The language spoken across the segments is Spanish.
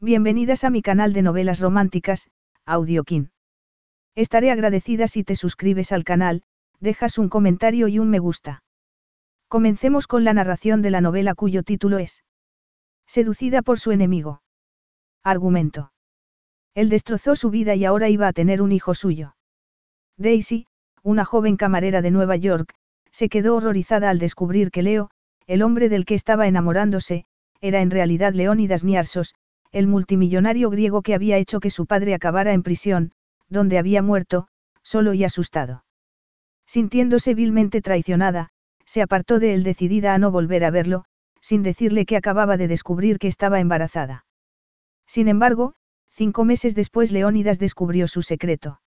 Bienvenidas a mi canal de novelas románticas, Audiokin. Estaré agradecida si te suscribes al canal, dejas un comentario y un me gusta. Comencemos con la narración de la novela cuyo título es Seducida por su enemigo. Argumento. Él destrozó su vida y ahora iba a tener un hijo suyo. Daisy, una joven camarera de Nueva York, se quedó horrorizada al descubrir que Leo, el hombre del que estaba enamorándose, era en realidad Leónidas Niarsos, el multimillonario griego que había hecho que su padre acabara en prisión, donde había muerto, solo y asustado. Sintiéndose vilmente traicionada, se apartó de él decidida a no volver a verlo, sin decirle que acababa de descubrir que estaba embarazada. Sin embargo, cinco meses después Leónidas descubrió su secreto.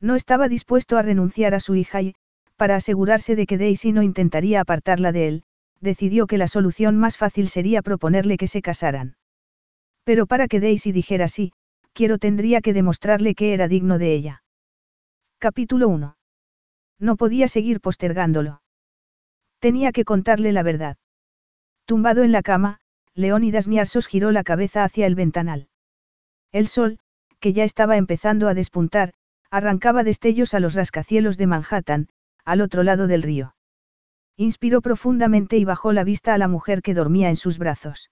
No estaba dispuesto a renunciar a su hija y, para asegurarse de que Daisy no intentaría apartarla de él, decidió que la solución más fácil sería proponerle que se casaran. Pero para que Daisy dijera sí, quiero tendría que demostrarle que era digno de ella. Capítulo 1. No podía seguir postergándolo. Tenía que contarle la verdad. Tumbado en la cama, Leónidas Niarsos giró la cabeza hacia el ventanal. El sol, que ya estaba empezando a despuntar, arrancaba destellos a los rascacielos de Manhattan, al otro lado del río. Inspiró profundamente y bajó la vista a la mujer que dormía en sus brazos.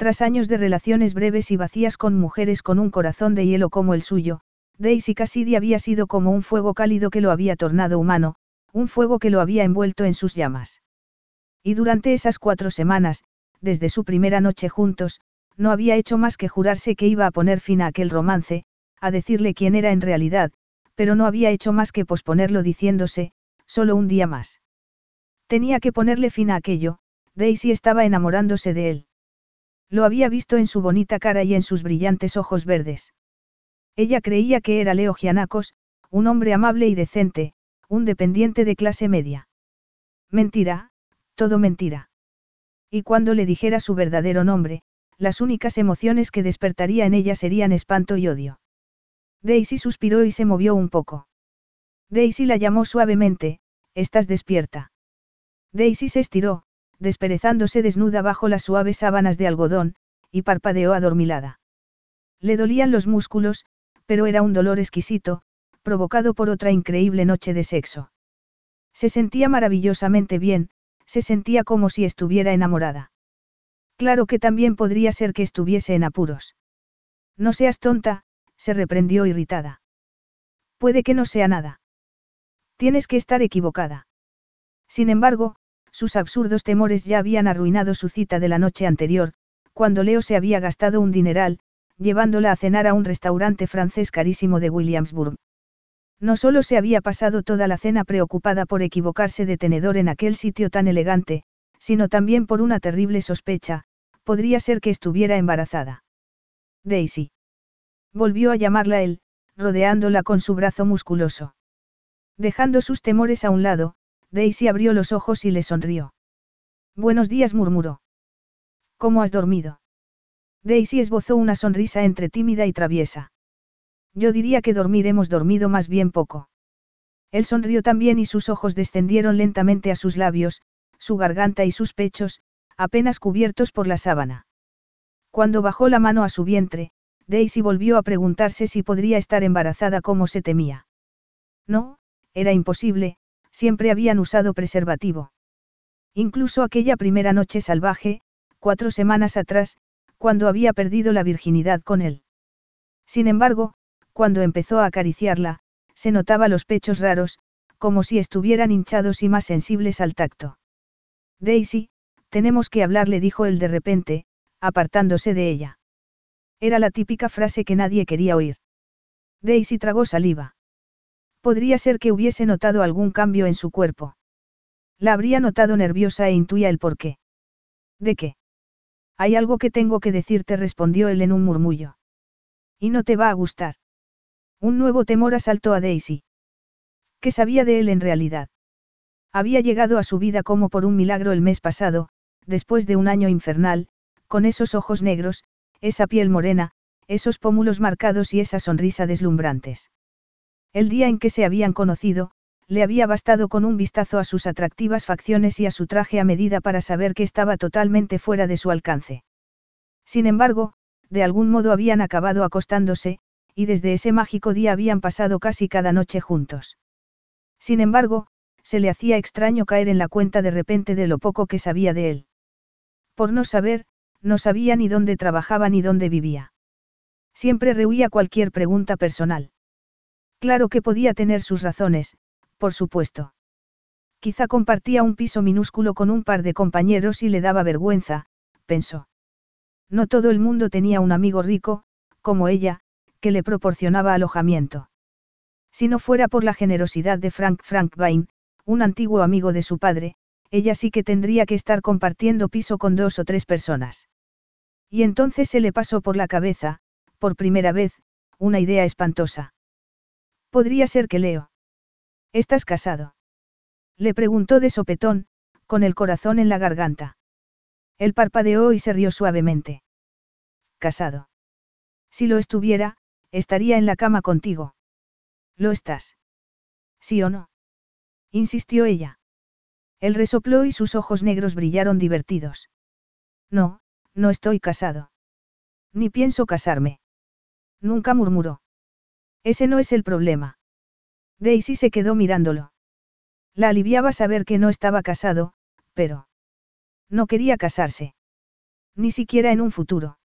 Tras años de relaciones breves y vacías con mujeres con un corazón de hielo como el suyo, Daisy Cassidy había sido como un fuego cálido que lo había tornado humano, un fuego que lo había envuelto en sus llamas. Y durante esas cuatro semanas, desde su primera noche juntos, no había hecho más que jurarse que iba a poner fin a aquel romance, a decirle quién era en realidad, pero no había hecho más que posponerlo diciéndose, solo un día más. Tenía que ponerle fin a aquello, Daisy estaba enamorándose de él. Lo había visto en su bonita cara y en sus brillantes ojos verdes. Ella creía que era Leo Gianacos, un hombre amable y decente, un dependiente de clase media. Mentira, todo mentira. Y cuando le dijera su verdadero nombre, las únicas emociones que despertaría en ella serían espanto y odio. Daisy suspiró y se movió un poco. Daisy la llamó suavemente, ¿estás despierta? Daisy se estiró, desperezándose desnuda bajo las suaves sábanas de algodón, y parpadeó adormilada. Le dolían los músculos, pero era un dolor exquisito, provocado por otra increíble noche de sexo. Se sentía maravillosamente bien, se sentía como si estuviera enamorada. Claro que también podría ser que estuviese en apuros. No seas tonta, se reprendió irritada. Puede que no sea nada. Tienes que estar equivocada. Sin embargo, sus absurdos temores ya habían arruinado su cita de la noche anterior, cuando Leo se había gastado un dineral, llevándola a cenar a un restaurante francés carísimo de Williamsburg. No solo se había pasado toda la cena preocupada por equivocarse de tenedor en aquel sitio tan elegante, sino también por una terrible sospecha, podría ser que estuviera embarazada. Daisy. Volvió a llamarla él, rodeándola con su brazo musculoso. Dejando sus temores a un lado, Daisy abrió los ojos y le sonrió. Buenos días, murmuró. ¿Cómo has dormido? Daisy esbozó una sonrisa entre tímida y traviesa. Yo diría que dormir hemos dormido más bien poco. Él sonrió también y sus ojos descendieron lentamente a sus labios, su garganta y sus pechos, apenas cubiertos por la sábana. Cuando bajó la mano a su vientre, Daisy volvió a preguntarse si podría estar embarazada como se temía. No, era imposible, siempre habían usado preservativo. Incluso aquella primera noche salvaje, cuatro semanas atrás, cuando había perdido la virginidad con él. Sin embargo, cuando empezó a acariciarla, se notaba los pechos raros, como si estuvieran hinchados y más sensibles al tacto. Daisy, tenemos que hablar, le dijo él de repente, apartándose de ella. Era la típica frase que nadie quería oír. Daisy tragó saliva. Podría ser que hubiese notado algún cambio en su cuerpo. La habría notado nerviosa e intuía el porqué. ¿De qué? Hay algo que tengo que decirte, respondió él en un murmullo. Y no te va a gustar. Un nuevo temor asaltó a Daisy. ¿Qué sabía de él en realidad? Había llegado a su vida como por un milagro el mes pasado, después de un año infernal, con esos ojos negros, esa piel morena, esos pómulos marcados y esa sonrisa deslumbrantes. El día en que se habían conocido, le había bastado con un vistazo a sus atractivas facciones y a su traje a medida para saber que estaba totalmente fuera de su alcance. Sin embargo, de algún modo habían acabado acostándose, y desde ese mágico día habían pasado casi cada noche juntos. Sin embargo, se le hacía extraño caer en la cuenta de repente de lo poco que sabía de él. Por no saber, no sabía ni dónde trabajaba ni dónde vivía. Siempre rehuía cualquier pregunta personal. Claro que podía tener sus razones, por supuesto. Quizá compartía un piso minúsculo con un par de compañeros y le daba vergüenza, pensó. No todo el mundo tenía un amigo rico, como ella, que le proporcionaba alojamiento. Si no fuera por la generosidad de Frank Frankbein, un antiguo amigo de su padre, ella sí que tendría que estar compartiendo piso con dos o tres personas. Y entonces se le pasó por la cabeza, por primera vez, una idea espantosa. Podría ser que Leo. ¿Estás casado? Le preguntó de sopetón, con el corazón en la garganta. Él parpadeó y se rió suavemente. Casado. Si lo estuviera, estaría en la cama contigo. ¿Lo estás? ¿Sí o no? insistió ella. Él resopló y sus ojos negros brillaron divertidos. No, no estoy casado. Ni pienso casarme. Nunca murmuró. Ese no es el problema. Daisy se quedó mirándolo. La aliviaba saber que no estaba casado, pero... No quería casarse. Ni siquiera en un futuro.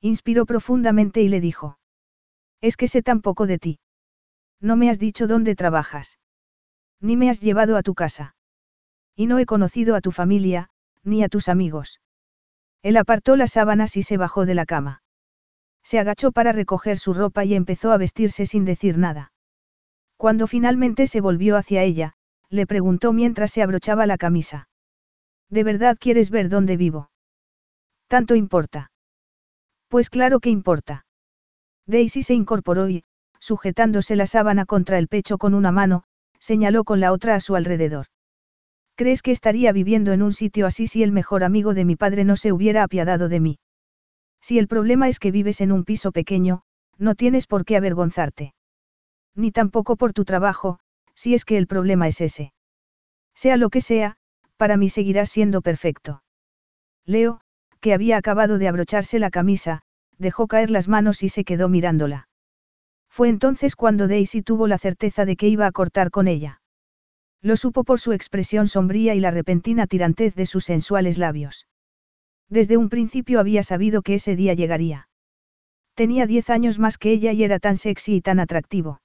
Inspiró profundamente y le dijo. Es que sé tan poco de ti. No me has dicho dónde trabajas. Ni me has llevado a tu casa. Y no he conocido a tu familia, ni a tus amigos. Él apartó las sábanas y se bajó de la cama. Se agachó para recoger su ropa y empezó a vestirse sin decir nada. Cuando finalmente se volvió hacia ella, le preguntó mientras se abrochaba la camisa. ¿De verdad quieres ver dónde vivo? ¿Tanto importa? Pues claro que importa. Daisy se incorporó y, sujetándose la sábana contra el pecho con una mano, señaló con la otra a su alrededor. ¿Crees que estaría viviendo en un sitio así si el mejor amigo de mi padre no se hubiera apiadado de mí? Si el problema es que vives en un piso pequeño, no tienes por qué avergonzarte. Ni tampoco por tu trabajo, si es que el problema es ese. Sea lo que sea, para mí seguirás siendo perfecto. Leo, que había acabado de abrocharse la camisa, dejó caer las manos y se quedó mirándola. Fue entonces cuando Daisy tuvo la certeza de que iba a cortar con ella. Lo supo por su expresión sombría y la repentina tirantez de sus sensuales labios. Desde un principio había sabido que ese día llegaría. Tenía diez años más que ella y era tan sexy y tan atractivo.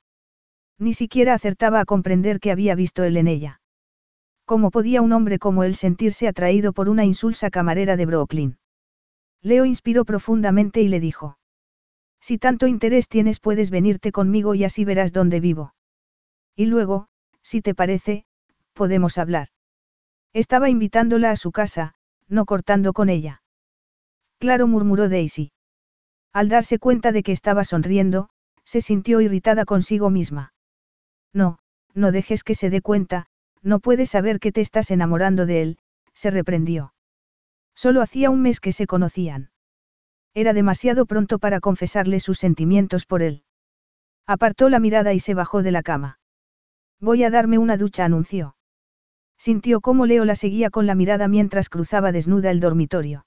Ni siquiera acertaba a comprender que había visto él en ella. ¿Cómo podía un hombre como él sentirse atraído por una insulsa camarera de Brooklyn? Leo inspiró profundamente y le dijo. Si tanto interés tienes puedes venirte conmigo y así verás dónde vivo. Y luego, si te parece, podemos hablar. Estaba invitándola a su casa, no cortando con ella. Claro, murmuró Daisy. Al darse cuenta de que estaba sonriendo, se sintió irritada consigo misma. No, no dejes que se dé cuenta, no puedes saber que te estás enamorando de él, se reprendió. Solo hacía un mes que se conocían. Era demasiado pronto para confesarle sus sentimientos por él. Apartó la mirada y se bajó de la cama. Voy a darme una ducha, anunció. Sintió cómo Leo la seguía con la mirada mientras cruzaba desnuda el dormitorio.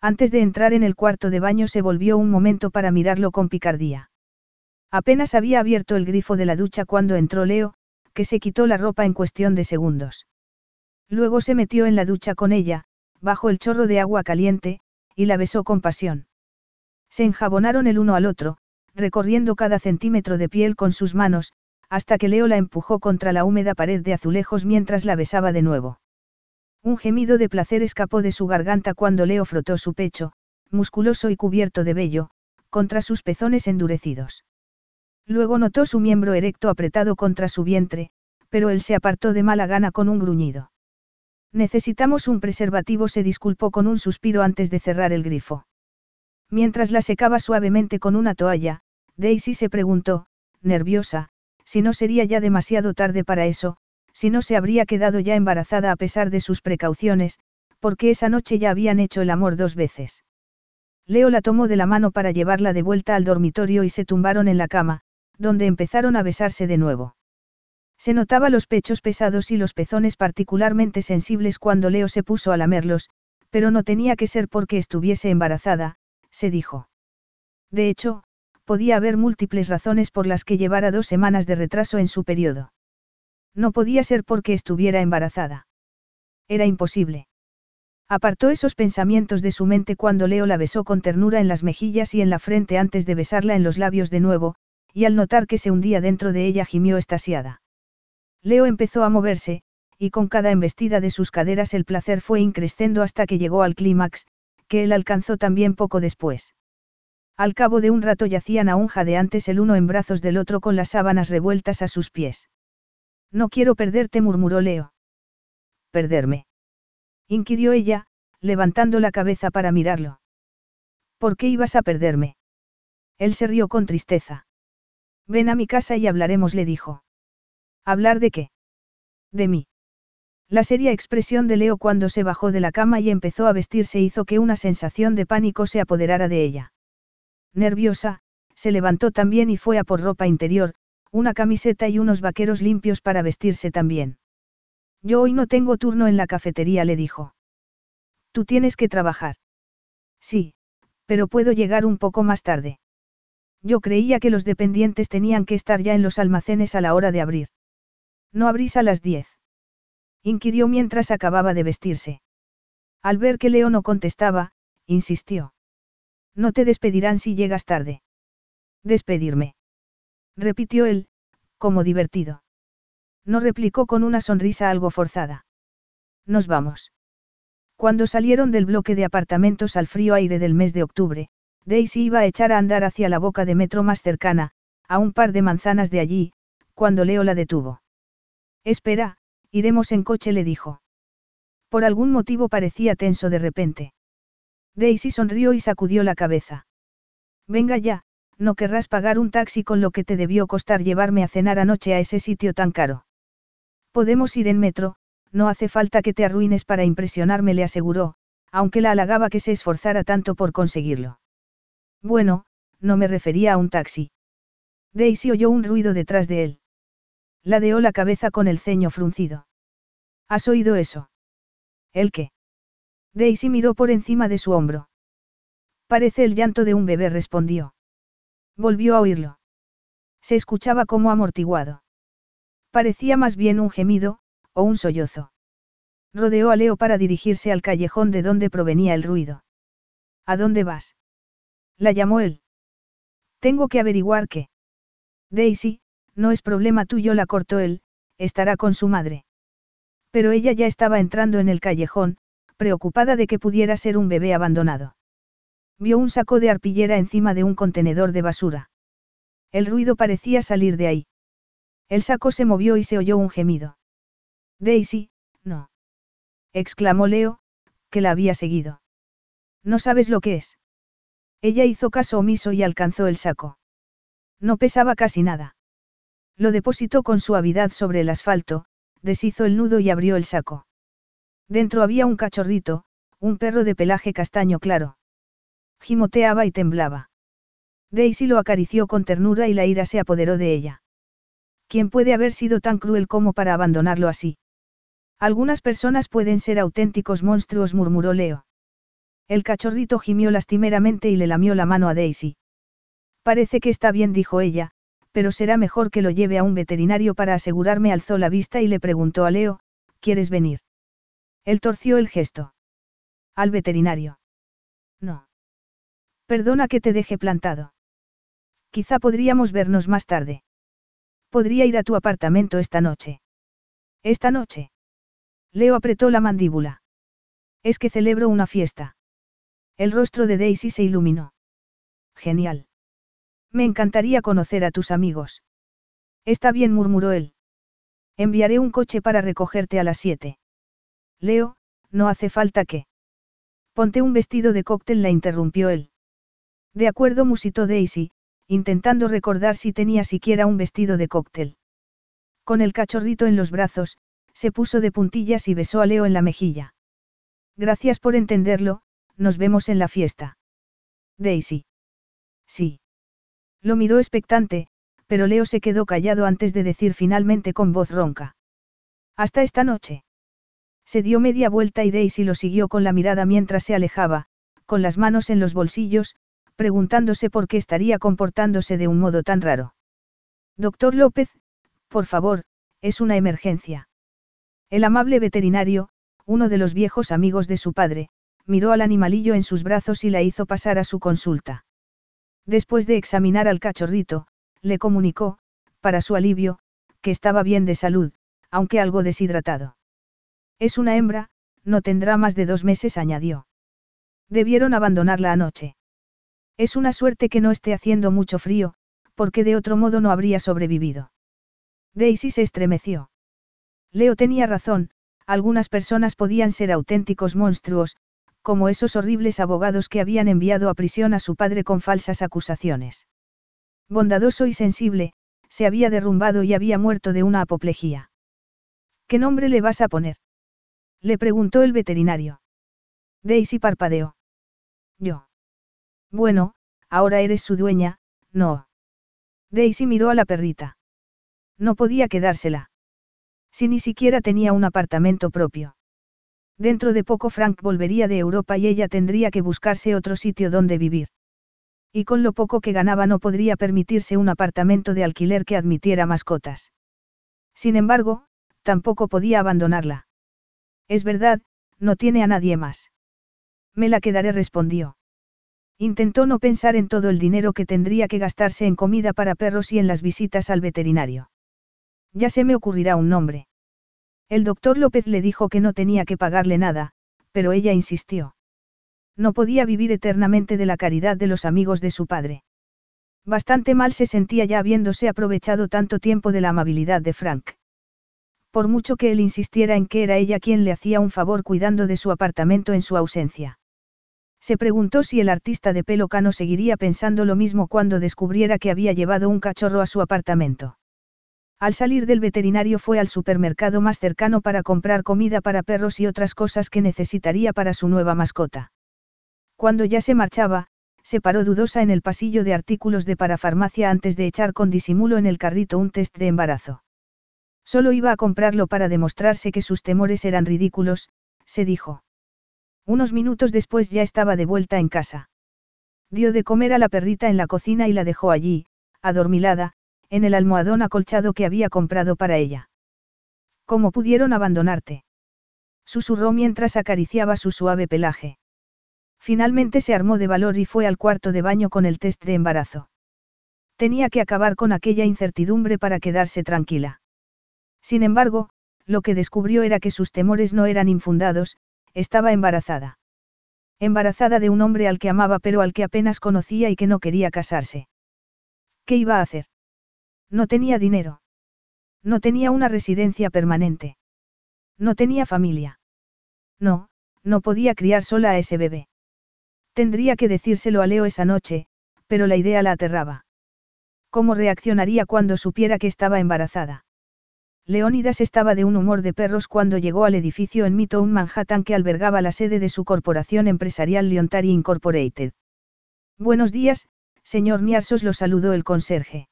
Antes de entrar en el cuarto de baño se volvió un momento para mirarlo con picardía. Apenas había abierto el grifo de la ducha cuando entró Leo, que se quitó la ropa en cuestión de segundos. Luego se metió en la ducha con ella, bajo el chorro de agua caliente, y la besó con pasión. Se enjabonaron el uno al otro, recorriendo cada centímetro de piel con sus manos, hasta que Leo la empujó contra la húmeda pared de azulejos mientras la besaba de nuevo. Un gemido de placer escapó de su garganta cuando Leo frotó su pecho, musculoso y cubierto de vello, contra sus pezones endurecidos. Luego notó su miembro erecto apretado contra su vientre, pero él se apartó de mala gana con un gruñido. Necesitamos un preservativo, se disculpó con un suspiro antes de cerrar el grifo. Mientras la secaba suavemente con una toalla, Daisy se preguntó, nerviosa, si no sería ya demasiado tarde para eso, si no se habría quedado ya embarazada a pesar de sus precauciones, porque esa noche ya habían hecho el amor dos veces. Leo la tomó de la mano para llevarla de vuelta al dormitorio y se tumbaron en la cama, donde empezaron a besarse de nuevo. Se notaba los pechos pesados y los pezones particularmente sensibles cuando Leo se puso a lamerlos, pero no tenía que ser porque estuviese embarazada, se dijo. De hecho, podía haber múltiples razones por las que llevara dos semanas de retraso en su periodo. No podía ser porque estuviera embarazada. Era imposible. Apartó esos pensamientos de su mente cuando Leo la besó con ternura en las mejillas y en la frente antes de besarla en los labios de nuevo, y al notar que se hundía dentro de ella gimió estasiada. Leo empezó a moverse, y con cada embestida de sus caderas el placer fue increciendo hasta que llegó al clímax, que él alcanzó también poco después. Al cabo de un rato yacían aún jadeantes el uno en brazos del otro con las sábanas revueltas a sus pies. No quiero perderte, murmuró Leo. ¿Perderme? inquirió ella, levantando la cabeza para mirarlo. ¿Por qué ibas a perderme? Él se rió con tristeza. Ven a mi casa y hablaremos, le dijo. ¿Hablar de qué? De mí. La seria expresión de Leo cuando se bajó de la cama y empezó a vestirse hizo que una sensación de pánico se apoderara de ella. Nerviosa, se levantó también y fue a por ropa interior, una camiseta y unos vaqueros limpios para vestirse también. Yo hoy no tengo turno en la cafetería, le dijo. Tú tienes que trabajar. Sí, pero puedo llegar un poco más tarde. Yo creía que los dependientes tenían que estar ya en los almacenes a la hora de abrir. ¿No abrís a las diez? inquirió mientras acababa de vestirse. Al ver que Leo no contestaba, insistió. No te despedirán si llegas tarde. Despedirme. Repitió él, como divertido. No replicó con una sonrisa algo forzada. Nos vamos. Cuando salieron del bloque de apartamentos al frío aire del mes de octubre, Daisy iba a echar a andar hacia la boca de metro más cercana, a un par de manzanas de allí, cuando Leo la detuvo. Espera, iremos en coche, le dijo. Por algún motivo parecía tenso de repente. Daisy sonrió y sacudió la cabeza. Venga ya, no querrás pagar un taxi con lo que te debió costar llevarme a cenar anoche a ese sitio tan caro. Podemos ir en metro, no hace falta que te arruines para impresionarme, le aseguró, aunque la halagaba que se esforzara tanto por conseguirlo. Bueno, no me refería a un taxi. Daisy oyó un ruido detrás de él. Ladeó la cabeza con el ceño fruncido. ¿Has oído eso? ¿El qué? Daisy miró por encima de su hombro. Parece el llanto de un bebé, respondió. Volvió a oírlo. Se escuchaba como amortiguado. Parecía más bien un gemido, o un sollozo. Rodeó a Leo para dirigirse al callejón de donde provenía el ruido. ¿A dónde vas? La llamó él. Tengo que averiguar qué. Daisy, no es problema tuyo, la cortó él, estará con su madre. Pero ella ya estaba entrando en el callejón, preocupada de que pudiera ser un bebé abandonado. Vio un saco de arpillera encima de un contenedor de basura. El ruido parecía salir de ahí. El saco se movió y se oyó un gemido. Daisy, no. exclamó Leo, que la había seguido. No sabes lo que es. Ella hizo caso omiso y alcanzó el saco. No pesaba casi nada. Lo depositó con suavidad sobre el asfalto, deshizo el nudo y abrió el saco. Dentro había un cachorrito, un perro de pelaje castaño claro. Gimoteaba y temblaba. Daisy lo acarició con ternura y la ira se apoderó de ella. ¿Quién puede haber sido tan cruel como para abandonarlo así? Algunas personas pueden ser auténticos monstruos, murmuró Leo. El cachorrito gimió lastimeramente y le lamió la mano a Daisy. Parece que está bien, dijo ella, pero será mejor que lo lleve a un veterinario para asegurarme. Alzó la vista y le preguntó a Leo, ¿quieres venir? Él torció el gesto. Al veterinario. No. Perdona que te deje plantado. Quizá podríamos vernos más tarde. Podría ir a tu apartamento esta noche. Esta noche. Leo apretó la mandíbula. Es que celebro una fiesta. El rostro de Daisy se iluminó. Genial. Me encantaría conocer a tus amigos. Está bien, murmuró él. Enviaré un coche para recogerte a las siete. Leo, no hace falta que. Ponte un vestido de cóctel, la interrumpió él. De acuerdo, musitó Daisy, intentando recordar si tenía siquiera un vestido de cóctel. Con el cachorrito en los brazos, se puso de puntillas y besó a Leo en la mejilla. Gracias por entenderlo, nos vemos en la fiesta. Daisy. Sí. Lo miró expectante, pero Leo se quedó callado antes de decir finalmente con voz ronca. Hasta esta noche. Se dio media vuelta y Daisy lo siguió con la mirada mientras se alejaba, con las manos en los bolsillos, preguntándose por qué estaría comportándose de un modo tan raro. Doctor López, por favor, es una emergencia. El amable veterinario, uno de los viejos amigos de su padre, miró al animalillo en sus brazos y la hizo pasar a su consulta. Después de examinar al cachorrito, le comunicó, para su alivio, que estaba bien de salud, aunque algo deshidratado. Es una hembra, no tendrá más de dos meses, añadió. Debieron abandonarla anoche. Es una suerte que no esté haciendo mucho frío, porque de otro modo no habría sobrevivido. Daisy se estremeció. Leo tenía razón, algunas personas podían ser auténticos monstruos, como esos horribles abogados que habían enviado a prisión a su padre con falsas acusaciones. Bondadoso y sensible, se había derrumbado y había muerto de una apoplejía. ¿Qué nombre le vas a poner? Le preguntó el veterinario. Daisy parpadeó. Yo. Bueno, ahora eres su dueña, no. Daisy miró a la perrita. No podía quedársela. Si ni siquiera tenía un apartamento propio. Dentro de poco Frank volvería de Europa y ella tendría que buscarse otro sitio donde vivir. Y con lo poco que ganaba no podría permitirse un apartamento de alquiler que admitiera mascotas. Sin embargo, tampoco podía abandonarla. Es verdad, no tiene a nadie más. Me la quedaré, respondió. Intentó no pensar en todo el dinero que tendría que gastarse en comida para perros y en las visitas al veterinario. Ya se me ocurrirá un nombre. El doctor López le dijo que no tenía que pagarle nada, pero ella insistió. No podía vivir eternamente de la caridad de los amigos de su padre. Bastante mal se sentía ya habiéndose aprovechado tanto tiempo de la amabilidad de Frank. Por mucho que él insistiera en que era ella quien le hacía un favor cuidando de su apartamento en su ausencia. Se preguntó si el artista de pelo cano seguiría pensando lo mismo cuando descubriera que había llevado un cachorro a su apartamento. Al salir del veterinario fue al supermercado más cercano para comprar comida para perros y otras cosas que necesitaría para su nueva mascota. Cuando ya se marchaba, se paró dudosa en el pasillo de artículos de parafarmacia antes de echar con disimulo en el carrito un test de embarazo. Solo iba a comprarlo para demostrarse que sus temores eran ridículos, se dijo. Unos minutos después ya estaba de vuelta en casa. Dio de comer a la perrita en la cocina y la dejó allí, adormilada, en el almohadón acolchado que había comprado para ella. ¿Cómo pudieron abandonarte? Susurró mientras acariciaba su suave pelaje. Finalmente se armó de valor y fue al cuarto de baño con el test de embarazo. Tenía que acabar con aquella incertidumbre para quedarse tranquila. Sin embargo, lo que descubrió era que sus temores no eran infundados, estaba embarazada. Embarazada de un hombre al que amaba pero al que apenas conocía y que no quería casarse. ¿Qué iba a hacer? No tenía dinero. No tenía una residencia permanente. No tenía familia. No, no podía criar sola a ese bebé. Tendría que decírselo a Leo esa noche, pero la idea la aterraba. ¿Cómo reaccionaría cuando supiera que estaba embarazada? Leónidas estaba de un humor de perros cuando llegó al edificio en Midtown Manhattan que albergaba la sede de su corporación empresarial Leontari Incorporated. Buenos días, señor Niarsos lo saludó el conserje.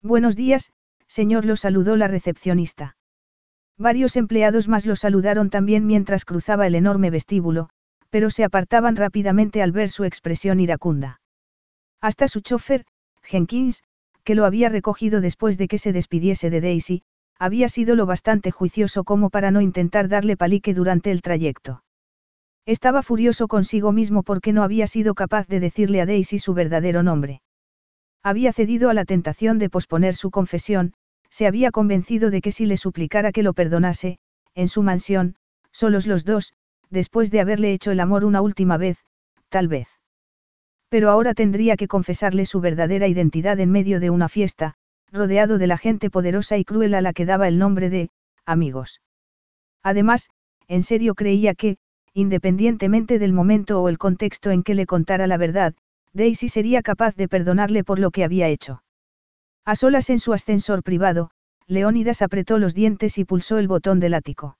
Buenos días, señor lo saludó la recepcionista. Varios empleados más lo saludaron también mientras cruzaba el enorme vestíbulo, pero se apartaban rápidamente al ver su expresión iracunda. Hasta su chofer, Jenkins, que lo había recogido después de que se despidiese de Daisy, había sido lo bastante juicioso como para no intentar darle palique durante el trayecto. Estaba furioso consigo mismo porque no había sido capaz de decirle a Daisy su verdadero nombre. Había cedido a la tentación de posponer su confesión, se había convencido de que si le suplicara que lo perdonase, en su mansión, solos los dos, después de haberle hecho el amor una última vez, tal vez. Pero ahora tendría que confesarle su verdadera identidad en medio de una fiesta, rodeado de la gente poderosa y cruel a la que daba el nombre de, amigos. Además, en serio creía que, independientemente del momento o el contexto en que le contara la verdad, Daisy sería capaz de perdonarle por lo que había hecho. A solas en su ascensor privado, Leónidas apretó los dientes y pulsó el botón del ático.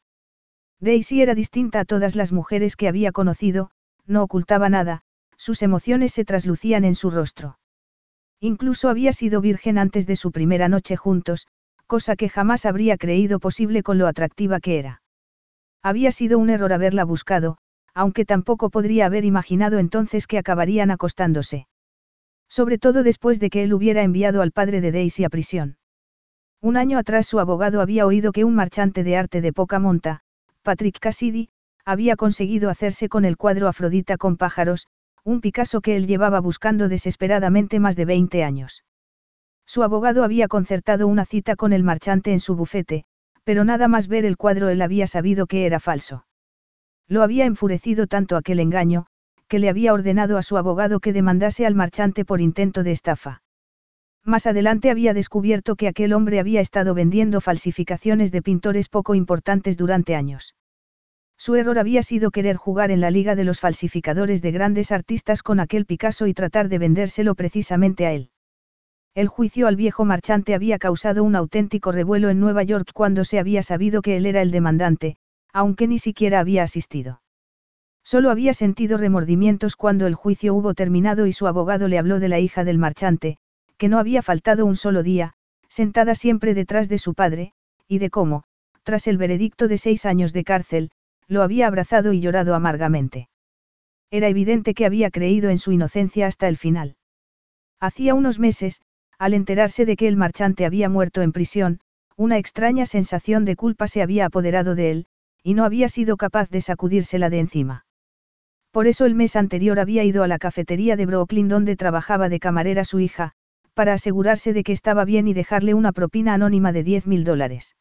Daisy era distinta a todas las mujeres que había conocido, no ocultaba nada, sus emociones se traslucían en su rostro. Incluso había sido virgen antes de su primera noche juntos, cosa que jamás habría creído posible con lo atractiva que era. Había sido un error haberla buscado, aunque tampoco podría haber imaginado entonces que acabarían acostándose. Sobre todo después de que él hubiera enviado al padre de Daisy a prisión. Un año atrás su abogado había oído que un marchante de arte de poca monta, Patrick Cassidy, había conseguido hacerse con el cuadro Afrodita con pájaros, un Picasso que él llevaba buscando desesperadamente más de 20 años. Su abogado había concertado una cita con el marchante en su bufete, pero nada más ver el cuadro él había sabido que era falso. Lo había enfurecido tanto aquel engaño, que le había ordenado a su abogado que demandase al marchante por intento de estafa. Más adelante había descubierto que aquel hombre había estado vendiendo falsificaciones de pintores poco importantes durante años. Su error había sido querer jugar en la liga de los falsificadores de grandes artistas con aquel Picasso y tratar de vendérselo precisamente a él. El juicio al viejo marchante había causado un auténtico revuelo en Nueva York cuando se había sabido que él era el demandante, aunque ni siquiera había asistido. Solo había sentido remordimientos cuando el juicio hubo terminado y su abogado le habló de la hija del marchante, que no había faltado un solo día, sentada siempre detrás de su padre, y de cómo, tras el veredicto de seis años de cárcel, lo había abrazado y llorado amargamente. Era evidente que había creído en su inocencia hasta el final. Hacía unos meses, al enterarse de que el marchante había muerto en prisión, una extraña sensación de culpa se había apoderado de él, y no había sido capaz de sacudírsela de encima. Por eso el mes anterior había ido a la cafetería de Brooklyn donde trabajaba de camarera su hija, para asegurarse de que estaba bien y dejarle una propina anónima de 10 mil dólares.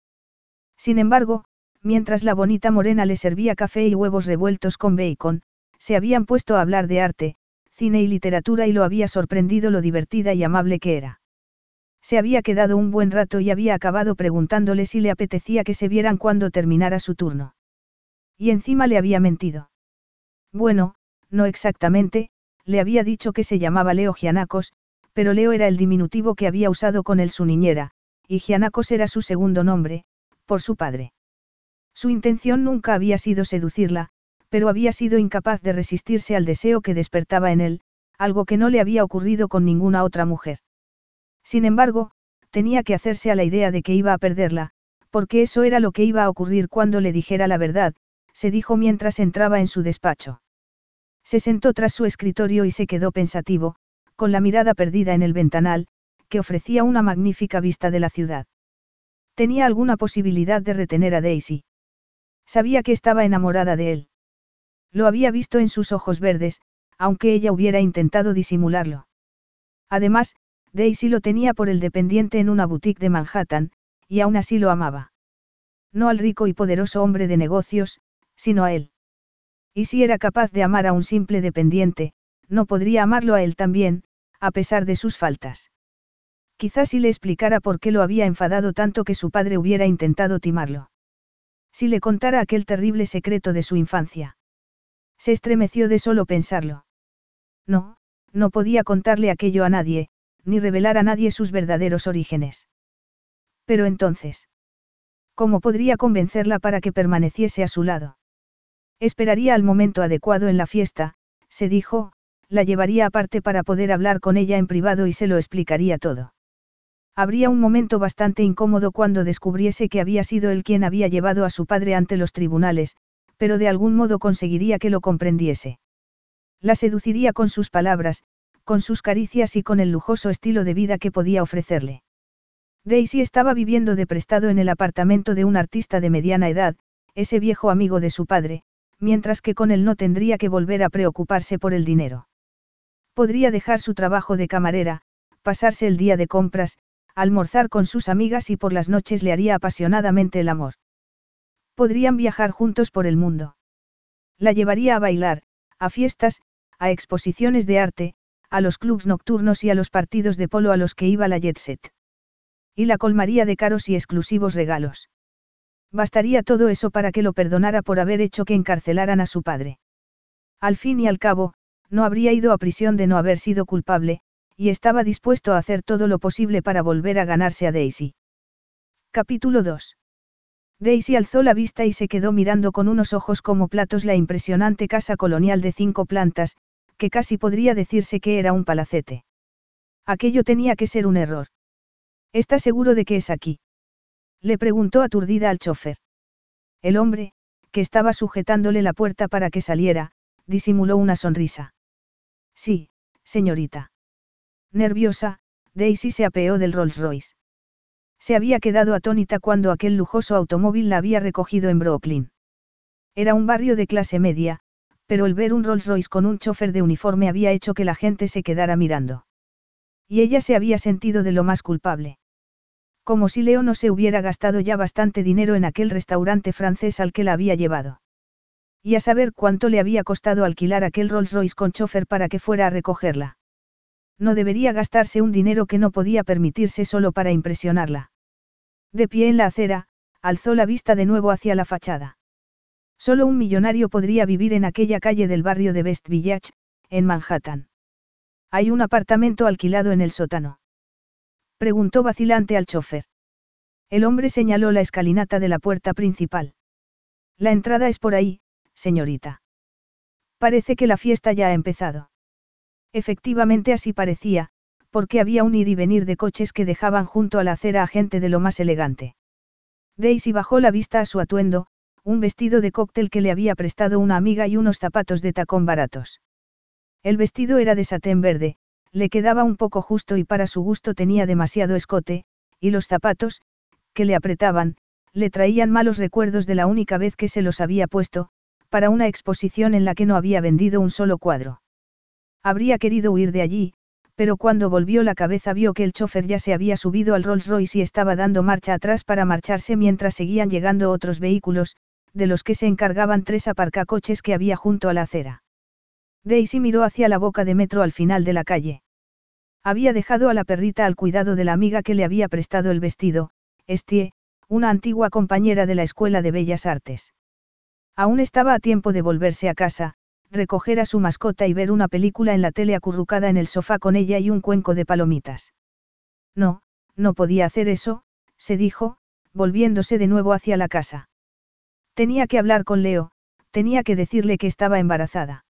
Sin embargo, mientras la bonita morena le servía café y huevos revueltos con bacon, se habían puesto a hablar de arte, cine y literatura y lo había sorprendido lo divertida y amable que era. Se había quedado un buen rato y había acabado preguntándole si le apetecía que se vieran cuando terminara su turno. Y encima le había mentido. Bueno, no exactamente, le había dicho que se llamaba Leo Gianacos, pero Leo era el diminutivo que había usado con él su niñera, y Gianacos era su segundo nombre, por su padre. Su intención nunca había sido seducirla, pero había sido incapaz de resistirse al deseo que despertaba en él, algo que no le había ocurrido con ninguna otra mujer. Sin embargo, tenía que hacerse a la idea de que iba a perderla, porque eso era lo que iba a ocurrir cuando le dijera la verdad, se dijo mientras entraba en su despacho. Se sentó tras su escritorio y se quedó pensativo, con la mirada perdida en el ventanal, que ofrecía una magnífica vista de la ciudad. ¿Tenía alguna posibilidad de retener a Daisy? Sabía que estaba enamorada de él. Lo había visto en sus ojos verdes, aunque ella hubiera intentado disimularlo. Además, Daisy lo tenía por el dependiente en una boutique de Manhattan, y aún así lo amaba. No al rico y poderoso hombre de negocios, sino a él. Y si era capaz de amar a un simple dependiente, no podría amarlo a él también, a pesar de sus faltas. Quizás si le explicara por qué lo había enfadado tanto que su padre hubiera intentado timarlo. Si le contara aquel terrible secreto de su infancia. Se estremeció de solo pensarlo. No, no podía contarle aquello a nadie, ni revelar a nadie sus verdaderos orígenes. Pero entonces, ¿cómo podría convencerla para que permaneciese a su lado? Esperaría al momento adecuado en la fiesta, se dijo, la llevaría aparte para poder hablar con ella en privado y se lo explicaría todo. Habría un momento bastante incómodo cuando descubriese que había sido él quien había llevado a su padre ante los tribunales, pero de algún modo conseguiría que lo comprendiese. La seduciría con sus palabras, con sus caricias y con el lujoso estilo de vida que podía ofrecerle. Daisy estaba viviendo de prestado en el apartamento de un artista de mediana edad, ese viejo amigo de su padre, mientras que con él no tendría que volver a preocuparse por el dinero. Podría dejar su trabajo de camarera, pasarse el día de compras, almorzar con sus amigas y por las noches le haría apasionadamente el amor. Podrían viajar juntos por el mundo. La llevaría a bailar, a fiestas, a exposiciones de arte, a los clubs nocturnos y a los partidos de polo a los que iba la jet set. Y la colmaría de caros y exclusivos regalos. Bastaría todo eso para que lo perdonara por haber hecho que encarcelaran a su padre. Al fin y al cabo, no habría ido a prisión de no haber sido culpable, y estaba dispuesto a hacer todo lo posible para volver a ganarse a Daisy. Capítulo 2. Daisy alzó la vista y se quedó mirando con unos ojos como platos la impresionante casa colonial de cinco plantas, que casi podría decirse que era un palacete. Aquello tenía que ser un error. ¿Está seguro de que es aquí? Le preguntó aturdida al chofer. El hombre, que estaba sujetándole la puerta para que saliera, disimuló una sonrisa. Sí, señorita. Nerviosa, Daisy se apeó del Rolls Royce. Se había quedado atónita cuando aquel lujoso automóvil la había recogido en Brooklyn. Era un barrio de clase media, pero el ver un Rolls Royce con un chofer de uniforme había hecho que la gente se quedara mirando. Y ella se había sentido de lo más culpable. Como si Leo no se hubiera gastado ya bastante dinero en aquel restaurante francés al que la había llevado. Y a saber cuánto le había costado alquilar aquel Rolls Royce con chofer para que fuera a recogerla. No debería gastarse un dinero que no podía permitirse solo para impresionarla. De pie en la acera, alzó la vista de nuevo hacia la fachada. Solo un millonario podría vivir en aquella calle del barrio de West Village, en Manhattan. Hay un apartamento alquilado en el sótano. Preguntó vacilante al chofer. El hombre señaló la escalinata de la puerta principal. La entrada es por ahí, señorita. Parece que la fiesta ya ha empezado. Efectivamente así parecía, porque había un ir y venir de coches que dejaban junto a la acera a gente de lo más elegante. Daisy bajó la vista a su atuendo, un vestido de cóctel que le había prestado una amiga y unos zapatos de tacón baratos. El vestido era de satén verde, le quedaba un poco justo y para su gusto tenía demasiado escote, y los zapatos, que le apretaban, le traían malos recuerdos de la única vez que se los había puesto, para una exposición en la que no había vendido un solo cuadro. Habría querido huir de allí, pero cuando volvió la cabeza vio que el chofer ya se había subido al Rolls Royce y estaba dando marcha atrás para marcharse mientras seguían llegando otros vehículos, de los que se encargaban tres aparcacoches que había junto a la acera. Daisy miró hacia la boca de metro al final de la calle. Había dejado a la perrita al cuidado de la amiga que le había prestado el vestido, Estie, una antigua compañera de la Escuela de Bellas Artes. Aún estaba a tiempo de volverse a casa, recoger a su mascota y ver una película en la tele acurrucada en el sofá con ella y un cuenco de palomitas. No, no podía hacer eso, se dijo, volviéndose de nuevo hacia la casa. Tenía que hablar con Leo, tenía que decirle que estaba embarazada.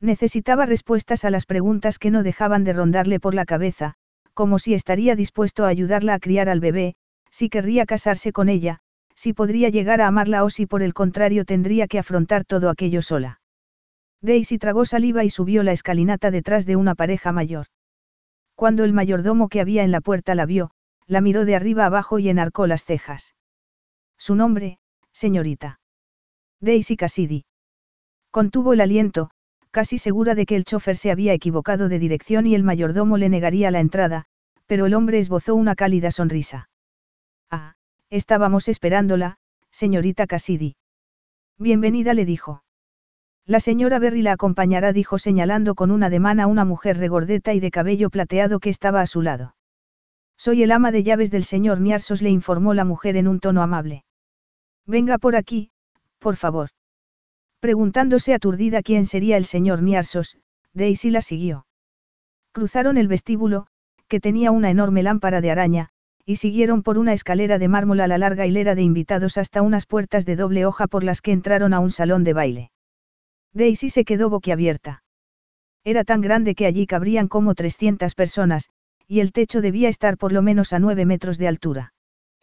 Necesitaba respuestas a las preguntas que no dejaban de rondarle por la cabeza, como si estaría dispuesto a ayudarla a criar al bebé, si querría casarse con ella, si podría llegar a amarla o si por el contrario tendría que afrontar todo aquello sola. Daisy tragó saliva y subió la escalinata detrás de una pareja mayor. Cuando el mayordomo que había en la puerta la vio, la miró de arriba abajo y enarcó las cejas. Su nombre, señorita. Daisy Cassidy. Contuvo el aliento, casi segura de que el chofer se había equivocado de dirección y el mayordomo le negaría la entrada, pero el hombre esbozó una cálida sonrisa. Ah, estábamos esperándola, señorita Cassidy. Bienvenida le dijo. La señora Berry la acompañará, dijo señalando con un ademán a una mujer regordeta y de cabello plateado que estaba a su lado. Soy el ama de llaves del señor Niarsos, le informó la mujer en un tono amable. Venga por aquí, por favor. Preguntándose aturdida quién sería el señor Niarsos, Daisy la siguió. Cruzaron el vestíbulo, que tenía una enorme lámpara de araña, y siguieron por una escalera de mármol a la larga hilera de invitados hasta unas puertas de doble hoja por las que entraron a un salón de baile. Daisy se quedó boquiabierta. Era tan grande que allí cabrían como 300 personas, y el techo debía estar por lo menos a 9 metros de altura.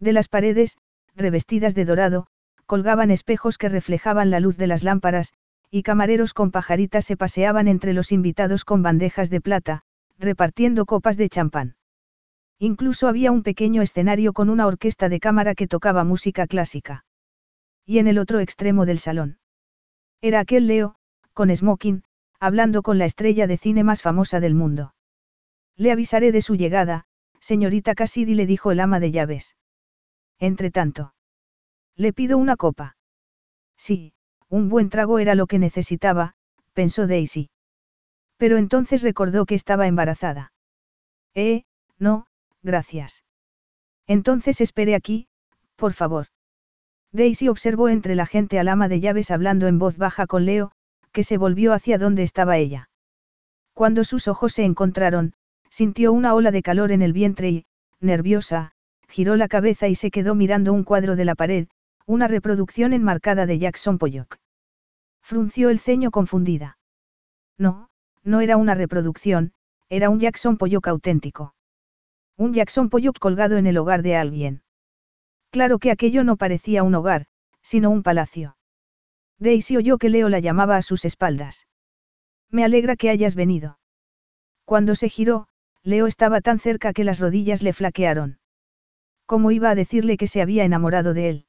De las paredes, revestidas de dorado, colgaban espejos que reflejaban la luz de las lámparas, y camareros con pajaritas se paseaban entre los invitados con bandejas de plata, repartiendo copas de champán. Incluso había un pequeño escenario con una orquesta de cámara que tocaba música clásica. Y en el otro extremo del salón. Era aquel Leo, con smoking, hablando con la estrella de cine más famosa del mundo. Le avisaré de su llegada, señorita Cassidy le dijo el ama de llaves. Entre tanto. Le pido una copa. Sí, un buen trago era lo que necesitaba, pensó Daisy. Pero entonces recordó que estaba embarazada. Eh, no, gracias. Entonces espere aquí, por favor. Daisy observó entre la gente al ama de llaves hablando en voz baja con Leo, que se volvió hacia donde estaba ella. Cuando sus ojos se encontraron, sintió una ola de calor en el vientre y, nerviosa, giró la cabeza y se quedó mirando un cuadro de la pared, una reproducción enmarcada de Jackson Pollock. Frunció el ceño confundida. No, no era una reproducción, era un Jackson Pollock auténtico. Un Jackson Pollock colgado en el hogar de alguien. Claro que aquello no parecía un hogar, sino un palacio. Daisy oyó que Leo la llamaba a sus espaldas. Me alegra que hayas venido. Cuando se giró, Leo estaba tan cerca que las rodillas le flaquearon. ¿Cómo iba a decirle que se había enamorado de él?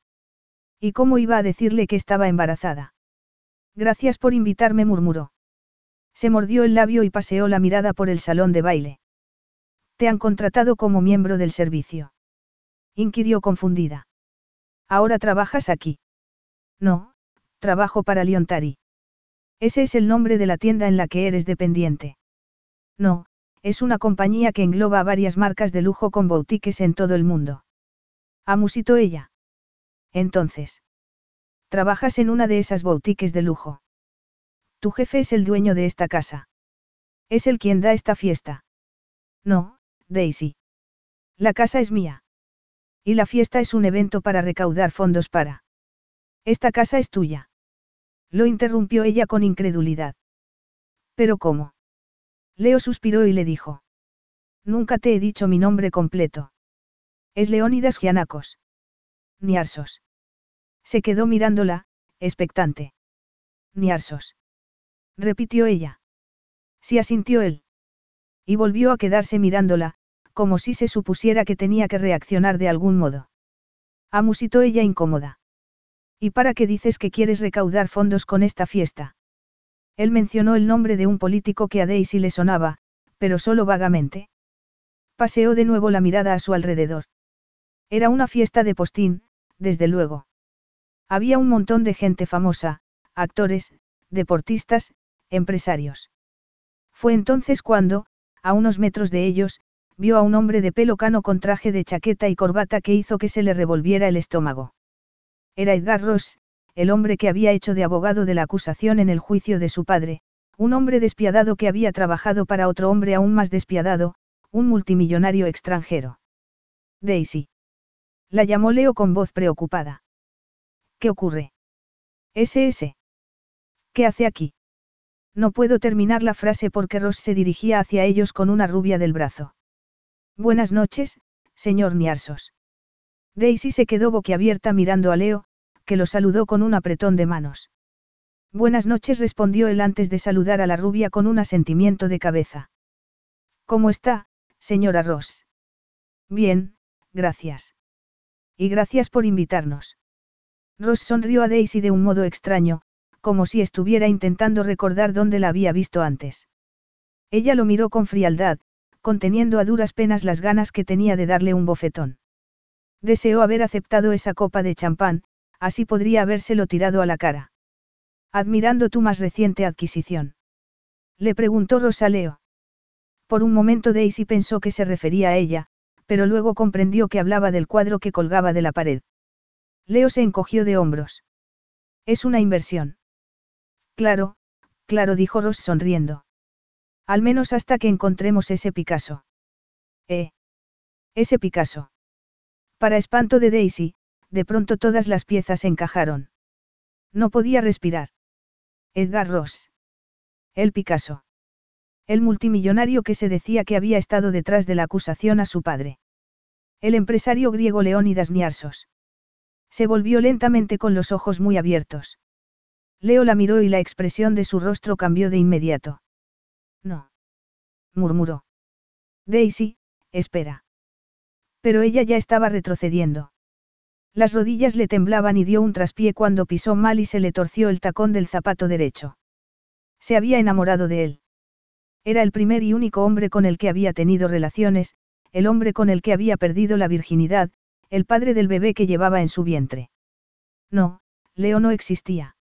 ¿Y cómo iba a decirle que estaba embarazada? Gracias por invitarme, murmuró. Se mordió el labio y paseó la mirada por el salón de baile. ¿Te han contratado como miembro del servicio? inquirió confundida. ¿Ahora trabajas aquí? No, trabajo para Liontari. Ese es el nombre de la tienda en la que eres dependiente. No, es una compañía que engloba varias marcas de lujo con boutiques en todo el mundo. Amusitó ella. Entonces. Trabajas en una de esas boutiques de lujo. Tu jefe es el dueño de esta casa. Es el quien da esta fiesta. No, Daisy. La casa es mía. Y la fiesta es un evento para recaudar fondos para. Esta casa es tuya. Lo interrumpió ella con incredulidad. ¿Pero cómo? Leo suspiró y le dijo. Nunca te he dicho mi nombre completo. Es Leónidas Gianacos. Niarsos. Se quedó mirándola, expectante. Niarsos. Repitió ella. Sí asintió él. Y volvió a quedarse mirándola, como si se supusiera que tenía que reaccionar de algún modo. Amusitó ella incómoda. ¿Y para qué dices que quieres recaudar fondos con esta fiesta? Él mencionó el nombre de un político que a Daisy le sonaba, pero solo vagamente. Paseó de nuevo la mirada a su alrededor. Era una fiesta de postín, desde luego. Había un montón de gente famosa, actores, deportistas, empresarios. Fue entonces cuando, a unos metros de ellos, vio a un hombre de pelo cano con traje de chaqueta y corbata que hizo que se le revolviera el estómago. Era Edgar Ross, el hombre que había hecho de abogado de la acusación en el juicio de su padre, un hombre despiadado que había trabajado para otro hombre aún más despiadado, un multimillonario extranjero. Daisy. La llamó Leo con voz preocupada. ¿Qué ocurre? SS. ¿Qué hace aquí? No puedo terminar la frase porque Ross se dirigía hacia ellos con una rubia del brazo. Buenas noches, señor Niarsos. Daisy se quedó boquiabierta mirando a Leo, que lo saludó con un apretón de manos. Buenas noches respondió él antes de saludar a la rubia con un asentimiento de cabeza. ¿Cómo está, señora Ross? Bien, gracias. Y gracias por invitarnos. Ross sonrió a Daisy de un modo extraño, como si estuviera intentando recordar dónde la había visto antes. Ella lo miró con frialdad, conteniendo a duras penas las ganas que tenía de darle un bofetón. Deseó haber aceptado esa copa de champán, así podría habérselo tirado a la cara. Admirando tu más reciente adquisición. Le preguntó Rosaleo. Por un momento Daisy pensó que se refería a ella, pero luego comprendió que hablaba del cuadro que colgaba de la pared. Leo se encogió de hombros. Es una inversión. Claro, claro, dijo Ross sonriendo. Al menos hasta que encontremos ese Picasso. ¿Eh? Ese Picasso. Para espanto de Daisy, de pronto todas las piezas encajaron. No podía respirar. Edgar Ross. El Picasso. El multimillonario que se decía que había estado detrás de la acusación a su padre. El empresario griego Leónidas Niarsos. Se volvió lentamente con los ojos muy abiertos. Leo la miró y la expresión de su rostro cambió de inmediato. No. murmuró. Daisy, espera. Pero ella ya estaba retrocediendo. Las rodillas le temblaban y dio un traspié cuando pisó mal y se le torció el tacón del zapato derecho. Se había enamorado de él. Era el primer y único hombre con el que había tenido relaciones, el hombre con el que había perdido la virginidad, el padre del bebé que llevaba en su vientre. No, Leo no existía.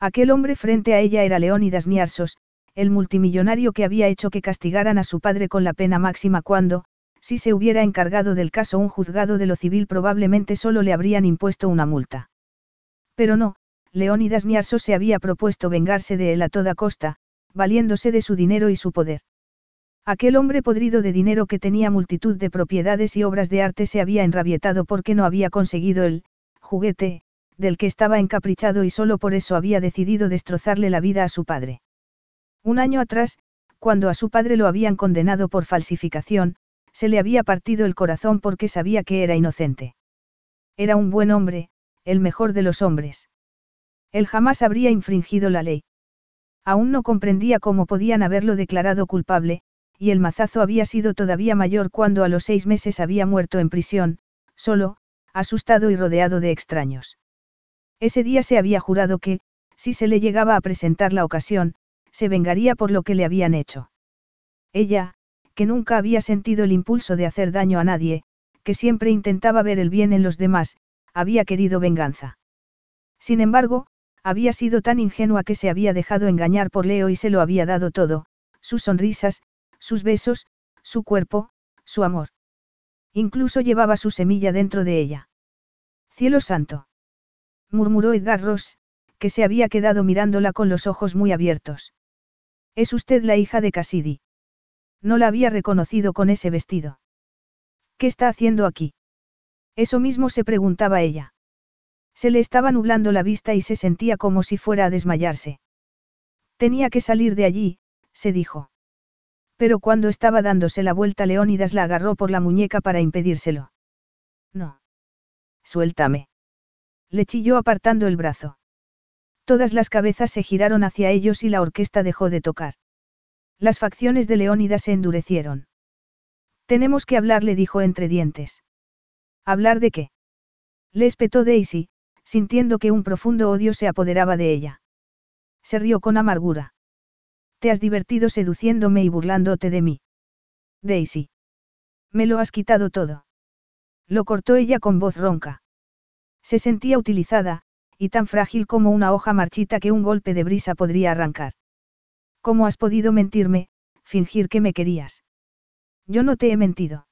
Aquel hombre frente a ella era Leónidas Niarsos, el multimillonario que había hecho que castigaran a su padre con la pena máxima cuando, si se hubiera encargado del caso un juzgado de lo civil probablemente solo le habrían impuesto una multa. Pero no, Leónidas Niarsos se había propuesto vengarse de él a toda costa, valiéndose de su dinero y su poder. Aquel hombre podrido de dinero que tenía multitud de propiedades y obras de arte se había enrabietado porque no había conseguido el juguete, del que estaba encaprichado y solo por eso había decidido destrozarle la vida a su padre. Un año atrás, cuando a su padre lo habían condenado por falsificación, se le había partido el corazón porque sabía que era inocente. Era un buen hombre, el mejor de los hombres. Él jamás habría infringido la ley. Aún no comprendía cómo podían haberlo declarado culpable, y el mazazo había sido todavía mayor cuando a los seis meses había muerto en prisión, solo, asustado y rodeado de extraños. Ese día se había jurado que, si se le llegaba a presentar la ocasión, se vengaría por lo que le habían hecho. Ella, que nunca había sentido el impulso de hacer daño a nadie, que siempre intentaba ver el bien en los demás, había querido venganza. Sin embargo, había sido tan ingenua que se había dejado engañar por Leo y se lo había dado todo, sus sonrisas, sus besos, su cuerpo, su amor. Incluso llevaba su semilla dentro de ella. Cielo santo. murmuró Edgar Ross, que se había quedado mirándola con los ojos muy abiertos. Es usted la hija de Cassidy. No la había reconocido con ese vestido. ¿Qué está haciendo aquí? Eso mismo se preguntaba ella. Se le estaba nublando la vista y se sentía como si fuera a desmayarse. Tenía que salir de allí, se dijo. Pero cuando estaba dándose la vuelta Leónidas la agarró por la muñeca para impedírselo. No. Suéltame. Le chilló apartando el brazo. Todas las cabezas se giraron hacia ellos y la orquesta dejó de tocar. Las facciones de Leónidas se endurecieron. Tenemos que hablar, le dijo entre dientes. ¿Hablar de qué? Le espetó Daisy, sintiendo que un profundo odio se apoderaba de ella. Se rió con amargura. Te has divertido seduciéndome y burlándote de mí. Daisy. Me lo has quitado todo. Lo cortó ella con voz ronca. Se sentía utilizada, y tan frágil como una hoja marchita que un golpe de brisa podría arrancar. ¿Cómo has podido mentirme, fingir que me querías? Yo no te he mentido.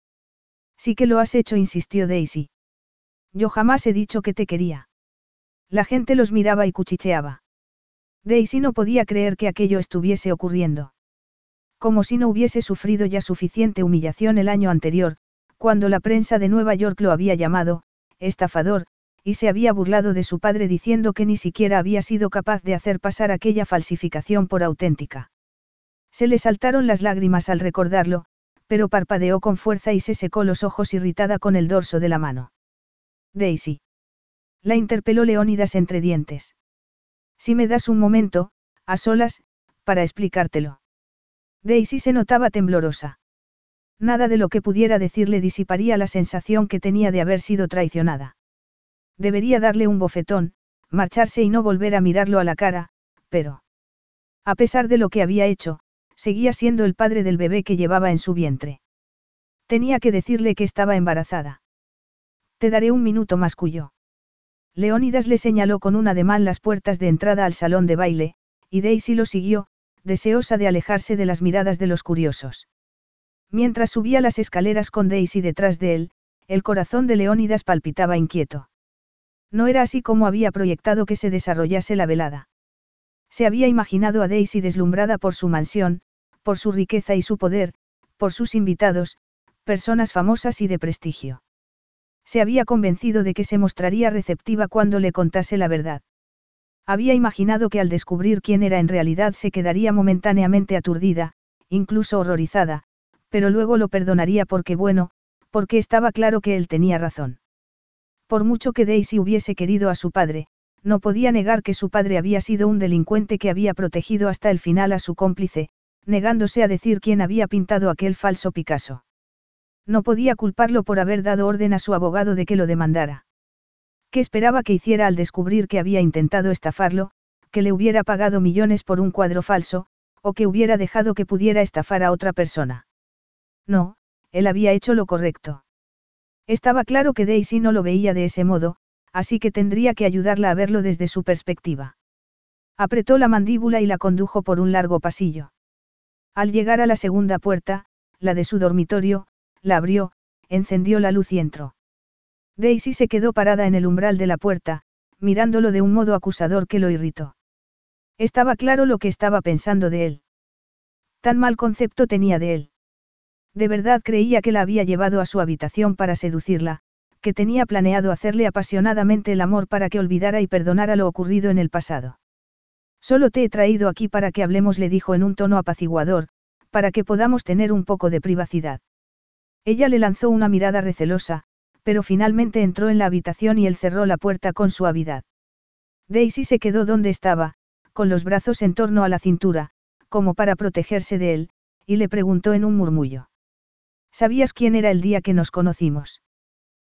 Sí que lo has hecho, insistió Daisy. Yo jamás he dicho que te quería. La gente los miraba y cuchicheaba. Daisy no podía creer que aquello estuviese ocurriendo. Como si no hubiese sufrido ya suficiente humillación el año anterior, cuando la prensa de Nueva York lo había llamado, estafador, y se había burlado de su padre diciendo que ni siquiera había sido capaz de hacer pasar aquella falsificación por auténtica. Se le saltaron las lágrimas al recordarlo, pero parpadeó con fuerza y se secó los ojos irritada con el dorso de la mano. Daisy. La interpeló Leónidas entre dientes. Si me das un momento, a solas, para explicártelo. Daisy se notaba temblorosa. Nada de lo que pudiera decirle disiparía la sensación que tenía de haber sido traicionada. Debería darle un bofetón, marcharse y no volver a mirarlo a la cara, pero... A pesar de lo que había hecho, seguía siendo el padre del bebé que llevaba en su vientre. Tenía que decirle que estaba embarazada. Te daré un minuto más cuyo. Leónidas le señaló con un ademán las puertas de entrada al salón de baile, y Daisy lo siguió, deseosa de alejarse de las miradas de los curiosos. Mientras subía las escaleras con Daisy detrás de él, el corazón de Leónidas palpitaba inquieto. No era así como había proyectado que se desarrollase la velada. Se había imaginado a Daisy deslumbrada por su mansión, por su riqueza y su poder, por sus invitados, personas famosas y de prestigio. Se había convencido de que se mostraría receptiva cuando le contase la verdad. Había imaginado que al descubrir quién era en realidad se quedaría momentáneamente aturdida, incluso horrorizada, pero luego lo perdonaría porque bueno, porque estaba claro que él tenía razón. Por mucho que Daisy hubiese querido a su padre, no podía negar que su padre había sido un delincuente que había protegido hasta el final a su cómplice, negándose a decir quién había pintado aquel falso Picasso. No podía culparlo por haber dado orden a su abogado de que lo demandara. ¿Qué esperaba que hiciera al descubrir que había intentado estafarlo, que le hubiera pagado millones por un cuadro falso, o que hubiera dejado que pudiera estafar a otra persona? No, él había hecho lo correcto. Estaba claro que Daisy no lo veía de ese modo, así que tendría que ayudarla a verlo desde su perspectiva. Apretó la mandíbula y la condujo por un largo pasillo. Al llegar a la segunda puerta, la de su dormitorio, la abrió, encendió la luz y entró. Daisy se quedó parada en el umbral de la puerta, mirándolo de un modo acusador que lo irritó. Estaba claro lo que estaba pensando de él. Tan mal concepto tenía de él. De verdad creía que la había llevado a su habitación para seducirla, que tenía planeado hacerle apasionadamente el amor para que olvidara y perdonara lo ocurrido en el pasado. Solo te he traído aquí para que hablemos, le dijo en un tono apaciguador, para que podamos tener un poco de privacidad. Ella le lanzó una mirada recelosa, pero finalmente entró en la habitación y él cerró la puerta con suavidad. Daisy se quedó donde estaba, con los brazos en torno a la cintura, como para protegerse de él, y le preguntó en un murmullo. ¿Sabías quién era el día que nos conocimos?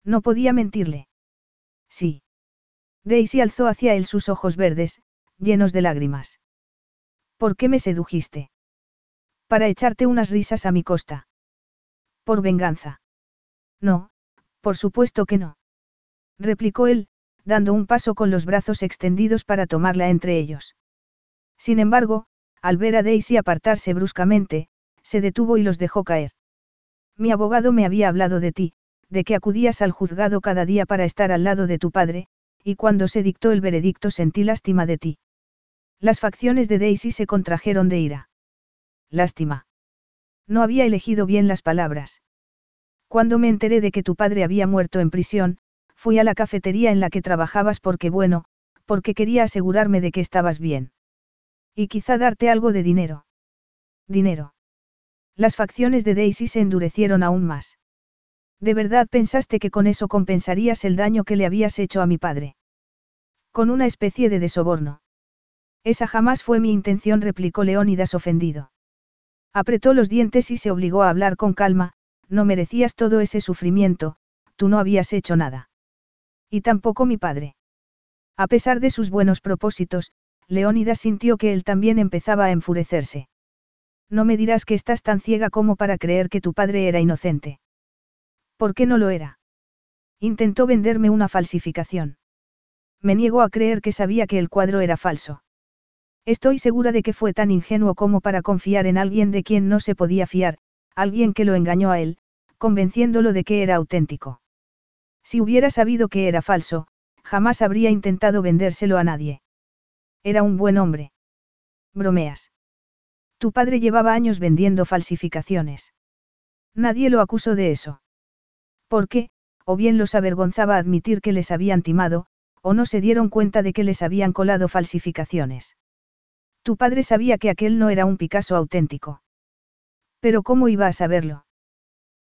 No podía mentirle. Sí. Daisy alzó hacia él sus ojos verdes, llenos de lágrimas. ¿Por qué me sedujiste? Para echarte unas risas a mi costa. Por venganza. No, por supuesto que no. Replicó él, dando un paso con los brazos extendidos para tomarla entre ellos. Sin embargo, al ver a Daisy apartarse bruscamente, se detuvo y los dejó caer. Mi abogado me había hablado de ti, de que acudías al juzgado cada día para estar al lado de tu padre, y cuando se dictó el veredicto sentí lástima de ti. Las facciones de Daisy se contrajeron de ira. Lástima. No había elegido bien las palabras. Cuando me enteré de que tu padre había muerto en prisión, fui a la cafetería en la que trabajabas porque bueno, porque quería asegurarme de que estabas bien. Y quizá darte algo de dinero. Dinero. Las facciones de Daisy se endurecieron aún más. ¿De verdad pensaste que con eso compensarías el daño que le habías hecho a mi padre? Con una especie de desoborno. Esa jamás fue mi intención, replicó Leónidas ofendido. Apretó los dientes y se obligó a hablar con calma, no merecías todo ese sufrimiento, tú no habías hecho nada. Y tampoco mi padre. A pesar de sus buenos propósitos, Leónidas sintió que él también empezaba a enfurecerse. No me dirás que estás tan ciega como para creer que tu padre era inocente. ¿Por qué no lo era? Intentó venderme una falsificación. Me niego a creer que sabía que el cuadro era falso. Estoy segura de que fue tan ingenuo como para confiar en alguien de quien no se podía fiar, alguien que lo engañó a él, convenciéndolo de que era auténtico. Si hubiera sabido que era falso, jamás habría intentado vendérselo a nadie. Era un buen hombre. Bromeas. Tu padre llevaba años vendiendo falsificaciones. Nadie lo acusó de eso. ¿Por qué? O bien los avergonzaba admitir que les habían timado, o no se dieron cuenta de que les habían colado falsificaciones. Tu padre sabía que aquel no era un Picasso auténtico. Pero ¿cómo iba a saberlo?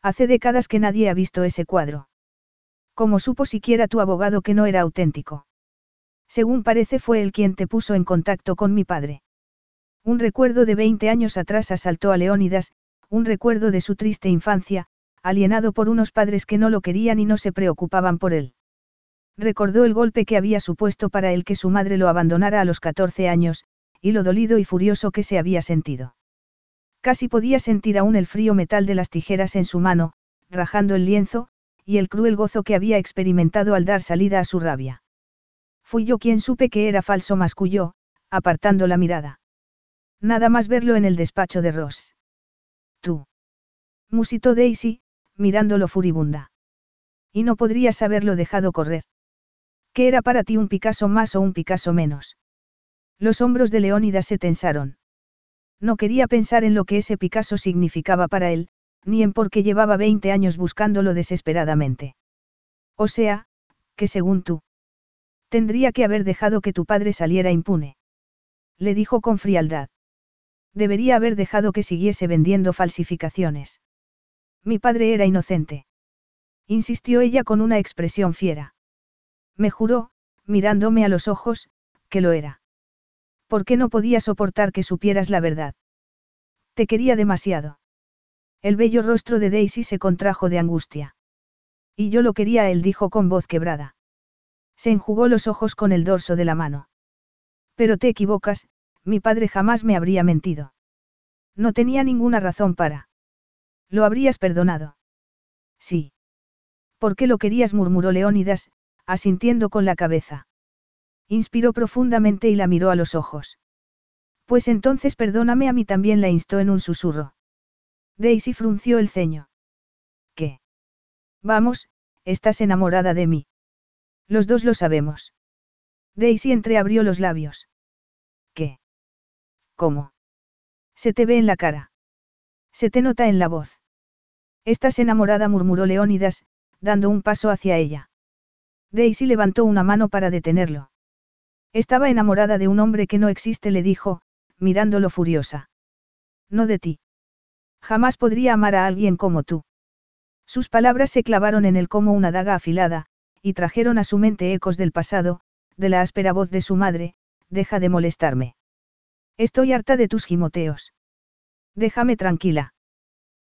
Hace décadas que nadie ha visto ese cuadro. ¿Cómo supo siquiera tu abogado que no era auténtico? Según parece fue él quien te puso en contacto con mi padre. Un recuerdo de 20 años atrás asaltó a Leónidas, un recuerdo de su triste infancia, alienado por unos padres que no lo querían y no se preocupaban por él. Recordó el golpe que había supuesto para él que su madre lo abandonara a los 14 años, y lo dolido y furioso que se había sentido. Casi podía sentir aún el frío metal de las tijeras en su mano, rajando el lienzo, y el cruel gozo que había experimentado al dar salida a su rabia. Fui yo quien supe que era falso, masculló, apartando la mirada. Nada más verlo en el despacho de Ross. Tú. Musitó Daisy, mirándolo furibunda. Y no podrías haberlo dejado correr. ¿Qué era para ti un Picasso más o un Picasso menos? Los hombros de Leónidas se tensaron. No quería pensar en lo que ese Picasso significaba para él, ni en por qué llevaba 20 años buscándolo desesperadamente. O sea, que según tú. Tendría que haber dejado que tu padre saliera impune. Le dijo con frialdad. Debería haber dejado que siguiese vendiendo falsificaciones. Mi padre era inocente. Insistió ella con una expresión fiera. Me juró, mirándome a los ojos, que lo era. ¿Por qué no podía soportar que supieras la verdad? Te quería demasiado. El bello rostro de Daisy se contrajo de angustia. Y yo lo quería, él dijo con voz quebrada. Se enjugó los ojos con el dorso de la mano. Pero te equivocas, mi padre jamás me habría mentido. No tenía ninguna razón para. Lo habrías perdonado. Sí. ¿Por qué lo querías? murmuró Leónidas, asintiendo con la cabeza. Inspiró profundamente y la miró a los ojos. Pues entonces perdóname a mí también la instó en un susurro. Daisy frunció el ceño. ¿Qué? Vamos, estás enamorada de mí. Los dos lo sabemos. Daisy entreabrió los labios. ¿Qué? ¿Cómo? Se te ve en la cara. Se te nota en la voz. Estás enamorada, murmuró Leónidas, dando un paso hacia ella. Daisy levantó una mano para detenerlo. Estaba enamorada de un hombre que no existe, le dijo, mirándolo furiosa. No de ti. Jamás podría amar a alguien como tú. Sus palabras se clavaron en él como una daga afilada, y trajeron a su mente ecos del pasado, de la áspera voz de su madre, deja de molestarme. Estoy harta de tus gimoteos. Déjame tranquila.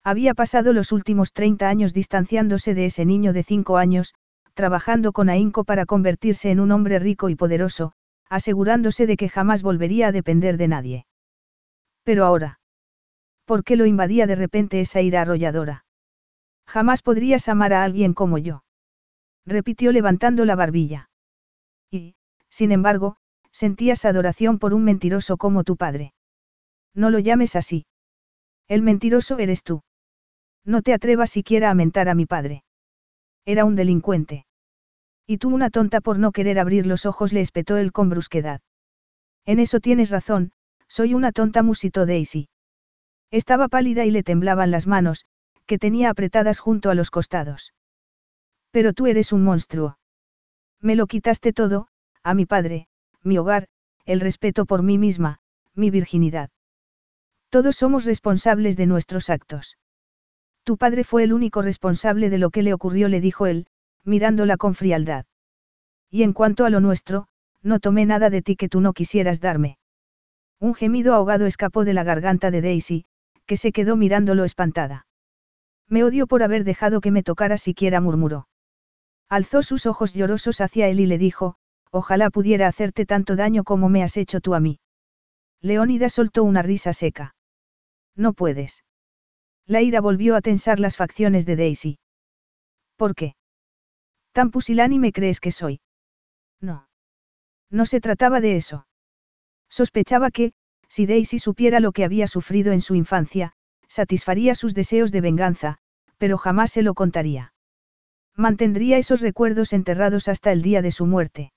Había pasado los últimos 30 años distanciándose de ese niño de cinco años, trabajando con ahínco para convertirse en un hombre rico y poderoso, asegurándose de que jamás volvería a depender de nadie. Pero ahora. ¿Por qué lo invadía de repente esa ira arrolladora? Jamás podrías amar a alguien como yo. Repitió levantando la barbilla. Y, sin embargo, sentías adoración por un mentiroso como tu padre. No lo llames así. El mentiroso eres tú. No te atrevas siquiera a mentar a mi padre. Era un delincuente. Y tú una tonta por no querer abrir los ojos le espetó él con brusquedad. En eso tienes razón, soy una tonta musitó Daisy. Estaba pálida y le temblaban las manos, que tenía apretadas junto a los costados. Pero tú eres un monstruo. Me lo quitaste todo, a mi padre, mi hogar, el respeto por mí misma, mi virginidad. Todos somos responsables de nuestros actos. Tu padre fue el único responsable de lo que le ocurrió, le dijo él, mirándola con frialdad. Y en cuanto a lo nuestro, no tomé nada de ti que tú no quisieras darme. Un gemido ahogado escapó de la garganta de Daisy, que se quedó mirándolo espantada. Me odio por haber dejado que me tocara siquiera murmuró. Alzó sus ojos llorosos hacia él y le dijo, ojalá pudiera hacerte tanto daño como me has hecho tú a mí. Leónida soltó una risa seca. No puedes. La ira volvió a tensar las facciones de Daisy. ¿Por qué? Tan pusilánime crees que soy. No. No se trataba de eso. Sospechaba que, si Daisy supiera lo que había sufrido en su infancia, satisfaría sus deseos de venganza, pero jamás se lo contaría. Mantendría esos recuerdos enterrados hasta el día de su muerte.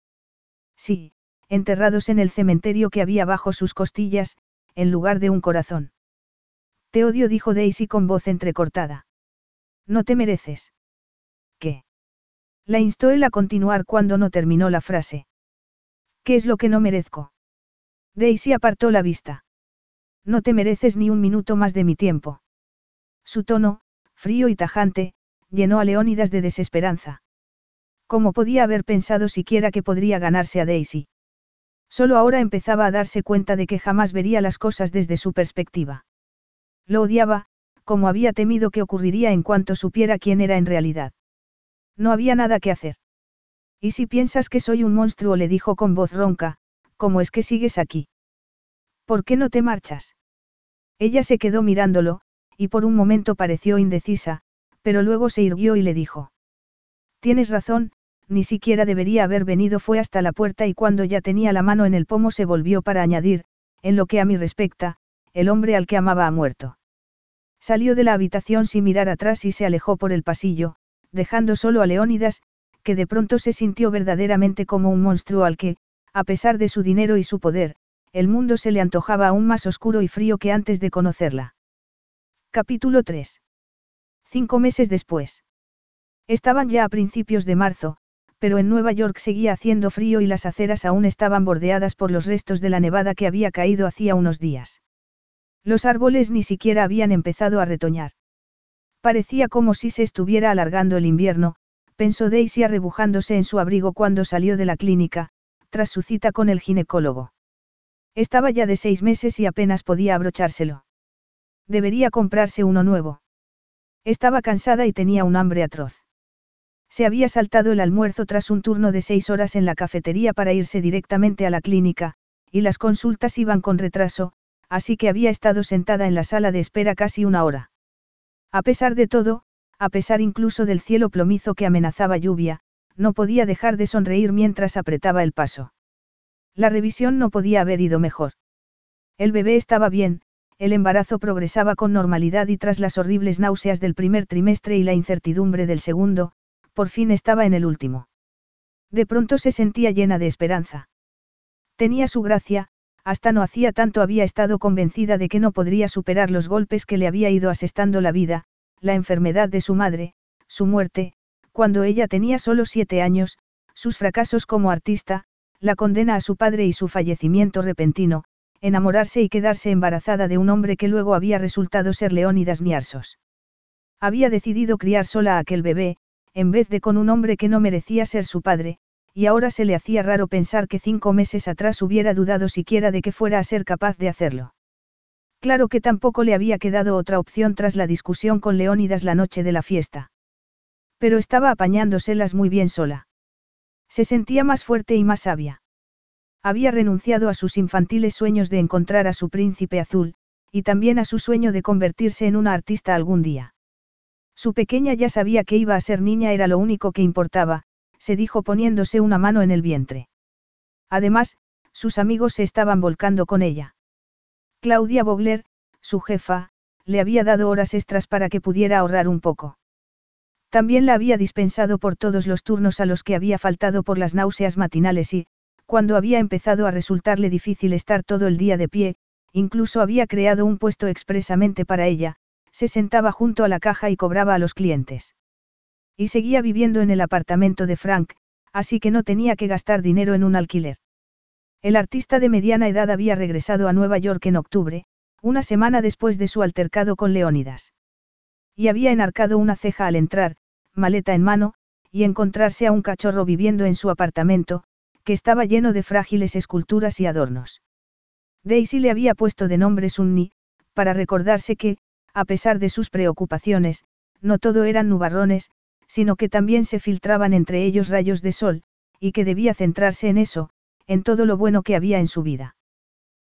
Sí, enterrados en el cementerio que había bajo sus costillas, en lugar de un corazón. Te odio, dijo Daisy con voz entrecortada. No te mereces. La instó él a continuar cuando no terminó la frase. ¿Qué es lo que no merezco? Daisy apartó la vista. No te mereces ni un minuto más de mi tiempo. Su tono, frío y tajante, llenó a Leónidas de desesperanza. ¿Cómo podía haber pensado siquiera que podría ganarse a Daisy? Solo ahora empezaba a darse cuenta de que jamás vería las cosas desde su perspectiva. Lo odiaba, como había temido que ocurriría en cuanto supiera quién era en realidad. No había nada que hacer. ¿Y si piensas que soy un monstruo? le dijo con voz ronca, ¿cómo es que sigues aquí? ¿Por qué no te marchas? Ella se quedó mirándolo, y por un momento pareció indecisa, pero luego se irguió y le dijo. Tienes razón, ni siquiera debería haber venido. Fue hasta la puerta y cuando ya tenía la mano en el pomo se volvió para añadir, en lo que a mí respecta, el hombre al que amaba ha muerto. Salió de la habitación sin mirar atrás y se alejó por el pasillo, dejando solo a Leónidas, que de pronto se sintió verdaderamente como un monstruo al que, a pesar de su dinero y su poder, el mundo se le antojaba aún más oscuro y frío que antes de conocerla. Capítulo 3. Cinco meses después. Estaban ya a principios de marzo, pero en Nueva York seguía haciendo frío y las aceras aún estaban bordeadas por los restos de la nevada que había caído hacía unos días. Los árboles ni siquiera habían empezado a retoñar. Parecía como si se estuviera alargando el invierno, pensó Daisy arrebujándose en su abrigo cuando salió de la clínica, tras su cita con el ginecólogo. Estaba ya de seis meses y apenas podía abrochárselo. Debería comprarse uno nuevo. Estaba cansada y tenía un hambre atroz. Se había saltado el almuerzo tras un turno de seis horas en la cafetería para irse directamente a la clínica, y las consultas iban con retraso, así que había estado sentada en la sala de espera casi una hora. A pesar de todo, a pesar incluso del cielo plomizo que amenazaba lluvia, no podía dejar de sonreír mientras apretaba el paso. La revisión no podía haber ido mejor. El bebé estaba bien, el embarazo progresaba con normalidad y tras las horribles náuseas del primer trimestre y la incertidumbre del segundo, por fin estaba en el último. De pronto se sentía llena de esperanza. Tenía su gracia, hasta no hacía tanto había estado convencida de que no podría superar los golpes que le había ido asestando la vida, la enfermedad de su madre, su muerte, cuando ella tenía solo siete años, sus fracasos como artista, la condena a su padre y su fallecimiento repentino, enamorarse y quedarse embarazada de un hombre que luego había resultado ser Leónidas Niarsos. Había decidido criar sola a aquel bebé, en vez de con un hombre que no merecía ser su padre, y ahora se le hacía raro pensar que cinco meses atrás hubiera dudado siquiera de que fuera a ser capaz de hacerlo. Claro que tampoco le había quedado otra opción tras la discusión con Leónidas la noche de la fiesta. Pero estaba apañándoselas muy bien sola. Se sentía más fuerte y más sabia. Había renunciado a sus infantiles sueños de encontrar a su príncipe azul, y también a su sueño de convertirse en una artista algún día. Su pequeña ya sabía que iba a ser niña era lo único que importaba, se dijo poniéndose una mano en el vientre. Además, sus amigos se estaban volcando con ella. Claudia Bogler, su jefa, le había dado horas extras para que pudiera ahorrar un poco. También la había dispensado por todos los turnos a los que había faltado por las náuseas matinales y, cuando había empezado a resultarle difícil estar todo el día de pie, incluso había creado un puesto expresamente para ella, se sentaba junto a la caja y cobraba a los clientes. Y seguía viviendo en el apartamento de Frank, así que no tenía que gastar dinero en un alquiler. El artista de mediana edad había regresado a Nueva York en octubre, una semana después de su altercado con Leónidas. Y había enarcado una ceja al entrar, maleta en mano, y encontrarse a un cachorro viviendo en su apartamento, que estaba lleno de frágiles esculturas y adornos. Daisy le había puesto de nombre Sunny, para recordarse que, a pesar de sus preocupaciones, no todo eran nubarrones, sino que también se filtraban entre ellos rayos de sol, y que debía centrarse en eso, en todo lo bueno que había en su vida.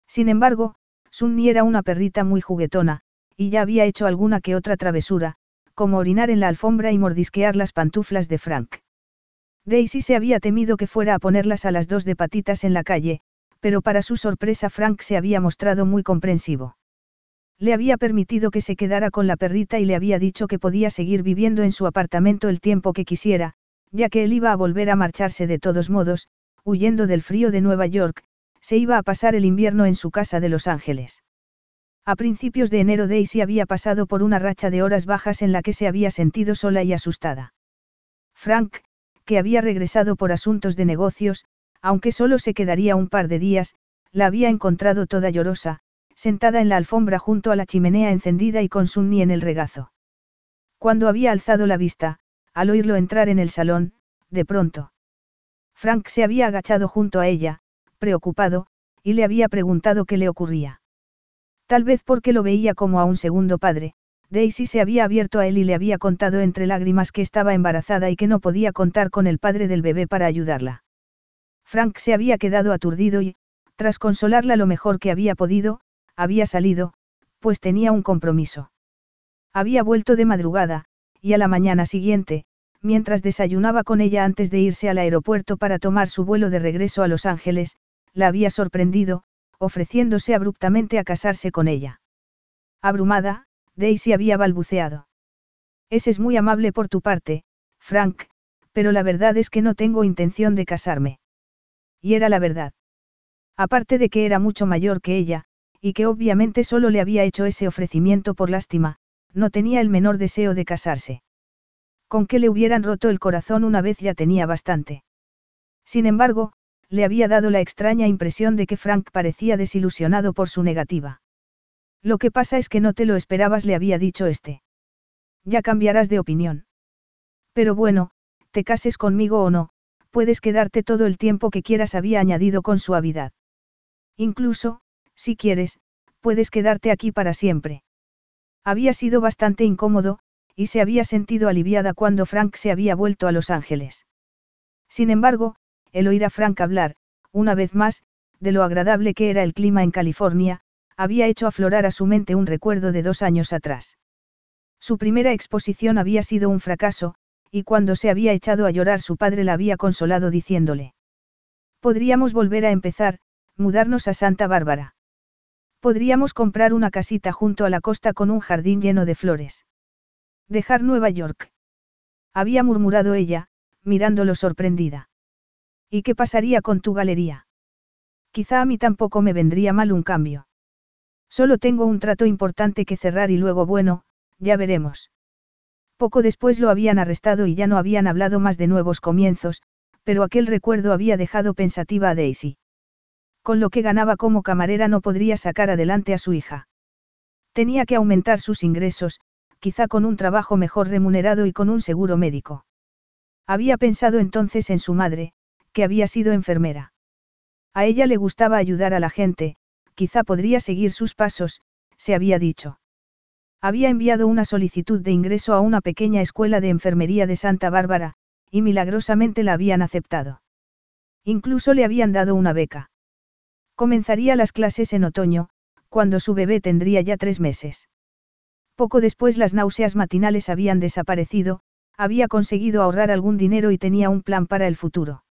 Sin embargo, Sunny era una perrita muy juguetona, y ya había hecho alguna que otra travesura, como orinar en la alfombra y mordisquear las pantuflas de Frank. Daisy se había temido que fuera a ponerlas a las dos de patitas en la calle, pero para su sorpresa Frank se había mostrado muy comprensivo. Le había permitido que se quedara con la perrita y le había dicho que podía seguir viviendo en su apartamento el tiempo que quisiera, ya que él iba a volver a marcharse de todos modos, huyendo del frío de Nueva York, se iba a pasar el invierno en su casa de Los Ángeles. A principios de enero Daisy había pasado por una racha de horas bajas en la que se había sentido sola y asustada. Frank, que había regresado por asuntos de negocios, aunque solo se quedaría un par de días, la había encontrado toda llorosa, sentada en la alfombra junto a la chimenea encendida y con Sunny en el regazo. Cuando había alzado la vista, al oírlo entrar en el salón, de pronto. Frank se había agachado junto a ella, preocupado, y le había preguntado qué le ocurría. Tal vez porque lo veía como a un segundo padre, Daisy se había abierto a él y le había contado entre lágrimas que estaba embarazada y que no podía contar con el padre del bebé para ayudarla. Frank se había quedado aturdido y, tras consolarla lo mejor que había podido, había salido, pues tenía un compromiso. Había vuelto de madrugada, y a la mañana siguiente, mientras desayunaba con ella antes de irse al aeropuerto para tomar su vuelo de regreso a Los Ángeles, la había sorprendido, ofreciéndose abruptamente a casarse con ella. Abrumada, Daisy había balbuceado. Ese es muy amable por tu parte, Frank, pero la verdad es que no tengo intención de casarme. Y era la verdad. Aparte de que era mucho mayor que ella, y que obviamente solo le había hecho ese ofrecimiento por lástima, no tenía el menor deseo de casarse. Con que le hubieran roto el corazón una vez ya tenía bastante. Sin embargo, le había dado la extraña impresión de que Frank parecía desilusionado por su negativa. Lo que pasa es que no te lo esperabas, le había dicho este. Ya cambiarás de opinión. Pero bueno, te cases conmigo o no, puedes quedarte todo el tiempo que quieras, había añadido con suavidad. Incluso, si quieres, puedes quedarte aquí para siempre. Había sido bastante incómodo, y se había sentido aliviada cuando Frank se había vuelto a Los Ángeles. Sin embargo, el oír a Frank hablar, una vez más, de lo agradable que era el clima en California, había hecho aflorar a su mente un recuerdo de dos años atrás. Su primera exposición había sido un fracaso, y cuando se había echado a llorar su padre la había consolado diciéndole. Podríamos volver a empezar, mudarnos a Santa Bárbara. Podríamos comprar una casita junto a la costa con un jardín lleno de flores. Dejar Nueva York. Había murmurado ella, mirándolo sorprendida. ¿Y qué pasaría con tu galería? Quizá a mí tampoco me vendría mal un cambio. Solo tengo un trato importante que cerrar y luego bueno, ya veremos. Poco después lo habían arrestado y ya no habían hablado más de nuevos comienzos, pero aquel recuerdo había dejado pensativa a Daisy. Con lo que ganaba como camarera no podría sacar adelante a su hija. Tenía que aumentar sus ingresos, quizá con un trabajo mejor remunerado y con un seguro médico. Había pensado entonces en su madre, que había sido enfermera. A ella le gustaba ayudar a la gente, quizá podría seguir sus pasos, se había dicho. Había enviado una solicitud de ingreso a una pequeña escuela de enfermería de Santa Bárbara, y milagrosamente la habían aceptado. Incluso le habían dado una beca. Comenzaría las clases en otoño, cuando su bebé tendría ya tres meses. Poco después las náuseas matinales habían desaparecido, había conseguido ahorrar algún dinero y tenía un plan para el futuro.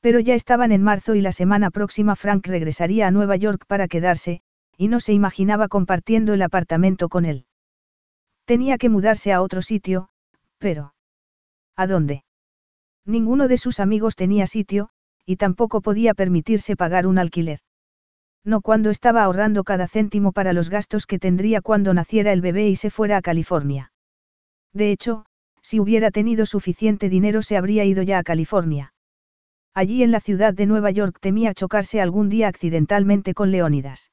Pero ya estaban en marzo y la semana próxima Frank regresaría a Nueva York para quedarse, y no se imaginaba compartiendo el apartamento con él. Tenía que mudarse a otro sitio, pero... ¿A dónde? Ninguno de sus amigos tenía sitio, y tampoco podía permitirse pagar un alquiler no cuando estaba ahorrando cada céntimo para los gastos que tendría cuando naciera el bebé y se fuera a California. De hecho, si hubiera tenido suficiente dinero se habría ido ya a California. Allí en la ciudad de Nueva York temía chocarse algún día accidentalmente con Leónidas.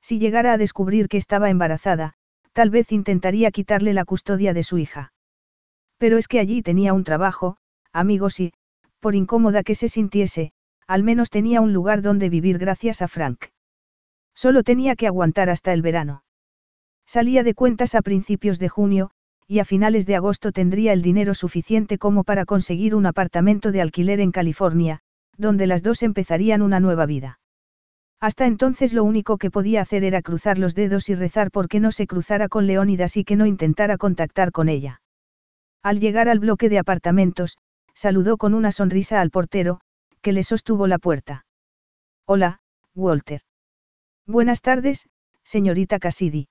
Si llegara a descubrir que estaba embarazada, tal vez intentaría quitarle la custodia de su hija. Pero es que allí tenía un trabajo, amigos y, por incómoda que se sintiese, al menos tenía un lugar donde vivir gracias a Frank. Solo tenía que aguantar hasta el verano. Salía de cuentas a principios de junio, y a finales de agosto tendría el dinero suficiente como para conseguir un apartamento de alquiler en California, donde las dos empezarían una nueva vida. Hasta entonces lo único que podía hacer era cruzar los dedos y rezar porque no se cruzara con Leónidas y que no intentara contactar con ella. Al llegar al bloque de apartamentos, saludó con una sonrisa al portero, que le sostuvo la puerta. Hola, Walter. Buenas tardes, señorita Cassidy.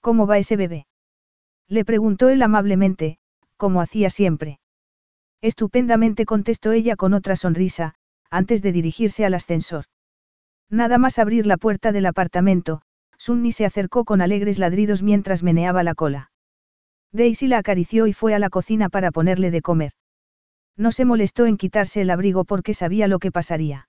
¿Cómo va ese bebé? Le preguntó él amablemente, como hacía siempre. Estupendamente contestó ella con otra sonrisa, antes de dirigirse al ascensor. Nada más abrir la puerta del apartamento, Sunny se acercó con alegres ladridos mientras meneaba la cola. Daisy la acarició y fue a la cocina para ponerle de comer. No se molestó en quitarse el abrigo porque sabía lo que pasaría.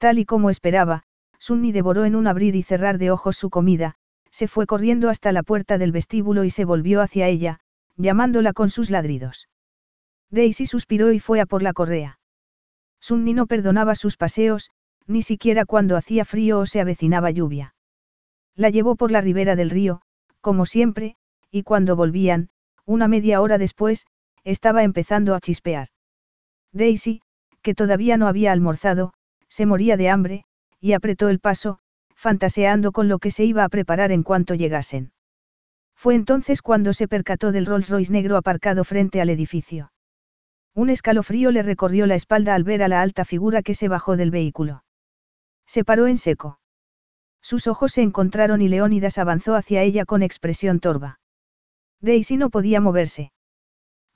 Tal y como esperaba, Sunny devoró en un abrir y cerrar de ojos su comida, se fue corriendo hasta la puerta del vestíbulo y se volvió hacia ella, llamándola con sus ladridos. Daisy suspiró y fue a por la correa. Sunny no perdonaba sus paseos, ni siquiera cuando hacía frío o se avecinaba lluvia. La llevó por la ribera del río, como siempre, y cuando volvían, una media hora después, estaba empezando a chispear. Daisy, que todavía no había almorzado, se moría de hambre, y apretó el paso, fantaseando con lo que se iba a preparar en cuanto llegasen. Fue entonces cuando se percató del Rolls Royce negro aparcado frente al edificio. Un escalofrío le recorrió la espalda al ver a la alta figura que se bajó del vehículo. Se paró en seco. Sus ojos se encontraron y Leónidas avanzó hacia ella con expresión torva. Daisy no podía moverse.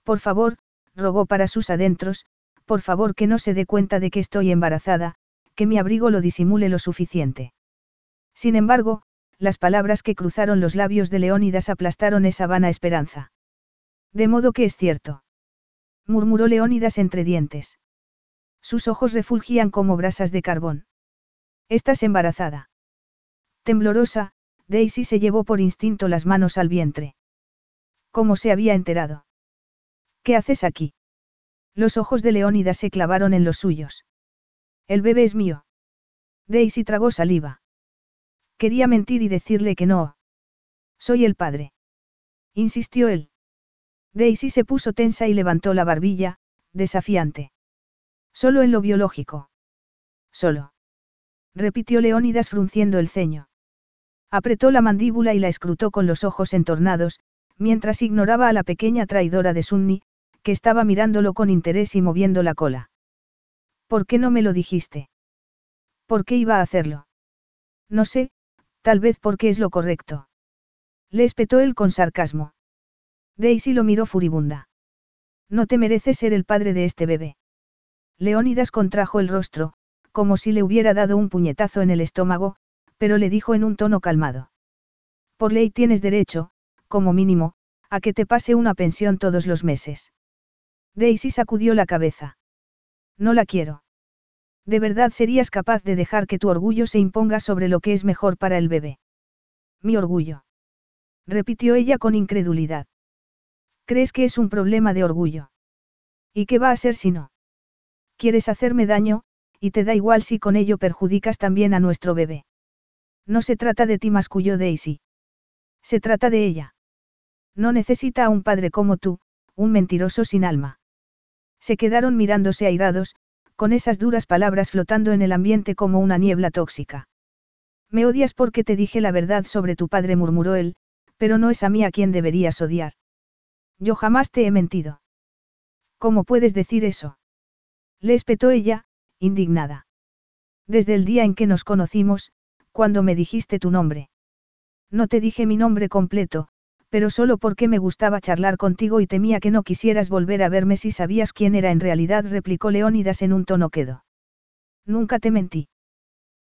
Por favor, rogó para sus adentros, por favor que no se dé cuenta de que estoy embarazada, que mi abrigo lo disimule lo suficiente. Sin embargo, las palabras que cruzaron los labios de Leónidas aplastaron esa vana esperanza. De modo que es cierto. murmuró Leónidas entre dientes. Sus ojos refulgían como brasas de carbón. Estás embarazada. Temblorosa, Daisy se llevó por instinto las manos al vientre. ¿Cómo se había enterado? ¿Qué haces aquí? Los ojos de Leónidas se clavaron en los suyos. El bebé es mío. Daisy tragó saliva. Quería mentir y decirle que no. Soy el padre. Insistió él. Daisy se puso tensa y levantó la barbilla, desafiante. Solo en lo biológico. Solo. Repitió Leónidas frunciendo el ceño. Apretó la mandíbula y la escrutó con los ojos entornados, mientras ignoraba a la pequeña traidora de Sunni, que estaba mirándolo con interés y moviendo la cola. ¿Por qué no me lo dijiste? ¿Por qué iba a hacerlo? No sé, tal vez porque es lo correcto. Le espetó él con sarcasmo. Daisy lo miró furibunda. No te mereces ser el padre de este bebé. Leónidas contrajo el rostro, como si le hubiera dado un puñetazo en el estómago, pero le dijo en un tono calmado. Por ley tienes derecho, como mínimo, a que te pase una pensión todos los meses. Daisy sacudió la cabeza. No la quiero. ¿De verdad serías capaz de dejar que tu orgullo se imponga sobre lo que es mejor para el bebé? Mi orgullo. Repitió ella con incredulidad. ¿Crees que es un problema de orgullo? ¿Y qué va a ser si no? Quieres hacerme daño, y te da igual si con ello perjudicas también a nuestro bebé. No se trata de ti, masculló Daisy. Se trata de ella. No necesita a un padre como tú, un mentiroso sin alma. Se quedaron mirándose airados, con esas duras palabras flotando en el ambiente como una niebla tóxica. Me odias porque te dije la verdad sobre tu padre, murmuró él, pero no es a mí a quien deberías odiar. Yo jamás te he mentido. ¿Cómo puedes decir eso? Le espetó ella, indignada. Desde el día en que nos conocimos, cuando me dijiste tu nombre. No te dije mi nombre completo, pero solo porque me gustaba charlar contigo y temía que no quisieras volver a verme si sabías quién era en realidad, replicó Leónidas en un tono quedo. Nunca te mentí.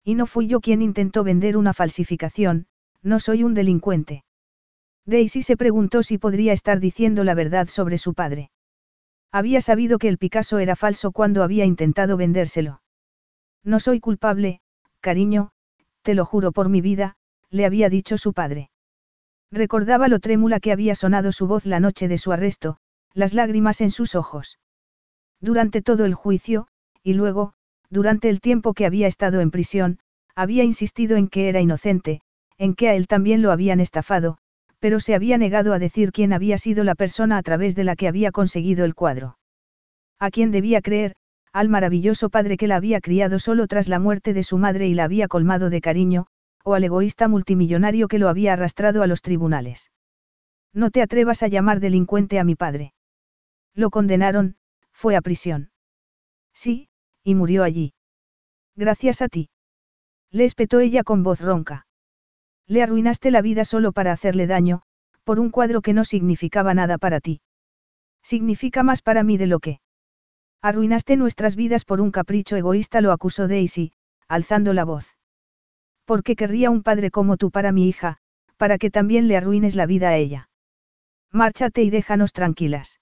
Y no fui yo quien intentó vender una falsificación, no soy un delincuente. Daisy se preguntó si podría estar diciendo la verdad sobre su padre. Había sabido que el Picasso era falso cuando había intentado vendérselo. No soy culpable, cariño, te lo juro por mi vida, le había dicho su padre. Recordaba lo trémula que había sonado su voz la noche de su arresto, las lágrimas en sus ojos. Durante todo el juicio, y luego, Durante el tiempo que había estado en prisión, había insistido en que era inocente, en que a él también lo habían estafado, pero se había negado a decir quién había sido la persona a través de la que había conseguido el cuadro. A quién debía creer, al maravilloso padre que la había criado solo tras la muerte de su madre y la había colmado de cariño, o al egoísta multimillonario que lo había arrastrado a los tribunales. No te atrevas a llamar delincuente a mi padre. Lo condenaron, fue a prisión. Sí, y murió allí. Gracias a ti. Le espetó ella con voz ronca. Le arruinaste la vida solo para hacerle daño, por un cuadro que no significaba nada para ti. Significa más para mí de lo que. Arruinaste nuestras vidas por un capricho egoísta, lo acusó Daisy, alzando la voz. ¿Por qué querría un padre como tú para mi hija, para que también le arruines la vida a ella? Márchate y déjanos tranquilas.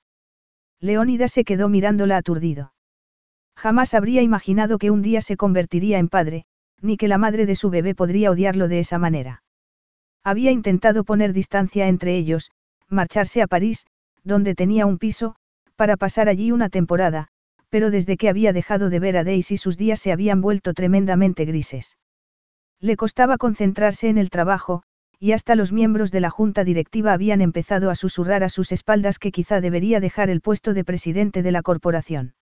Leónida se quedó mirándola aturdido. Jamás habría imaginado que un día se convertiría en padre, ni que la madre de su bebé podría odiarlo de esa manera. Había intentado poner distancia entre ellos, marcharse a París, donde tenía un piso, para pasar allí una temporada, pero desde que había dejado de ver a Daisy sus días se habían vuelto tremendamente grises. Le costaba concentrarse en el trabajo, y hasta los miembros de la junta directiva habían empezado a susurrar a sus espaldas que quizá debería dejar el puesto de presidente de la corporación.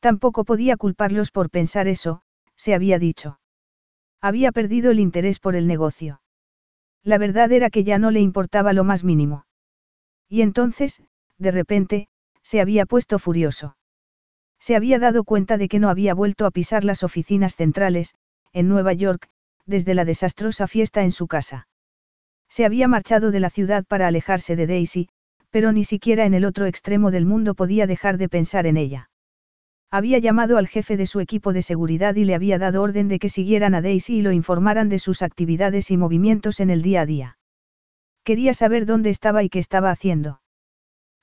Tampoco podía culparlos por pensar eso, se había dicho. Había perdido el interés por el negocio. La verdad era que ya no le importaba lo más mínimo. Y entonces, de repente, se había puesto furioso. Se había dado cuenta de que no había vuelto a pisar las oficinas centrales, en Nueva York, desde la desastrosa fiesta en su casa. Se había marchado de la ciudad para alejarse de Daisy, pero ni siquiera en el otro extremo del mundo podía dejar de pensar en ella. Había llamado al jefe de su equipo de seguridad y le había dado orden de que siguieran a Daisy y lo informaran de sus actividades y movimientos en el día a día. Quería saber dónde estaba y qué estaba haciendo.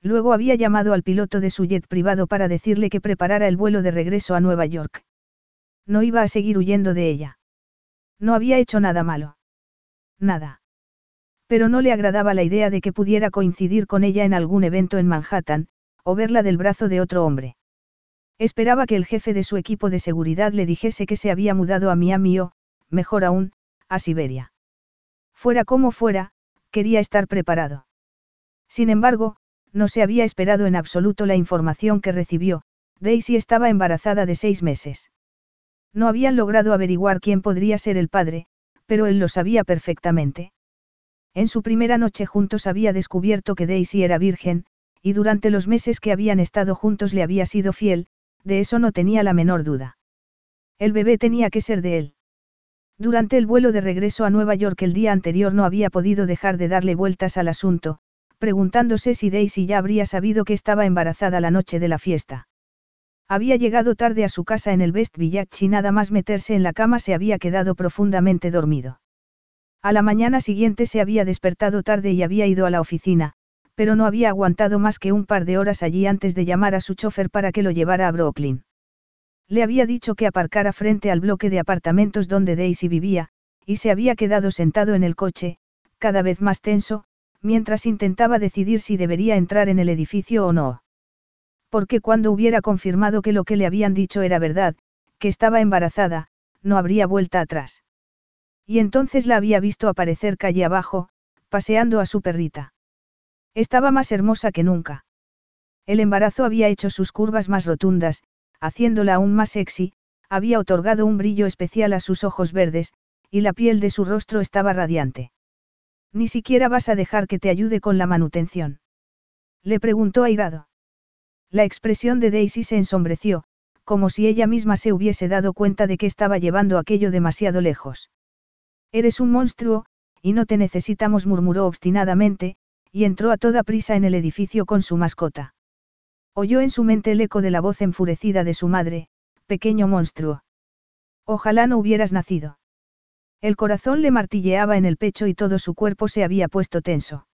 Luego había llamado al piloto de su jet privado para decirle que preparara el vuelo de regreso a Nueva York. No iba a seguir huyendo de ella. No había hecho nada malo. Nada pero no le agradaba la idea de que pudiera coincidir con ella en algún evento en Manhattan, o verla del brazo de otro hombre. Esperaba que el jefe de su equipo de seguridad le dijese que se había mudado a Miami o, mejor aún, a Siberia. Fuera como fuera, quería estar preparado. Sin embargo, no se había esperado en absoluto la información que recibió, Daisy estaba embarazada de seis meses. No habían logrado averiguar quién podría ser el padre, pero él lo sabía perfectamente. En su primera noche juntos había descubierto que Daisy era virgen, y durante los meses que habían estado juntos le había sido fiel, de eso no tenía la menor duda. El bebé tenía que ser de él. Durante el vuelo de regreso a Nueva York el día anterior no había podido dejar de darle vueltas al asunto, preguntándose si Daisy ya habría sabido que estaba embarazada la noche de la fiesta. Había llegado tarde a su casa en el West Village y nada más meterse en la cama se había quedado profundamente dormido. A la mañana siguiente se había despertado tarde y había ido a la oficina, pero no había aguantado más que un par de horas allí antes de llamar a su chofer para que lo llevara a Brooklyn. Le había dicho que aparcara frente al bloque de apartamentos donde Daisy vivía, y se había quedado sentado en el coche, cada vez más tenso, mientras intentaba decidir si debería entrar en el edificio o no. Porque cuando hubiera confirmado que lo que le habían dicho era verdad, que estaba embarazada, no habría vuelta atrás. Y entonces la había visto aparecer calle abajo, paseando a su perrita. Estaba más hermosa que nunca. El embarazo había hecho sus curvas más rotundas, haciéndola aún más sexy, había otorgado un brillo especial a sus ojos verdes, y la piel de su rostro estaba radiante. Ni siquiera vas a dejar que te ayude con la manutención. Le preguntó airado. La expresión de Daisy se ensombreció, como si ella misma se hubiese dado cuenta de que estaba llevando aquello demasiado lejos. Eres un monstruo, y no te necesitamos, murmuró obstinadamente, y entró a toda prisa en el edificio con su mascota. Oyó en su mente el eco de la voz enfurecida de su madre, pequeño monstruo. Ojalá no hubieras nacido. El corazón le martilleaba en el pecho y todo su cuerpo se había puesto tenso.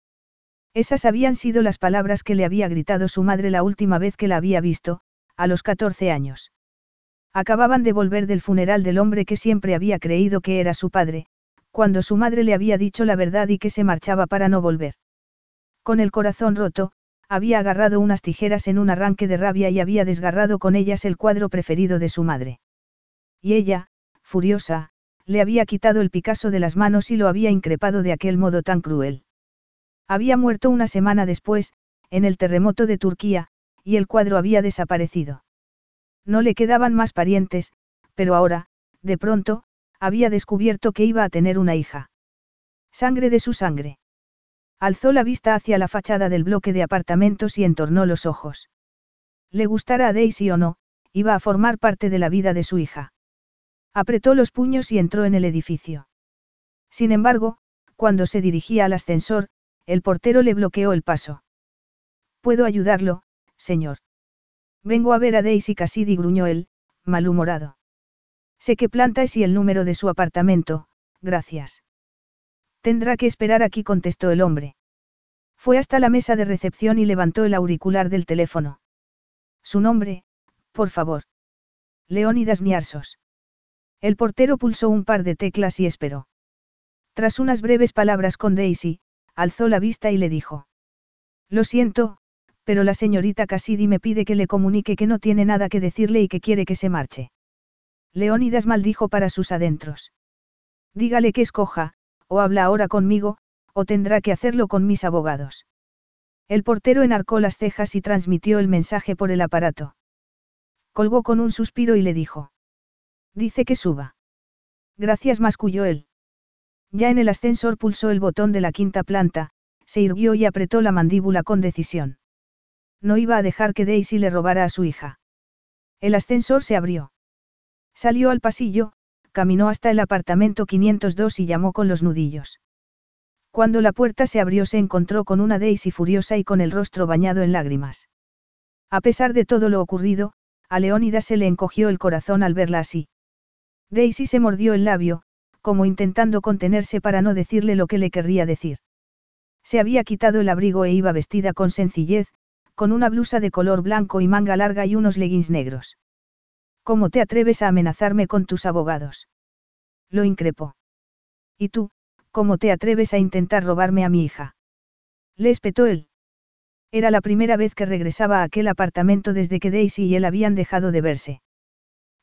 Esas habían sido las palabras que le había gritado su madre la última vez que la había visto, a los 14 años. Acababan de volver del funeral del hombre que siempre había creído que era su padre, cuando su madre le había dicho la verdad y que se marchaba para no volver. Con el corazón roto, había agarrado unas tijeras en un arranque de rabia y había desgarrado con ellas el cuadro preferido de su madre. y ella, furiosa, le había quitado el Picasso de las manos y lo había increpado de aquel modo tan cruel. Había muerto una semana después, en el terremoto de Turquía, y el cuadro había desaparecido. No le quedaban más parientes, pero ahora, de pronto, había descubierto que iba a tener una hija. Sangre de su sangre. Alzó la vista hacia la fachada del bloque de apartamentos y entornó los ojos. Le gustara a Daisy o no, iba a formar parte de la vida de su hija. Apretó los puños y entró en el edificio. Sin embargo, cuando se dirigía al ascensor, el portero le bloqueó el paso. ¿Puedo ayudarlo, señor? Vengo a ver a Daisy Cassidy, gruñó él, malhumorado. Sé qué planta es y el número de su apartamento, gracias. Tendrá que esperar aquí, contestó el hombre. Fue hasta la mesa de recepción y levantó el auricular del teléfono. Su nombre, por favor. Leónidas Niarsos. El portero pulsó un par de teclas y esperó. Tras unas breves palabras con Daisy, alzó la vista y le dijo. Lo siento, pero la señorita Cassidy me pide que le comunique que no tiene nada que decirle y que quiere que se marche. Leónidas maldijo para sus adentros. Dígale que escoja, o habla ahora conmigo, o tendrá que hacerlo con mis abogados. El portero enarcó las cejas y transmitió el mensaje por el aparato. Colgó con un suspiro y le dijo. Dice que suba. Gracias, masculló él. Ya en el ascensor pulsó el botón de la quinta planta, se irguió y apretó la mandíbula con decisión. No iba a dejar que Daisy le robara a su hija. El ascensor se abrió. Salió al pasillo, caminó hasta el apartamento 502 y llamó con los nudillos. Cuando la puerta se abrió se encontró con una Daisy furiosa y con el rostro bañado en lágrimas. A pesar de todo lo ocurrido, a Leónida se le encogió el corazón al verla así. Daisy se mordió el labio, como intentando contenerse para no decirle lo que le querría decir. Se había quitado el abrigo e iba vestida con sencillez, con una blusa de color blanco y manga larga y unos leggings negros. ¿Cómo te atreves a amenazarme con tus abogados? Lo increpó. ¿Y tú, cómo te atreves a intentar robarme a mi hija? Le espetó él. Era la primera vez que regresaba a aquel apartamento desde que Daisy y él habían dejado de verse.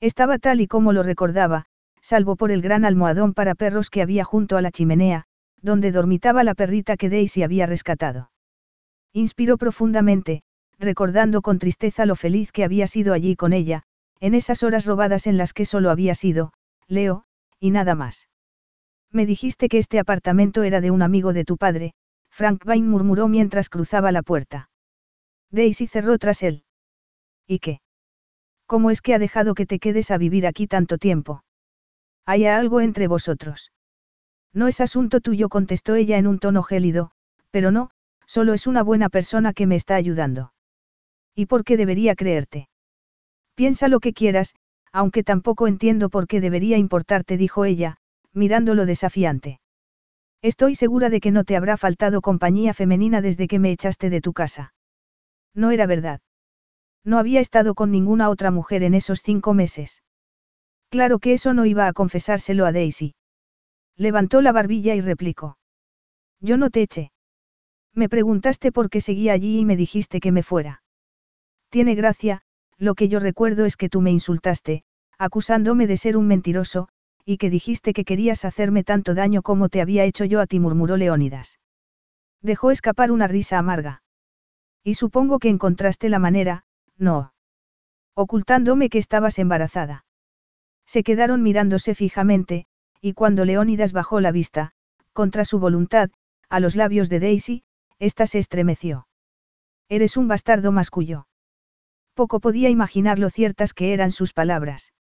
Estaba tal y como lo recordaba, salvo por el gran almohadón para perros que había junto a la chimenea, donde dormitaba la perrita que Daisy había rescatado. Inspiró profundamente, recordando con tristeza lo feliz que había sido allí con ella, en esas horas robadas en las que solo había sido, Leo, y nada más. Me dijiste que este apartamento era de un amigo de tu padre, Frank Vine murmuró mientras cruzaba la puerta. Daisy cerró tras él. ¿Y qué? ¿Cómo es que ha dejado que te quedes a vivir aquí tanto tiempo? ¿Hay algo entre vosotros? No es asunto tuyo, contestó ella en un tono gélido, pero no, solo es una buena persona que me está ayudando. ¿Y por qué debería creerte? Piensa lo que quieras, aunque tampoco entiendo por qué debería importarte, dijo ella, mirándolo desafiante. Estoy segura de que no te habrá faltado compañía femenina desde que me echaste de tu casa. No era verdad. No había estado con ninguna otra mujer en esos cinco meses. Claro que eso no iba a confesárselo a Daisy. Levantó la barbilla y replicó. Yo no te eché. Me preguntaste por qué seguía allí y me dijiste que me fuera. Tiene gracia, lo que yo recuerdo es que tú me insultaste, acusándome de ser un mentiroso, y que dijiste que querías hacerme tanto daño como te había hecho yo a ti, murmuró Leónidas. Dejó escapar una risa amarga. Y supongo que encontraste la manera, no. Ocultándome que estabas embarazada. Se quedaron mirándose fijamente, y cuando Leónidas bajó la vista, contra su voluntad, a los labios de Daisy, ésta se estremeció. Eres un bastardo mascullo. Poco podía imaginar lo ciertas que eran sus palabras.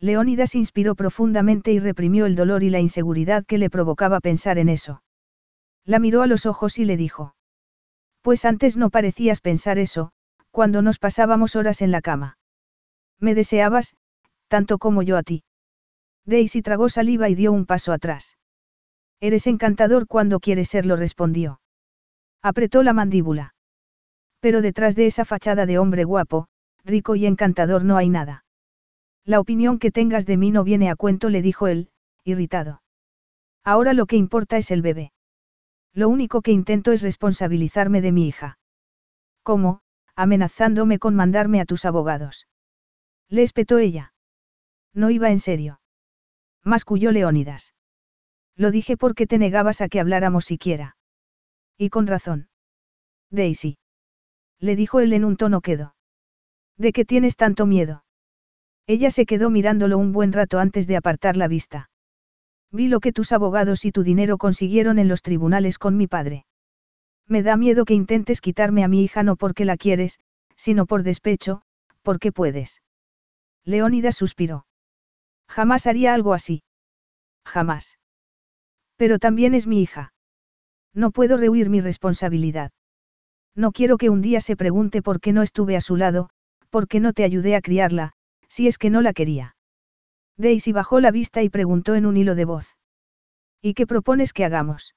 Leónidas inspiró profundamente y reprimió el dolor y la inseguridad que le provocaba pensar en eso. La miró a los ojos y le dijo. Pues antes no parecías pensar eso, cuando nos pasábamos horas en la cama. Me deseabas, tanto como yo a ti. Daisy tragó saliva y dio un paso atrás. Eres encantador cuando quieres serlo, respondió. Apretó la mandíbula. Pero detrás de esa fachada de hombre guapo, rico y encantador no hay nada. La opinión que tengas de mí no viene a cuento, le dijo él, irritado. Ahora lo que importa es el bebé. Lo único que intento es responsabilizarme de mi hija. ¿Cómo? amenazándome con mandarme a tus abogados. Le espetó ella. No iba en serio. Masculló Leónidas. Lo dije porque te negabas a que habláramos siquiera. Y con razón. Daisy. Le dijo él en un tono quedo. ¿De qué tienes tanto miedo? Ella se quedó mirándolo un buen rato antes de apartar la vista. Vi lo que tus abogados y tu dinero consiguieron en los tribunales con mi padre. Me da miedo que intentes quitarme a mi hija no porque la quieres, sino por despecho, porque puedes. Leónidas suspiró. Jamás haría algo así. Jamás. Pero también es mi hija. No puedo rehuir mi responsabilidad. No quiero que un día se pregunte por qué no estuve a su lado, por qué no te ayudé a criarla, si es que no la quería. Daisy bajó la vista y preguntó en un hilo de voz. ¿Y qué propones que hagamos?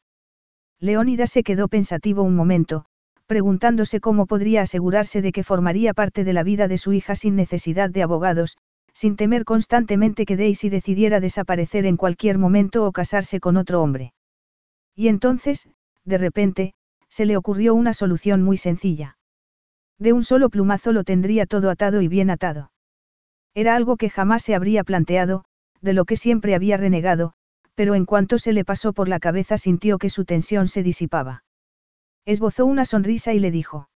Leónidas se quedó pensativo un momento, preguntándose cómo podría asegurarse de que formaría parte de la vida de su hija sin necesidad de abogados, sin temer constantemente que Daisy decidiera desaparecer en cualquier momento o casarse con otro hombre. Y entonces, de repente, se le ocurrió una solución muy sencilla. De un solo plumazo lo tendría todo atado y bien atado. Era algo que jamás se habría planteado, de lo que siempre había renegado, pero en cuanto se le pasó por la cabeza sintió que su tensión se disipaba. Esbozó una sonrisa y le dijo.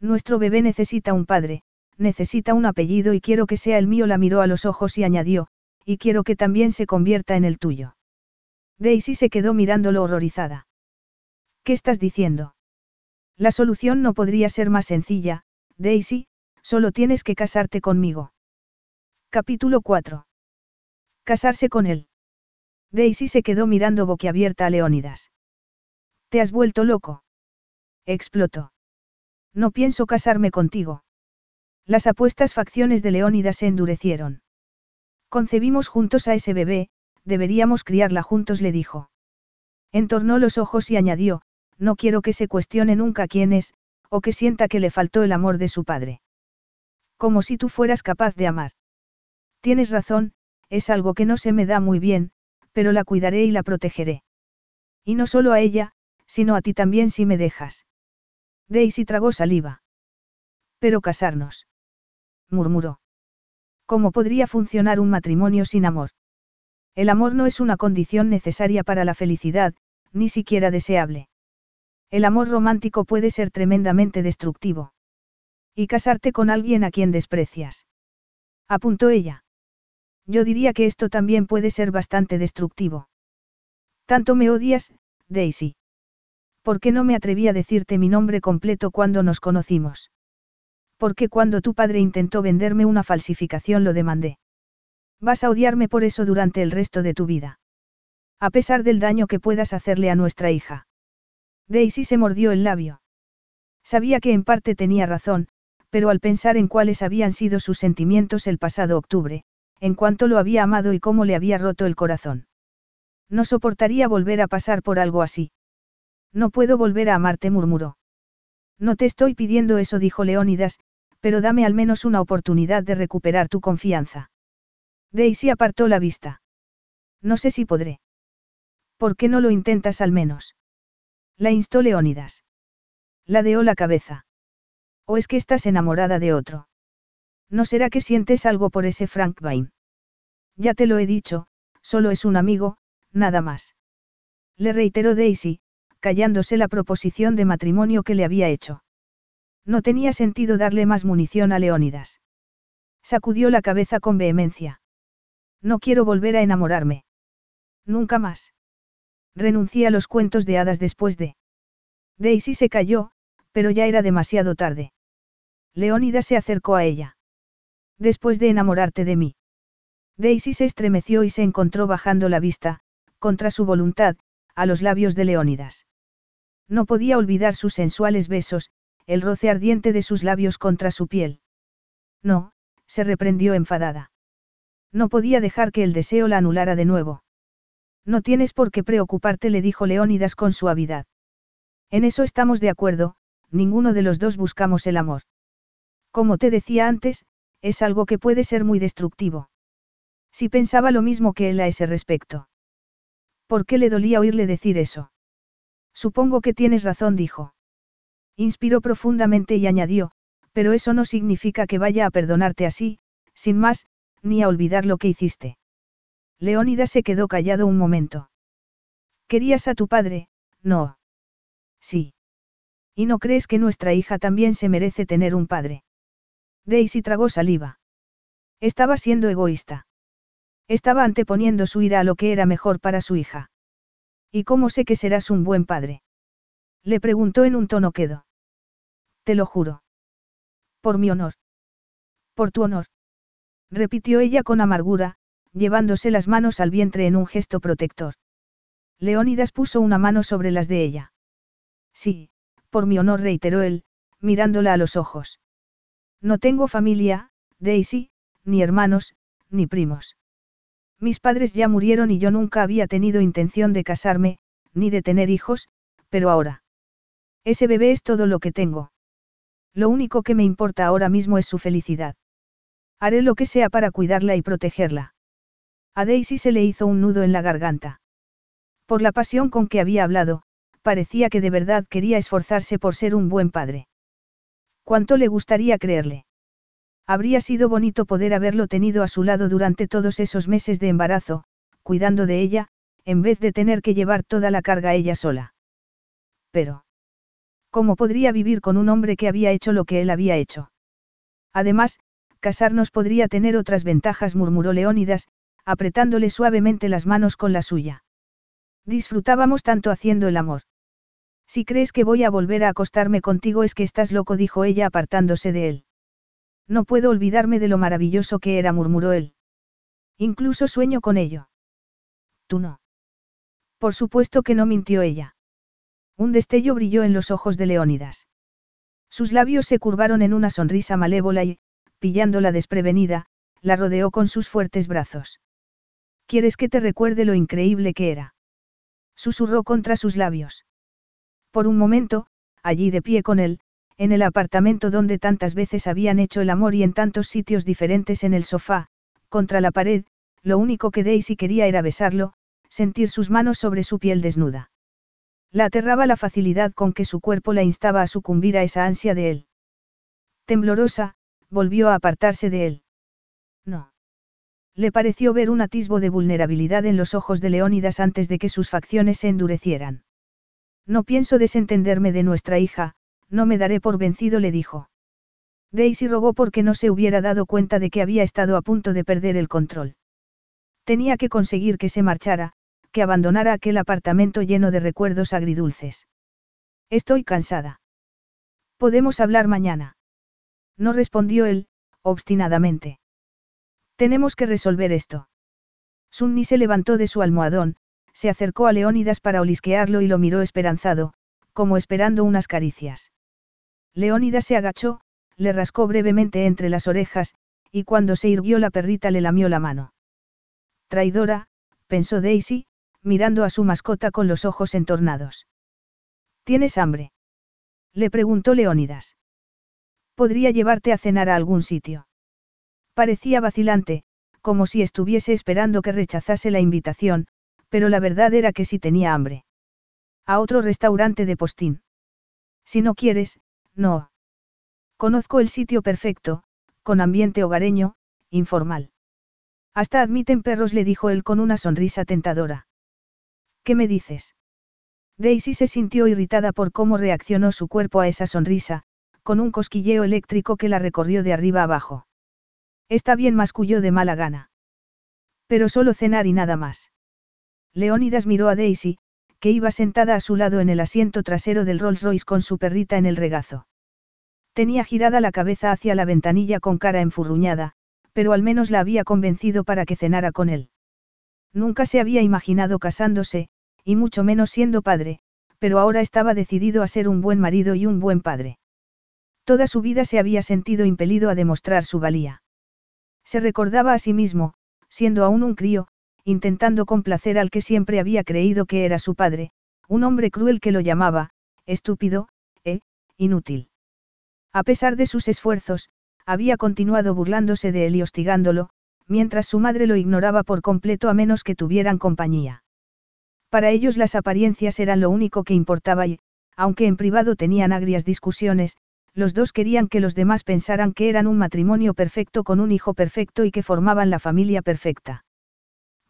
Nuestro bebé necesita un padre, necesita un apellido y quiero que sea el mío. La miró a los ojos y añadió, y quiero que también se convierta en el tuyo. Daisy se quedó mirándolo horrorizada. ¿Qué estás diciendo? La solución no podría ser más sencilla, Daisy, solo tienes que casarte conmigo. Capítulo 4. Casarse con él. Daisy se quedó mirando boquiabierta a Leónidas. ¿Te has vuelto loco? Explotó. No pienso casarme contigo. Las apuestas facciones de Leónidas se endurecieron. Concebimos juntos a ese bebé, deberíamos criarla juntos, le dijo. Entornó los ojos y añadió, no quiero que se cuestione nunca quién es, o que sienta que le faltó el amor de su padre. Como si tú fueras capaz de amar. Tienes razón, es algo que no se me da muy bien, pero la cuidaré y la protegeré. Y no solo a ella, sino a ti también si me dejas. Daisy tragó saliva. Pero casarnos. Murmuró. ¿Cómo podría funcionar un matrimonio sin amor? El amor no es una condición necesaria para la felicidad, ni siquiera deseable. El amor romántico puede ser tremendamente destructivo. Y casarte con alguien a quien desprecias. Apuntó ella. Yo diría que esto también puede ser bastante destructivo. Tanto me odias, Daisy. ¿Por qué no me atreví a decirte mi nombre completo cuando nos conocimos? Porque cuando tu padre intentó venderme una falsificación lo demandé. Vas a odiarme por eso durante el resto de tu vida. A pesar del daño que puedas hacerle a nuestra hija. Daisy se mordió el labio. Sabía que en parte tenía razón, pero al pensar en cuáles habían sido sus sentimientos el pasado octubre, en cuanto lo había amado y cómo le había roto el corazón. No soportaría volver a pasar por algo así. No puedo volver a amarte, murmuró. No te estoy pidiendo eso, dijo Leónidas, pero dame al menos una oportunidad de recuperar tu confianza. Daisy apartó la vista. No sé si podré. ¿Por qué no lo intentas al menos? La instó Leónidas. Ladeó la cabeza. ¿O es que estás enamorada de otro? ¿No será que sientes algo por ese Frank Vine? Ya te lo he dicho, solo es un amigo, nada más. Le reiteró Daisy, callándose la proposición de matrimonio que le había hecho. No tenía sentido darle más munición a Leónidas. Sacudió la cabeza con vehemencia. No quiero volver a enamorarme. Nunca más. Renuncié a los cuentos de hadas después de. Daisy se calló, pero ya era demasiado tarde. Leónidas se acercó a ella. Después de enamorarte de mí. Daisy se estremeció y se encontró bajando la vista, contra su voluntad, a los labios de Leónidas. No podía olvidar sus sensuales besos, el roce ardiente de sus labios contra su piel. No, se reprendió enfadada. No podía dejar que el deseo la anulara de nuevo. No tienes por qué preocuparte, le dijo Leónidas con suavidad. En eso estamos de acuerdo, ninguno de los dos buscamos el amor. Como te decía antes, es algo que puede ser muy destructivo. Si pensaba lo mismo que él a ese respecto. ¿Por qué le dolía oírle decir eso? Supongo que tienes razón, dijo. Inspiró profundamente y añadió, pero eso no significa que vaya a perdonarte así, sin más, ni a olvidar lo que hiciste. Leónidas se quedó callado un momento. Querías a tu padre, no. Sí. ¿Y no crees que nuestra hija también se merece tener un padre? Daisy tragó saliva. Estaba siendo egoísta. Estaba anteponiendo su ira a lo que era mejor para su hija. ¿Y cómo sé que serás un buen padre? Le preguntó en un tono quedo. Te lo juro. Por mi honor. Por tu honor. Repitió ella con amargura, llevándose las manos al vientre en un gesto protector. Leónidas puso una mano sobre las de ella. Sí, por mi honor reiteró él, mirándola a los ojos. No tengo familia, Daisy, ni hermanos, ni primos. Mis padres ya murieron y yo nunca había tenido intención de casarme, ni de tener hijos, pero ahora. Ese bebé es todo lo que tengo. Lo único que me importa ahora mismo es su felicidad. Haré lo que sea para cuidarla y protegerla. A Daisy se le hizo un nudo en la garganta. Por la pasión con que había hablado, parecía que de verdad quería esforzarse por ser un buen padre. ¿Cuánto le gustaría creerle? Habría sido bonito poder haberlo tenido a su lado durante todos esos meses de embarazo, cuidando de ella, en vez de tener que llevar toda la carga ella sola. Pero, ¿cómo podría vivir con un hombre que había hecho lo que él había hecho? Además, casarnos podría tener otras ventajas, murmuró Leónidas, apretándole suavemente las manos con la suya. Disfrutábamos tanto haciendo el amor. Si crees que voy a volver a acostarme contigo es que estás loco, dijo ella apartándose de él. No puedo olvidarme de lo maravilloso que era, murmuró él. Incluso sueño con ello. Tú no. Por supuesto que no mintió ella. Un destello brilló en los ojos de Leónidas. Sus labios se curvaron en una sonrisa malévola y, pillándola desprevenida, la rodeó con sus fuertes brazos. ¿Quieres que te recuerde lo increíble que era? Susurró contra sus labios. Por un momento, allí de pie con él, en el apartamento donde tantas veces habían hecho el amor y en tantos sitios diferentes en el sofá, contra la pared, lo único que Daisy quería era besarlo, sentir sus manos sobre su piel desnuda. La aterraba la facilidad con que su cuerpo la instaba a sucumbir a esa ansia de él. Temblorosa, volvió a apartarse de él. No. Le pareció ver un atisbo de vulnerabilidad en los ojos de Leónidas antes de que sus facciones se endurecieran. No pienso desentenderme de nuestra hija, no me daré por vencido, le dijo. Daisy rogó porque no se hubiera dado cuenta de que había estado a punto de perder el control. Tenía que conseguir que se marchara, que abandonara aquel apartamento lleno de recuerdos agridulces. Estoy cansada. Podemos hablar mañana. No respondió él, obstinadamente. Tenemos que resolver esto. Sunni se levantó de su almohadón, se acercó a Leónidas para olisquearlo y lo miró esperanzado, como esperando unas caricias. Leónidas se agachó, le rascó brevemente entre las orejas, y cuando se irguió la perrita le lamió la mano. Traidora, pensó Daisy, mirando a su mascota con los ojos entornados. ¿Tienes hambre? Le preguntó Leónidas. Podría llevarte a cenar a algún sitio. Parecía vacilante, como si estuviese esperando que rechazase la invitación, pero la verdad era que sí tenía hambre. A otro restaurante de postín. Si no quieres, no. Conozco el sitio perfecto, con ambiente hogareño, informal. Hasta admiten perros, le dijo él con una sonrisa tentadora. ¿Qué me dices? Daisy se sintió irritada por cómo reaccionó su cuerpo a esa sonrisa, con un cosquilleo eléctrico que la recorrió de arriba abajo. Está bien, masculló de mala gana. Pero solo cenar y nada más. Leónidas miró a Daisy, que iba sentada a su lado en el asiento trasero del Rolls Royce con su perrita en el regazo. Tenía girada la cabeza hacia la ventanilla con cara enfurruñada, pero al menos la había convencido para que cenara con él. Nunca se había imaginado casándose, y mucho menos siendo padre, pero ahora estaba decidido a ser un buen marido y un buen padre. Toda su vida se había sentido impelido a demostrar su valía. Se recordaba a sí mismo, siendo aún un crío, intentando complacer al que siempre había creído que era su padre, un hombre cruel que lo llamaba, estúpido, e, inútil. A pesar de sus esfuerzos, había continuado burlándose de él y hostigándolo, mientras su madre lo ignoraba por completo a menos que tuvieran compañía. Para ellos las apariencias eran lo único que importaba y, aunque en privado tenían agrias discusiones, Los dos querían que los demás pensaran que eran un matrimonio perfecto con un hijo perfecto y que formaban la familia perfecta.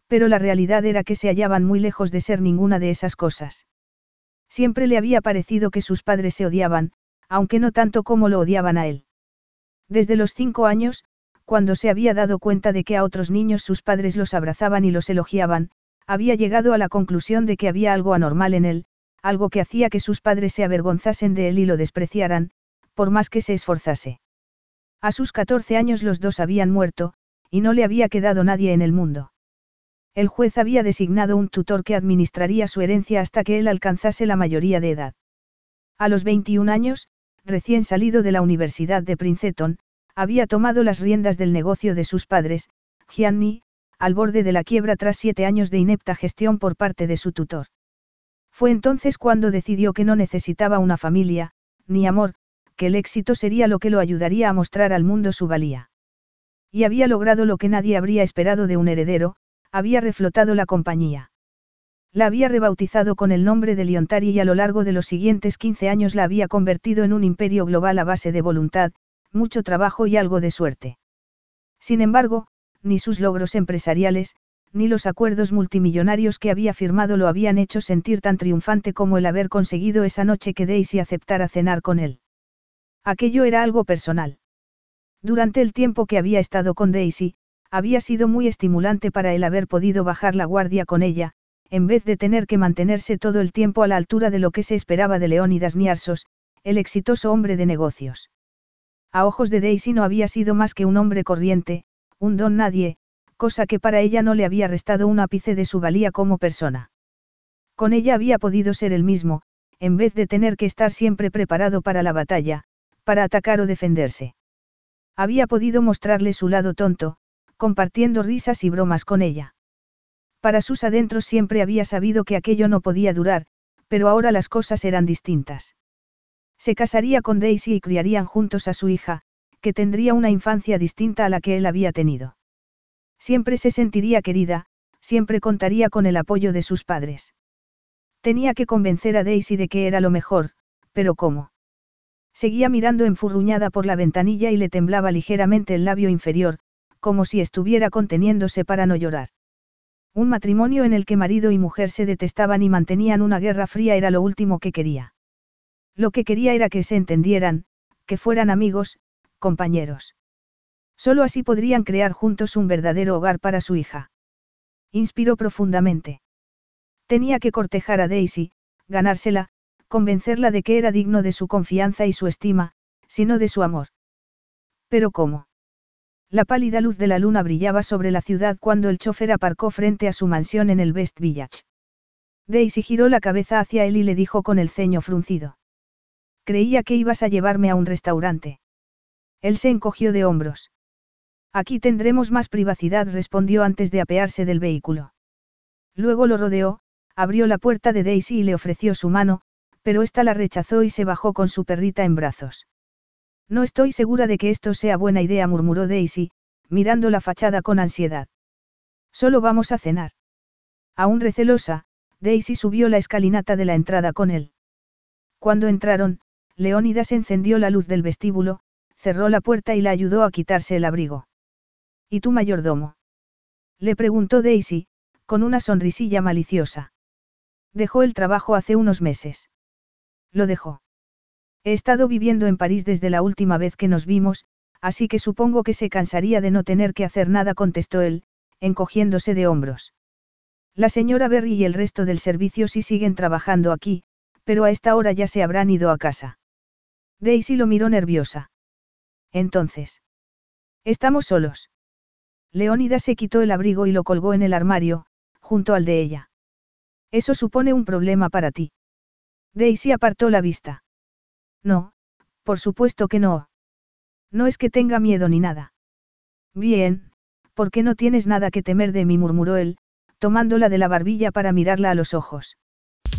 Pero la realidad era que se hallaban muy lejos de ser ninguna de esas cosas. Siempre le había parecido que sus padres se odiaban, aunque no tanto como lo odiaban a él. Desde los cinco años, cuando se había dado cuenta de que a otros niños sus padres los abrazaban y los elogiaban, había llegado a la conclusión de que había algo anormal en él, algo que hacía que sus padres se avergonzasen de él y lo despreciaran, por más que se esforzase. A sus 14 años los dos habían muerto, y no le había quedado nadie en el mundo. El juez había designado un tutor que administraría su herencia hasta que él alcanzase la mayoría de edad. A los 21 años, recién salido de la Universidad de Princeton, había tomado las riendas del negocio de sus padres, Gianni, al borde de la quiebra tras siete años de inepta gestión por parte de su tutor. Fue entonces cuando decidió que no necesitaba una familia, ni amor, que el éxito sería lo que lo ayudaría a mostrar al mundo su valía. Y había logrado lo que nadie habría esperado de un heredero, había reflotado la compañía. La había rebautizado con el nombre de Liontari y a lo largo de los siguientes 15 años la había convertido en un imperio global a base de voluntad, mucho trabajo y algo de suerte. Sin embargo, ni sus logros empresariales, ni los acuerdos multimillonarios que había firmado lo habían hecho sentir tan triunfante como el haber conseguido esa noche que Daisy aceptara cenar con él. Aquello era algo personal. Durante el tiempo que había estado con Daisy, había sido muy estimulante para él haber podido bajar la guardia con ella, en vez de tener que mantenerse todo el tiempo a la altura de lo que se esperaba de Leónidas Niarsos, el exitoso hombre de negocios. A ojos de Daisy no había sido más que un hombre corriente, un don nadie, cosa que para ella no le había restado un ápice de su valía como persona. Con ella había podido ser el mismo, en vez de tener que estar siempre preparado para la batalla, para atacar o defenderse. Había podido mostrarle su lado tonto, compartiendo risas y bromas con ella. Para sus adentros siempre había sabido que aquello no podía durar, pero ahora las cosas eran distintas. Se casaría con Daisy y criarían juntos a su hija, que tendría una infancia distinta a la que él había tenido. Siempre se sentiría querida, siempre contaría con el apoyo de sus padres. Tenía que convencer a Daisy de que era lo mejor, pero ¿cómo? Seguía mirando enfurruñada por la ventanilla y le temblaba ligeramente el labio inferior, como si estuviera conteniéndose para no llorar. Un matrimonio en el que marido y mujer se detestaban y mantenían una guerra fría era lo último que quería. Lo que quería era que se entendieran, que fueran amigos, compañeros. Solo así podrían crear juntos un verdadero hogar para su hija. Inspiró profundamente. Tenía que cortejar a Daisy, ganársela, convencerla de que era digno de su confianza y su estima, sino de su amor. Pero ¿cómo? La pálida luz de la luna brillaba sobre la ciudad cuando el chofer aparcó frente a su mansión en el West Village. Daisy giró la cabeza hacia él y le dijo con el ceño fruncido. Creía que ibas a llevarme a un restaurante. Él se encogió de hombros. Aquí tendremos más privacidad, respondió antes de apearse del vehículo. Luego lo rodeó, abrió la puerta de Daisy y le ofreció su mano, pero ésta la rechazó y se bajó con su perrita en brazos. No estoy segura de que esto sea buena idea, murmuró Daisy, mirando la fachada con ansiedad. Solo vamos a cenar. Aún recelosa, Daisy subió la escalinata de la entrada con él. Cuando entraron, Leónidas encendió la luz del vestíbulo, cerró la puerta y la ayudó a quitarse el abrigo. ¿Y tu mayordomo? Le preguntó Daisy, con una sonrisilla maliciosa. Dejó el trabajo hace unos meses. Lo dejó. He estado viviendo en París desde la última vez que nos vimos, así que supongo que se cansaría de no tener que hacer nada, contestó él, encogiéndose de hombros. La señora Berry y el resto del servicio sí siguen trabajando aquí, pero a esta hora ya se habrán ido a casa. Daisy lo miró nerviosa. Entonces. Estamos solos. Leónida se quitó el abrigo y lo colgó en el armario, junto al de ella. Eso supone un problema para ti. Daisy apartó la vista. No, por supuesto que no. No es que tenga miedo ni nada. Bien, porque no tienes nada que temer de mí, murmuró él, tomándola de la barbilla para mirarla a los ojos.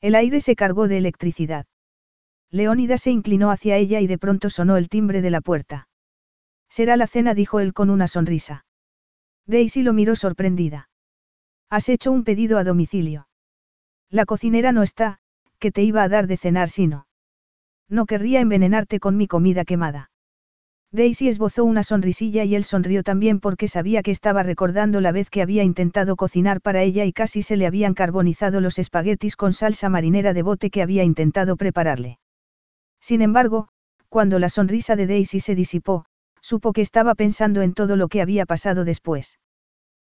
El aire se cargó de electricidad. Leónida se inclinó hacia ella y de pronto sonó el timbre de la puerta. Será la cena, dijo él con una sonrisa. Daisy lo miró sorprendida. Has hecho un pedido a domicilio. La cocinera no está, que te iba a dar de cenar si no. No querría envenenarte con mi comida quemada. Daisy esbozó una sonrisilla y él sonrió también porque sabía que estaba recordando la vez que había intentado cocinar para ella y casi se le habían carbonizado los espaguetis con salsa marinera de bote que había intentado prepararle. Sin embargo, cuando la sonrisa de Daisy se disipó, supo que estaba pensando en todo lo que había pasado después.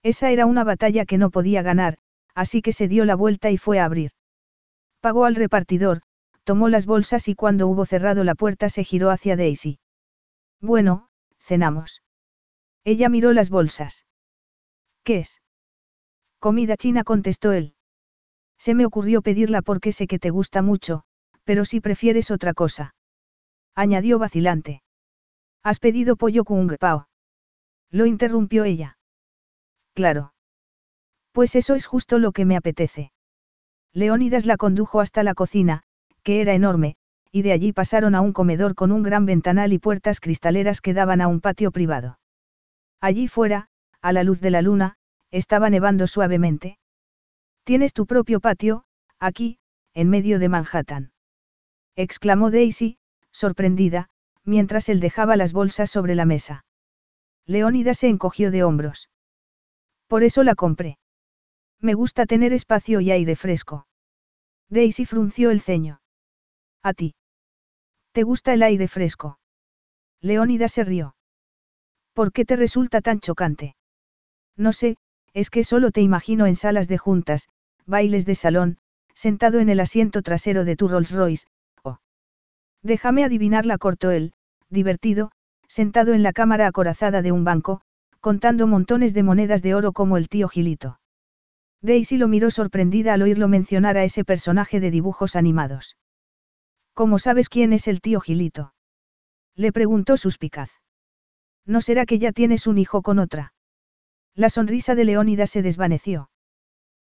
Esa era una batalla que no podía ganar, así que se dio la vuelta y fue a abrir. Pagó al repartidor, tomó las bolsas y cuando hubo cerrado la puerta se giró hacia Daisy. Bueno, cenamos. Ella miró las bolsas. ¿Qué es? Comida china, contestó él. Se me ocurrió pedirla porque sé que te gusta mucho, pero si prefieres otra cosa. Añadió vacilante. Has pedido pollo kung pao. Lo interrumpió ella. Claro. Pues eso es justo lo que me apetece. Leónidas la condujo hasta la cocina, que era enorme, y de allí pasaron a un comedor con un gran ventanal y puertas cristaleras que daban a un patio privado. Allí fuera, a la luz de la luna, estaba nevando suavemente. Tienes tu propio patio, aquí, en medio de Manhattan. exclamó Daisy, sorprendida, mientras él dejaba las bolsas sobre la mesa. Leónida se encogió de hombros. Por eso la compré. Me gusta tener espacio y aire fresco. Daisy frunció el ceño. A ti. ¿Te gusta el aire fresco? Leónida se rió. ¿Por qué te resulta tan chocante? No sé, es que solo te imagino en salas de juntas, bailes de salón, sentado en el asiento trasero de tu Rolls Royce, o... Déjame adivinarla, cortó él, divertido, sentado en la cámara acorazada de un banco, contando montones de monedas de oro como el tío Gilito. Daisy lo miró sorprendida al oírlo mencionar a ese personaje de dibujos animados. ¿Cómo sabes quién es el tío Gilito? Le preguntó suspicaz. ¿No será que ya tienes un hijo con otra? La sonrisa de Leónida se desvaneció.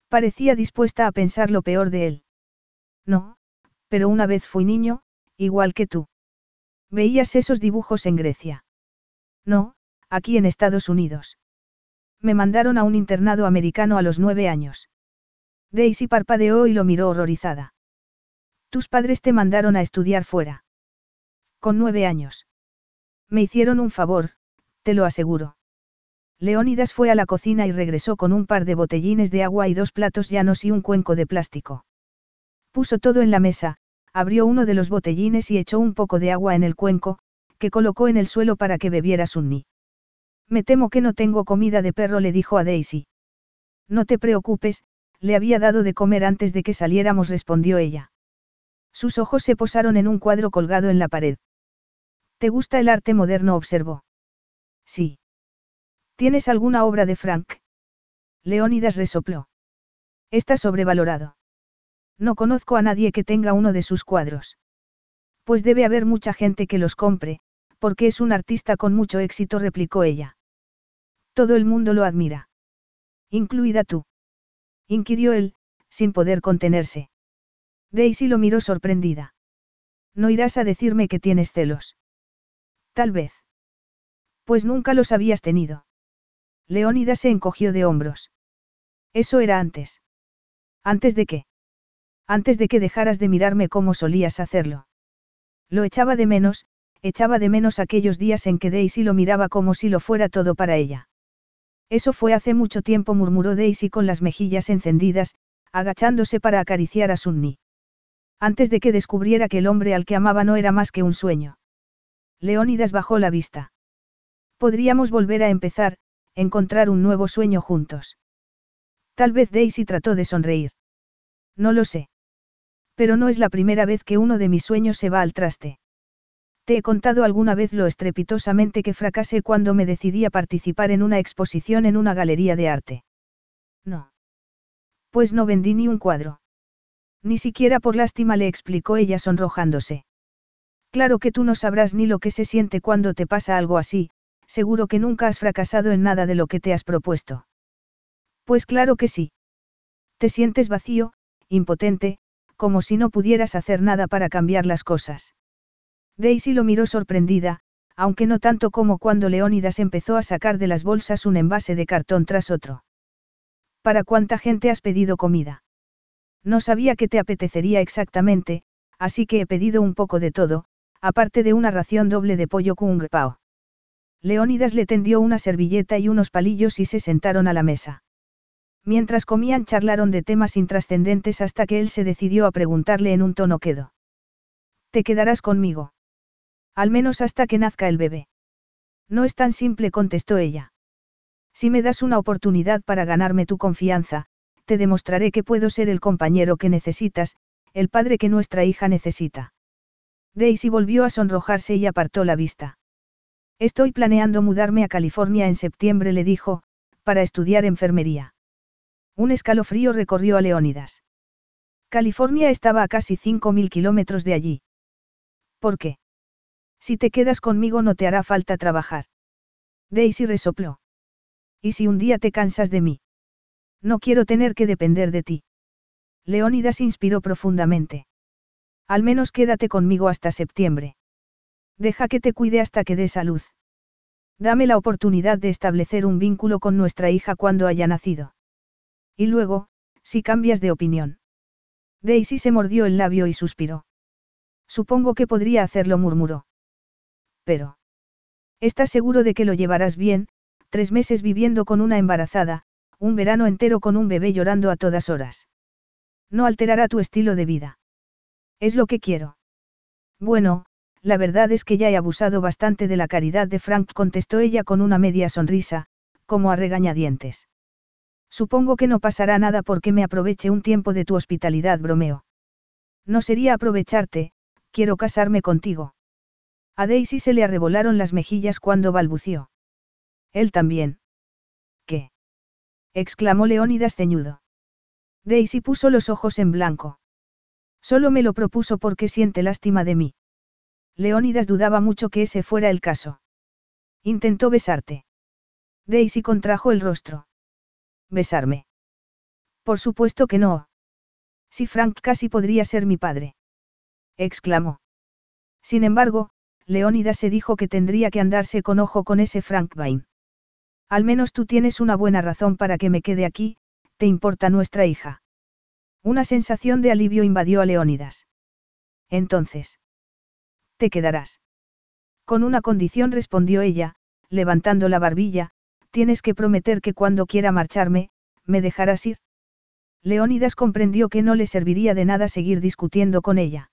Parecía dispuesta a pensar lo peor de él. No, pero una vez fui niño, igual que tú. ¿Veías esos dibujos en Grecia? No, aquí en Estados Unidos. Me mandaron a un internado americano a los nueve años. Daisy parpadeó y lo miró horrorizada. Tus padres te mandaron a estudiar fuera. Con nueve años. Me hicieron un favor, te lo aseguro. Leónidas fue a la cocina y regresó con un par de botellines de agua y dos platos llanos y un cuenco de plástico. Puso todo en la mesa, abrió uno de los botellines y echó un poco de agua en el cuenco, que colocó en el suelo para que bebiera Sunni. Me temo que no tengo comida de perro, le dijo a Daisy. No te preocupes, le había dado de comer antes de que saliéramos, respondió ella. Sus ojos se posaron en un cuadro colgado en la pared. ¿Te gusta el arte moderno? observó. Sí. ¿Tienes alguna obra de Frank? Leónidas resopló. Está sobrevalorado. No conozco a nadie que tenga uno de sus cuadros. Pues debe haber mucha gente que los compre, porque es un artista con mucho éxito, replicó ella. Todo el mundo lo admira. Incluida tú. Inquirió él, sin poder contenerse. Daisy lo miró sorprendida. No irás a decirme que tienes celos. Tal vez. Pues nunca los habías tenido. Leónida se encogió de hombros. Eso era antes. ¿Antes de qué? Antes de que dejaras de mirarme como solías hacerlo. Lo echaba de menos, echaba de menos aquellos días en que Daisy lo miraba como si lo fuera todo para ella. Eso fue hace mucho tiempo, murmuró Daisy con las mejillas encendidas, agachándose para acariciar a Sunni. Antes de que descubriera que el hombre al que amaba no era más que un sueño. Leónidas bajó la vista. Podríamos volver a empezar, encontrar un nuevo sueño juntos. Tal vez Daisy trató de sonreír. No lo sé. Pero no es la primera vez que uno de mis sueños se va al traste. Te he contado alguna vez lo estrepitosamente que fracasé cuando me decidí a participar en una exposición en una galería de arte. No. Pues no vendí ni un cuadro. Ni siquiera por lástima le explicó ella sonrojándose. Claro que tú no sabrás ni lo que se siente cuando te pasa algo así, seguro que nunca has fracasado en nada de lo que te has propuesto. Pues claro que sí. Te sientes vacío, impotente, como si no pudieras hacer nada para cambiar las cosas. Daisy lo miró sorprendida, aunque no tanto como cuando Leónidas empezó a sacar de las bolsas un envase de cartón tras otro. ¿Para cuánta gente has pedido comida? No sabía que te apetecería exactamente, así que he pedido un poco de todo, aparte de una ración doble de pollo kung pao. Leónidas le tendió una servilleta y unos palillos y se sentaron a la mesa. Mientras comían charlaron de temas intrascendentes hasta que él se decidió a preguntarle en un tono quedo. ¿Te quedarás conmigo? Al menos hasta que nazca el bebé. No es tan simple, contestó ella. Si me das una oportunidad para ganarme tu confianza, te demostraré que puedo ser el compañero que necesitas, el padre que nuestra hija necesita. Daisy volvió a sonrojarse y apartó la vista. Estoy planeando mudarme a California en septiembre, le dijo, para estudiar enfermería. Un escalofrío recorrió a Leónidas. California estaba a casi 5.000 kilómetros de allí. ¿Por qué? Si te quedas conmigo no te hará falta trabajar. Daisy resopló. ¿Y si un día te cansas de mí? No quiero tener que depender de ti. Leónidas inspiró profundamente. Al menos quédate conmigo hasta septiembre. Deja que te cuide hasta que dé salud. Dame la oportunidad de establecer un vínculo con nuestra hija cuando haya nacido. Y luego, si cambias de opinión. Daisy se mordió el labio y suspiró. Supongo que podría hacerlo, murmuró. Pero. ¿Estás seguro de que lo llevarás bien? Tres meses viviendo con una embarazada, un verano entero con un bebé llorando a todas horas. No alterará tu estilo de vida. Es lo que quiero. Bueno, la verdad es que ya he abusado bastante de la caridad de Frank, contestó ella con una media sonrisa, como a regañadientes. Supongo que no pasará nada porque me aproveche un tiempo de tu hospitalidad, bromeo. No sería aprovecharte, quiero casarme contigo. A Daisy se le arrebolaron las mejillas cuando balbució. Él también. Exclamó Leónidas ceñudo. Daisy puso los ojos en blanco. Solo me lo propuso porque siente lástima de mí. Leónidas dudaba mucho que ese fuera el caso. Intentó besarte. Daisy contrajo el rostro. ¿Besarme? Por supuesto que no. Si Frank casi podría ser mi padre. Exclamó. Sin embargo, Leónidas se dijo que tendría que andarse con ojo con ese Frank Bain. Al menos tú tienes una buena razón para que me quede aquí, te importa nuestra hija. Una sensación de alivio invadió a Leónidas. Entonces. Te quedarás. Con una condición respondió ella, levantando la barbilla, tienes que prometer que cuando quiera marcharme, me dejarás ir. Leónidas comprendió que no le serviría de nada seguir discutiendo con ella.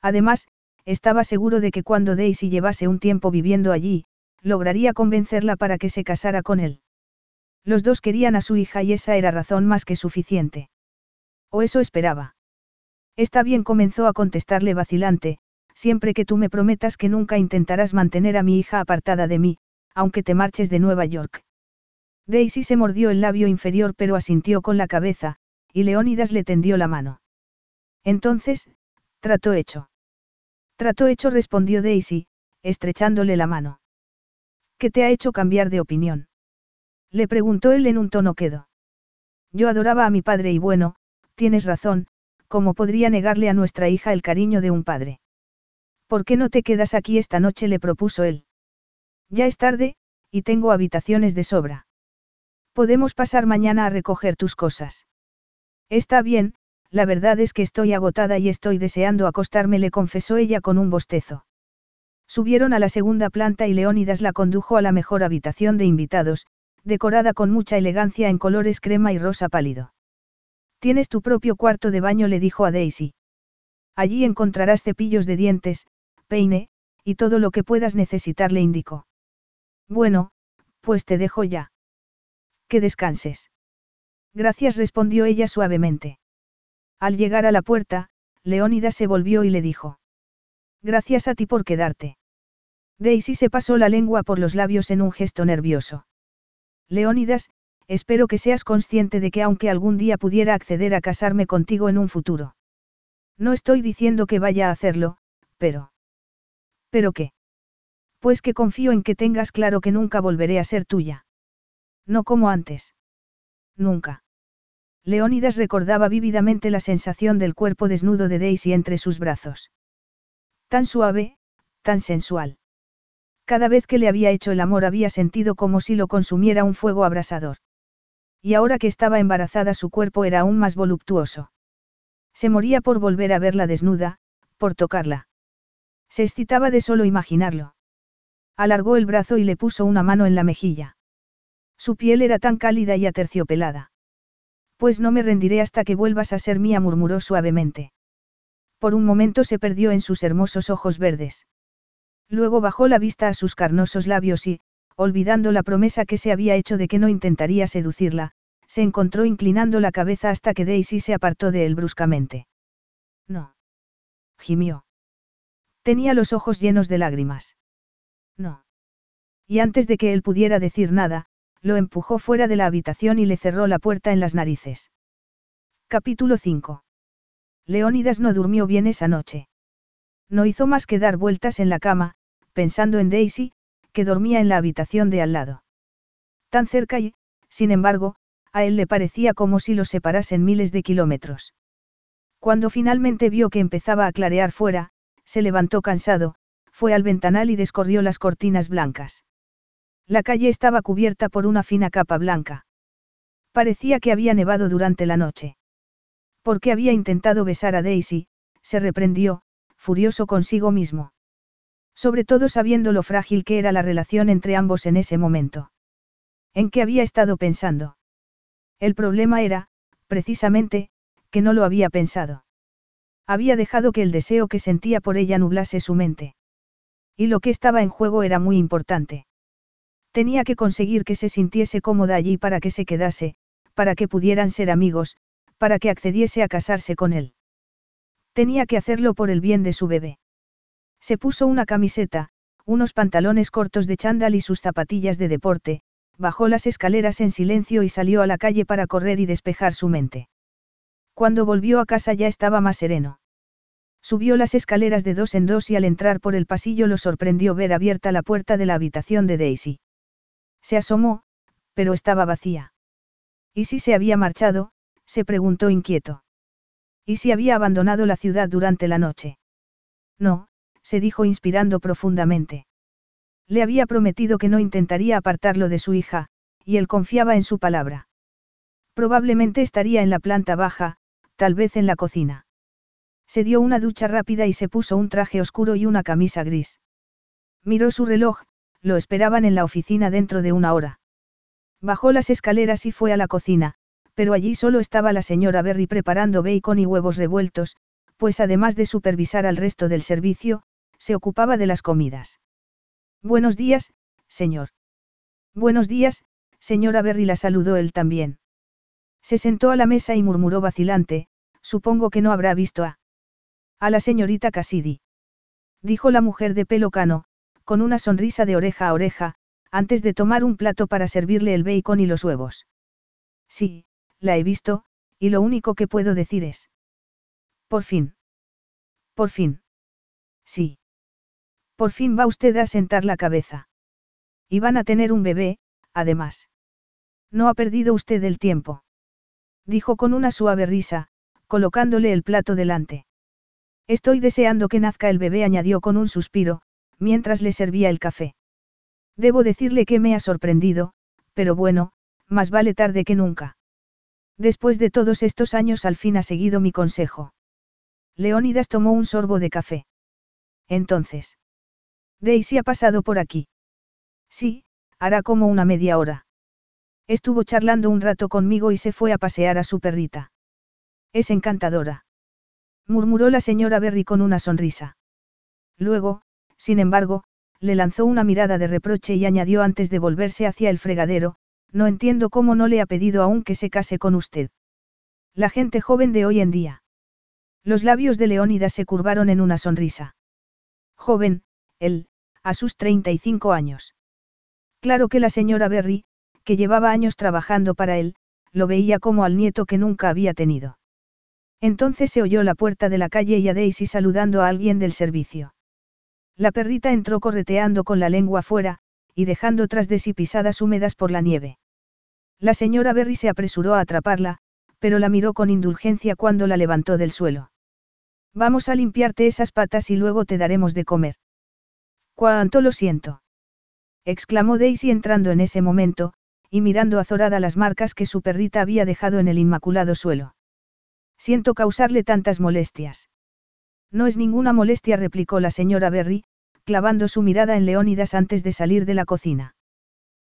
Además, estaba seguro de que cuando Daisy llevase un tiempo viviendo allí, lograría convencerla para que se casara con él. Los dos querían a su hija y esa era razón más que suficiente. O eso esperaba. Está bien, comenzó a contestarle vacilante, siempre que tú me prometas que nunca intentarás mantener a mi hija apartada de mí, aunque te marches de Nueva York. Daisy se mordió el labio inferior pero asintió con la cabeza, y Leónidas le tendió la mano. Entonces, trató hecho. Trato hecho, respondió Daisy, estrechándole la mano. ¿Qué te ha hecho cambiar de opinión? Le preguntó él en un tono quedo. Yo adoraba a mi padre y bueno, tienes razón, ¿cómo podría negarle a nuestra hija el cariño de un padre? ¿Por qué no te quedas aquí esta noche? le propuso él. Ya es tarde, y tengo habitaciones de sobra. Podemos pasar mañana a recoger tus cosas. Está bien, la verdad es que estoy agotada y estoy deseando acostarme, le confesó ella con un bostezo. Subieron a la segunda planta y Leónidas la condujo a la mejor habitación de invitados, decorada con mucha elegancia en colores crema y rosa pálido. Tienes tu propio cuarto de baño, le dijo a Daisy. Allí encontrarás cepillos de dientes, peine, y todo lo que puedas necesitar, le indicó. Bueno, pues te dejo ya. Que descanses. Gracias, respondió ella suavemente. Al llegar a la puerta, Leónidas se volvió y le dijo. Gracias a ti por quedarte. Daisy se pasó la lengua por los labios en un gesto nervioso. Leónidas, espero que seas consciente de que aunque algún día pudiera acceder a casarme contigo en un futuro. No estoy diciendo que vaya a hacerlo, pero... ¿Pero qué? Pues que confío en que tengas claro que nunca volveré a ser tuya. No como antes. Nunca. Leónidas recordaba vívidamente la sensación del cuerpo desnudo de Daisy entre sus brazos. Tan suave, tan sensual. Cada vez que le había hecho el amor había sentido como si lo consumiera un fuego abrasador. Y ahora que estaba embarazada su cuerpo era aún más voluptuoso. Se moría por volver a verla desnuda, por tocarla. Se excitaba de solo imaginarlo. Alargó el brazo y le puso una mano en la mejilla. Su piel era tan cálida y aterciopelada. Pues no me rendiré hasta que vuelvas a ser mía, murmuró suavemente. Por un momento se perdió en sus hermosos ojos verdes. Luego bajó la vista a sus carnosos labios y, olvidando la promesa que se había hecho de que no intentaría seducirla, se encontró inclinando la cabeza hasta que Daisy se apartó de él bruscamente. No. Gimió. Tenía los ojos llenos de lágrimas. No. Y antes de que él pudiera decir nada, lo empujó fuera de la habitación y le cerró la puerta en las narices. Capítulo 5. Leónidas no durmió bien esa noche. No hizo más que dar vueltas en la cama, pensando en Daisy, que dormía en la habitación de al lado. Tan cerca y, sin embargo, a él le parecía como si los separasen miles de kilómetros. Cuando finalmente vio que empezaba a clarear fuera, se levantó cansado, fue al ventanal y descorrió las cortinas blancas. La calle estaba cubierta por una fina capa blanca. Parecía que había nevado durante la noche. Porque había intentado besar a Daisy, se reprendió, furioso consigo mismo. Sobre todo sabiendo lo frágil que era la relación entre ambos en ese momento. ¿En qué había estado pensando? El problema era, precisamente, que no lo había pensado. Había dejado que el deseo que sentía por ella nublase su mente. Y lo que estaba en juego era muy importante. Tenía que conseguir que se sintiese cómoda allí para que se quedase, para que pudieran ser amigos, para que accediese a casarse con él. Tenía que hacerlo por el bien de su bebé. Se puso una camiseta, unos pantalones cortos de chándal y sus zapatillas de deporte, bajó las escaleras en silencio y salió a la calle para correr y despejar su mente. Cuando volvió a casa ya estaba más sereno. Subió las escaleras de dos en dos y al entrar por el pasillo lo sorprendió ver abierta la puerta de la habitación de Daisy. Se asomó, pero estaba vacía. ¿Y si se había marchado? se preguntó inquieto. ¿Y si había abandonado la ciudad durante la noche? No, se dijo inspirando profundamente. Le había prometido que no intentaría apartarlo de su hija, y él confiaba en su palabra. Probablemente estaría en la planta baja, tal vez en la cocina. Se dio una ducha rápida y se puso un traje oscuro y una camisa gris. Miró su reloj, lo esperaban en la oficina dentro de una hora. Bajó las escaleras y fue a la cocina, pero allí solo estaba la señora Berry preparando bacon y huevos revueltos, pues además de supervisar al resto del servicio, se ocupaba de las comidas. Buenos días, señor. Buenos días, señora Berry la saludó él también. Se sentó a la mesa y murmuró vacilante, supongo que no habrá visto a... A la señorita Cassidy. Dijo la mujer de pelo cano, con una sonrisa de oreja a oreja, antes de tomar un plato para servirle el bacon y los huevos. Sí, la he visto, y lo único que puedo decir es... Por fin. Por fin. Sí. Por fin va usted a sentar la cabeza. Y van a tener un bebé, además. No ha perdido usted el tiempo. Dijo con una suave risa, colocándole el plato delante. Estoy deseando que nazca el bebé, añadió con un suspiro, mientras le servía el café. Debo decirle que me ha sorprendido, pero bueno, más vale tarde que nunca. Después de todos estos años al fin ha seguido mi consejo. Leónidas tomó un sorbo de café. Entonces. Daisy ha pasado por aquí. Sí, hará como una media hora. Estuvo charlando un rato conmigo y se fue a pasear a su perrita. Es encantadora. Murmuró la señora Berry con una sonrisa. Luego, sin embargo, le lanzó una mirada de reproche y añadió antes de volverse hacia el fregadero, no entiendo cómo no le ha pedido aún que se case con usted. La gente joven de hoy en día. Los labios de Leónida se curvaron en una sonrisa. Joven, él, a sus 35 años. Claro que la señora Berry, que llevaba años trabajando para él, lo veía como al nieto que nunca había tenido. Entonces se oyó la puerta de la calle y a Daisy saludando a alguien del servicio. La perrita entró correteando con la lengua fuera, y dejando tras de sí pisadas húmedas por la nieve. La señora Berry se apresuró a atraparla, pero la miró con indulgencia cuando la levantó del suelo. Vamos a limpiarte esas patas y luego te daremos de comer. Cuánto lo siento. exclamó Daisy entrando en ese momento, y mirando azorada las marcas que su perrita había dejado en el inmaculado suelo. Siento causarle tantas molestias. No es ninguna molestia, replicó la señora Berry, clavando su mirada en Leónidas antes de salir de la cocina.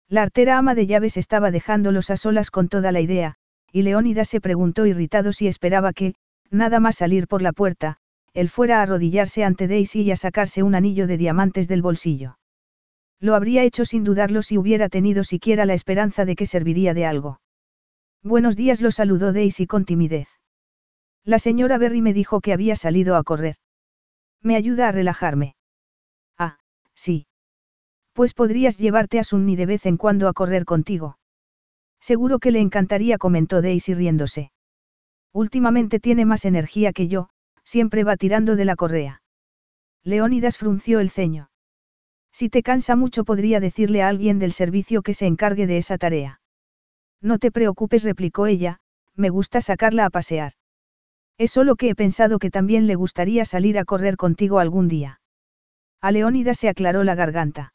La artera ama de llaves estaba dejándolos a solas con toda la idea, y Leónidas se preguntó irritado si esperaba que, nada más salir por la puerta, él fuera a arrodillarse ante Daisy y a sacarse un anillo de diamantes del bolsillo. Lo habría hecho sin dudarlo si hubiera tenido siquiera la esperanza de que serviría de algo. Buenos días lo saludó Daisy con timidez. La señora Berry me dijo que había salido a correr. Me ayuda a relajarme. Ah, sí. Pues podrías llevarte a Sunny de vez en cuando a correr contigo. Seguro que le encantaría, comentó Daisy riéndose. Últimamente tiene más energía que yo, siempre va tirando de la correa. Leónidas frunció el ceño. Si te cansa mucho podría decirle a alguien del servicio que se encargue de esa tarea. No te preocupes, replicó ella, me gusta sacarla a pasear. Es solo que he pensado que también le gustaría salir a correr contigo algún día. A Leónidas se aclaró la garganta.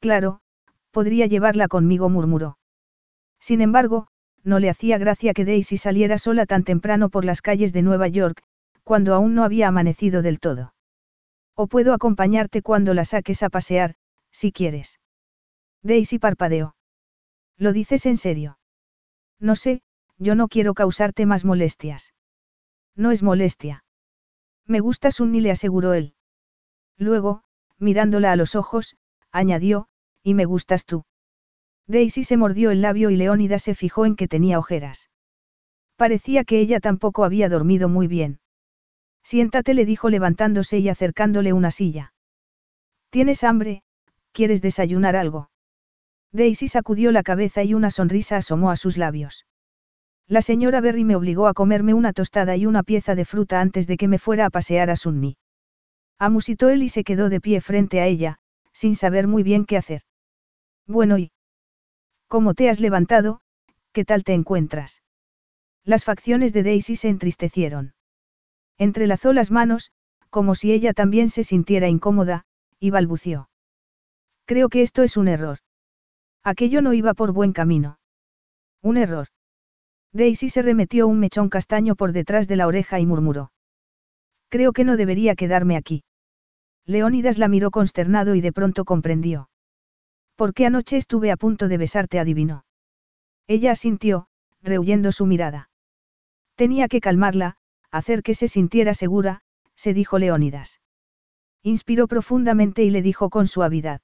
Claro, podría llevarla conmigo, murmuró. Sin embargo, no le hacía gracia que Daisy saliera sola tan temprano por las calles de Nueva York, cuando aún no había amanecido del todo. O puedo acompañarte cuando la saques a pasear, si quieres. Daisy parpadeó. ¿Lo dices en serio? No sé, yo no quiero causarte más molestias. No es molestia. Me gustas un le aseguró él. Luego, mirándola a los ojos, añadió, y me gustas tú. Daisy se mordió el labio y Leónida se fijó en que tenía ojeras. Parecía que ella tampoco había dormido muy bien. Siéntate, le dijo levantándose y acercándole una silla. ¿Tienes hambre? ¿Quieres desayunar algo? Daisy sacudió la cabeza y una sonrisa asomó a sus labios. La señora Berry me obligó a comerme una tostada y una pieza de fruta antes de que me fuera a pasear a Sunny. Amusitó él y se quedó de pie frente a ella, sin saber muy bien qué hacer. Bueno, ¿y? ¿Cómo te has levantado? ¿Qué tal te encuentras? Las facciones de Daisy se entristecieron. Entrelazó las manos, como si ella también se sintiera incómoda, y balbució. Creo que esto es un error. Aquello no iba por buen camino. Un error. Daisy se remetió un mechón castaño por detrás de la oreja y murmuró. Creo que no debería quedarme aquí. Leónidas la miró consternado y de pronto comprendió. ¿Por qué anoche estuve a punto de besarte? adivinó. Ella asintió, rehuyendo su mirada. Tenía que calmarla, hacer que se sintiera segura, se dijo Leónidas. Inspiró profundamente y le dijo con suavidad.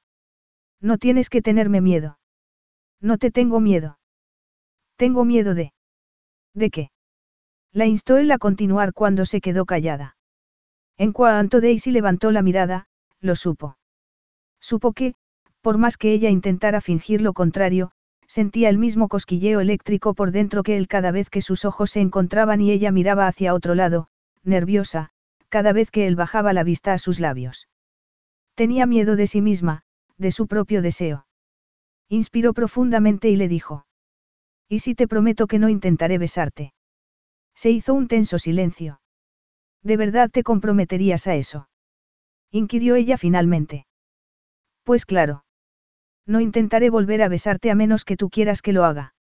No tienes que tenerme miedo. No te tengo miedo. Tengo miedo de... ¿De qué? La instó él a continuar cuando se quedó callada. En cuanto Daisy levantó la mirada, lo supo. Supo que, por más que ella intentara fingir lo contrario, sentía el mismo cosquilleo eléctrico por dentro que él cada vez que sus ojos se encontraban y ella miraba hacia otro lado, nerviosa, cada vez que él bajaba la vista a sus labios. Tenía miedo de sí misma, de su propio deseo. Inspiró profundamente y le dijo. ¿Y si te prometo que no intentaré besarte? Se hizo un tenso silencio. ¿De verdad te comprometerías a eso? inquirió ella finalmente. Pues claro. No intentaré volver a besarte a menos que tú quieras que lo haga.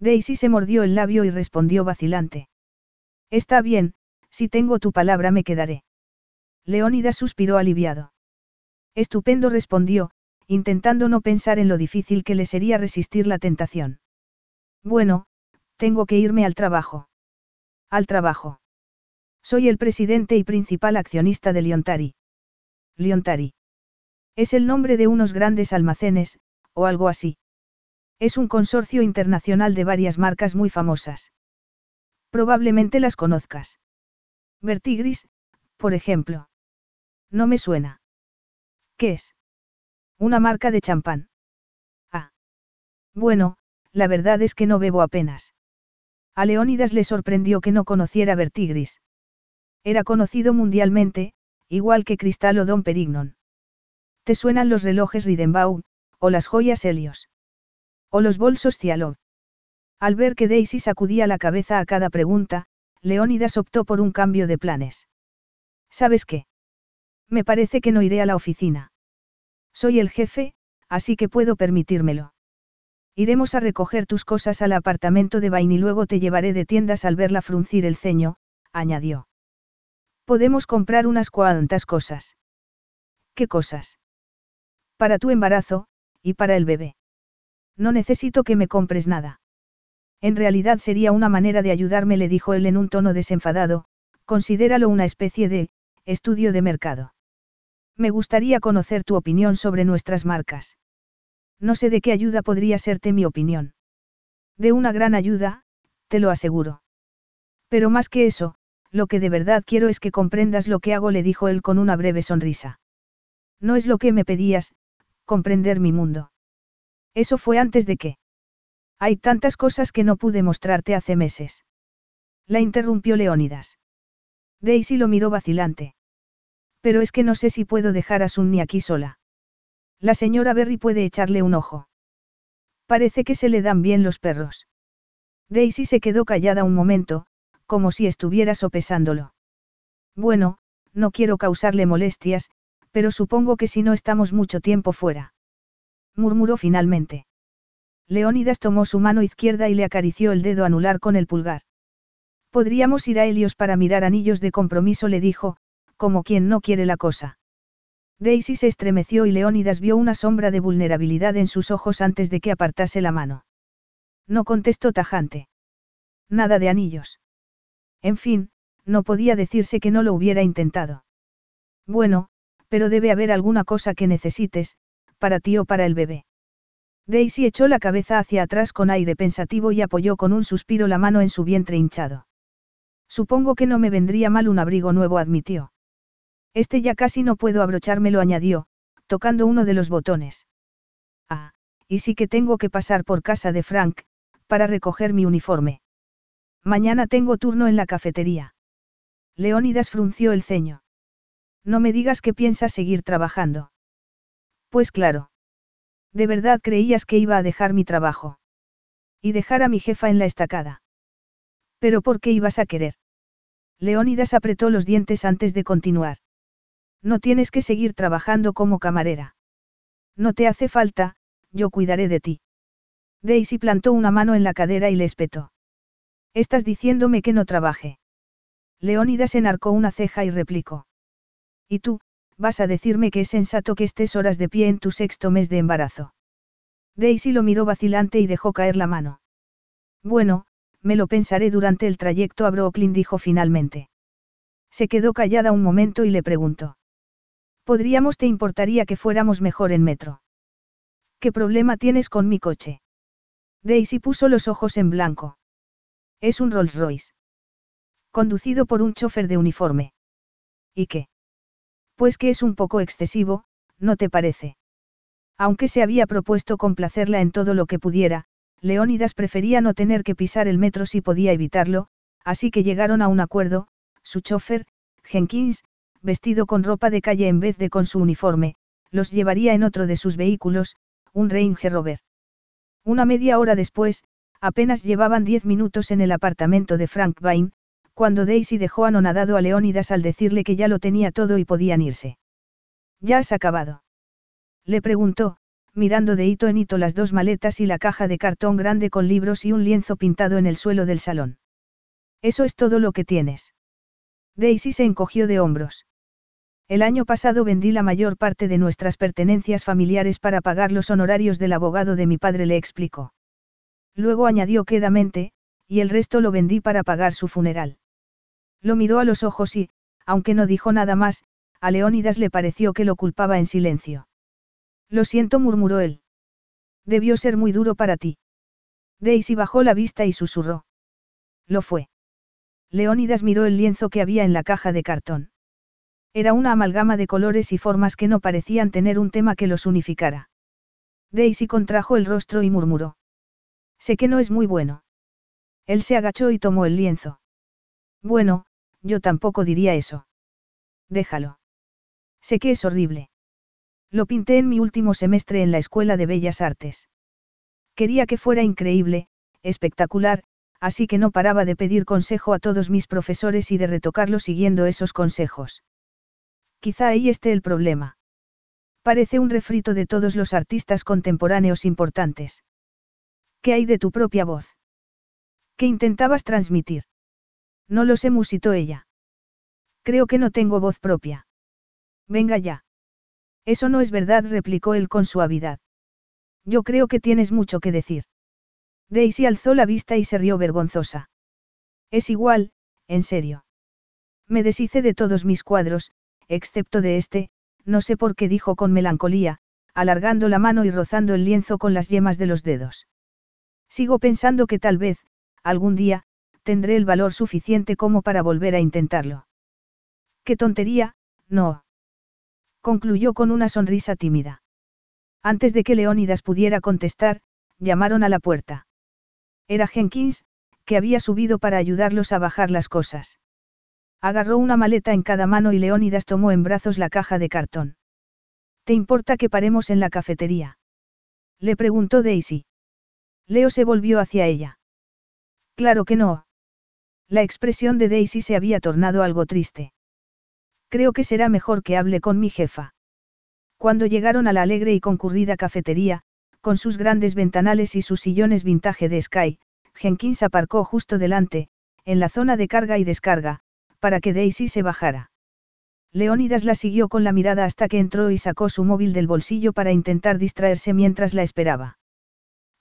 Daisy se mordió el labio y respondió vacilante. Está bien, si tengo tu palabra me quedaré. Leónidas suspiró aliviado. Estupendo respondió, intentando no pensar en lo difícil que le sería resistir la tentación. Bueno, tengo que irme al trabajo. Al trabajo. Soy el presidente y principal accionista de Liontari. Liontari. Es el nombre de unos grandes almacenes, o algo así. Es un consorcio internacional de varias marcas muy famosas. Probablemente las conozcas. Vertigris, por ejemplo. No me suena. ¿Qué es? Una marca de champán. Ah. Bueno, la verdad es que no bebo apenas. A Leónidas le sorprendió que no conociera Vertigris. Era conocido mundialmente, igual que Cristal o Don Perignon. ¿Te suenan los relojes Ridenbaum, o las joyas Helios? ¿O los bolsos Cialov? Al ver que Daisy sacudía la cabeza a cada pregunta, Leónidas optó por un cambio de planes. ¿Sabes qué? Me parece que no iré a la oficina. Soy el jefe, así que puedo permitírmelo. Iremos a recoger tus cosas al apartamento de Vain y luego te llevaré de tiendas al verla fruncir el ceño, añadió. Podemos comprar unas cuantas cosas. ¿Qué cosas? Para tu embarazo, y para el bebé. No necesito que me compres nada. En realidad sería una manera de ayudarme, le dijo él en un tono desenfadado, considéralo una especie de, estudio de mercado. Me gustaría conocer tu opinión sobre nuestras marcas. No sé de qué ayuda podría serte mi opinión. De una gran ayuda, te lo aseguro. Pero más que eso, lo que de verdad quiero es que comprendas lo que hago, le dijo él con una breve sonrisa. No es lo que me pedías, comprender mi mundo. Eso fue antes de que. Hay tantas cosas que no pude mostrarte hace meses. La interrumpió Leónidas. Daisy lo miró vacilante. Pero es que no sé si puedo dejar a Sunny aquí sola. La señora Berry puede echarle un ojo. Parece que se le dan bien los perros. Daisy se quedó callada un momento, como si estuviera sopesándolo. Bueno, no quiero causarle molestias, pero supongo que si no estamos mucho tiempo fuera. Murmuró finalmente. Leónidas tomó su mano izquierda y le acarició el dedo anular con el pulgar. Podríamos ir a Helios para mirar anillos de compromiso, le dijo, como quien no quiere la cosa. Daisy se estremeció y Leónidas vio una sombra de vulnerabilidad en sus ojos antes de que apartase la mano. No contestó tajante. Nada de anillos. En fin, no podía decirse que no lo hubiera intentado. Bueno, pero debe haber alguna cosa que necesites, para ti o para el bebé. Daisy echó la cabeza hacia atrás con aire pensativo y apoyó con un suspiro la mano en su vientre hinchado. Supongo que no me vendría mal un abrigo nuevo, admitió. Este ya casi no puedo abrochármelo, añadió, tocando uno de los botones. Ah, y sí que tengo que pasar por casa de Frank, para recoger mi uniforme. Mañana tengo turno en la cafetería. Leónidas frunció el ceño. No me digas que piensas seguir trabajando. Pues claro. ¿De verdad creías que iba a dejar mi trabajo? Y dejar a mi jefa en la estacada. ¿Pero por qué ibas a querer? Leónidas apretó los dientes antes de continuar. No tienes que seguir trabajando como camarera. No te hace falta, yo cuidaré de ti. Daisy plantó una mano en la cadera y le espetó. Estás diciéndome que no trabaje. Leónidas enarcó una ceja y replicó. ¿Y tú, vas a decirme que es sensato que estés horas de pie en tu sexto mes de embarazo? Daisy lo miró vacilante y dejó caer la mano. Bueno, me lo pensaré durante el trayecto a Brooklyn, dijo finalmente. Se quedó callada un momento y le preguntó. Podríamos te importaría que fuéramos mejor en metro. ¿Qué problema tienes con mi coche? Daisy puso los ojos en blanco. Es un Rolls Royce. Conducido por un chofer de uniforme. ¿Y qué? Pues que es un poco excesivo, ¿no te parece? Aunque se había propuesto complacerla en todo lo que pudiera, Leónidas prefería no tener que pisar el metro si podía evitarlo, así que llegaron a un acuerdo, su chofer, Jenkins, vestido con ropa de calle en vez de con su uniforme, los llevaría en otro de sus vehículos, un Range Rover. Una media hora después, apenas llevaban diez minutos en el apartamento de Frank Vine, cuando Daisy dejó anonadado a Leónidas al decirle que ya lo tenía todo y podían irse. ¿Ya has acabado? Le preguntó, mirando de hito en hito las dos maletas y la caja de cartón grande con libros y un lienzo pintado en el suelo del salón. Eso es todo lo que tienes. Daisy se encogió de hombros. El año pasado vendí la mayor parte de nuestras pertenencias familiares para pagar los honorarios del abogado de mi padre, le explicó. Luego añadió quedamente, Y el resto lo vendí para pagar su funeral. Lo miró a los ojos y, aunque no dijo nada más, a Leónidas le pareció que lo culpaba en silencio. Lo siento, murmuró él. Debió ser muy duro para ti. Daisy bajó la vista y susurró. Lo fue. Leónidas miró el lienzo que había en la caja de cartón. Era una amalgama de colores y formas que no parecían tener un tema que los unificara. Daisy contrajo el rostro y murmuró. Sé que no es muy bueno. Él se agachó y tomó el lienzo. Bueno, yo tampoco diría eso. Déjalo. Sé que es horrible. Lo pinté en mi último semestre en la Escuela de Bellas Artes. Quería que fuera increíble, espectacular, así que no paraba de pedir consejo a todos mis profesores y de retocarlo siguiendo esos consejos. Quizá ahí esté el problema. Parece un refrito de todos los artistas contemporáneos importantes. ¿Qué hay de tu propia voz? ¿Qué intentabas transmitir? No lo sé, musitó ella. Creo que no tengo voz propia. Venga ya. Eso no es verdad, replicó él con suavidad. Yo creo que tienes mucho que decir. Daisy alzó la vista y se rió vergonzosa. Es igual, en serio. Me deshice de todos mis cuadros, excepto de este, no sé por qué dijo con melancolía, alargando la mano y rozando el lienzo con las yemas de los dedos. Sigo pensando que tal vez, algún día, tendré el valor suficiente como para volver a intentarlo. Qué tontería, no. Concluyó con una sonrisa tímida. Antes de que Leónidas pudiera contestar, llamaron a la puerta. Era Jenkins, que había subido para ayudarlos a bajar las cosas. Agarró una maleta en cada mano y Leónidas tomó en brazos la caja de cartón. ¿Te importa que paremos en la cafetería? Le preguntó Daisy. Leo se volvió hacia ella. Claro que no. La expresión de Daisy se había tornado algo triste. Creo que será mejor que hable con mi jefa. Cuando llegaron a la alegre y concurrida cafetería, con sus grandes ventanales y sus sillones vintage de Sky, Jenkins aparcó justo delante, en la zona de carga y descarga, para que Daisy se bajara. Leónidas la siguió con la mirada hasta que entró y sacó su móvil del bolsillo para intentar distraerse mientras la esperaba.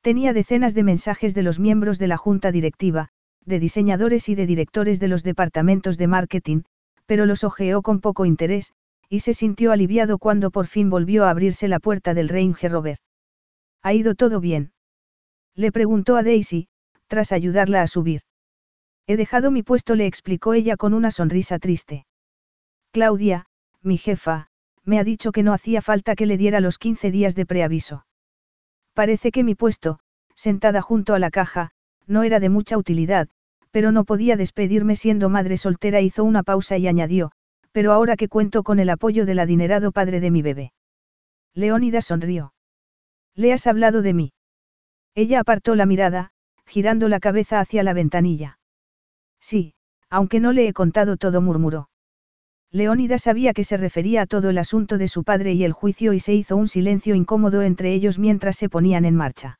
Tenía decenas de mensajes de los miembros de la junta directiva, de diseñadores y de directores de los departamentos de marketing, pero los ojeó con poco interés, y se sintió aliviado cuando por fin volvió a abrirse la puerta del Range Rover. ¿Ha ido todo bien? Le preguntó a Daisy, tras ayudarla a subir. He dejado mi puesto, le explicó ella con una sonrisa triste. Claudia, mi jefa, me ha dicho que no hacía falta que le diera los 15 días de preaviso. Parece que mi puesto, sentada junto a la caja, no era de mucha utilidad, pero no podía despedirme siendo madre soltera. Hizo una pausa y añadió, pero ahora que cuento con el apoyo del adinerado padre de mi bebé. Leónida sonrió. ¿Le has hablado de mí? Ella apartó la mirada, girando la cabeza hacia la ventanilla. Sí, aunque no le he contado todo, murmuró. Leónida sabía que se refería a todo el asunto de su padre y el juicio y se hizo un silencio incómodo entre ellos mientras se ponían en marcha.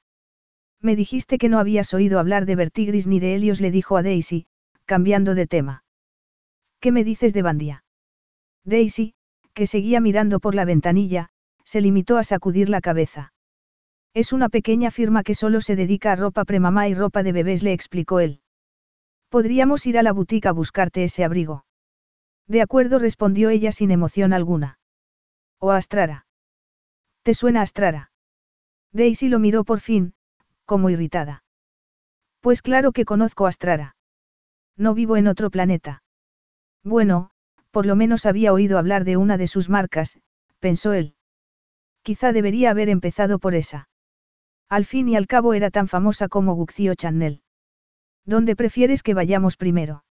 Me dijiste que no habías oído hablar de Vertigris ni de Helios, le dijo a Daisy, cambiando de tema. ¿Qué me dices de Bandia? Daisy, que seguía mirando por la ventanilla, se limitó a sacudir la cabeza. Es una pequeña firma que solo se dedica a ropa premamá y ropa de bebés, le explicó él. Podríamos ir a la boutique a buscarte ese abrigo. De acuerdo, respondió ella sin emoción alguna. O Astrara. ¿Te suena Astrara? Daisy lo miró por fin, como irritada. Pues claro que conozco a Astrara. No vivo en otro planeta. Bueno, por lo menos había oído hablar de una de sus marcas, pensó él. Quizá debería haber empezado por esa. Al fin y al cabo era tan famosa como Guccio Chanel. ¿Dónde prefieres que vayamos primero?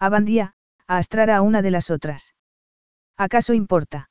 A Bandía, a Astrara a una de las otras. ¿Acaso importa?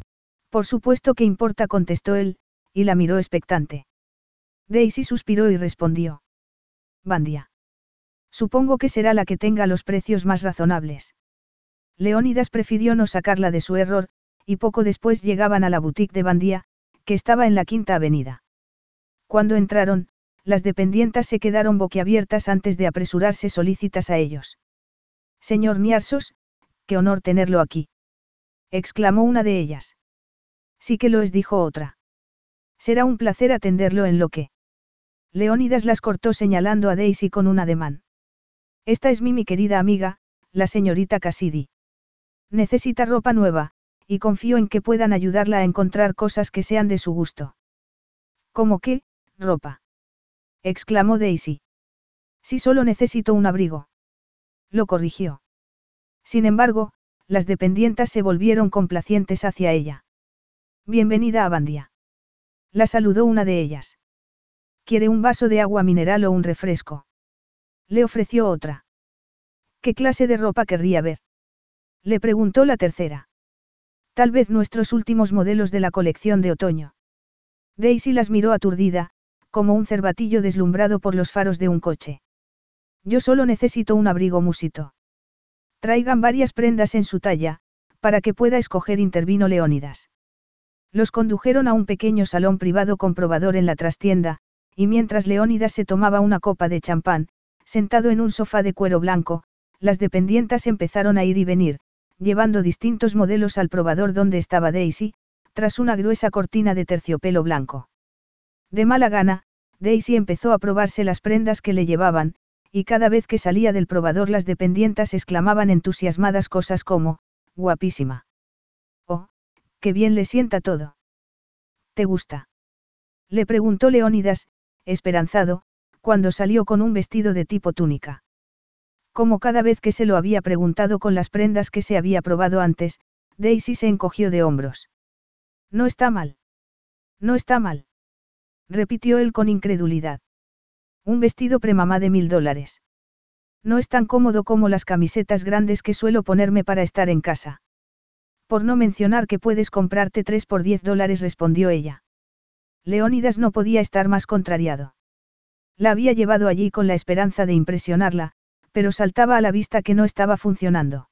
Por supuesto que importa, contestó él, y la miró expectante. Daisy suspiró y respondió. Bandia. Supongo que será la que tenga los precios más razonables. Leónidas prefirió no sacarla de su error, y poco después llegaban a la boutique de Bandía, que estaba en la Quinta Avenida. Cuando entraron, las dependientas se quedaron boquiabiertas antes de apresurarse solícitas a ellos. Señor Niarsos, qué honor tenerlo aquí. exclamó una de ellas. Sí que lo es, dijo otra. Será un placer atenderlo en lo que. Leónidas las cortó señalando a Daisy con un ademán. Esta es mi mi querida amiga, la señorita Cassidy. Necesita ropa nueva, y confío en que puedan ayudarla a encontrar cosas que sean de su gusto. ¿Cómo qué, ropa? exclamó Daisy. Si solo necesito un abrigo. Lo corrigió. Sin embargo, las dependientas se volvieron complacientes hacia ella. Bienvenida a Bandia. La saludó una de ellas. ¿Quiere un vaso de agua mineral o un refresco? Le ofreció otra. ¿Qué clase de ropa querría ver? Le preguntó la tercera. Tal vez nuestros últimos modelos de la colección de otoño. Daisy las miró aturdida, como un cervatillo deslumbrado por los faros de un coche. Yo solo necesito un abrigo musito. Traigan varias prendas en su talla, para que pueda escoger, intervino Leónidas. Los condujeron a un pequeño salón privado con probador en la trastienda, y mientras Leónidas se tomaba una copa de champán, sentado en un sofá de cuero blanco, las dependientas empezaron a ir y venir, llevando distintos modelos al probador donde estaba Daisy, tras una gruesa cortina de terciopelo blanco. De mala gana, Daisy empezó a probarse las prendas que le llevaban, y cada vez que salía del probador las dependientas exclamaban entusiasmadas cosas como, guapísima. Qué bien le sienta todo. ¿Te gusta? Le preguntó Leónidas, esperanzado, cuando salió con un vestido de tipo túnica. Como cada vez que se lo había preguntado con las prendas que se había probado antes, Daisy se encogió de hombros. No está mal. No está mal. Repitió él con incredulidad. Un vestido premamá de mil dólares. No es tan cómodo como las camisetas grandes que suelo ponerme para estar en casa. Por no mencionar que puedes comprarte tres por diez dólares, respondió ella. Leónidas no podía estar más contrariado. La había llevado allí con la esperanza de impresionarla, pero saltaba a la vista que no estaba funcionando.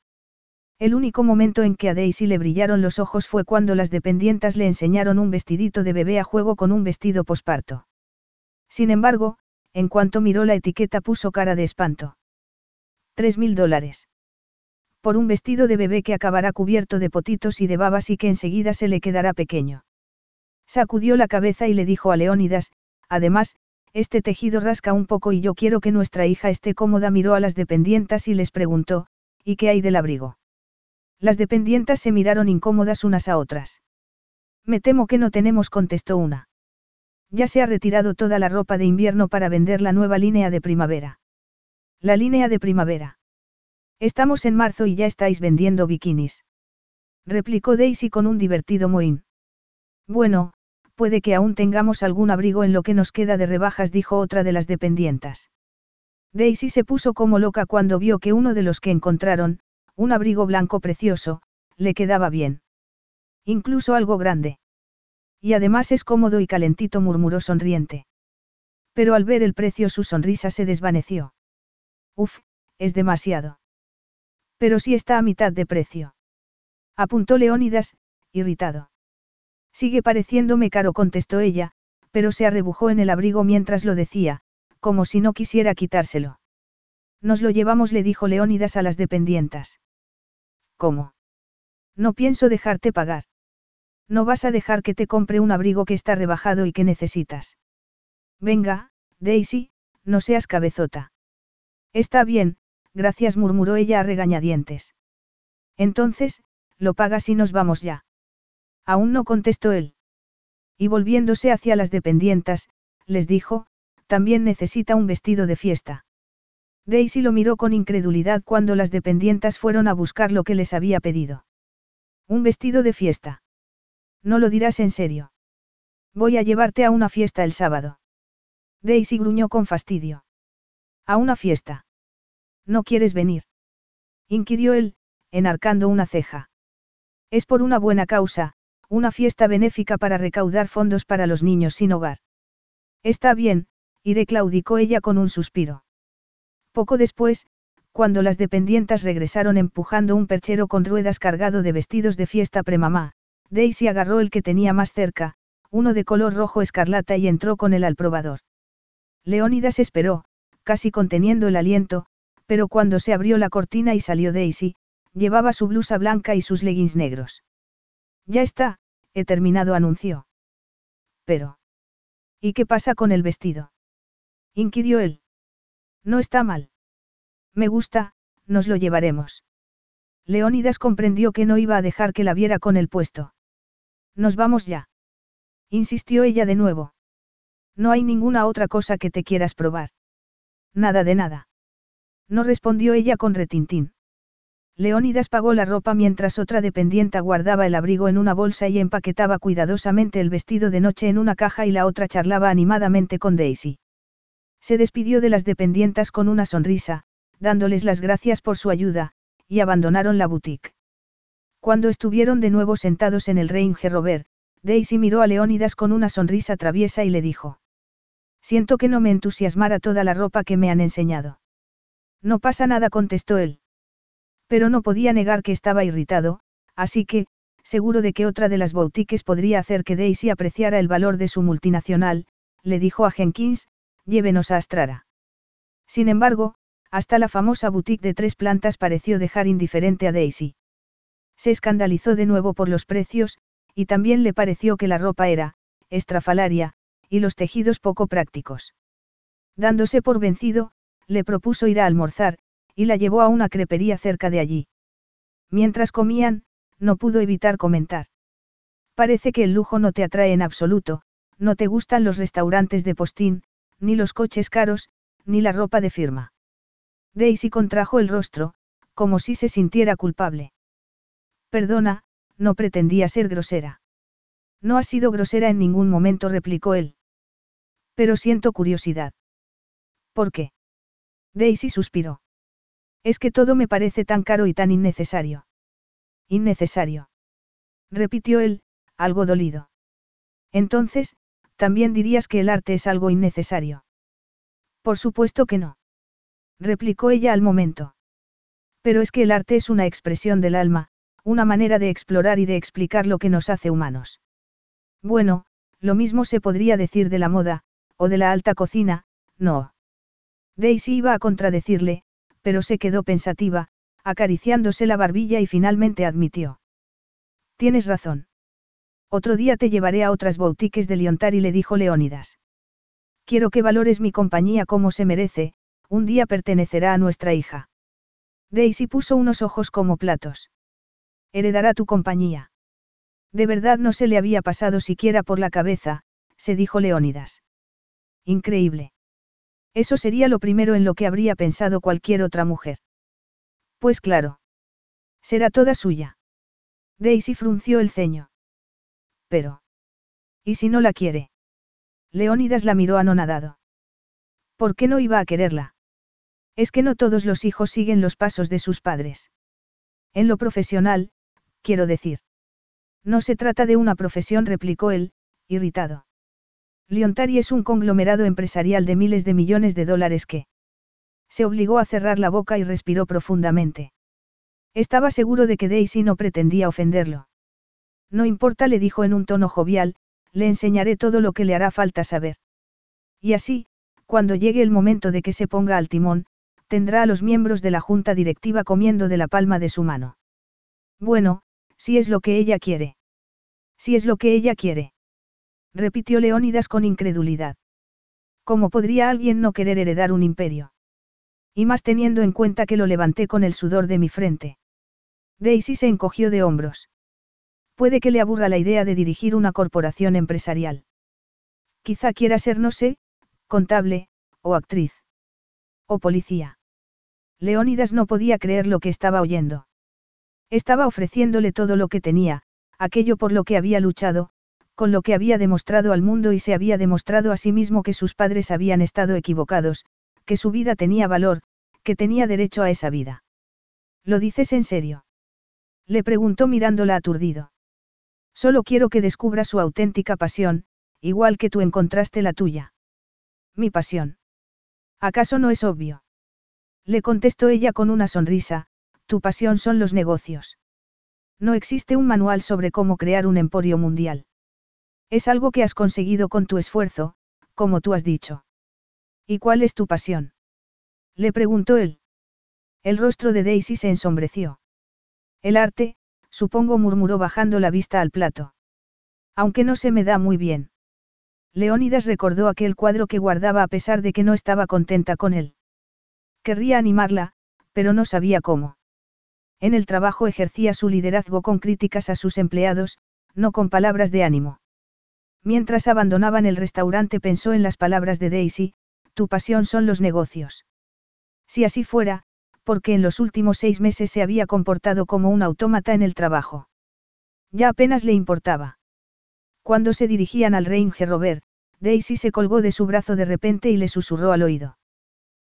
El único momento en que a Daisy le brillaron los ojos fue cuando las dependientas le enseñaron un vestidito de bebé a juego con un vestido posparto. Sin embargo, en cuanto miró la etiqueta puso cara de espanto. Tres mil dólares. Por un vestido de bebé que acabará cubierto de potitos y de babas y que enseguida se le quedará pequeño. Sacudió la cabeza y le dijo a Leónidas, además, este tejido rasca un poco y yo quiero que nuestra hija esté cómoda. Miró a las dependientas y les preguntó, ¿y qué hay del abrigo? Las dependientas se miraron incómodas unas a otras. Me temo que no tenemos, contestó una. Ya se ha retirado toda la ropa de invierno para vender la nueva línea de primavera. La línea de primavera. Estamos en marzo y ya estáis vendiendo bikinis. Replicó Daisy con un divertido mohín. Bueno, puede que aún tengamos algún abrigo en lo que nos queda de rebajas, dijo otra de las dependientas. Daisy se puso como loca cuando vio que uno de los que encontraron, un abrigo blanco precioso, le quedaba bien. Incluso algo grande. Y además es cómodo y calentito, murmuró sonriente. Pero al ver el precio su sonrisa se desvaneció. Uf, es demasiado. Pero si está a mitad de precio. Apuntó Leónidas, irritado. Sigue pareciéndome caro, contestó ella, pero se arrebujó en el abrigo mientras lo decía, como si no quisiera quitárselo. Nos lo llevamos, le dijo Leónidas a las dependientas. ¿Cómo? No pienso dejarte pagar. No vas a dejar que te compre un abrigo que está rebajado y que necesitas. Venga, Daisy, no seas cabezota. Está bien, gracias, murmuró ella a regañadientes. Entonces, lo pagas y nos vamos ya. Aún no contestó él. Y volviéndose hacia las dependientas, les dijo, también necesita un vestido de fiesta. Daisy lo miró con incredulidad cuando las dependientas fueron a buscar lo que les había pedido. Un vestido de fiesta. No lo dirás en serio. Voy a llevarte a una fiesta el sábado. Daisy gruñó con fastidio. ¿A una fiesta? ¿No quieres venir? inquirió él, enarcando una ceja. Es por una buena causa, una fiesta benéfica para recaudar fondos para los niños sin hogar. Está bien, iré, claudicó ella con un suspiro. Poco después, cuando las dependientas regresaron empujando un perchero con ruedas cargado de vestidos de fiesta premamá, Daisy agarró el que tenía más cerca, uno de color rojo escarlata y entró con él al probador. Leónidas esperó, casi conteniendo el aliento, pero cuando se abrió la cortina y salió Daisy, llevaba su blusa blanca y sus leggings negros. Ya está, he terminado, anunció. Pero. ¿Y qué pasa con el vestido? inquirió él. No está mal. Me gusta, nos lo llevaremos. Leónidas comprendió que no iba a dejar que la viera con el puesto. Nos vamos ya. Insistió ella de nuevo. No hay ninguna otra cosa que te quieras probar. Nada de nada. No respondió ella con retintín. Leónidas pagó la ropa mientras otra dependienta guardaba el abrigo en una bolsa y empaquetaba cuidadosamente el vestido de noche en una caja y la otra charlaba animadamente con Daisy. Se despidió de las dependientas con una sonrisa, dándoles las gracias por su ayuda, y abandonaron la boutique. Cuando estuvieron de nuevo sentados en el Range Rover, Daisy miró a Leónidas con una sonrisa traviesa y le dijo. Siento que no me entusiasmara toda la ropa que me han enseñado. No pasa nada, contestó él. Pero no podía negar que estaba irritado, así que, seguro de que otra de las boutiques podría hacer que Daisy apreciara el valor de su multinacional, le dijo a Jenkins, llévenos a Astrara. Sin embargo, hasta la famosa boutique de tres plantas pareció dejar indiferente a Daisy. Se escandalizó de nuevo por los precios, y también le pareció que la ropa era, estrafalaria, y los tejidos poco prácticos. Dándose por vencido, le propuso ir a almorzar, y la llevó a una crepería cerca de allí. Mientras comían, no pudo evitar comentar. Parece que el lujo no te atrae en absoluto, no te gustan los restaurantes de postín, ni los coches caros, ni la ropa de firma. Daisy contrajo el rostro, como si se sintiera culpable. Perdona, no pretendía ser grosera. No ha sido grosera en ningún momento, replicó él. Pero siento curiosidad. ¿Por qué? Daisy suspiró. Es que todo me parece tan caro y tan innecesario. Innecesario. Repitió él, algo dolido. Entonces, también dirías que el arte es algo innecesario. Por supuesto que no. Replicó ella al momento. Pero es que el arte es una expresión del alma, una manera de explorar y de explicar lo que nos hace humanos. Bueno, lo mismo se podría decir de la moda, o de la alta cocina, no. Daisy iba a contradecirle, pero se quedó pensativa, acariciándose la barbilla y finalmente admitió. Tienes razón. Otro día te llevaré a otras boutiques de Liontari, le dijo Leónidas. Quiero que valores mi compañía como se merece, un día pertenecerá a nuestra hija. Daisy puso unos ojos como platos. Heredará tu compañía. De verdad no se le había pasado siquiera por la cabeza, se dijo Leónidas. Increíble. Eso sería lo primero en lo que habría pensado cualquier otra mujer. Pues claro. Será toda suya. Daisy frunció el ceño. Pero. ¿Y si no la quiere? Leónidas la miró anonadado. ¿Por qué no iba a quererla? Es que no todos los hijos siguen los pasos de sus padres. En lo profesional, quiero decir. No se trata de una profesión, replicó él, irritado. Liontari es un conglomerado empresarial de miles de millones de dólares que... Se obligó a cerrar la boca y respiró profundamente. Estaba seguro de que Daisy no pretendía ofenderlo. No importa, le dijo en un tono jovial, le enseñaré todo lo que le hará falta saber. Y así, cuando llegue el momento de que se ponga al timón, tendrá a los miembros de la junta directiva comiendo de la palma de su mano. Bueno, si es lo que ella quiere. Si es lo que ella quiere repitió Leónidas con incredulidad. ¿Cómo podría alguien no querer heredar un imperio? Y más teniendo en cuenta que lo levanté con el sudor de mi frente. Daisy se encogió de hombros. Puede que le aburra la idea de dirigir una corporación empresarial. Quizá quiera ser, no sé, contable, o actriz. O policía. Leónidas no podía creer lo que estaba oyendo. Estaba ofreciéndole todo lo que tenía, aquello por lo que había luchado, con lo que había demostrado al mundo y se había demostrado a sí mismo que sus padres habían estado equivocados, que su vida tenía valor, que tenía derecho a esa vida. ¿Lo dices en serio? Le preguntó mirándola aturdido. Solo quiero que descubra su auténtica pasión, igual que tú encontraste la tuya. Mi pasión. ¿Acaso no es obvio? Le contestó ella con una sonrisa, tu pasión son los negocios. No existe un manual sobre cómo crear un emporio mundial. Es algo que has conseguido con tu esfuerzo, como tú has dicho. ¿Y cuál es tu pasión? Le preguntó él. El rostro de Daisy se ensombreció. El arte, supongo murmuró bajando la vista al plato. Aunque no se me da muy bien. Leónidas recordó aquel cuadro que guardaba a pesar de que no estaba contenta con él. Querría animarla, pero no sabía cómo. En el trabajo ejercía su liderazgo con críticas a sus empleados, no con palabras de ánimo. Mientras abandonaban el restaurante pensó en las palabras de Daisy, tu pasión son los negocios. Si así fuera, porque en los últimos seis meses se había comportado como un autómata en el trabajo. Ya apenas le importaba. Cuando se dirigían al Range Rover, Daisy se colgó de su brazo de repente y le susurró al oído.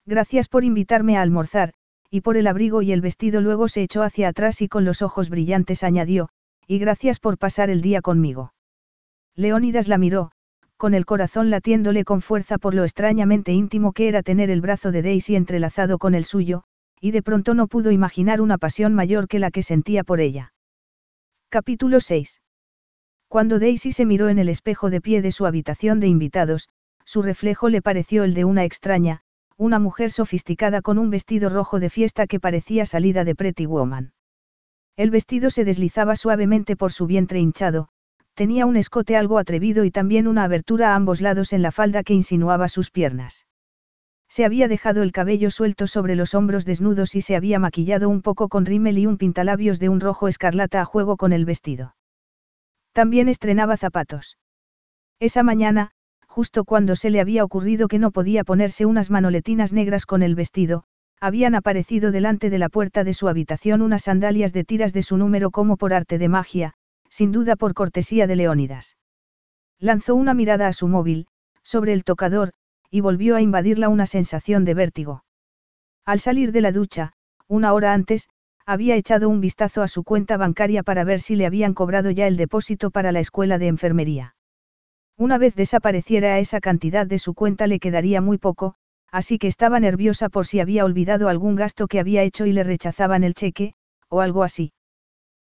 Gracias por invitarme a almorzar, y por el abrigo y el vestido luego se echó hacia atrás y con los ojos brillantes añadió, y gracias por pasar el día conmigo. Leónidas la miró, con el corazón latiéndole con fuerza por lo extrañamente íntimo que era tener el brazo de Daisy entrelazado con el suyo, y de pronto no pudo imaginar una pasión mayor que la que sentía por ella. Capítulo 6. Cuando Daisy se miró en el espejo de pie de su habitación de invitados, su reflejo le pareció el de una extraña, una mujer sofisticada con un vestido rojo de fiesta que parecía salida de Pretty Woman. El vestido se deslizaba suavemente por su vientre hinchado, tenía un escote algo atrevido y también una abertura a ambos lados en la falda que insinuaba sus piernas. Se había dejado el cabello suelto sobre los hombros desnudos y se había maquillado un poco con rímel y un pintalabios de un rojo escarlata a juego con el vestido. También estrenaba zapatos. Esa mañana, justo cuando se le había ocurrido que no podía ponerse unas manoletinas negras con el vestido, habían aparecido delante de la puerta de su habitación unas sandalias de tiras de su número como por arte de magia, sin duda por cortesía de Leónidas. Lanzó una mirada a su móvil, sobre el tocador, y volvió a invadirla una sensación de vértigo. Al salir de la ducha, una hora antes, había echado un vistazo a su cuenta bancaria para ver si le habían cobrado ya el depósito para la escuela de enfermería. Una vez desapareciera esa cantidad de su cuenta le quedaría muy poco, así que estaba nerviosa por si había olvidado algún gasto que había hecho y le rechazaban el cheque, o algo así.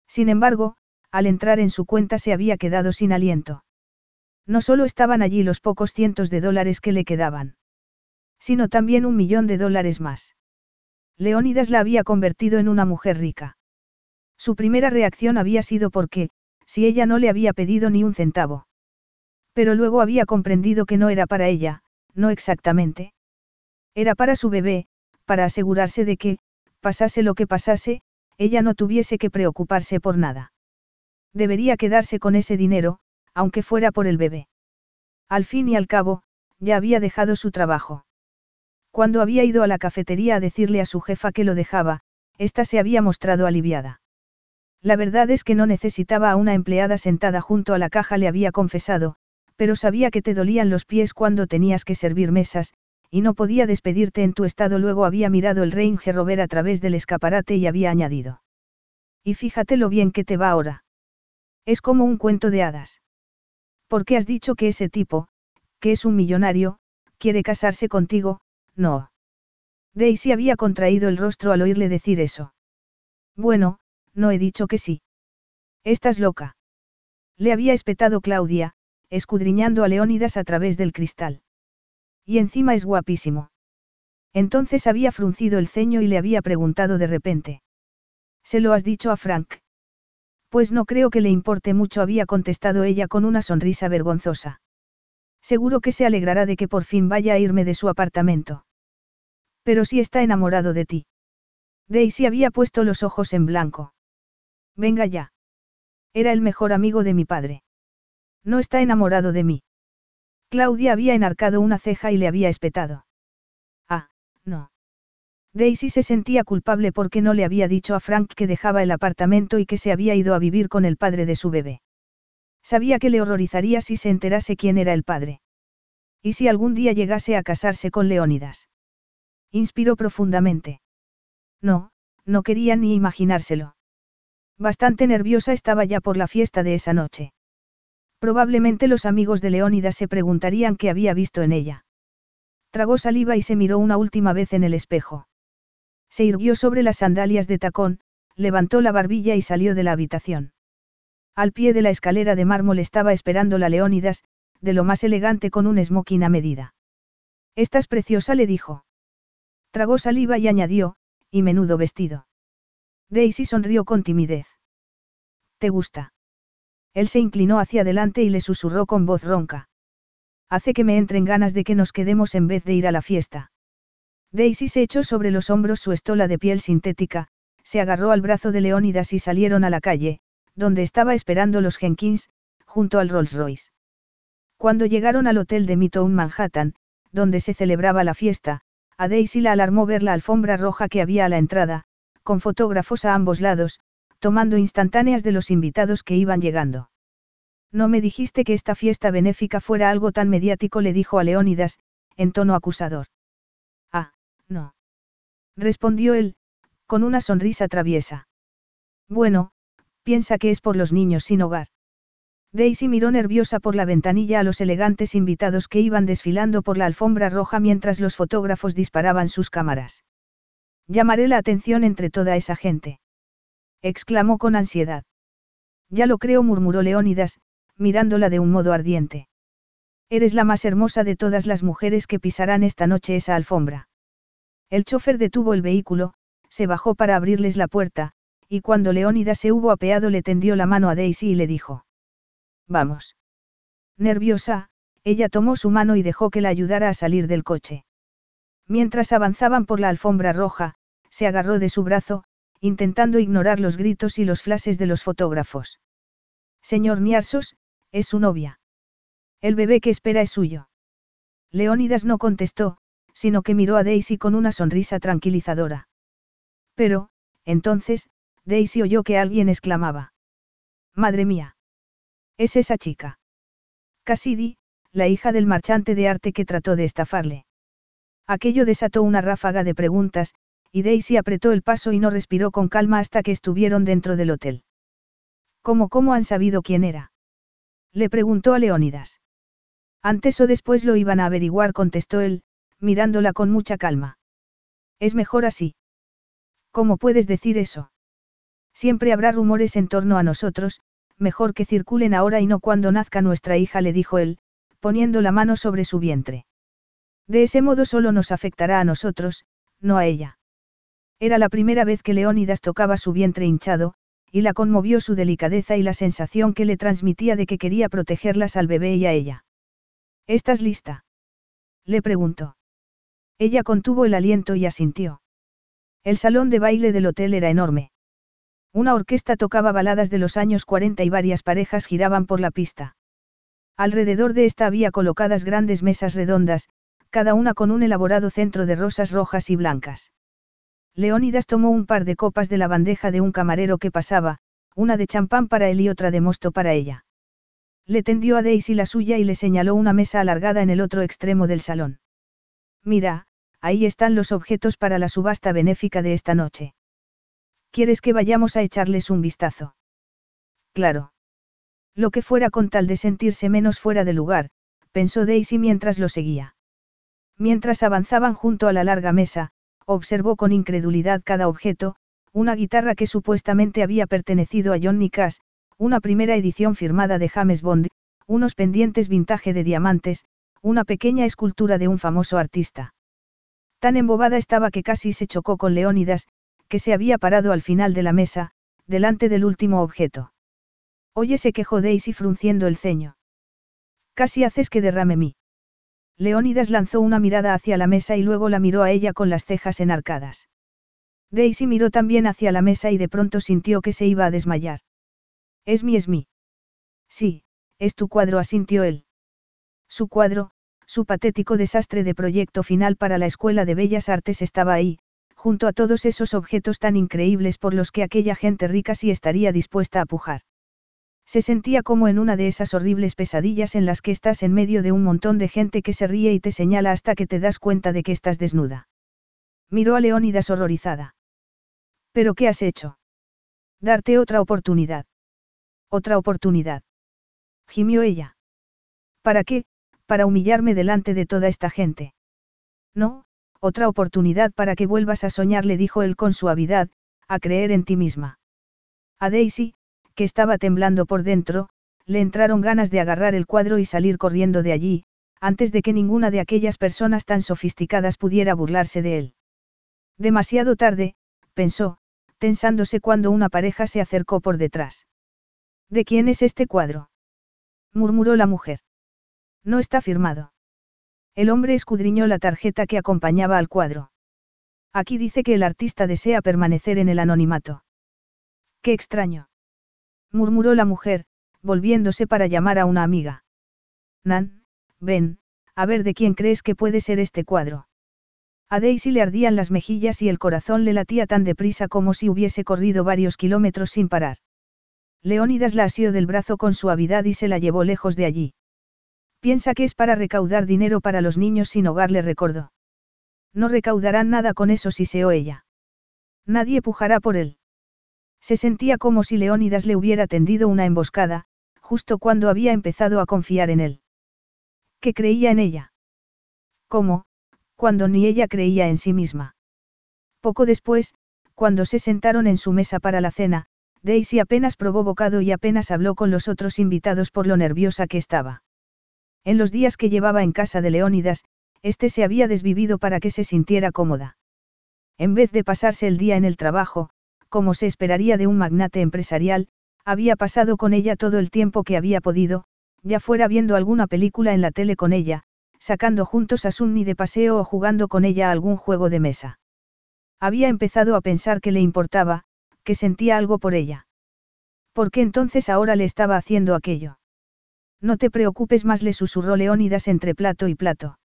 Sin embargo, al entrar en su cuenta se había quedado sin aliento. No solo estaban allí los pocos cientos de dólares que le quedaban, sino también un millón de dólares más. Leónidas la había convertido en una mujer rica. Su primera reacción había sido porque, si ella no le había pedido ni un centavo. Pero luego había comprendido que no era para ella, no exactamente. Era para su bebé, para asegurarse de que, pasase lo que pasase, ella no tuviese que preocuparse por nada. Debería quedarse con ese dinero, aunque fuera por el bebé. Al fin y al cabo, ya había dejado su trabajo. Cuando había ido a la cafetería a decirle a su jefa que lo dejaba, ésta se había mostrado aliviada. La verdad es que no necesitaba a una empleada sentada junto a la caja, le había confesado, pero sabía que te dolían los pies cuando tenías que servir mesas, y no podía despedirte en tu estado. Luego había mirado el Range Rover a través del escaparate y había añadido. Y fíjate lo bien que te va ahora. Es como un cuento de hadas. ¿Por qué has dicho que ese tipo, que es un millonario, quiere casarse contigo? No. Daisy había contraído el rostro al oírle decir eso. Bueno, no he dicho que sí. Estás loca. Le había espetado Claudia, escudriñando a Leónidas a través del cristal. Y encima es guapísimo. Entonces había fruncido el ceño y le había preguntado de repente. ¿Se lo has dicho a Frank? Pues no creo que le importe mucho, había contestado ella con una sonrisa vergonzosa. Seguro que se alegrará de que por fin vaya a irme de su apartamento. Pero si está enamorado de ti. Daisy había puesto los ojos en blanco. Venga ya. Era el mejor amigo de mi padre. No está enamorado de mí. Claudia había enarcado una ceja y le había espetado. Ah, no. Daisy se sentía culpable porque no le había dicho a Frank que dejaba el apartamento y que se había ido a vivir con el padre de su bebé. Sabía que le horrorizaría si se enterase quién era el padre. ¿Y si algún día llegase a casarse con Leónidas? Inspiró profundamente. No, no quería ni imaginárselo. Bastante nerviosa estaba ya por la fiesta de esa noche. Probablemente los amigos de Leónidas se preguntarían qué había visto en ella. Tragó saliva y se miró una última vez en el espejo. Se irguió sobre las sandalias de tacón, levantó la barbilla y salió de la habitación. Al pie de la escalera de mármol estaba esperando la Leónidas, de lo más elegante con un smoking a medida. Estás preciosa, le dijo. Tragó saliva y añadió, y menudo vestido. Daisy sonrió con timidez. ¿Te gusta? Él se inclinó hacia adelante y le susurró con voz ronca. Hace que me entren ganas de que nos quedemos en vez de ir a la fiesta. Daisy se echó sobre los hombros su estola de piel sintética, se agarró al brazo de Leónidas y salieron a la calle, donde estaba esperando los Jenkins, junto al Rolls Royce. Cuando llegaron al hotel de Midtown Manhattan, donde se celebraba la fiesta, a Daisy la alarmó ver la alfombra roja que había a la entrada, con fotógrafos a ambos lados, tomando instantáneas de los invitados que iban llegando. No me dijiste que esta fiesta benéfica fuera algo tan mediático, le dijo a Leónidas, en tono acusador. No. Respondió él, con una sonrisa traviesa. Bueno, piensa que es por los niños sin hogar. Daisy miró nerviosa por la ventanilla a los elegantes invitados que iban desfilando por la alfombra roja mientras los fotógrafos disparaban sus cámaras. Llamaré la atención entre toda esa gente. exclamó con ansiedad. Ya lo creo, murmuró Leónidas, mirándola de un modo ardiente. Eres la más hermosa de todas las mujeres que pisarán esta noche esa alfombra. El chofer detuvo el vehículo, se bajó para abrirles la puerta, y cuando Leónidas se hubo apeado le tendió la mano a Daisy y le dijo. Vamos. Nerviosa, ella tomó su mano y dejó que la ayudara a salir del coche. Mientras avanzaban por la alfombra roja, se agarró de su brazo, intentando ignorar los gritos y los flashes de los fotógrafos. Señor Niarsos, es su novia. El bebé que espera es suyo. Leónidas no contestó, sino que miró a Daisy con una sonrisa tranquilizadora. Pero, entonces, Daisy oyó que alguien exclamaba. Madre mía. Es esa chica. Cassidy, la hija del marchante de arte que trató de estafarle. Aquello desató una ráfaga de preguntas, y Daisy apretó el paso y no respiró con calma hasta que estuvieron dentro del hotel. ¿Cómo cómo han sabido quién era? Le preguntó a Leónidas. Antes o después lo iban a averiguar, contestó él, mirándola con mucha calma. Es mejor así. ¿Cómo puedes decir eso? Siempre habrá rumores en torno a nosotros, mejor que circulen ahora y no cuando nazca nuestra hija, le dijo él, poniendo la mano sobre su vientre. De ese modo solo nos afectará a nosotros, no a ella. Era la primera vez que Leónidas tocaba su vientre hinchado, y la conmovió su delicadeza y la sensación que le transmitía de que quería protegerlas al bebé y a ella. ¿Estás lista? Le preguntó. Ella contuvo el aliento y asintió. El salón de baile del hotel era enorme. Una orquesta tocaba baladas de los años 40 y varias parejas giraban por la pista. Alrededor de esta había colocadas grandes mesas redondas, cada una con un elaborado centro de rosas rojas y blancas. Leónidas tomó un par de copas de la bandeja de un camarero que pasaba, una de champán para él y otra de mosto para ella. Le tendió a Daisy la suya y le señaló una mesa alargada en el otro extremo del salón. Mira, ahí están los objetos para la subasta benéfica de esta noche. ¿Quieres que vayamos a echarles un vistazo? Claro. Lo que fuera con tal de sentirse menos fuera de lugar, pensó Daisy mientras lo seguía. Mientras avanzaban junto a la larga mesa, observó con incredulidad cada objeto, una guitarra que supuestamente había pertenecido a Johnny Cash, una primera edición firmada de James Bond, unos pendientes vintage de diamantes, una pequeña escultura de un famoso artista. Tan embobada estaba que casi se chocó con Leónidas, que se había parado al final de la mesa, delante del último objeto. Oye, se quejó Daisy frunciendo el ceño. Casi haces que derrame mí. Leónidas lanzó una mirada hacia la mesa y luego la miró a ella con las cejas enarcadas. Daisy miró también hacia la mesa y de pronto sintió que se iba a desmayar. Es mi, es mi. Sí, es tu cuadro, asintió él. Su cuadro, su patético desastre de proyecto final para la Escuela de Bellas Artes estaba ahí, junto a todos esos objetos tan increíbles por los que aquella gente rica sí estaría dispuesta a pujar. Se sentía como en una de esas horribles pesadillas en las que estás en medio de un montón de gente que se ríe y te señala hasta que te das cuenta de que estás desnuda. Miró a Leónidas horrorizada. ¿Pero qué has hecho? Darte otra oportunidad. Otra oportunidad. Gimió ella. ¿Para qué? Para humillarme delante de toda esta gente. No, otra oportunidad para que vuelvas a soñar, le dijo él con suavidad, a creer en ti misma. A Daisy, que estaba temblando por dentro, le entraron ganas de agarrar el cuadro y salir corriendo de allí, antes de que ninguna de aquellas personas tan sofisticadas pudiera burlarse de él. Demasiado tarde, pensó, tensándose cuando una pareja se acercó por detrás. ¿De quién es este cuadro? murmuró la mujer. No está firmado. El hombre escudriñó la tarjeta que acompañaba al cuadro. Aquí dice que el artista desea permanecer en el anonimato. Qué extraño. murmuró la mujer, volviéndose para llamar a una amiga. Nan, ven, a ver de quién crees que puede ser este cuadro. A Daisy le ardían las mejillas y el corazón le latía tan deprisa como si hubiese corrido varios kilómetros sin parar. Leónidas la asió del brazo con suavidad y se la llevó lejos de allí. Piensa que es para recaudar dinero para los niños sin hogar, le recordó. No recaudarán nada con eso, si se ella. Nadie pujará por él. Se sentía como si Leónidas le hubiera tendido una emboscada, justo cuando había empezado a confiar en él. Que creía en ella. ¿Cómo? Cuando ni ella creía en sí misma. Poco después, cuando se sentaron en su mesa para la cena, Daisy apenas probó bocado y apenas habló con los otros invitados por lo nerviosa que estaba. En los días que llevaba en casa de Leónidas, este se había desvivido para que se sintiera cómoda. En vez de pasarse el día en el trabajo, como se esperaría de un magnate empresarial, había pasado con ella todo el tiempo que había podido, ya fuera viendo alguna película en la tele con ella, sacando juntos a Sunny de paseo o jugando con ella algún juego de mesa. Había empezado a pensar que le importaba, que sentía algo por ella. ¿Por qué entonces ahora le estaba haciendo aquello? No te preocupes más, le susurró Leónidas entre plato y plato.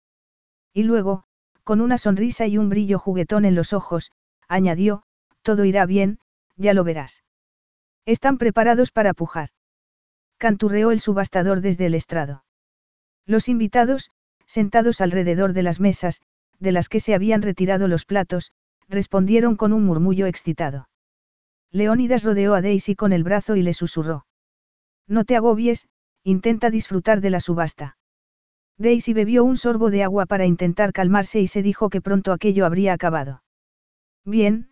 Y luego, con una sonrisa y un brillo juguetón en los ojos, añadió, todo irá bien, ya lo verás. Están preparados para pujar. Canturreó el subastador desde el estrado. Los invitados, sentados alrededor de las mesas, de las que se habían retirado los platos, respondieron con un murmullo excitado. Leónidas rodeó a Daisy con el brazo y le susurró. No te agobies, intenta disfrutar de la subasta. Daisy bebió un sorbo de agua para intentar calmarse y se dijo que pronto aquello habría acabado. Bien,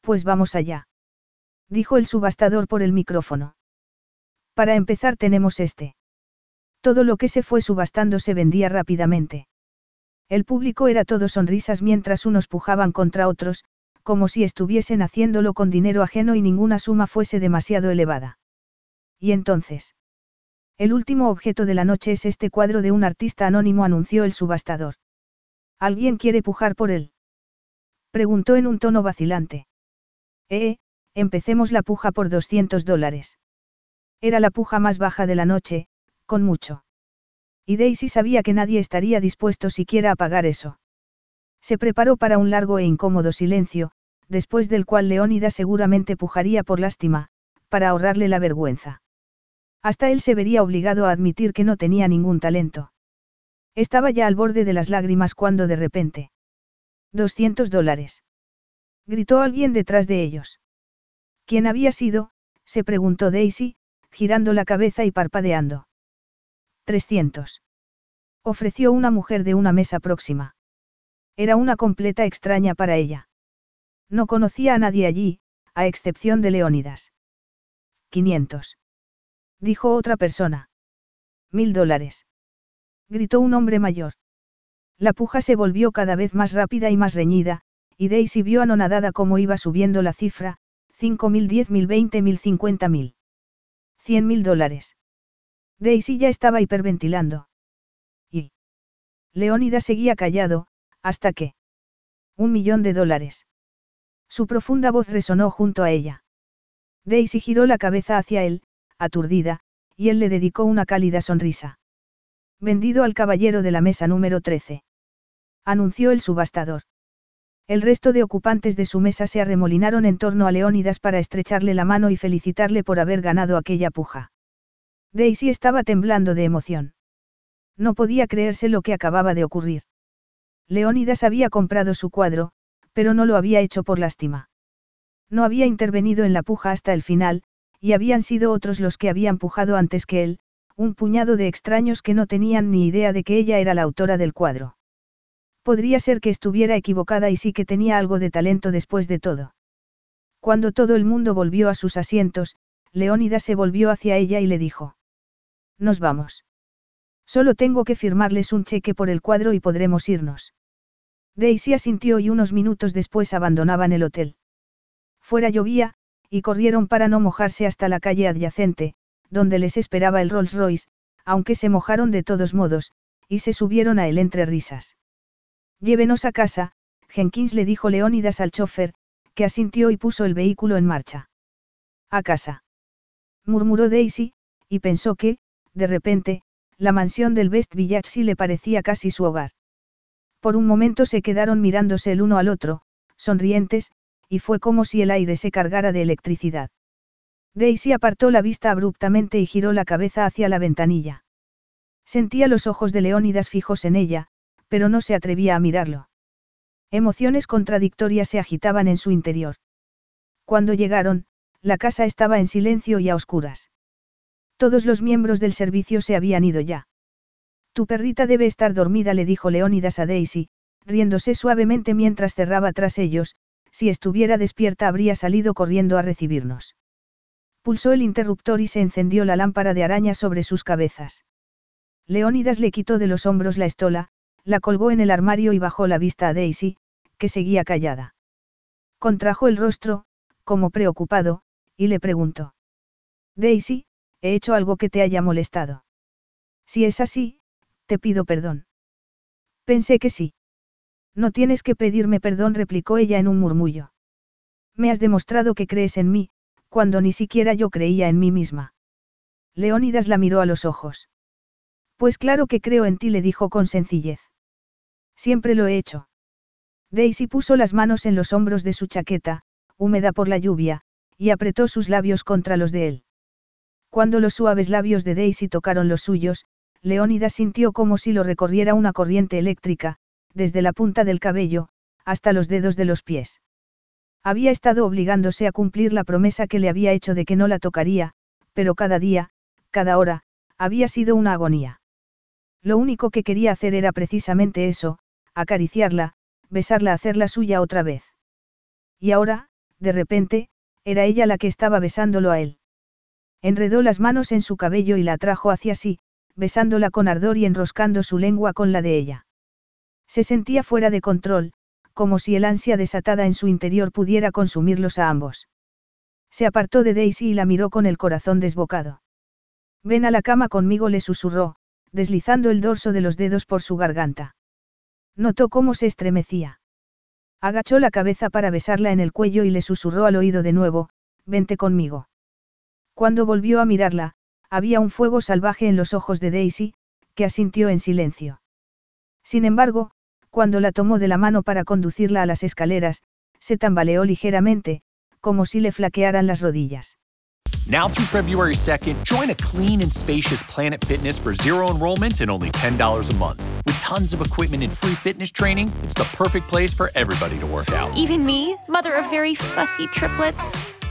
pues vamos allá. Dijo el subastador por el micrófono. Para empezar tenemos este. Todo lo que se fue subastando se vendía rápidamente. El público era todo sonrisas mientras unos pujaban contra otros, como si estuviesen haciéndolo con dinero ajeno y ninguna suma fuese demasiado elevada. Y entonces. El último objeto de la noche es este cuadro de un artista anónimo, anunció el subastador. ¿Alguien quiere pujar por él? Preguntó en un tono vacilante. Eh, empecemos la puja por 200 dólares. Era la puja más baja de la noche, con mucho. Y Daisy sabía que nadie estaría dispuesto siquiera a pagar eso. Se preparó para un largo e incómodo silencio, después del cual Leónida seguramente pujaría por lástima, para ahorrarle la vergüenza. Hasta él se vería obligado a admitir que no tenía ningún talento. Estaba ya al borde de las lágrimas cuando de repente. 200 dólares. Gritó alguien detrás de ellos. ¿Quién había sido? se preguntó Daisy, girando la cabeza y parpadeando. 300. Ofreció una mujer de una mesa próxima. Era una completa extraña para ella. No conocía a nadie allí, a excepción de Leónidas. 500. Dijo otra persona. Mil dólares. Gritó un hombre mayor. La puja se volvió cada vez más rápida y más reñida, y Daisy vio anonadada cómo iba subiendo la cifra, cinco mil, diez mil, veinte mil, cincuenta mil. Cien mil dólares. Daisy ya estaba hiperventilando. Y. Leónidas seguía callado, hasta que. Un millón de dólares. Su profunda voz resonó junto a ella. Daisy giró la cabeza hacia él, aturdida, y él le dedicó una cálida sonrisa. Vendido al caballero de la mesa número 13. Anunció el subastador. El resto de ocupantes de su mesa se arremolinaron en torno a Leónidas para estrecharle la mano y felicitarle por haber ganado aquella puja. Daisy estaba temblando de emoción. No podía creerse lo que acababa de ocurrir. Leónidas había comprado su cuadro, pero no lo había hecho por lástima. No había intervenido en la puja hasta el final, y habían sido otros los que habían pujado antes que él, un puñado de extraños que no tenían ni idea de que ella era la autora del cuadro. Podría ser que estuviera equivocada y sí que tenía algo de talento después de todo. Cuando todo el mundo volvió a sus asientos, Leónidas se volvió hacia ella y le dijo. Nos vamos. Solo tengo que firmarles un cheque por el cuadro y podremos irnos. Daisy asintió y unos minutos después abandonaban el hotel. Fuera llovía, y corrieron para no mojarse hasta la calle adyacente, donde les esperaba el Rolls Royce, aunque se mojaron de todos modos, y se subieron a él entre risas. Llévenos a casa, Jenkins le dijo Leónidas al chofer, que asintió y puso el vehículo en marcha. A casa. Murmuró Daisy, y pensó que, de repente, la mansión del West Village le parecía casi su hogar. Por un momento se quedaron mirándose el uno al otro, sonrientes, y fue como si el aire se cargara de electricidad. Daisy apartó la vista abruptamente y giró la cabeza hacia la ventanilla. Sentía los ojos de Leónidas fijos en ella, pero no se atrevía a mirarlo. Emociones contradictorias se agitaban en su interior. Cuando llegaron, la casa estaba en silencio y a oscuras. Todos los miembros del servicio se habían ido ya. Tu perrita debe estar dormida, le dijo Leónidas a Daisy, riéndose suavemente mientras cerraba tras ellos, si estuviera despierta habría salido corriendo a recibirnos. Pulsó el interruptor y se encendió la lámpara de araña sobre sus cabezas. Leónidas le quitó de los hombros la estola, la colgó en el armario y bajó la vista a Daisy, que seguía callada. Contrajo el rostro, como preocupado, y le preguntó. Daisy, ¿he hecho algo que te haya molestado? Si es así, te pido perdón. Pensé que sí. No tienes que pedirme perdón, replicó ella en un murmullo. Me has demostrado que crees en mí, cuando ni siquiera yo creía en mí misma. Leónidas la miró a los ojos. Pues claro que creo en ti, le dijo con sencillez. Siempre lo he hecho. Daisy puso las manos en los hombros de su chaqueta, húmeda por la lluvia, y apretó sus labios contra los de él. Cuando los suaves labios de Daisy tocaron los suyos, Leónidas sintió como si lo recorriera una corriente eléctrica, desde la punta del cabello, hasta los dedos de los pies. Había estado obligándose a cumplir la promesa que le había hecho de que no la tocaría, pero cada día, cada hora, había sido una agonía. Lo único que quería hacer era precisamente eso, acariciarla, besarla, hacerla suya otra vez. Y ahora, de repente, era ella la que estaba besándolo a él. Enredó las manos en su cabello y la atrajo hacia sí, besándola con ardor y enroscando su lengua con la de ella. Se sentía fuera de control, como si el ansia desatada en su interior pudiera consumirlos a ambos. Se apartó de Daisy y la miró con el corazón desbocado. Ven a la cama conmigo, le susurró, deslizando el dorso de los dedos por su garganta. Notó cómo se estremecía. Agachó la cabeza para besarla en el cuello y le susurró al oído de nuevo, vente conmigo. Cuando volvió a mirarla, había un fuego salvaje en los ojos de Daisy, que asintió en silencio. Sin embargo, cuando la tomó de la mano para conducirla a las escaleras, se tambaleó ligeramente, como si le flaquearan las rodillas. Now through February 2nd, join a clean and spacious Planet Fitness for zero enrollment and only $10 a month. With tons of equipment and free fitness training, it's the perfect place for everybody to work out. Even me, mother of very fussy triplets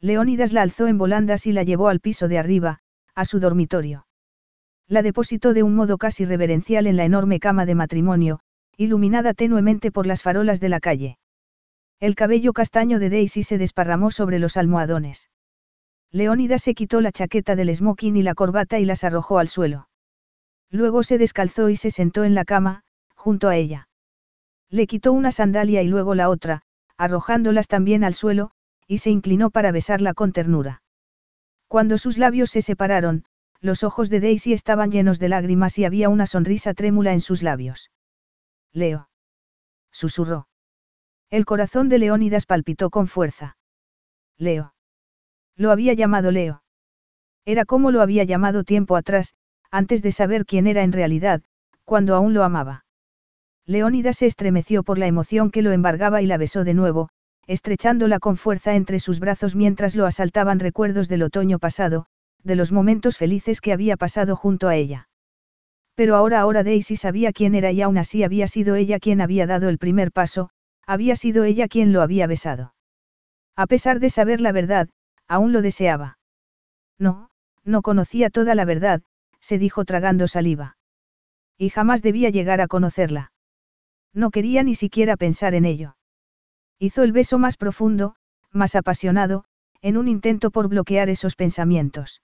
Leónidas la alzó en volandas y la llevó al piso de arriba, a su dormitorio. La depositó de un modo casi reverencial en la enorme cama de matrimonio, iluminada tenuemente por las farolas de la calle. El cabello castaño de Daisy se desparramó sobre los almohadones. Leónidas se quitó la chaqueta del smoking y la corbata y las arrojó al suelo. Luego se descalzó y se sentó en la cama, junto a ella. Le quitó una sandalia y luego la otra, arrojándolas también al suelo, y se inclinó para besarla con ternura. Cuando sus labios se separaron, los ojos de Daisy estaban llenos de lágrimas y había una sonrisa trémula en sus labios. Leo. Susurró. El corazón de Leónidas palpitó con fuerza. Leo. Lo había llamado Leo. Era como lo había llamado tiempo atrás, antes de saber quién era en realidad, cuando aún lo amaba. Leónidas se estremeció por la emoción que lo embargaba y la besó de nuevo, estrechándola con fuerza entre sus brazos mientras lo asaltaban recuerdos del otoño pasado, de los momentos felices que había pasado junto a ella. Pero ahora ahora Daisy sabía quién era y aún así había sido ella quien había dado el primer paso, había sido ella quien lo había besado. A pesar de saber la verdad, aún lo deseaba. No, no conocía toda la verdad, se dijo tragando saliva. Y jamás debía llegar a conocerla. No quería ni siquiera pensar en ello. Hizo el beso más profundo, más apasionado, en un intento por bloquear esos pensamientos.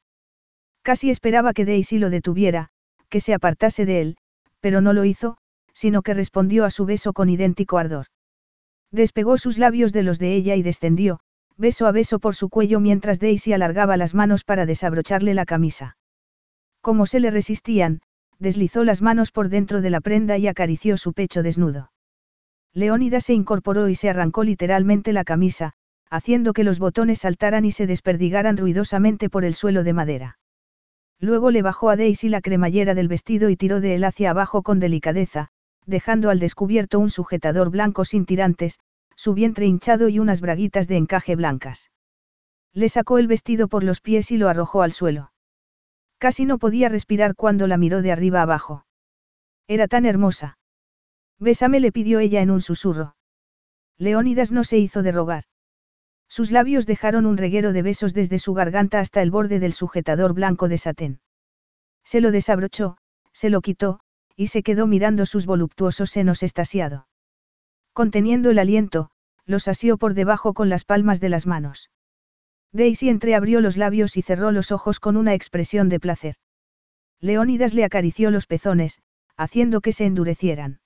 Casi esperaba que Daisy lo detuviera, que se apartase de él, pero no lo hizo, sino que respondió a su beso con idéntico ardor. Despegó sus labios de los de ella y descendió, beso a beso por su cuello mientras Daisy alargaba las manos para desabrocharle la camisa. Como se le resistían, deslizó las manos por dentro de la prenda y acarició su pecho desnudo. Leónidas se incorporó y se arrancó literalmente la camisa, haciendo que los botones saltaran y se desperdigaran ruidosamente por el suelo de madera. Luego le bajó a Daisy la cremallera del vestido y tiró de él hacia abajo con delicadeza, dejando al descubierto un sujetador blanco sin tirantes, su vientre hinchado y unas braguitas de encaje blancas. Le sacó el vestido por los pies y lo arrojó al suelo. Casi no podía respirar cuando la miró de arriba abajo. Era tan hermosa. Bésame le pidió ella en un susurro. Leónidas no se hizo de rogar. Sus labios dejaron un reguero de besos desde su garganta hasta el borde del sujetador blanco de satén. Se lo desabrochó, se lo quitó, y se quedó mirando sus voluptuosos senos estasiado. Conteniendo el aliento, los asió por debajo con las palmas de las manos. Daisy entreabrió los labios y cerró los ojos con una expresión de placer. Leónidas le acarició los pezones, haciendo que se endurecieran.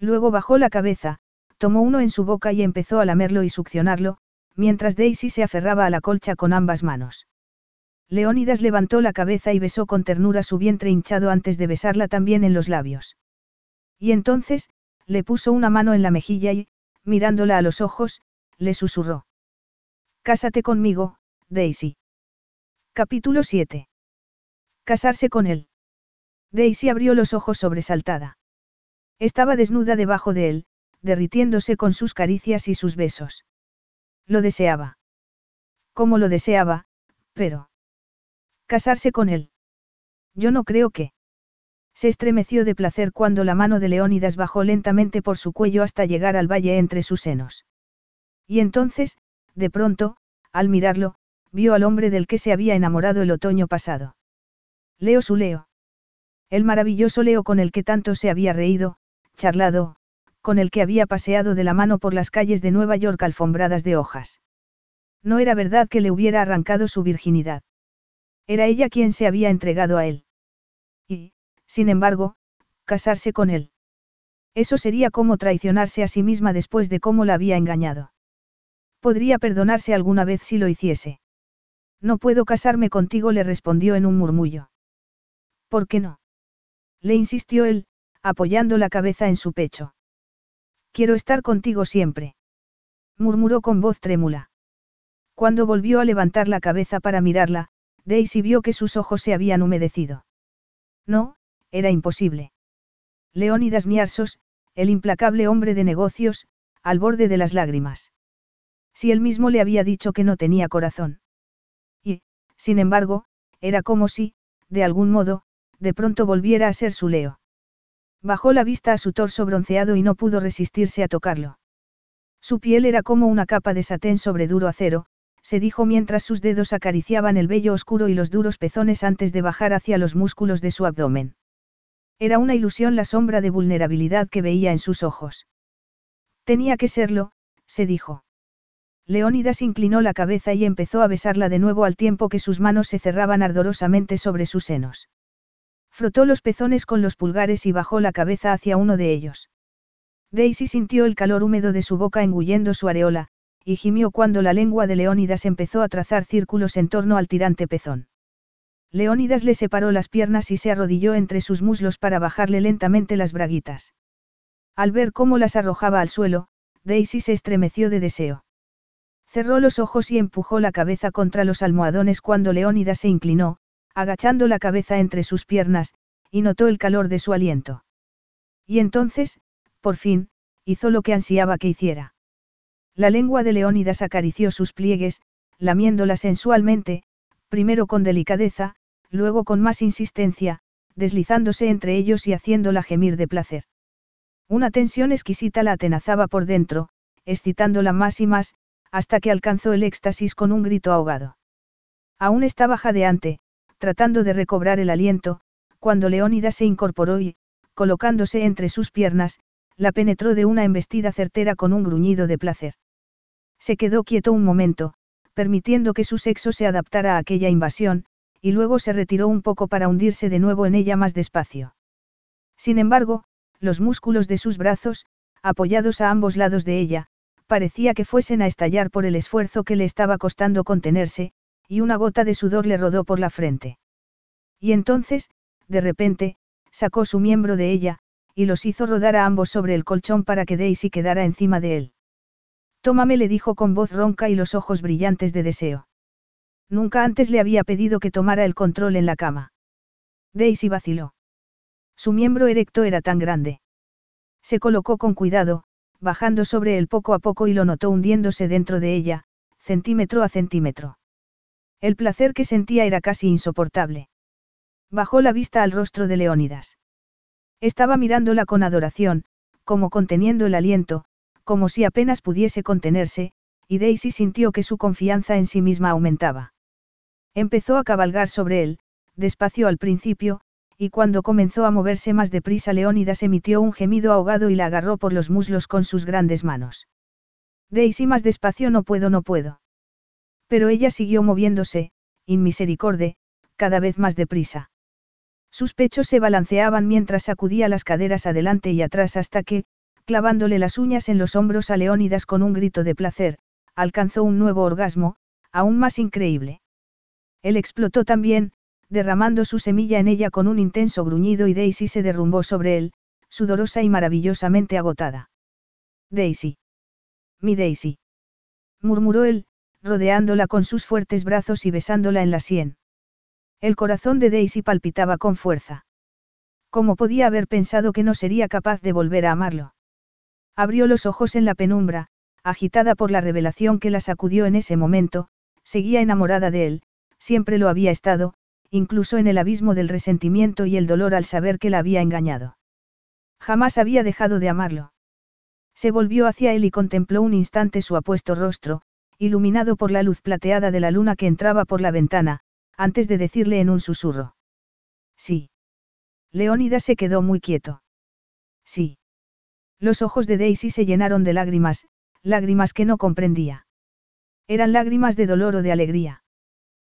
Luego bajó la cabeza, tomó uno en su boca y empezó a lamerlo y succionarlo, mientras Daisy se aferraba a la colcha con ambas manos. Leónidas levantó la cabeza y besó con ternura su vientre hinchado antes de besarla también en los labios. Y entonces, le puso una mano en la mejilla y, mirándola a los ojos, le susurró. Cásate conmigo, Daisy. Capítulo 7. Casarse con él. Daisy abrió los ojos sobresaltada. Estaba desnuda debajo de él, derritiéndose con sus caricias y sus besos. Lo deseaba. Como lo deseaba, pero... Casarse con él. Yo no creo que... Se estremeció de placer cuando la mano de Leónidas bajó lentamente por su cuello hasta llegar al valle entre sus senos. Y entonces, de pronto, al mirarlo, vio al hombre del que se había enamorado el otoño pasado. Leo su Leo. El maravilloso Leo con el que tanto se había reído, charlado, con el que había paseado de la mano por las calles de Nueva York alfombradas de hojas. No era verdad que le hubiera arrancado su virginidad. Era ella quien se había entregado a él. Y, sin embargo, casarse con él. Eso sería como traicionarse a sí misma después de cómo la había engañado. Podría perdonarse alguna vez si lo hiciese. No puedo casarme contigo, le respondió en un murmullo. ¿Por qué no? Le insistió él, apoyando la cabeza en su pecho. Quiero estar contigo siempre. Murmuró con voz trémula. Cuando volvió a levantar la cabeza para mirarla, Daisy vio que sus ojos se habían humedecido. No, era imposible. Leónidas Niarsos, el implacable hombre de negocios, al borde de las lágrimas. Si él mismo le había dicho que no tenía corazón. Y, sin embargo, era como si, de algún modo, de pronto volviera a ser su Leo. Bajó la vista a su torso bronceado y no pudo resistirse a tocarlo. Su piel era como una capa de satén sobre duro acero, se dijo mientras sus dedos acariciaban el vello oscuro y los duros pezones antes de bajar hacia los músculos de su abdomen. Era una ilusión la sombra de vulnerabilidad que veía en sus ojos. Tenía que serlo, se dijo. Leónidas inclinó la cabeza y empezó a besarla de nuevo al tiempo que sus manos se cerraban ardorosamente sobre sus senos. Frotó los pezones con los pulgares y bajó la cabeza hacia uno de ellos. Daisy sintió el calor húmedo de su boca engullendo su areola, y gimió cuando la lengua de Leónidas empezó a trazar círculos en torno al tirante pezón. Leónidas le separó las piernas y se arrodilló entre sus muslos para bajarle lentamente las braguitas. Al ver cómo las arrojaba al suelo, Daisy se estremeció de deseo. Cerró los ojos y empujó la cabeza contra los almohadones cuando Leónidas se inclinó, agachando la cabeza entre sus piernas, y notó el calor de su aliento. Y entonces, por fin, hizo lo que ansiaba que hiciera. La lengua de Leónidas acarició sus pliegues, lamiéndola sensualmente, primero con delicadeza, luego con más insistencia, deslizándose entre ellos y haciéndola gemir de placer. Una tensión exquisita la atenazaba por dentro, excitándola más y más, hasta que alcanzó el éxtasis con un grito ahogado. Aún estaba jadeante, tratando de recobrar el aliento, cuando Leónidas se incorporó y, colocándose entre sus piernas, la penetró de una embestida certera con un gruñido de placer. Se quedó quieto un momento, permitiendo que su sexo se adaptara a aquella invasión, y luego se retiró un poco para hundirse de nuevo en ella más despacio. Sin embargo, los músculos de sus brazos, apoyados a ambos lados de ella, parecía que fuesen a estallar por el esfuerzo que le estaba costando contenerse, y una gota de sudor le rodó por la frente. Y entonces, de repente, sacó su miembro de ella, y los hizo rodar a ambos sobre el colchón para que Daisy quedara encima de él. Tómame, le dijo con voz ronca y los ojos brillantes de deseo. Nunca antes le había pedido que tomara el control en la cama. Daisy vaciló. Su miembro erecto era tan grande. Se colocó con cuidado, bajando sobre él poco a poco y lo notó hundiéndose dentro de ella, centímetro a centímetro. El placer que sentía era casi insoportable. Bajó la vista al rostro de Leónidas. Estaba mirándola con adoración, como conteniendo el aliento, como si apenas pudiese contenerse, y Daisy sintió que su confianza en sí misma aumentaba. Empezó a cabalgar sobre él, despacio al principio, y cuando comenzó a moverse más deprisa Leónidas emitió un gemido ahogado y la agarró por los muslos con sus grandes manos. Daisy más despacio no puedo no puedo. Pero ella siguió moviéndose, inmisericorde, cada vez más deprisa. Sus pechos se balanceaban mientras sacudía las caderas adelante y atrás hasta que, clavándole las uñas en los hombros a Leónidas con un grito de placer, alcanzó un nuevo orgasmo, aún más increíble. Él explotó también, derramando su semilla en ella con un intenso gruñido y Daisy se derrumbó sobre él, sudorosa y maravillosamente agotada. Daisy. Mi Daisy. murmuró él, rodeándola con sus fuertes brazos y besándola en la sien. El corazón de Daisy palpitaba con fuerza. ¿Cómo podía haber pensado que no sería capaz de volver a amarlo? Abrió los ojos en la penumbra, agitada por la revelación que la sacudió en ese momento, seguía enamorada de él, siempre lo había estado, incluso en el abismo del resentimiento y el dolor al saber que la había engañado. Jamás había dejado de amarlo. Se volvió hacia él y contempló un instante su apuesto rostro, iluminado por la luz plateada de la luna que entraba por la ventana, antes de decirle en un susurro. Sí. Leónidas se quedó muy quieto. Sí. Los ojos de Daisy se llenaron de lágrimas, lágrimas que no comprendía. Eran lágrimas de dolor o de alegría.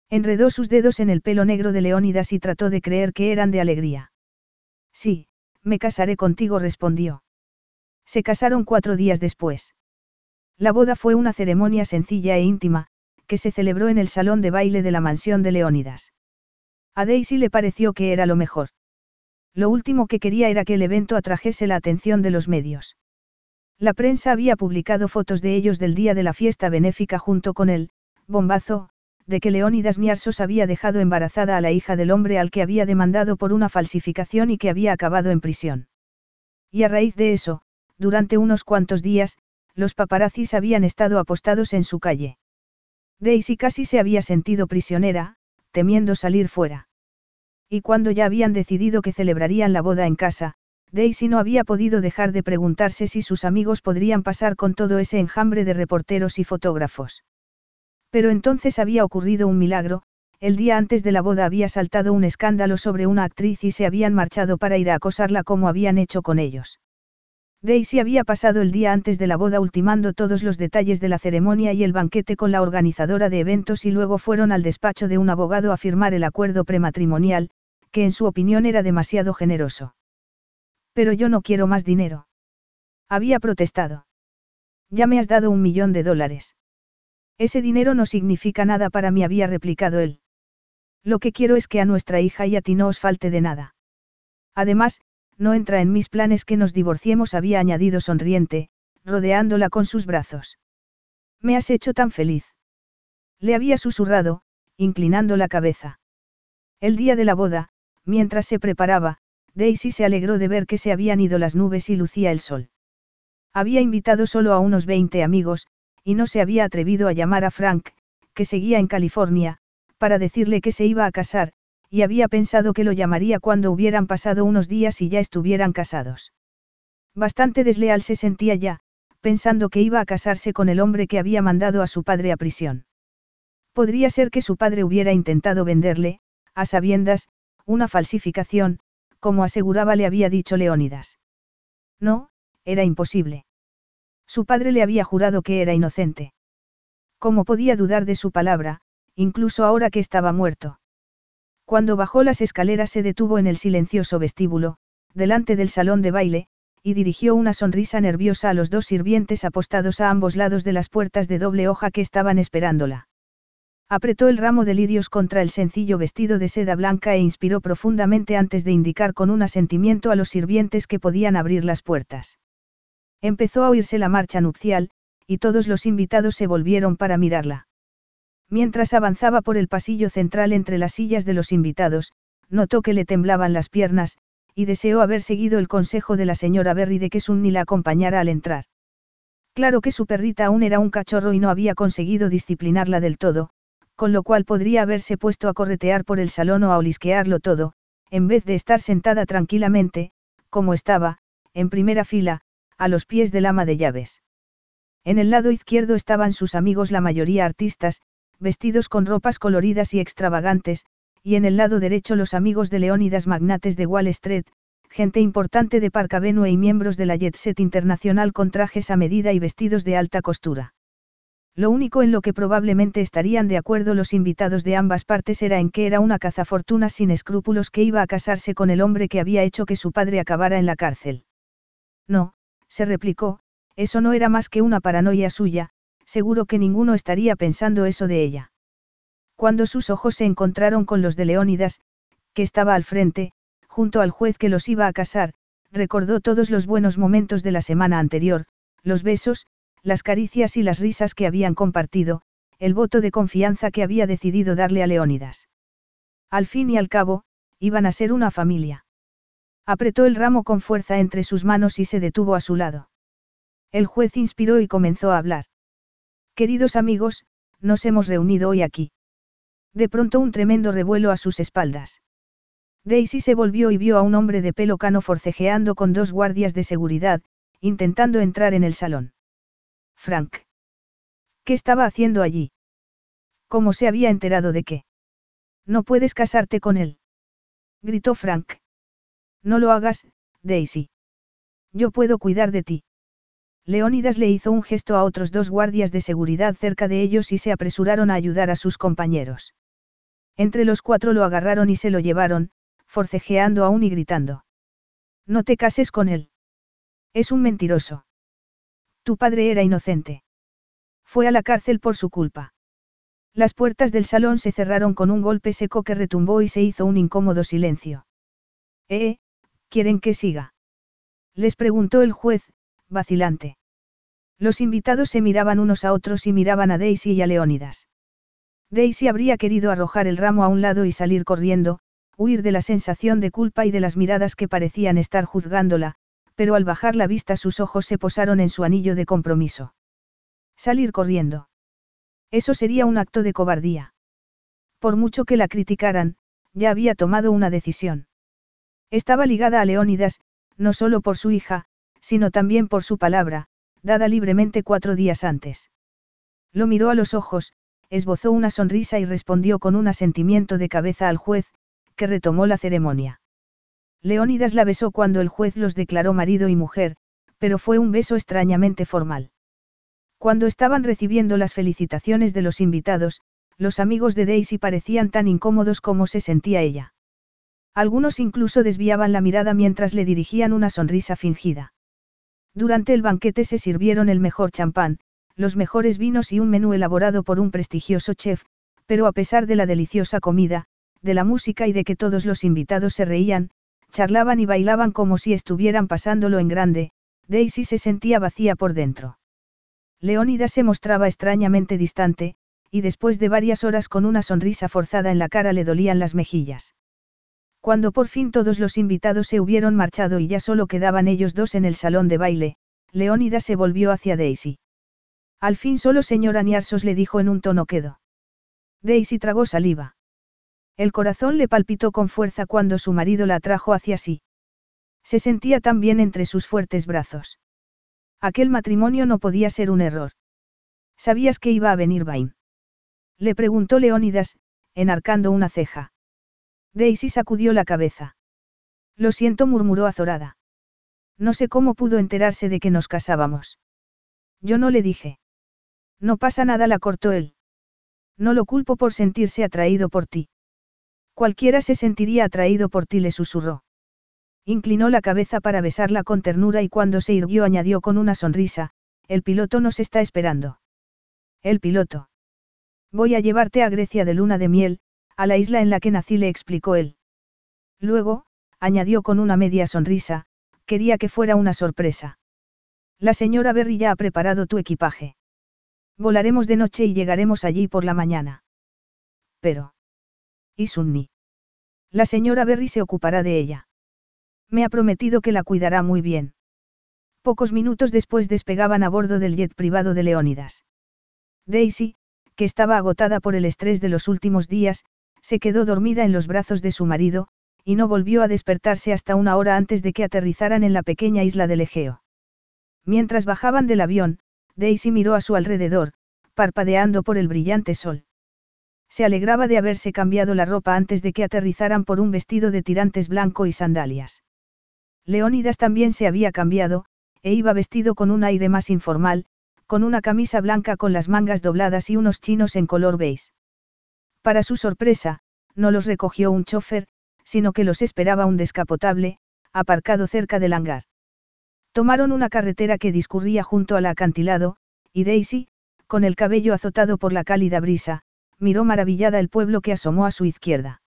Enredó sus dedos en el pelo negro de Leónidas y trató de creer que eran de alegría. Sí, me casaré contigo, respondió. Se casaron cuatro días después. La boda fue una ceremonia sencilla e íntima, que se celebró en el salón de baile de la mansión de Leónidas. A Daisy le pareció que era lo mejor. Lo último que quería era que el evento atrajese la atención de los medios. La prensa había publicado fotos de ellos del día de la fiesta benéfica junto con el bombazo, de que Leónidas Niarsos había dejado embarazada a la hija del hombre al que había demandado por una falsificación y que había acabado en prisión. Y a raíz de eso, durante unos cuantos días, los paparazzis habían estado apostados en su calle. Daisy casi se había sentido prisionera, temiendo salir fuera. Y cuando ya habían decidido que celebrarían la boda en casa, Daisy no había podido dejar de preguntarse si sus amigos podrían pasar con todo ese enjambre de reporteros y fotógrafos. Pero entonces había ocurrido un milagro, el día antes de la boda había saltado un escándalo sobre una actriz y se habían marchado para ir a acosarla como habían hecho con ellos. Daisy había pasado el día antes de la boda ultimando todos los detalles de la ceremonia y el banquete con la organizadora de eventos y luego fueron al despacho de un abogado a firmar el acuerdo prematrimonial, que en su opinión era demasiado generoso. Pero yo no quiero más dinero. Había protestado. Ya me has dado un millón de dólares. Ese dinero no significa nada para mí, había replicado él. Lo que quiero es que a nuestra hija y a ti no os falte de nada. Además, no entra en mis planes que nos divorciemos, había añadido sonriente, rodeándola con sus brazos. Me has hecho tan feliz. Le había susurrado, inclinando la cabeza. El día de la boda, mientras se preparaba, Daisy se alegró de ver que se habían ido las nubes y lucía el sol. Había invitado solo a unos 20 amigos, y no se había atrevido a llamar a Frank, que seguía en California, para decirle que se iba a casar, y había pensado que lo llamaría cuando hubieran pasado unos días y ya estuvieran casados. Bastante desleal se sentía ya, pensando que iba a casarse con el hombre que había mandado a su padre a prisión. Podría ser que su padre hubiera intentado venderle, a sabiendas, una falsificación, como aseguraba le había dicho Leónidas. No, era imposible. Su padre le había jurado que era inocente. ¿Cómo podía dudar de su palabra, incluso ahora que estaba muerto? Cuando bajó las escaleras se detuvo en el silencioso vestíbulo, delante del salón de baile, y dirigió una sonrisa nerviosa a los dos sirvientes apostados a ambos lados de las puertas de doble hoja que estaban esperándola. Apretó el ramo de lirios contra el sencillo vestido de seda blanca e inspiró profundamente antes de indicar con un asentimiento a los sirvientes que podían abrir las puertas. Empezó a oírse la marcha nupcial, y todos los invitados se volvieron para mirarla. Mientras avanzaba por el pasillo central entre las sillas de los invitados, notó que le temblaban las piernas, y deseó haber seguido el consejo de la señora Berry de que Sunny la acompañara al entrar. Claro que su perrita aún era un cachorro y no había conseguido disciplinarla del todo, con lo cual podría haberse puesto a corretear por el salón o a olisquearlo todo, en vez de estar sentada tranquilamente, como estaba, en primera fila, a los pies del ama de llaves. En el lado izquierdo estaban sus amigos la mayoría artistas, vestidos con ropas coloridas y extravagantes, y en el lado derecho los amigos de Leónidas magnates de Wall Street, gente importante de Park Avenue y miembros de la Jet Set Internacional con trajes a medida y vestidos de alta costura. Lo único en lo que probablemente estarían de acuerdo los invitados de ambas partes era en que era una cazafortunas sin escrúpulos que iba a casarse con el hombre que había hecho que su padre acabara en la cárcel. No, se replicó, eso no era más que una paranoia suya, seguro que ninguno estaría pensando eso de ella. Cuando sus ojos se encontraron con los de Leónidas, que estaba al frente, junto al juez que los iba a casar, recordó todos los buenos momentos de la semana anterior, los besos, las caricias y las risas que habían compartido, el voto de confianza que había decidido darle a Leónidas. Al fin y al cabo, iban a ser una familia. Apretó el ramo con fuerza entre sus manos y se detuvo a su lado. El juez inspiró y comenzó a hablar. Queridos amigos, nos hemos reunido hoy aquí. De pronto un tremendo revuelo a sus espaldas. Daisy se volvió y vio a un hombre de pelo cano forcejeando con dos guardias de seguridad, intentando entrar en el salón. Frank. ¿Qué estaba haciendo allí? ¿Cómo se había enterado de qué? No puedes casarte con él. Gritó Frank. No lo hagas, Daisy. Yo puedo cuidar de ti. Leónidas le hizo un gesto a otros dos guardias de seguridad cerca de ellos y se apresuraron a ayudar a sus compañeros. Entre los cuatro lo agarraron y se lo llevaron, forcejeando aún y gritando. No te cases con él. Es un mentiroso. Tu padre era inocente. Fue a la cárcel por su culpa. Las puertas del salón se cerraron con un golpe seco que retumbó y se hizo un incómodo silencio. ¿Eh? ¿Quieren que siga? Les preguntó el juez, vacilante. Los invitados se miraban unos a otros y miraban a Daisy y a Leónidas. Daisy habría querido arrojar el ramo a un lado y salir corriendo, huir de la sensación de culpa y de las miradas que parecían estar juzgándola, pero al bajar la vista sus ojos se posaron en su anillo de compromiso. Salir corriendo. Eso sería un acto de cobardía. Por mucho que la criticaran, ya había tomado una decisión. Estaba ligada a Leónidas, no solo por su hija, sino también por su palabra, dada libremente cuatro días antes. Lo miró a los ojos, esbozó una sonrisa y respondió con un asentimiento de cabeza al juez, que retomó la ceremonia. Leónidas la besó cuando el juez los declaró marido y mujer, pero fue un beso extrañamente formal. Cuando estaban recibiendo las felicitaciones de los invitados, los amigos de Daisy parecían tan incómodos como se sentía ella. Algunos incluso desviaban la mirada mientras le dirigían una sonrisa fingida. Durante el banquete se sirvieron el mejor champán, los mejores vinos y un menú elaborado por un prestigioso chef, pero a pesar de la deliciosa comida, de la música y de que todos los invitados se reían, charlaban y bailaban como si estuvieran pasándolo en grande, Daisy se sentía vacía por dentro. Leónida se mostraba extrañamente distante, y después de varias horas con una sonrisa forzada en la cara le dolían las mejillas. Cuando por fin todos los invitados se hubieron marchado y ya solo quedaban ellos dos en el salón de baile, Leónida se volvió hacia Daisy. Al fin solo señora Niarsos le dijo en un tono quedo. Daisy tragó saliva. El corazón le palpitó con fuerza cuando su marido la atrajo hacia sí. Se sentía tan bien entre sus fuertes brazos. Aquel matrimonio no podía ser un error. ¿Sabías que iba a venir Vain? Le preguntó Leónidas, enarcando una ceja. Daisy sacudió la cabeza. Lo siento, murmuró azorada. No sé cómo pudo enterarse de que nos casábamos. Yo no le dije. No pasa nada, la cortó él. No lo culpo por sentirse atraído por ti. Cualquiera se sentiría atraído por ti, le susurró. Inclinó la cabeza para besarla con ternura y cuando se irguió añadió con una sonrisa, el piloto nos está esperando. El piloto. Voy a llevarte a Grecia de luna de miel, a la isla en la que nací, le explicó él. Luego, añadió con una media sonrisa, quería que fuera una sorpresa. La señora Berry ya ha preparado tu equipaje. Volaremos de noche y llegaremos allí por la mañana. Pero. ¿Y? La señora Berry se ocupará de ella. Me ha prometido que la cuidará muy bien. Pocos minutos después despegaban a bordo del jet privado de Leónidas. Daisy, que estaba agotada por el estrés de los últimos días, se quedó dormida en los brazos de su marido, y no volvió a despertarse hasta una hora antes de que aterrizaran en la pequeña isla del Egeo. Mientras bajaban del avión, Daisy miró a su alrededor, parpadeando por el brillante sol. Se alegraba de haberse cambiado la ropa antes de que aterrizaran por un vestido de tirantes blanco y sandalias. Leónidas también se había cambiado, e iba vestido con un aire más informal, con una camisa blanca con las mangas dobladas y unos chinos en color beige. Para su sorpresa, no los recogió un chofer, sino que los esperaba un descapotable, aparcado cerca del hangar. Tomaron una carretera que discurría junto al acantilado, y Daisy, con el cabello azotado por la cálida brisa, miró maravillada el pueblo que asomó a su izquierda.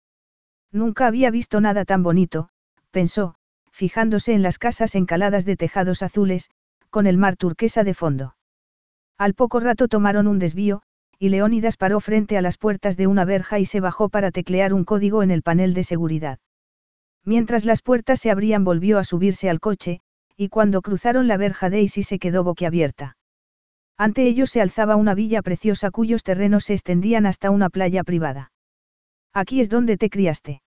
Nunca había visto nada tan bonito, pensó, fijándose en las casas encaladas de tejados azules, con el mar turquesa de fondo. Al poco rato tomaron un desvío, y Leónidas paró frente a las puertas de una verja y se bajó para teclear un código en el panel de seguridad. Mientras las puertas se abrían volvió a subirse al coche, y cuando cruzaron la verja Daisy se quedó boquiabierta. Ante ellos se alzaba una villa preciosa cuyos terrenos se extendían hasta una playa privada. ¿Aquí es donde te criaste?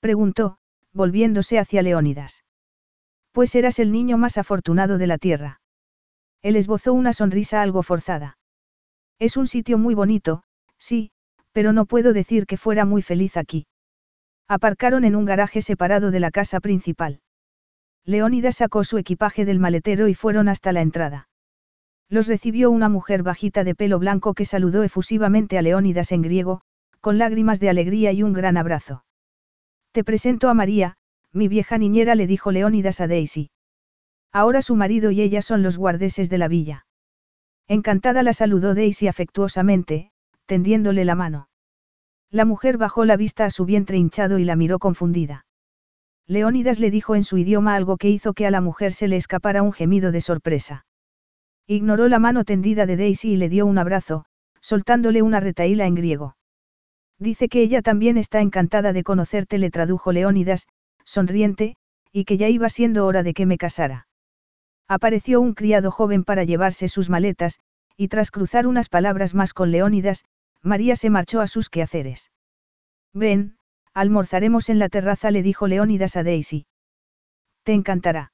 Preguntó, volviéndose hacia Leónidas. Pues eras el niño más afortunado de la tierra. Él esbozó una sonrisa algo forzada. Es un sitio muy bonito, sí, pero no puedo decir que fuera muy feliz aquí. Aparcaron en un garaje separado de la casa principal. Leónidas sacó su equipaje del maletero y fueron hasta la entrada. Los recibió una mujer bajita de pelo blanco que saludó efusivamente a Leónidas en griego, con lágrimas de alegría y un gran abrazo. Te presento a María, mi vieja niñera le dijo Leónidas a Daisy. Ahora su marido y ella son los guardeses de la villa. Encantada la saludó Daisy afectuosamente, tendiéndole la mano. La mujer bajó la vista a su vientre hinchado y la miró confundida. Leónidas le dijo en su idioma algo que hizo que a la mujer se le escapara un gemido de sorpresa. Ignoró la mano tendida de Daisy y le dio un abrazo, soltándole una retaíla en griego. Dice que ella también está encantada de conocerte, le tradujo Leónidas, sonriente, y que ya iba siendo hora de que me casara. Apareció un criado joven para llevarse sus maletas, y tras cruzar unas palabras más con Leónidas, María se marchó a sus quehaceres. Ven, almorzaremos en la terraza, le dijo Leónidas a Daisy. Te encantará.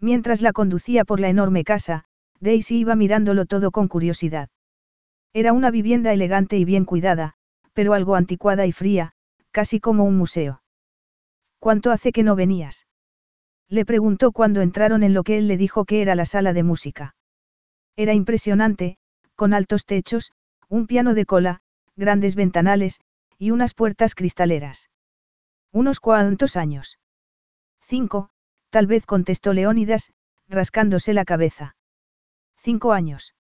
Mientras la conducía por la enorme casa, Daisy iba mirándolo todo con curiosidad. Era una vivienda elegante y bien cuidada, pero algo anticuada y fría, casi como un museo. ¿Cuánto hace que no venías? Le preguntó cuando entraron en lo que él le dijo que era la sala de música. Era impresionante, con altos techos, un piano de cola, grandes ventanales, y unas puertas cristaleras. ¿Unos cuantos años? Cinco, tal vez contestó Leónidas, rascándose la cabeza. Cinco años.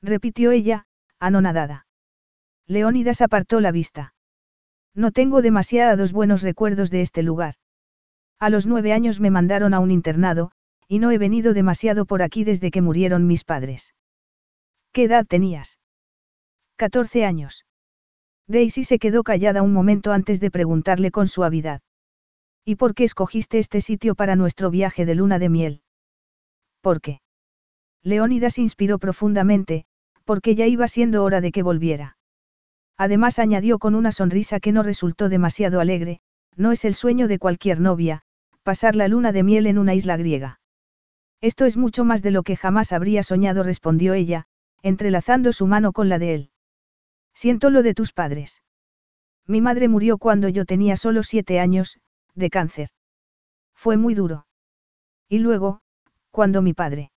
Repitió ella, anonadada. Leónidas apartó la vista. No tengo demasiados buenos recuerdos de este lugar. A los nueve años me mandaron a un internado, y no he venido demasiado por aquí desde que murieron mis padres. ¿Qué edad tenías? Catorce años. Daisy se quedó callada un momento antes de preguntarle con suavidad. ¿Y por qué escogiste este sitio para nuestro viaje de luna de miel? ¿Por qué? Leónidas inspiró profundamente, porque ya iba siendo hora de que volviera. Además añadió con una sonrisa que no resultó demasiado alegre, no es el sueño de cualquier novia, pasar la luna de miel en una isla griega. Esto es mucho más de lo que jamás habría soñado, respondió ella, entrelazando su mano con la de él. Siento lo de tus padres. Mi madre murió cuando yo tenía solo siete años, de cáncer. Fue muy duro. Y luego, cuando mi padre.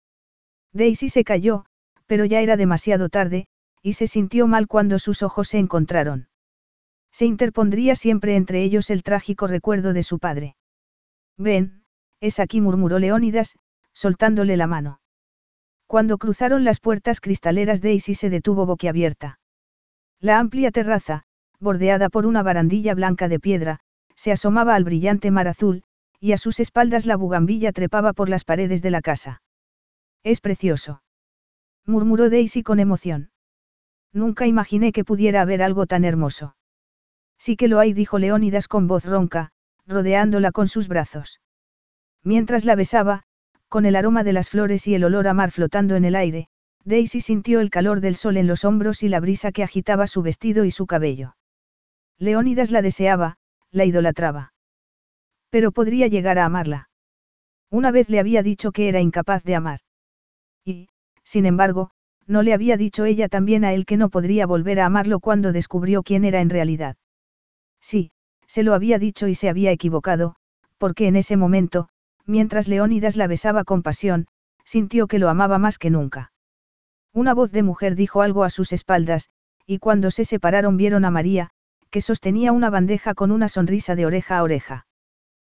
Daisy se cayó, pero ya era demasiado tarde, y se sintió mal cuando sus ojos se encontraron. Se interpondría siempre entre ellos el trágico recuerdo de su padre. Ven, es aquí, murmuró Leónidas, soltándole la mano. Cuando cruzaron las puertas cristaleras, Daisy se detuvo boquiabierta. La amplia terraza, bordeada por una barandilla blanca de piedra, se asomaba al brillante mar azul, y a sus espaldas la bugambilla trepaba por las paredes de la casa. Es precioso. murmuró Daisy con emoción. Nunca imaginé que pudiera haber algo tan hermoso. Sí que lo hay, dijo Leónidas con voz ronca, rodeándola con sus brazos. Mientras la besaba, con el aroma de las flores y el olor a mar flotando en el aire, Daisy sintió el calor del sol en los hombros y la brisa que agitaba su vestido y su cabello. Leónidas la deseaba, la idolatraba. Pero podría llegar a amarla. Una vez le había dicho que era incapaz de amar. Y, sin embargo, no le había dicho ella también a él que no podría volver a amarlo cuando descubrió quién era en realidad. Sí, se lo había dicho y se había equivocado, porque en ese momento, mientras Leónidas la besaba con pasión, sintió que lo amaba más que nunca. Una voz de mujer dijo algo a sus espaldas, y cuando se separaron vieron a María, que sostenía una bandeja con una sonrisa de oreja a oreja.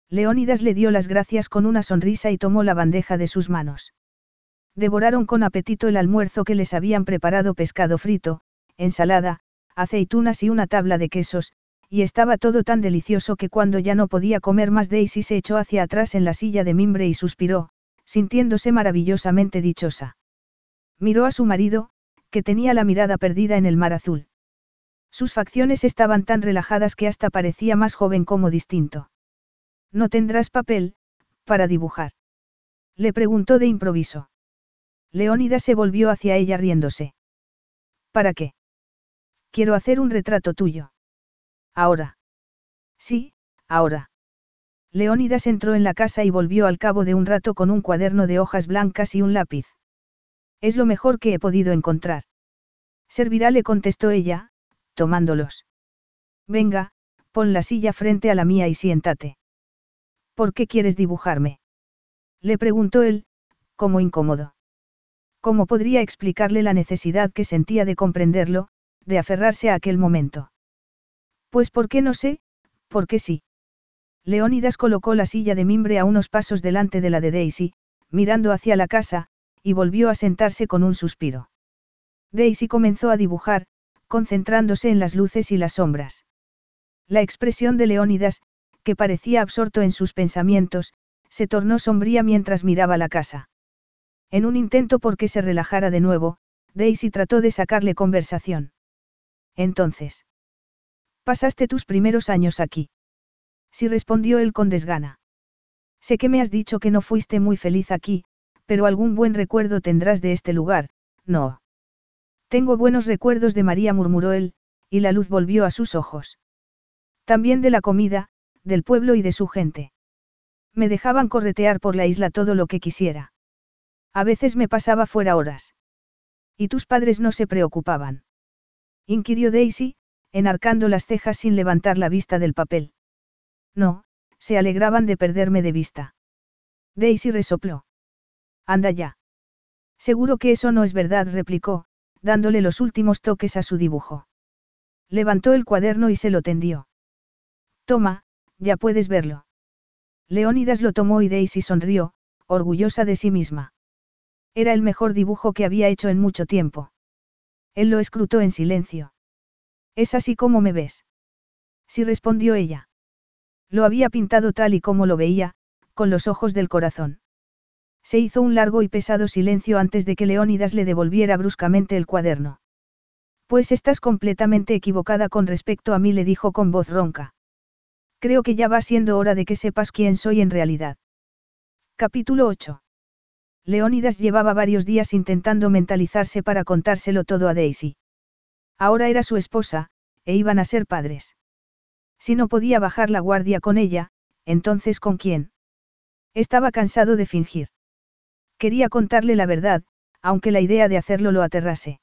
Leónidas le dio las gracias con una sonrisa y tomó la bandeja de sus manos. Devoraron con apetito el almuerzo que les habían preparado pescado frito, ensalada, aceitunas y una tabla de quesos, y estaba todo tan delicioso que cuando ya no podía comer más Daisy se echó hacia atrás en la silla de mimbre y suspiró, sintiéndose maravillosamente dichosa. Miró a su marido, que tenía la mirada perdida en el mar azul. Sus facciones estaban tan relajadas que hasta parecía más joven como distinto. ¿No tendrás papel, para dibujar? Le preguntó de improviso. Leónida se volvió hacia ella riéndose. ¿Para qué? Quiero hacer un retrato tuyo. Ahora. Sí, ahora. Leónidas entró en la casa y volvió al cabo de un rato con un cuaderno de hojas blancas y un lápiz. Es lo mejor que he podido encontrar. Servirá, le contestó ella, tomándolos. Venga, pon la silla frente a la mía y siéntate. ¿Por qué quieres dibujarme? Le preguntó él, como incómodo. ¿Cómo podría explicarle la necesidad que sentía de comprenderlo, de aferrarse a aquel momento? Pues ¿por qué no sé? ¿Por qué sí? Leónidas colocó la silla de mimbre a unos pasos delante de la de Daisy, mirando hacia la casa, y volvió a sentarse con un suspiro. Daisy comenzó a dibujar, concentrándose en las luces y las sombras. La expresión de Leónidas, que parecía absorto en sus pensamientos, se tornó sombría mientras miraba la casa. En un intento por que se relajara de nuevo, Daisy trató de sacarle conversación. Entonces. Pasaste tus primeros años aquí. Sí respondió él con desgana. Sé que me has dicho que no fuiste muy feliz aquí, pero algún buen recuerdo tendrás de este lugar, no. Tengo buenos recuerdos de María, murmuró él, y la luz volvió a sus ojos. También de la comida, del pueblo y de su gente. Me dejaban corretear por la isla todo lo que quisiera. A veces me pasaba fuera horas. Y tus padres no se preocupaban. Inquirió Daisy, enarcando las cejas sin levantar la vista del papel. No, se alegraban de perderme de vista. Daisy resopló. Anda ya. Seguro que eso no es verdad, replicó, dándole los últimos toques a su dibujo. Levantó el cuaderno y se lo tendió. Toma, ya puedes verlo. Leónidas lo tomó y Daisy sonrió, orgullosa de sí misma. Era el mejor dibujo que había hecho en mucho tiempo. Él lo escrutó en silencio. Es así como me ves. Sí respondió ella. Lo había pintado tal y como lo veía, con los ojos del corazón. Se hizo un largo y pesado silencio antes de que Leónidas le devolviera bruscamente el cuaderno. Pues estás completamente equivocada con respecto a mí, le dijo con voz ronca. Creo que ya va siendo hora de que sepas quién soy en realidad. Capítulo 8. Leónidas llevaba varios días intentando mentalizarse para contárselo todo a Daisy. Ahora era su esposa, e iban a ser padres. Si no podía bajar la guardia con ella, entonces ¿con quién? Estaba cansado de fingir. Quería contarle la verdad, aunque la idea de hacerlo lo aterrase.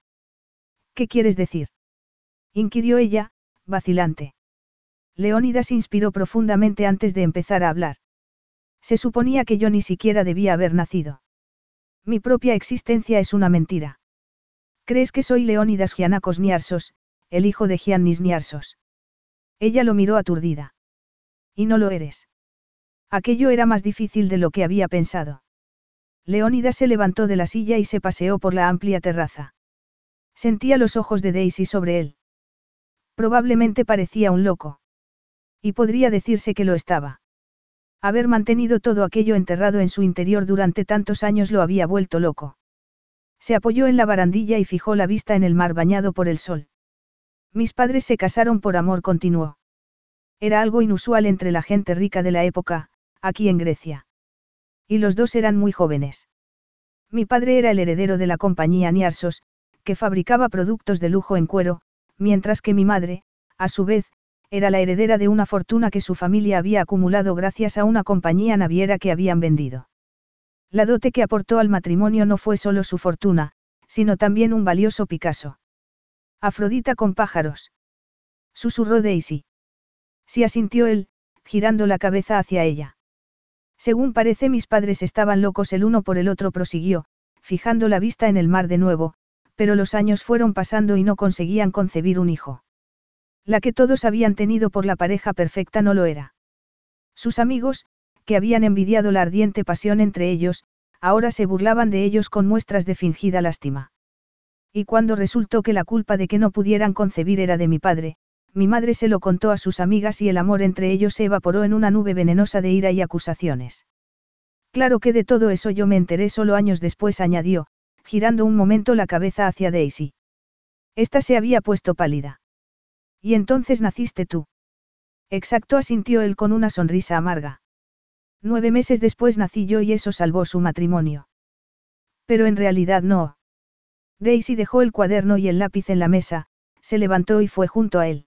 ¿Qué quieres decir? inquirió ella, vacilante. Leónidas inspiró profundamente antes de empezar a hablar. Se suponía que yo ni siquiera debía haber nacido. Mi propia existencia es una mentira. ¿Crees que soy Leónidas Gianakos Niarsos, el hijo de Giannis Niarsos? Ella lo miró aturdida. Y no lo eres. Aquello era más difícil de lo que había pensado. Leónidas se levantó de la silla y se paseó por la amplia terraza. Sentía los ojos de Daisy sobre él. Probablemente parecía un loco. Y podría decirse que lo estaba. Haber mantenido todo aquello enterrado en su interior durante tantos años lo había vuelto loco. Se apoyó en la barandilla y fijó la vista en el mar bañado por el sol. Mis padres se casaron por amor, continuó. Era algo inusual entre la gente rica de la época, aquí en Grecia. Y los dos eran muy jóvenes. Mi padre era el heredero de la compañía Niarsos, que fabricaba productos de lujo en cuero, mientras que mi madre, a su vez, era la heredera de una fortuna que su familia había acumulado gracias a una compañía naviera que habían vendido. La dote que aportó al matrimonio no fue solo su fortuna, sino también un valioso Picasso. Afrodita con pájaros. Susurró Daisy. Sí asintió él, girando la cabeza hacia ella. Según parece mis padres estaban locos el uno por el otro, prosiguió, fijando la vista en el mar de nuevo, pero los años fueron pasando y no conseguían concebir un hijo. La que todos habían tenido por la pareja perfecta no lo era. Sus amigos, que habían envidiado la ardiente pasión entre ellos, ahora se burlaban de ellos con muestras de fingida lástima. Y cuando resultó que la culpa de que no pudieran concebir era de mi padre, mi madre se lo contó a sus amigas y el amor entre ellos se evaporó en una nube venenosa de ira y acusaciones. Claro que de todo eso yo me enteré solo años después, añadió, girando un momento la cabeza hacia Daisy. Esta se había puesto pálida. Y entonces naciste tú. Exacto, asintió él con una sonrisa amarga. Nueve meses después nací yo y eso salvó su matrimonio. Pero en realidad no. Daisy dejó el cuaderno y el lápiz en la mesa, se levantó y fue junto a él.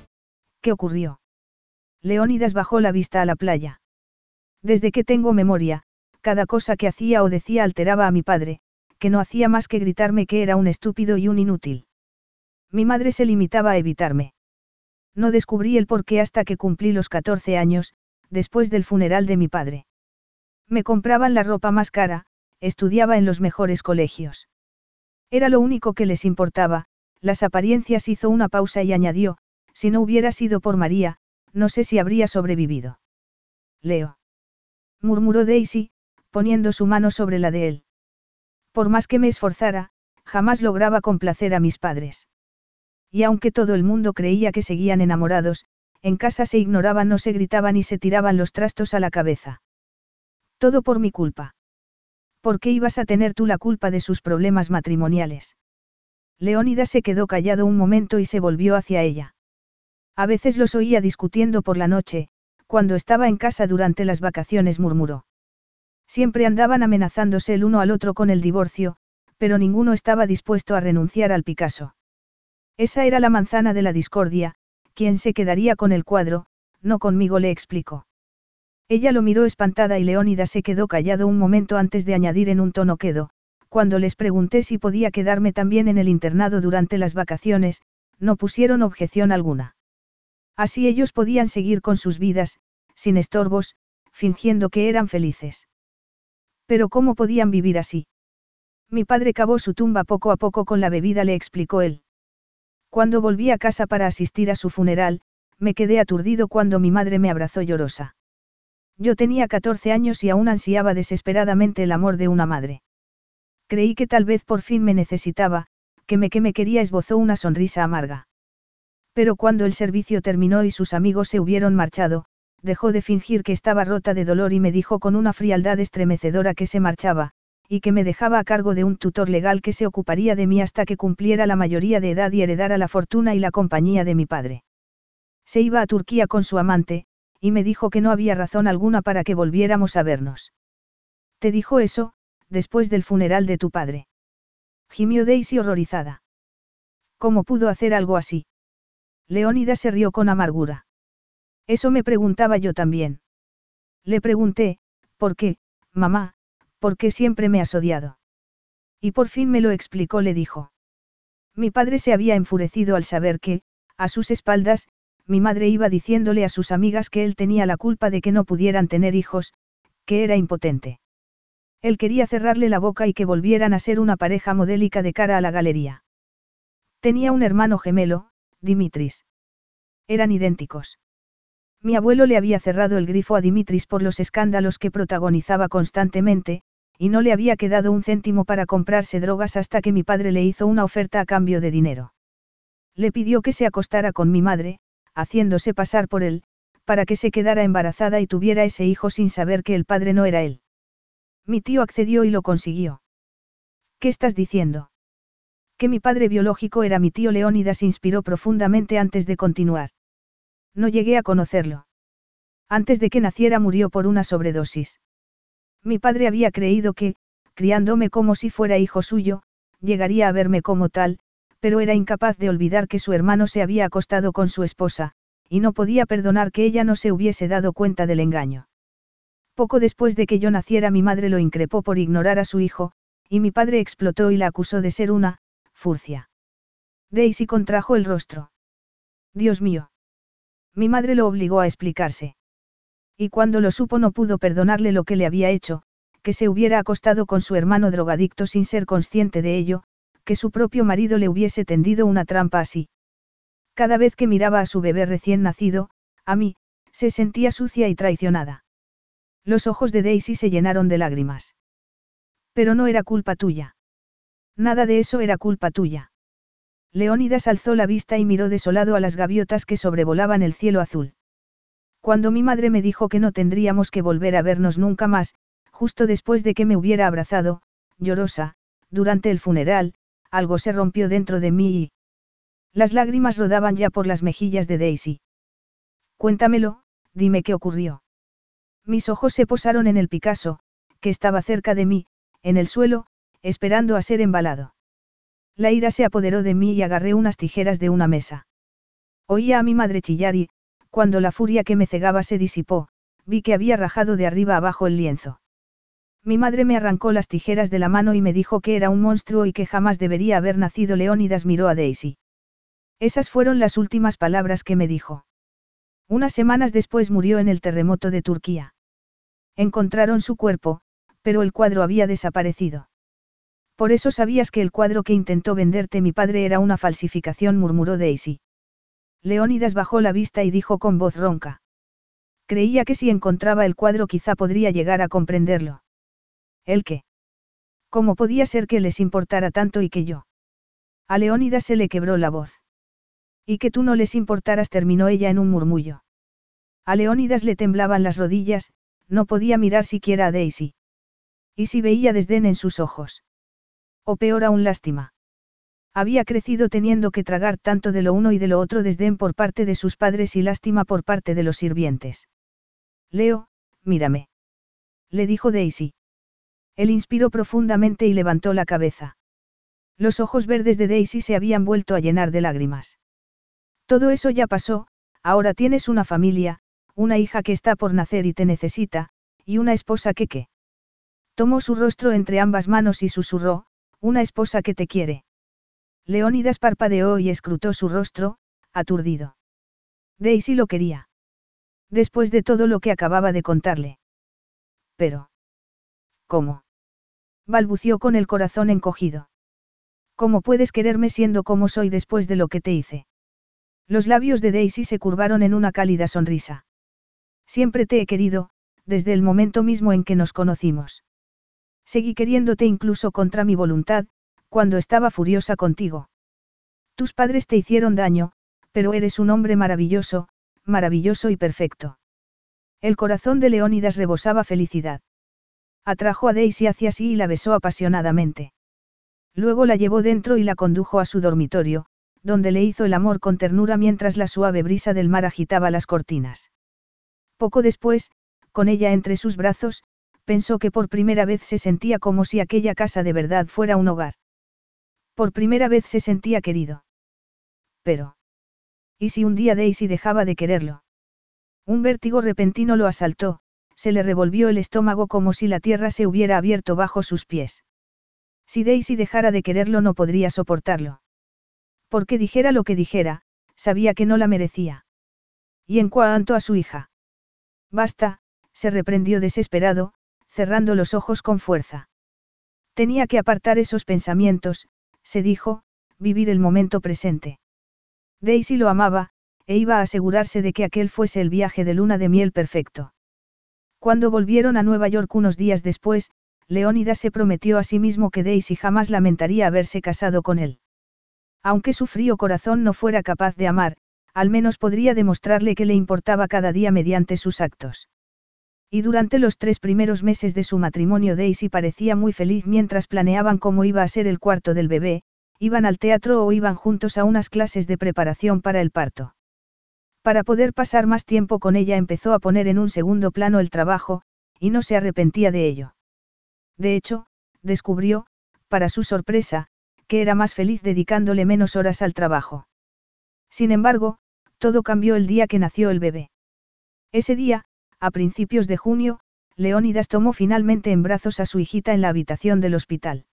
¿Qué ocurrió? Leónidas bajó la vista a la playa. Desde que tengo memoria, cada cosa que hacía o decía alteraba a mi padre, que no hacía más que gritarme que era un estúpido y un inútil. Mi madre se limitaba a evitarme. No descubrí el porqué hasta que cumplí los 14 años, después del funeral de mi padre. Me compraban la ropa más cara, estudiaba en los mejores colegios. Era lo único que les importaba, las apariencias hizo una pausa y añadió, si no hubiera sido por María, no sé si habría sobrevivido. Leo. Murmuró Daisy, poniendo su mano sobre la de él. Por más que me esforzara, jamás lograba complacer a mis padres. Y aunque todo el mundo creía que seguían enamorados, en casa se ignoraban, no se gritaban y se tiraban los trastos a la cabeza. Todo por mi culpa. ¿Por qué ibas a tener tú la culpa de sus problemas matrimoniales? Leónida se quedó callado un momento y se volvió hacia ella. A veces los oía discutiendo por la noche, cuando estaba en casa durante las vacaciones murmuró. Siempre andaban amenazándose el uno al otro con el divorcio, pero ninguno estaba dispuesto a renunciar al Picasso. Esa era la manzana de la discordia, quien se quedaría con el cuadro, no conmigo le explicó. Ella lo miró espantada y Leónida se quedó callado un momento antes de añadir en un tono quedo, cuando les pregunté si podía quedarme también en el internado durante las vacaciones, no pusieron objeción alguna. Así ellos podían seguir con sus vidas, sin estorbos, fingiendo que eran felices. Pero ¿cómo podían vivir así? Mi padre cavó su tumba poco a poco con la bebida, le explicó él. Cuando volví a casa para asistir a su funeral, me quedé aturdido cuando mi madre me abrazó llorosa. Yo tenía 14 años y aún ansiaba desesperadamente el amor de una madre. Creí que tal vez por fin me necesitaba, que me que me quería esbozó una sonrisa amarga. Pero cuando el servicio terminó y sus amigos se hubieron marchado, dejó de fingir que estaba rota de dolor y me dijo con una frialdad estremecedora que se marchaba, y que me dejaba a cargo de un tutor legal que se ocuparía de mí hasta que cumpliera la mayoría de edad y heredara la fortuna y la compañía de mi padre. Se iba a Turquía con su amante, y me dijo que no había razón alguna para que volviéramos a vernos. ¿Te dijo eso, después del funeral de tu padre? Gimió Daisy horrorizada. ¿Cómo pudo hacer algo así? Leónida se rió con amargura. Eso me preguntaba yo también. Le pregunté, ¿por qué, mamá, por qué siempre me has odiado? Y por fin me lo explicó, le dijo. Mi padre se había enfurecido al saber que, a sus espaldas, mi madre iba diciéndole a sus amigas que él tenía la culpa de que no pudieran tener hijos, que era impotente. Él quería cerrarle la boca y que volvieran a ser una pareja modélica de cara a la galería. Tenía un hermano gemelo, Dimitris. Eran idénticos. Mi abuelo le había cerrado el grifo a Dimitris por los escándalos que protagonizaba constantemente, y no le había quedado un céntimo para comprarse drogas hasta que mi padre le hizo una oferta a cambio de dinero. Le pidió que se acostara con mi madre, haciéndose pasar por él, para que se quedara embarazada y tuviera ese hijo sin saber que el padre no era él. Mi tío accedió y lo consiguió. ¿Qué estás diciendo? Que mi padre biológico era mi tío Leónidas inspiró profundamente antes de continuar. No llegué a conocerlo. Antes de que naciera murió por una sobredosis. Mi padre había creído que, criándome como si fuera hijo suyo, llegaría a verme como tal, pero era incapaz de olvidar que su hermano se había acostado con su esposa, y no podía perdonar que ella no se hubiese dado cuenta del engaño. Poco después de que yo naciera mi madre lo increpó por ignorar a su hijo, y mi padre explotó y la acusó de ser una, furcia. Daisy contrajo el rostro. Dios mío. Mi madre lo obligó a explicarse. Y cuando lo supo no pudo perdonarle lo que le había hecho, que se hubiera acostado con su hermano drogadicto sin ser consciente de ello, que su propio marido le hubiese tendido una trampa así. Cada vez que miraba a su bebé recién nacido, a mí, se sentía sucia y traicionada. Los ojos de Daisy se llenaron de lágrimas. Pero no era culpa tuya. Nada de eso era culpa tuya. Leónidas alzó la vista y miró desolado a las gaviotas que sobrevolaban el cielo azul. Cuando mi madre me dijo que no tendríamos que volver a vernos nunca más, justo después de que me hubiera abrazado, llorosa, durante el funeral, algo se rompió dentro de mí y... Las lágrimas rodaban ya por las mejillas de Daisy. Cuéntamelo, dime qué ocurrió. Mis ojos se posaron en el Picasso, que estaba cerca de mí, en el suelo, esperando a ser embalado. La ira se apoderó de mí y agarré unas tijeras de una mesa. Oía a mi madre chillar y, cuando la furia que me cegaba se disipó, vi que había rajado de arriba abajo el lienzo. Mi madre me arrancó las tijeras de la mano y me dijo que era un monstruo y que jamás debería haber nacido. Leónidas miró a Daisy. Esas fueron las últimas palabras que me dijo. Unas semanas después murió en el terremoto de Turquía. Encontraron su cuerpo, pero el cuadro había desaparecido. Por eso sabías que el cuadro que intentó venderte mi padre era una falsificación, murmuró Daisy. Leónidas bajó la vista y dijo con voz ronca. Creía que si encontraba el cuadro quizá podría llegar a comprenderlo. ¿El qué? ¿Cómo podía ser que les importara tanto y que yo? A Leónidas se le quebró la voz. Y que tú no les importaras, terminó ella en un murmullo. A Leónidas le temblaban las rodillas, no podía mirar siquiera a Daisy. Y si veía desdén en sus ojos. O peor aún lástima. Había crecido teniendo que tragar tanto de lo uno y de lo otro desdén por parte de sus padres y lástima por parte de los sirvientes. Leo, mírame. Le dijo Daisy. Él inspiró profundamente y levantó la cabeza. Los ojos verdes de Daisy se habían vuelto a llenar de lágrimas. Todo eso ya pasó, ahora tienes una familia, una hija que está por nacer y te necesita, y una esposa que qué. Tomó su rostro entre ambas manos y susurró, una esposa que te quiere. Leónidas parpadeó y escrutó su rostro, aturdido. Daisy lo quería. Después de todo lo que acababa de contarle. Pero. ¿Cómo? balbució con el corazón encogido. ¿Cómo puedes quererme siendo como soy después de lo que te hice? Los labios de Daisy se curvaron en una cálida sonrisa. Siempre te he querido, desde el momento mismo en que nos conocimos. Seguí queriéndote incluso contra mi voluntad, cuando estaba furiosa contigo. Tus padres te hicieron daño, pero eres un hombre maravilloso, maravilloso y perfecto. El corazón de Leónidas rebosaba felicidad. Atrajo a Daisy hacia sí y la besó apasionadamente. Luego la llevó dentro y la condujo a su dormitorio, donde le hizo el amor con ternura mientras la suave brisa del mar agitaba las cortinas. Poco después, con ella entre sus brazos, pensó que por primera vez se sentía como si aquella casa de verdad fuera un hogar. Por primera vez se sentía querido. Pero. ¿Y si un día Daisy dejaba de quererlo? Un vértigo repentino lo asaltó, se le revolvió el estómago como si la tierra se hubiera abierto bajo sus pies. Si Daisy dejara de quererlo no podría soportarlo. Porque dijera lo que dijera, sabía que no la merecía. Y en cuanto a su hija. Basta, se reprendió desesperado, cerrando los ojos con fuerza. Tenía que apartar esos pensamientos, se dijo, vivir el momento presente. Daisy lo amaba, e iba a asegurarse de que aquel fuese el viaje de luna de miel perfecto. Cuando volvieron a Nueva York unos días después, Leónidas se prometió a sí mismo que Daisy jamás lamentaría haberse casado con él. Aunque su frío corazón no fuera capaz de amar, al menos podría demostrarle que le importaba cada día mediante sus actos. Y durante los tres primeros meses de su matrimonio Daisy parecía muy feliz mientras planeaban cómo iba a ser el cuarto del bebé, iban al teatro o iban juntos a unas clases de preparación para el parto. Para poder pasar más tiempo con ella empezó a poner en un segundo plano el trabajo, y no se arrepentía de ello. De hecho, descubrió, para su sorpresa, que era más feliz dedicándole menos horas al trabajo. Sin embargo, todo cambió el día que nació el bebé. Ese día, a principios de junio, Leónidas tomó finalmente en brazos a su hijita en la habitación del hospital.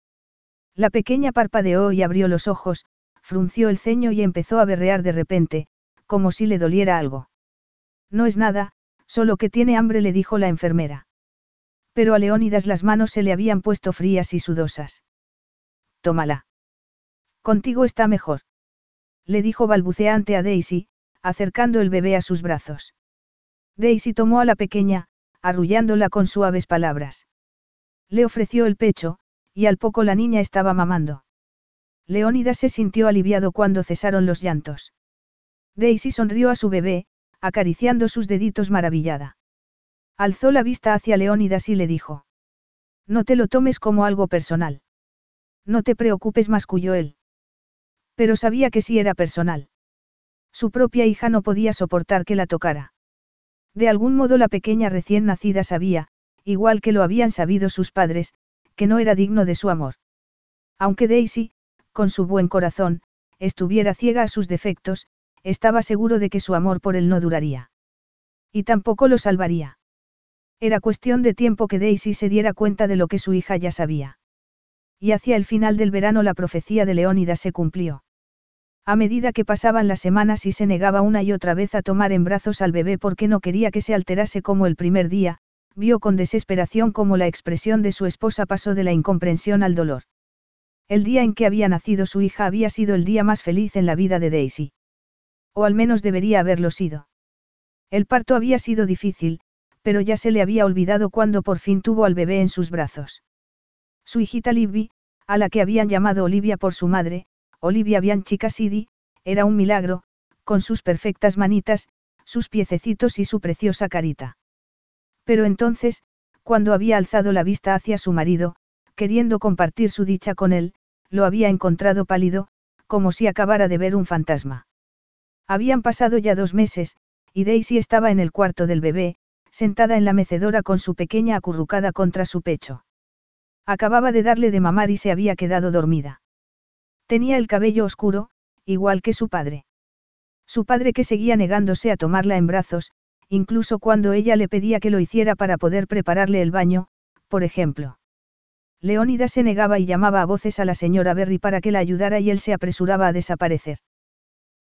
La pequeña parpadeó y abrió los ojos, frunció el ceño y empezó a berrear de repente, como si le doliera algo. No es nada, solo que tiene hambre, le dijo la enfermera. Pero a Leónidas las manos se le habían puesto frías y sudosas. Tómala. Contigo está mejor. Le dijo balbuceante a Daisy, acercando el bebé a sus brazos. Daisy tomó a la pequeña, arrullándola con suaves palabras. Le ofreció el pecho, y al poco la niña estaba mamando. Leónidas se sintió aliviado cuando cesaron los llantos. Daisy sonrió a su bebé, acariciando sus deditos maravillada. Alzó la vista hacia Leónidas y le dijo. No te lo tomes como algo personal. No te preocupes, masculló él. Pero sabía que sí era personal. Su propia hija no podía soportar que la tocara. De algún modo la pequeña recién nacida sabía, igual que lo habían sabido sus padres, que no era digno de su amor. Aunque Daisy, con su buen corazón, estuviera ciega a sus defectos, estaba seguro de que su amor por él no duraría. Y tampoco lo salvaría. Era cuestión de tiempo que Daisy se diera cuenta de lo que su hija ya sabía. Y hacia el final del verano la profecía de Leónidas se cumplió. A medida que pasaban las semanas y se negaba una y otra vez a tomar en brazos al bebé porque no quería que se alterase como el primer día, vio con desesperación cómo la expresión de su esposa pasó de la incomprensión al dolor. El día en que había nacido su hija había sido el día más feliz en la vida de Daisy. O al menos debería haberlo sido. El parto había sido difícil, pero ya se le había olvidado cuando por fin tuvo al bebé en sus brazos. Su hijita Libby, a la que habían llamado Olivia por su madre, Olivia Bianchi Cassidy, era un milagro, con sus perfectas manitas, sus piececitos y su preciosa carita. Pero entonces, cuando había alzado la vista hacia su marido, queriendo compartir su dicha con él, lo había encontrado pálido, como si acabara de ver un fantasma. Habían pasado ya dos meses, y Daisy estaba en el cuarto del bebé, sentada en la mecedora con su pequeña acurrucada contra su pecho. Acababa de darle de mamar y se había quedado dormida. Tenía el cabello oscuro, igual que su padre. Su padre que seguía negándose a tomarla en brazos, incluso cuando ella le pedía que lo hiciera para poder prepararle el baño, por ejemplo. Leónida se negaba y llamaba a voces a la señora Berry para que la ayudara y él se apresuraba a desaparecer.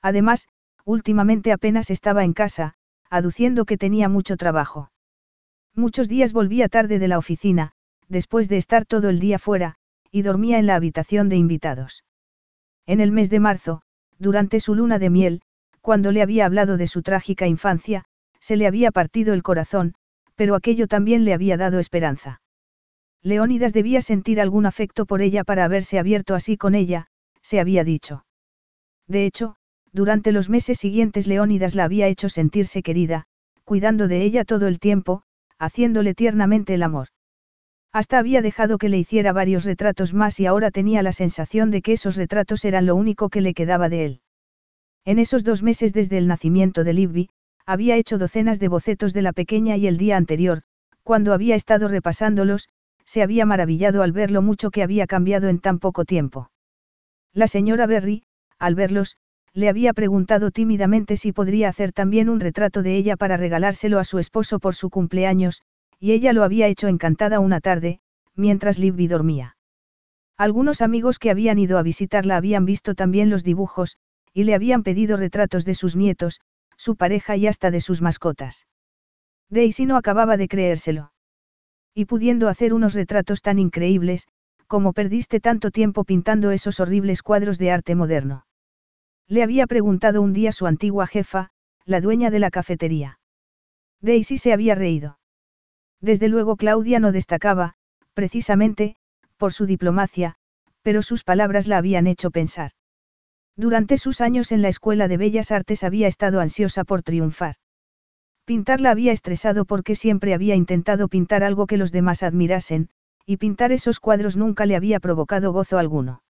Además, últimamente apenas estaba en casa, aduciendo que tenía mucho trabajo. Muchos días volvía tarde de la oficina, después de estar todo el día fuera, y dormía en la habitación de invitados. En el mes de marzo, durante su luna de miel, cuando le había hablado de su trágica infancia, se le había partido el corazón, pero aquello también le había dado esperanza. Leónidas debía sentir algún afecto por ella para haberse abierto así con ella, se había dicho. De hecho, durante los meses siguientes Leónidas la había hecho sentirse querida, cuidando de ella todo el tiempo, haciéndole tiernamente el amor. Hasta había dejado que le hiciera varios retratos más y ahora tenía la sensación de que esos retratos eran lo único que le quedaba de él. En esos dos meses desde el nacimiento de Libby, había hecho docenas de bocetos de la pequeña y el día anterior, cuando había estado repasándolos, se había maravillado al ver lo mucho que había cambiado en tan poco tiempo. La señora Berry, al verlos, le había preguntado tímidamente si podría hacer también un retrato de ella para regalárselo a su esposo por su cumpleaños, y ella lo había hecho encantada una tarde, mientras Libby dormía. Algunos amigos que habían ido a visitarla habían visto también los dibujos, y le habían pedido retratos de sus nietos, su pareja y hasta de sus mascotas. Daisy no acababa de creérselo. Y pudiendo hacer unos retratos tan increíbles, como perdiste tanto tiempo pintando esos horribles cuadros de arte moderno. Le había preguntado un día su antigua jefa, la dueña de la cafetería. Daisy se había reído. Desde luego Claudia no destacaba, precisamente, por su diplomacia, pero sus palabras la habían hecho pensar. Durante sus años en la Escuela de Bellas Artes había estado ansiosa por triunfar. Pintar la había estresado porque siempre había intentado pintar algo que los demás admirasen, y pintar esos cuadros nunca le había provocado gozo alguno.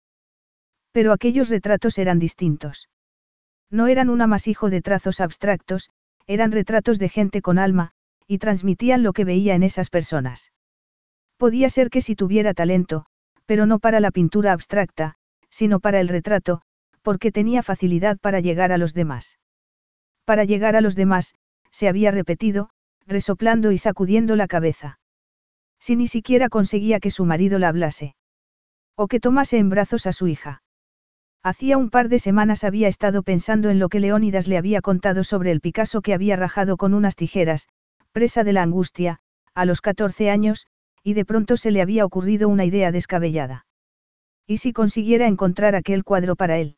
Pero aquellos retratos eran distintos. No eran un amasijo de trazos abstractos, eran retratos de gente con alma, y transmitían lo que veía en esas personas. Podía ser que si tuviera talento, pero no para la pintura abstracta, sino para el retrato, porque tenía facilidad para llegar a los demás. Para llegar a los demás, se había repetido, resoplando y sacudiendo la cabeza. Si ni siquiera conseguía que su marido la hablase. O que tomase en brazos a su hija. Hacía un par de semanas había estado pensando en lo que Leónidas le había contado sobre el Picasso que había rajado con unas tijeras, presa de la angustia, a los 14 años, y de pronto se le había ocurrido una idea descabellada. ¿Y si consiguiera encontrar aquel cuadro para él?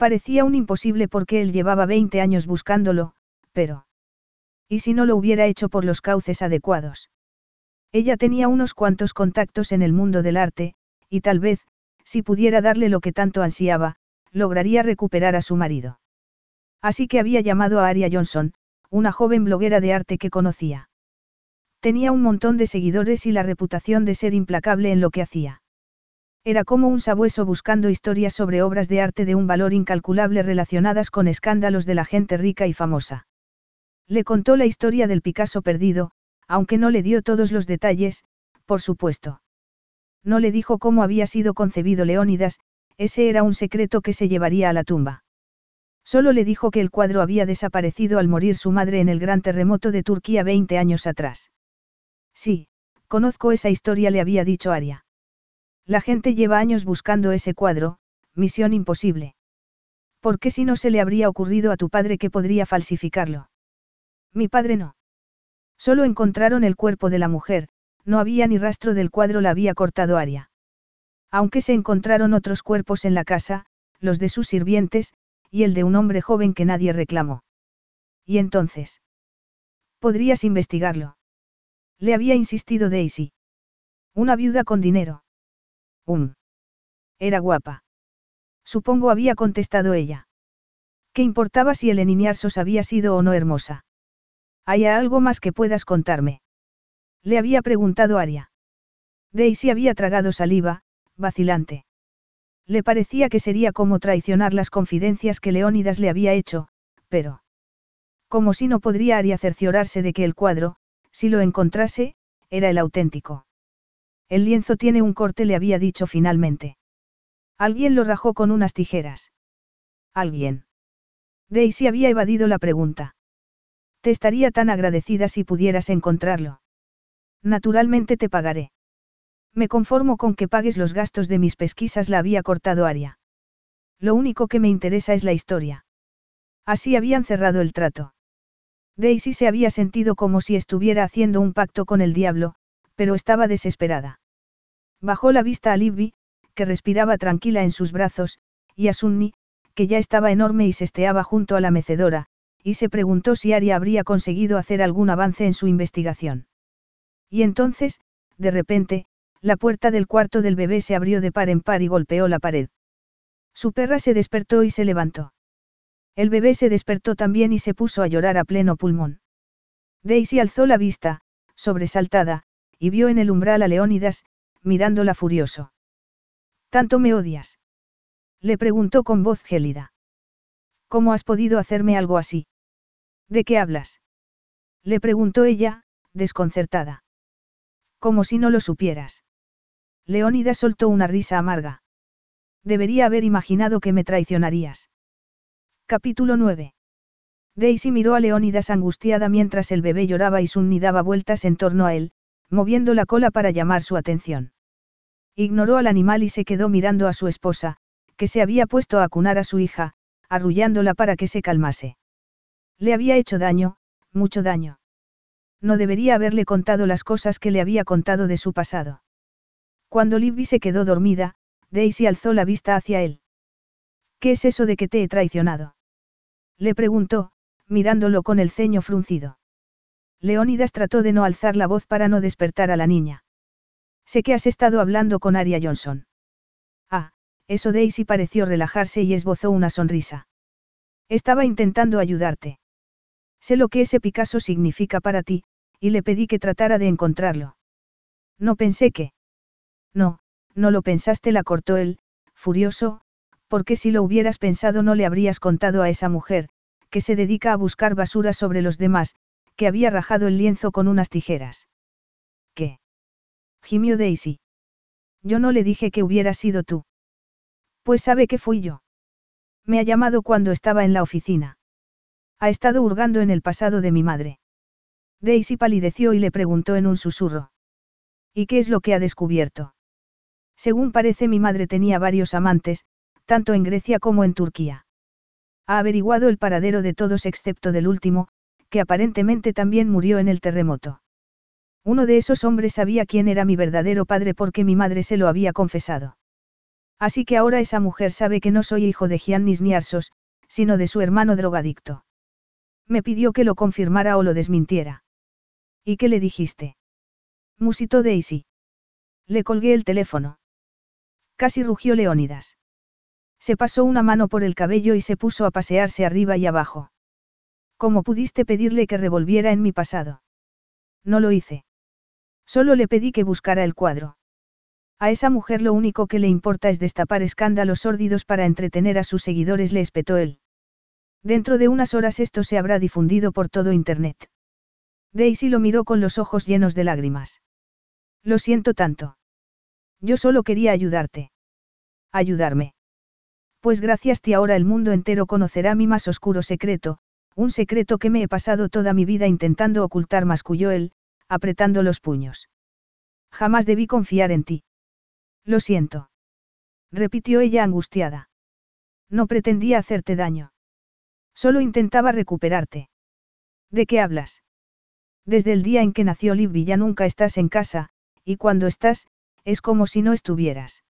Parecía un imposible porque él llevaba 20 años buscándolo, pero... ¿Y si no lo hubiera hecho por los cauces adecuados? Ella tenía unos cuantos contactos en el mundo del arte, y tal vez, Si pudiera darle lo que tanto ansiaba, lograría recuperar a su marido. Así que había llamado a Aria Johnson, una joven bloguera de arte que conocía. Tenía un montón de seguidores y la reputación de ser implacable en lo que hacía. Era como un sabueso buscando historias sobre obras de arte de un valor incalculable relacionadas con escándalos de la gente rica y famosa. Le contó la historia del Picasso perdido, aunque no le dio todos los detalles, por supuesto. No le dijo cómo había sido concebido Leónidas, ese era un secreto que se llevaría a la tumba. Solo le dijo que el cuadro había desaparecido al morir su madre en el gran terremoto de Turquía 20 años atrás. Sí, conozco esa historia, le había dicho Aria. La gente lleva años buscando ese cuadro, misión imposible. ¿Por qué si no se le habría ocurrido a tu padre que podría falsificarlo? Mi padre no. Solo encontraron el cuerpo de la mujer, no había ni rastro del cuadro, la había cortado Aria. Aunque se encontraron otros cuerpos en la casa, los de sus sirvientes, y el de un hombre joven que nadie reclamó. ¿Y entonces? Podrías investigarlo. Le había insistido Daisy. Una viuda con dinero. Um. Era guapa. Supongo había contestado ella. ¿Qué importaba si el Eniniarsos había sido o no hermosa? ¿Hay algo más que puedas contarme? Le había preguntado Aria. Daisy había tragado saliva, vacilante. Le parecía que sería como traicionar las confidencias que Leónidas le había hecho, pero... Como si no podría Aria cerciorarse de que el cuadro, si lo encontrase, era el auténtico. El lienzo tiene un corte, le había dicho finalmente. Alguien lo rajó con unas tijeras. ¿Alguien? Daisy había evadido la pregunta. Te estaría tan agradecida si pudieras encontrarlo. Naturalmente te pagaré. Me conformo con que pagues los gastos de mis pesquisas, la había cortado Aria. Lo único que me interesa es la historia. Así habían cerrado el trato. Daisy se había sentido como si estuviera haciendo un pacto con el diablo, pero estaba desesperada. Bajó la vista a Libby, que respiraba tranquila en sus brazos, y a Sunni, que ya estaba enorme y se esteaba junto a la mecedora, y se preguntó si Aria habría conseguido hacer algún avance en su investigación. Y entonces, de repente, la puerta del cuarto del bebé se abrió de par en par y golpeó la pared. Su perra se despertó y se levantó. El bebé se despertó también y se puso a llorar a pleno pulmón. Daisy alzó la vista, sobresaltada, y vio en el umbral a Leónidas, mirándola furioso. ¿Tanto me odias? Le preguntó con voz gélida. ¿Cómo has podido hacerme algo así? ¿De qué hablas? Le preguntó ella, desconcertada. Como si no lo supieras. Leónidas soltó una risa amarga. Debería haber imaginado que me traicionarías. Capítulo 9. Daisy miró a Leónidas angustiada mientras el bebé lloraba y Sunni daba vueltas en torno a él, moviendo la cola para llamar su atención. Ignoró al animal y se quedó mirando a su esposa, que se había puesto a acunar a su hija, arrullándola para que se calmase. Le había hecho daño, mucho daño. No debería haberle contado las cosas que le había contado de su pasado. Cuando Libby se quedó dormida, Daisy alzó la vista hacia él. ¿Qué es eso de que te he traicionado? Le preguntó, mirándolo con el ceño fruncido. Leónidas trató de no alzar la voz para no despertar a la niña. Sé que has estado hablando con Aria Johnson. Ah, eso Daisy pareció relajarse y esbozó una sonrisa. Estaba intentando ayudarte. Sé lo que ese Picasso significa para ti, y le pedí que tratara de encontrarlo. No pensé que. No, no lo pensaste, la cortó él, furioso, porque si lo hubieras pensado no le habrías contado a esa mujer, que se dedica a buscar basura sobre los demás, que había rajado el lienzo con unas tijeras. ¿Qué? gimió Daisy. Yo no le dije que hubiera sido tú. Pues sabe que fui yo. Me ha llamado cuando estaba en la oficina. Ha estado hurgando en el pasado de mi madre. Daisy palideció y le preguntó en un susurro. ¿Y qué es lo que ha descubierto? Según parece mi madre tenía varios amantes, tanto en Grecia como en Turquía. Ha averiguado el paradero de todos excepto del último, que aparentemente también murió en el terremoto. Uno de esos hombres sabía quién era mi verdadero padre porque mi madre se lo había confesado. Así que ahora esa mujer sabe que no soy hijo de Giannis Niarsos, sino de su hermano drogadicto. Me pidió que lo confirmara o lo desmintiera. ¿Y qué le dijiste? Musitó Daisy. Le colgué el teléfono. Casi rugió Leónidas. Se pasó una mano por el cabello y se puso a pasearse arriba y abajo. ¿Cómo pudiste pedirle que revolviera en mi pasado? No lo hice. Solo le pedí que buscara el cuadro. A esa mujer lo único que le importa es destapar escándalos sórdidos para entretener a sus seguidores, le espetó él. Dentro de unas horas esto se habrá difundido por todo Internet. Daisy lo miró con los ojos llenos de lágrimas. Lo siento tanto. Yo solo quería ayudarte. Ayudarme. Pues gracias ti ahora el mundo entero conocerá mi más oscuro secreto, un secreto que me he pasado toda mi vida intentando ocultar, masculló él, apretando los puños. Jamás debí confiar en ti. Lo siento. Repitió ella angustiada. No pretendía hacerte daño. Solo intentaba recuperarte. ¿De qué hablas? Desde el día en que nació Libby ya nunca estás en casa, y cuando estás, es como si no estuvieras.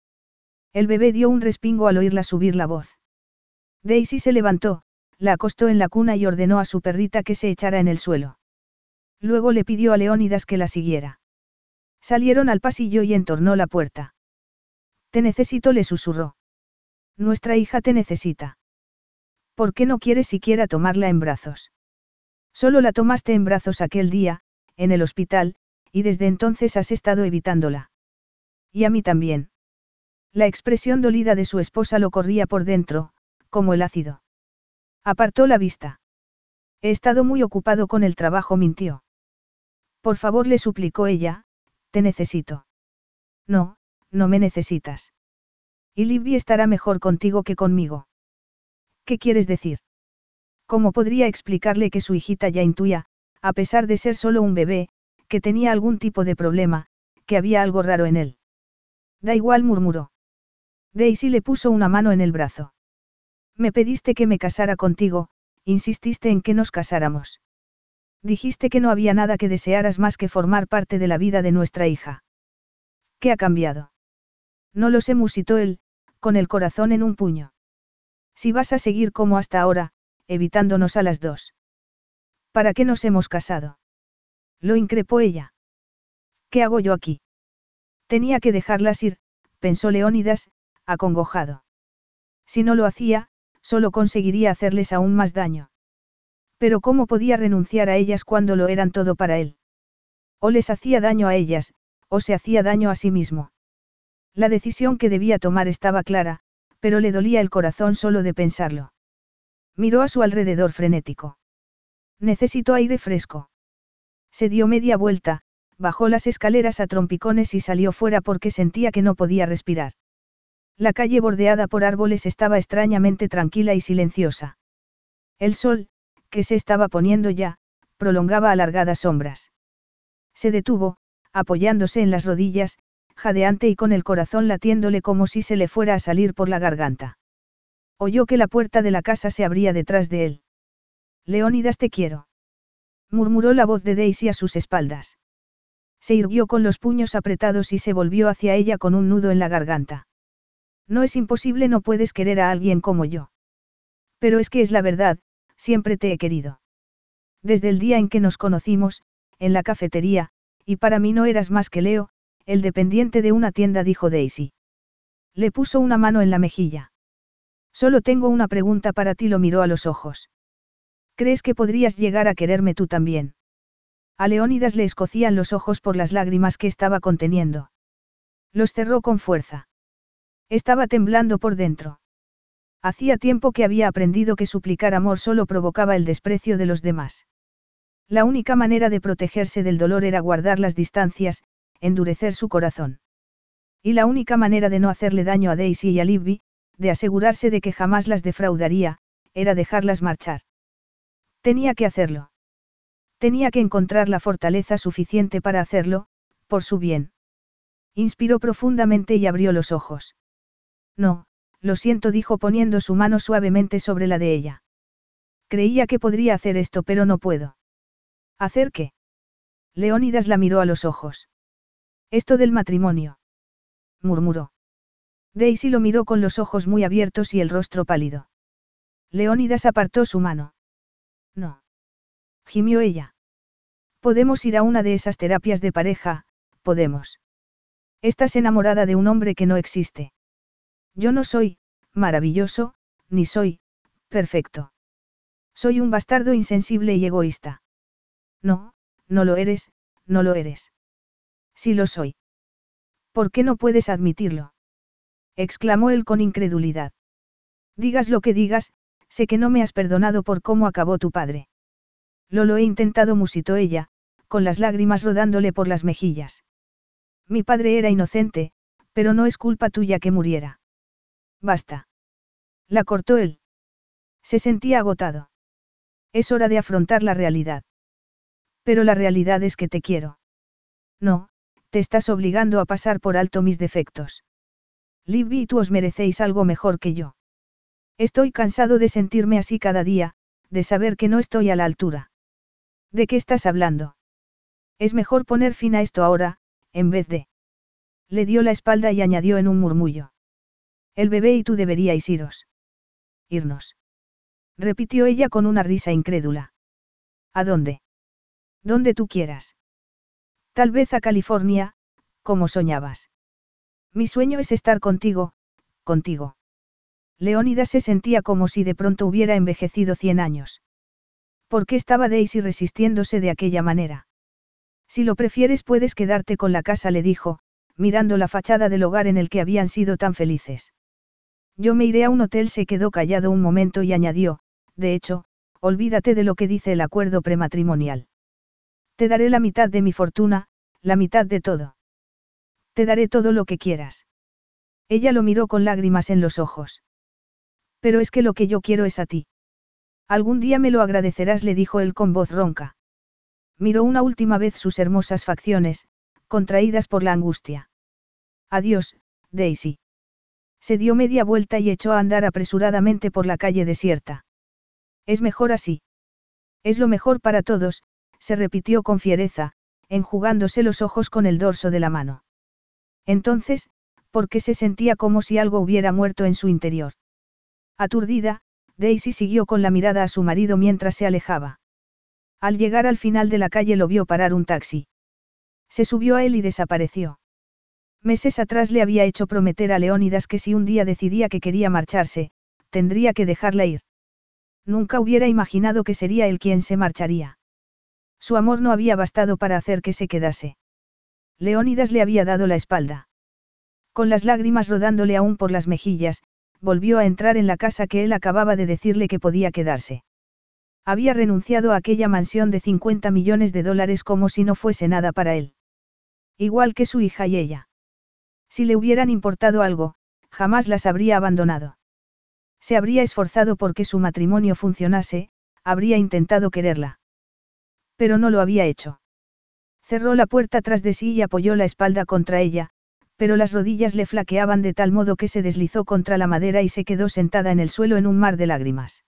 El bebé dio un respingo al oírla subir la voz. Daisy se levantó, la acostó en la cuna y ordenó a su perrita que se echara en el suelo. Luego le pidió a Leónidas que la siguiera. Salieron al pasillo y entornó la puerta. Te necesito, le susurró. Nuestra hija te necesita. ¿Por qué no quieres siquiera tomarla en brazos? Solo la tomaste en brazos aquel día, en el hospital, y desde entonces has estado evitándola. Y a mí también. La expresión dolida de su esposa lo corría por dentro, como el ácido. Apartó la vista. He estado muy ocupado con el trabajo, mintió. Por favor, le suplicó ella, te necesito. No, no me necesitas. Y Libby estará mejor contigo que conmigo. ¿Qué quieres decir? ¿Cómo podría explicarle que su hijita ya intuía, a pesar de ser solo un bebé, que tenía algún tipo de problema, que había algo raro en él? Da igual, murmuró. Daisy le puso una mano en el brazo. Me pediste que me casara contigo, insististe en que nos casáramos. Dijiste que no había nada que desearas más que formar parte de la vida de nuestra hija. ¿Qué ha cambiado? No lo sé, musitó él, con el corazón en un puño. Si vas a seguir como hasta ahora, evitándonos a las dos. ¿Para qué nos hemos casado? Lo increpó ella. ¿Qué hago yo aquí? Tenía que dejarlas ir, pensó Leónidas, acongojado. Si no lo hacía, solo conseguiría hacerles aún más daño. Pero ¿cómo podía renunciar a ellas cuando lo eran todo para él? O les hacía daño a ellas, o se hacía daño a sí mismo. La decisión que debía tomar estaba clara, pero le dolía el corazón solo de pensarlo. Miró a su alrededor frenético. Necesito aire fresco. Se dio media vuelta, bajó las escaleras a trompicones y salió fuera porque sentía que no podía respirar. La calle bordeada por árboles estaba extrañamente tranquila y silenciosa. El sol, que se estaba poniendo ya, prolongaba alargadas sombras. Se detuvo, apoyándose en las rodillas, jadeante y con el corazón latiéndole como si se le fuera a salir por la garganta. Oyó que la puerta de la casa se abría detrás de él. Leónidas te quiero. Murmuró la voz de Daisy a sus espaldas. Se irguió con los puños apretados y se volvió hacia ella con un nudo en la garganta. No es imposible, no puedes querer a alguien como yo. Pero es que es la verdad, siempre te he querido. Desde el día en que nos conocimos, en la cafetería, y para mí no eras más que Leo, el dependiente de una tienda, dijo Daisy. Le puso una mano en la mejilla. Solo tengo una pregunta para ti, lo miró a los ojos. ¿Crees que podrías llegar a quererme tú también? A Leónidas le escocían los ojos por las lágrimas que estaba conteniendo. Los cerró con fuerza. Estaba temblando por dentro. Hacía tiempo que había aprendido que suplicar amor solo provocaba el desprecio de los demás. La única manera de protegerse del dolor era guardar las distancias, endurecer su corazón. Y la única manera de no hacerle daño a Daisy y a Libby, de asegurarse de que jamás las defraudaría, era dejarlas marchar. Tenía que hacerlo. Tenía que encontrar la fortaleza suficiente para hacerlo, por su bien. Inspiró profundamente y abrió los ojos. No, lo siento, dijo poniendo su mano suavemente sobre la de ella. Creía que podría hacer esto, pero no puedo. ¿Hacer qué? Leónidas la miró a los ojos. Esto del matrimonio. murmuró. Daisy lo miró con los ojos muy abiertos y el rostro pálido. Leónidas apartó su mano. No. Gimió ella. Podemos ir a una de esas terapias de pareja, podemos. Estás enamorada de un hombre que no existe. Yo no soy, maravilloso, ni soy, perfecto. Soy un bastardo insensible y egoísta. No, no lo eres, no lo eres. Sí lo soy. ¿Por qué no puedes admitirlo? exclamó él con incredulidad. Digas lo que digas, sé que no me has perdonado por cómo acabó tu padre. Lo lo he intentado, musitó ella, con las lágrimas rodándole por las mejillas. Mi padre era inocente, pero no es culpa tuya que muriera. Basta. La cortó él. Se sentía agotado. Es hora de afrontar la realidad. Pero la realidad es que te quiero. No, te estás obligando a pasar por alto mis defectos. Libby y tú os merecéis algo mejor que yo. Estoy cansado de sentirme así cada día, de saber que no estoy a la altura. ¿De qué estás hablando? Es mejor poner fin a esto ahora, en vez de... Le dio la espalda y añadió en un murmullo. El bebé y tú deberíais iros. Irnos. Repitió ella con una risa incrédula. ¿A dónde? Donde tú quieras. Tal vez a California, como soñabas. Mi sueño es estar contigo, contigo. Leónidas se sentía como si de pronto hubiera envejecido cien años. ¿Por qué estaba Daisy resistiéndose de aquella manera? Si lo prefieres puedes quedarte con la casa, le dijo, mirando la fachada del hogar en el que habían sido tan felices. Yo me iré a un hotel, se quedó callado un momento y añadió, de hecho, olvídate de lo que dice el acuerdo prematrimonial. Te daré la mitad de mi fortuna, la mitad de todo. Te daré todo lo que quieras. Ella lo miró con lágrimas en los ojos. Pero es que lo que yo quiero es a ti. Algún día me lo agradecerás, le dijo él con voz ronca. Miró una última vez sus hermosas facciones, contraídas por la angustia. Adiós, Daisy. Se dio media vuelta y echó a andar apresuradamente por la calle desierta. Es mejor así. Es lo mejor para todos, se repitió con fiereza, enjugándose los ojos con el dorso de la mano. Entonces, porque se sentía como si algo hubiera muerto en su interior. Aturdida, Daisy siguió con la mirada a su marido mientras se alejaba. Al llegar al final de la calle lo vio parar un taxi. Se subió a él y desapareció. Meses atrás le había hecho prometer a Leónidas que si un día decidía que quería marcharse, tendría que dejarla ir. Nunca hubiera imaginado que sería él quien se marcharía. Su amor no había bastado para hacer que se quedase. Leónidas le había dado la espalda. Con las lágrimas rodándole aún por las mejillas, volvió a entrar en la casa que él acababa de decirle que podía quedarse. Había renunciado a aquella mansión de 50 millones de dólares como si no fuese nada para él. Igual que su hija y ella. Si le hubieran importado algo, jamás las habría abandonado. Se habría esforzado porque su matrimonio funcionase, habría intentado quererla. Pero no lo había hecho. Cerró la puerta tras de sí y apoyó la espalda contra ella, pero las rodillas le flaqueaban de tal modo que se deslizó contra la madera y se quedó sentada en el suelo en un mar de lágrimas.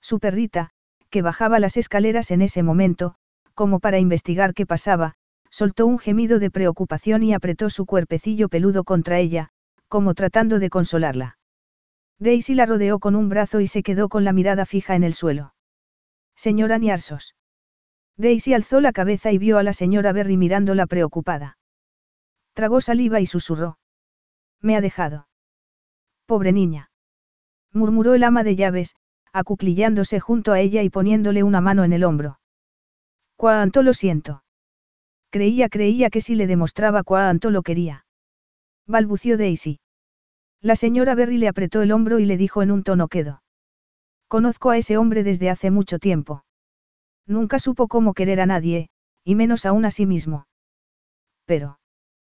Su perrita, que bajaba las escaleras en ese momento, como para investigar qué pasaba, soltó un gemido de preocupación y apretó su cuerpecillo peludo contra ella, como tratando de consolarla. Daisy la rodeó con un brazo y se quedó con la mirada fija en el suelo. Señora Niarsos. Daisy alzó la cabeza y vio a la señora Berry mirándola preocupada. Tragó saliva y susurró. Me ha dejado. Pobre niña. Murmuró el ama de llaves, acuclillándose junto a ella y poniéndole una mano en el hombro. Cuánto lo siento. Creía, creía que si le demostraba cuánto lo quería. Balbució Daisy. La señora Berry le apretó el hombro y le dijo en un tono quedo. Conozco a ese hombre desde hace mucho tiempo. Nunca supo cómo querer a nadie, y menos aún a sí mismo. Pero.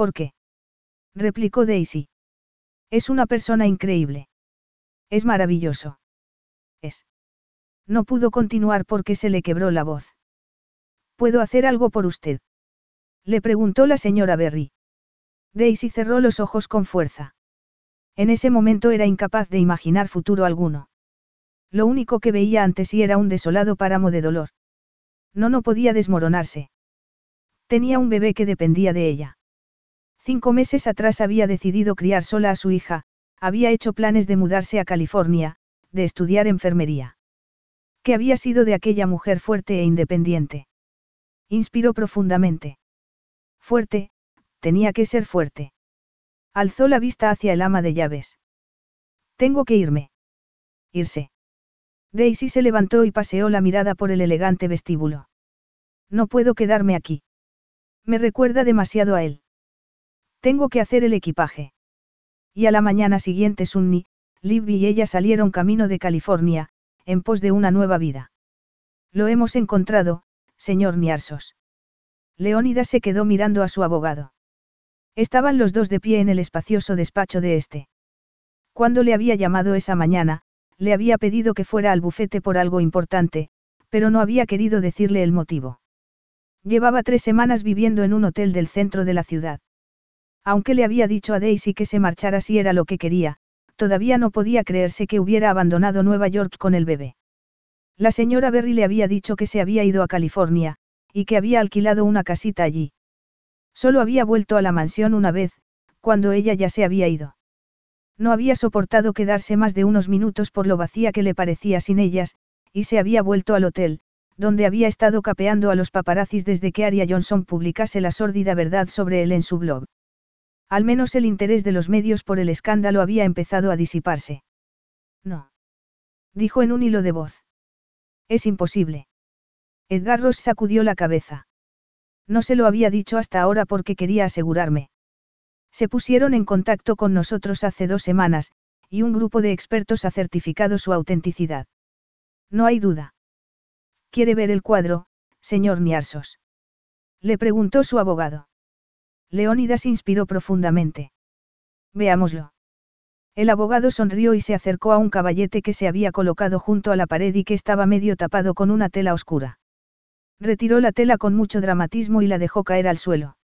¿Por qué? replicó Daisy. Es una persona increíble. Es maravilloso. Es. No pudo continuar porque se le quebró la voz. ¿Puedo hacer algo por usted? Le preguntó la señora Berry. Daisy cerró los ojos con fuerza. En ese momento era incapaz de imaginar futuro alguno. Lo único que veía ante sí era un desolado páramo de dolor. No, no podía desmoronarse. Tenía un bebé que dependía de ella. Cinco meses atrás había decidido criar sola a su hija, había hecho planes de mudarse a California, de estudiar enfermería. ¿Qué había sido de aquella mujer fuerte e independiente? Inspiró profundamente. Fuerte, tenía que ser fuerte. Alzó la vista hacia el ama de llaves. Tengo que irme. Irse. Daisy se levantó y paseó la mirada por el elegante vestíbulo. No puedo quedarme aquí. Me recuerda demasiado a él. Tengo que hacer el equipaje. Y a la mañana siguiente Sunny, Libby y ella salieron camino de California, en pos de una nueva vida. Lo hemos encontrado, señor Niarsos. Leónidas se quedó mirando a su abogado. Estaban los dos de pie en el espacioso despacho de este. Cuando le había llamado esa mañana, le había pedido que fuera al bufete por algo importante, pero no había querido decirle el motivo. Llevaba tres semanas viviendo en un hotel del centro de la ciudad. Aunque le había dicho a Daisy que se marchara si era lo que quería, todavía no podía creerse que hubiera abandonado Nueva York con el bebé. La señora Berry le había dicho que se había ido a California, y que había alquilado una casita allí. Solo había vuelto a la mansión una vez, cuando ella ya se había ido. No había soportado quedarse más de unos minutos por lo vacía que le parecía sin ellas, y se había vuelto al hotel, donde había estado capeando a los paparazzis desde que Aria Johnson publicase la sórdida verdad sobre él en su blog. Al menos el interés de los medios por el escándalo había empezado a disiparse. No. Dijo en un hilo de voz. Es imposible. Edgar Ross sacudió la cabeza. No se lo había dicho hasta ahora porque quería asegurarme. Se pusieron en contacto con nosotros hace dos semanas, y un grupo de expertos ha certificado su autenticidad. No hay duda. ¿Quiere ver el cuadro, señor Niarsos? Le preguntó su abogado. Leónidas inspiró profundamente. Veámoslo. El abogado sonrió y se acercó a un caballete que se había colocado junto a la pared y que estaba medio tapado con una tela oscura. Retiró la tela con mucho dramatismo y la dejó caer al suelo.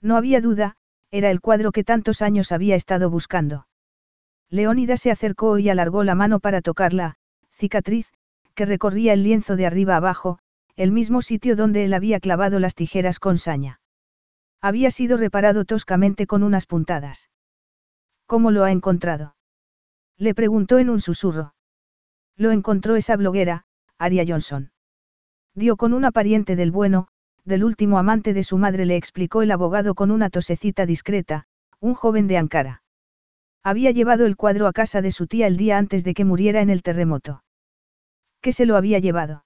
No había duda, era el cuadro que tantos años había estado buscando. Leónidas se acercó y alargó la mano para tocarla, cicatriz, que recorría el lienzo de arriba abajo, el mismo sitio donde él había clavado las tijeras con saña. Había sido reparado toscamente con unas puntadas. ¿Cómo lo ha encontrado? Le preguntó en un susurro. Lo encontró esa bloguera, Aria Johnson. Dio con una pariente del bueno, del último amante de su madre le explicó el abogado con una tosecita discreta, un joven de Ankara. Había llevado el cuadro a casa de su tía el día antes de que muriera en el terremoto. ¿Qué se lo había llevado?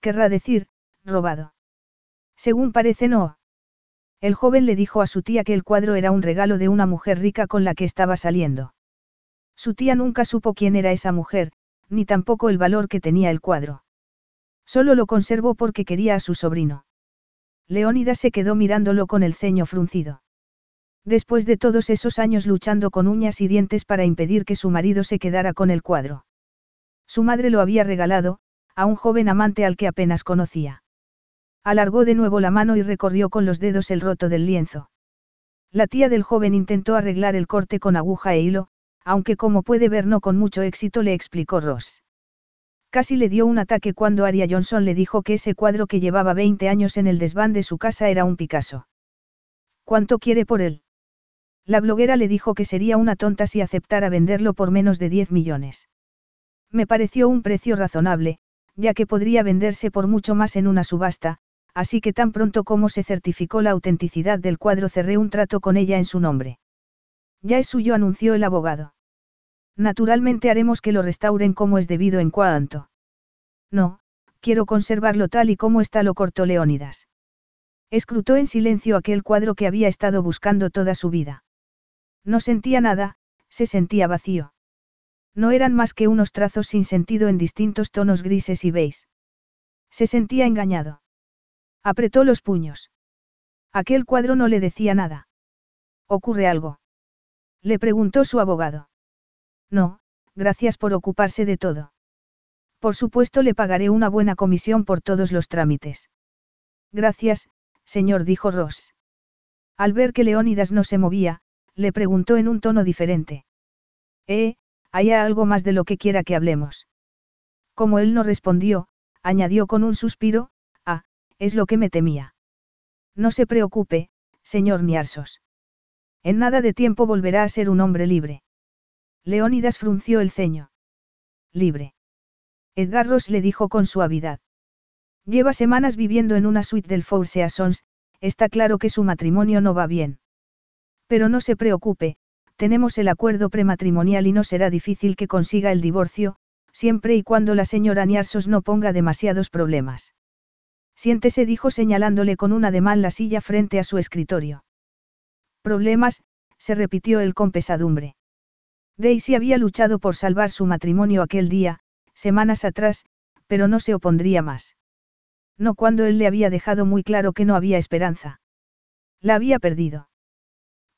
Querrá decir, robado. Según parece no, el joven le dijo a su tía que el cuadro era un regalo de una mujer rica con la que estaba saliendo. Su tía nunca supo quién era esa mujer, ni tampoco el valor que tenía el cuadro. Solo lo conservó porque quería a su sobrino. Leónidas se quedó mirándolo con el ceño fruncido. Después de todos esos años luchando con uñas y dientes para impedir que su marido se quedara con el cuadro. Su madre lo había regalado, a un joven amante al que apenas conocía. Alargó de nuevo la mano y recorrió con los dedos el roto del lienzo. La tía del joven intentó arreglar el corte con aguja e hilo, aunque como puede ver no con mucho éxito le explicó Ross. Casi le dio un ataque cuando Aria Johnson le dijo que ese cuadro que llevaba 20 años en el desván de su casa era un Picasso. ¿Cuánto quiere por él? La bloguera le dijo que sería una tonta si aceptara venderlo por menos de 10 millones. Me pareció un precio razonable, ya que podría venderse por mucho más en una subasta, así que tan pronto como se certificó la autenticidad del cuadro cerré un trato con ella en su nombre. Ya es suyo, anunció el abogado. Naturalmente haremos que lo restauren como es debido en cuanto. No, quiero conservarlo tal y como está, lo cortó Leónidas. Escrutó en silencio aquel cuadro que había estado buscando toda su vida. No sentía nada, se sentía vacío. No eran más que unos trazos sin sentido en distintos tonos grises y beige. Se sentía engañado. Apretó los puños. Aquel cuadro no le decía nada. ¿Ocurre algo? Le preguntó su abogado. No, gracias por ocuparse de todo. Por supuesto le pagaré una buena comisión por todos los trámites. Gracias, señor, dijo Ross. Al ver que Leónidas no se movía, le preguntó en un tono diferente. Eh, ¿hay algo más de lo que quiera que hablemos? Como él no respondió, añadió con un suspiro, es lo que me temía. No se preocupe, señor Niarsos. En nada de tiempo volverá a ser un hombre libre. Leónidas frunció el ceño. Libre. Edgar Ross le dijo con suavidad. Lleva semanas viviendo en una suite del Four Seasons, está claro que su matrimonio no va bien. Pero no se preocupe, tenemos el acuerdo prematrimonial y no será difícil que consiga el divorcio, siempre y cuando la señora Niarsos no ponga demasiados problemas. Siéntese, dijo señalándole con un ademán la silla frente a su escritorio. Problemas, se repitió él con pesadumbre. Daisy había luchado por salvar su matrimonio aquel día, semanas atrás, pero no se opondría más. No cuando él le había dejado muy claro que no había esperanza. La había perdido.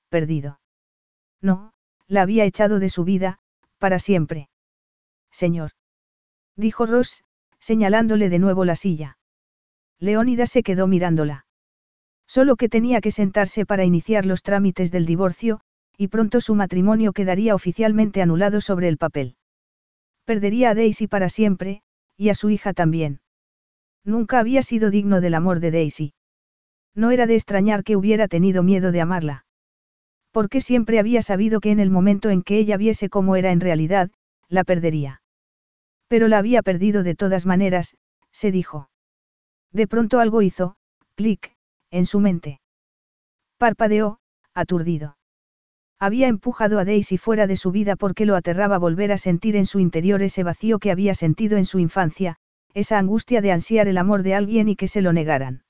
Perdido. No, la había echado de su vida, para siempre. Señor. Dijo Ross, señalándole de nuevo la silla. Leónida se quedó mirándola. Solo que tenía que sentarse para iniciar los trámites del divorcio, y pronto su matrimonio quedaría oficialmente anulado sobre el papel. Perdería a Daisy para siempre, y a su hija también. Nunca había sido digno del amor de Daisy. No era de extrañar que hubiera tenido miedo de amarla. Porque siempre había sabido que en el momento en que ella viese cómo era en realidad, la perdería. Pero la había perdido de todas maneras, se dijo. De pronto algo hizo, clic, en su mente. Parpadeó, aturdido. Había empujado a Daisy fuera de su vida porque lo aterraba volver a sentir en su interior ese vacío que había sentido en su infancia, esa angustia de ansiar el amor de alguien y que se lo negaran.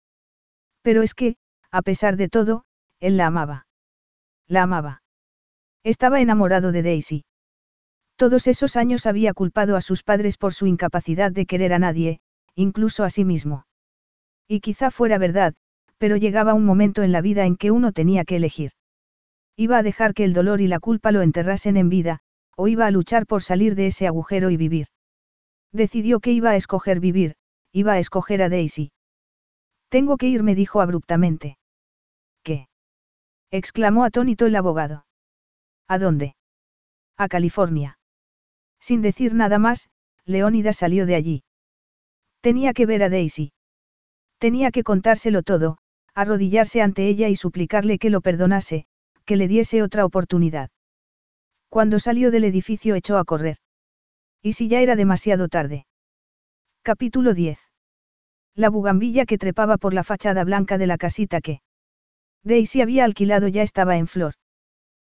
Pero es que, a pesar de todo, él la amaba. La amaba. Estaba enamorado de Daisy. Todos esos años había culpado a sus padres por su incapacidad de querer a nadie, incluso a sí mismo. Y quizá fuera verdad, pero llegaba un momento en la vida en que uno tenía que elegir. Iba a dejar que el dolor y la culpa lo enterrasen en vida, o iba a luchar por salir de ese agujero y vivir. Decidió que iba a escoger vivir, iba a escoger a Daisy. Tengo que irme, dijo abruptamente. ¿Qué? exclamó atónito el abogado. ¿A dónde? A California. Sin decir nada más, Leónida salió de allí. Tenía que ver a Daisy. Tenía que contárselo todo, arrodillarse ante ella y suplicarle que lo perdonase, que le diese otra oportunidad. Cuando salió del edificio echó a correr. ¿Y si ya era demasiado tarde? Capítulo 10. La bugambilla que trepaba por la fachada blanca de la casita que Daisy había alquilado ya estaba en flor.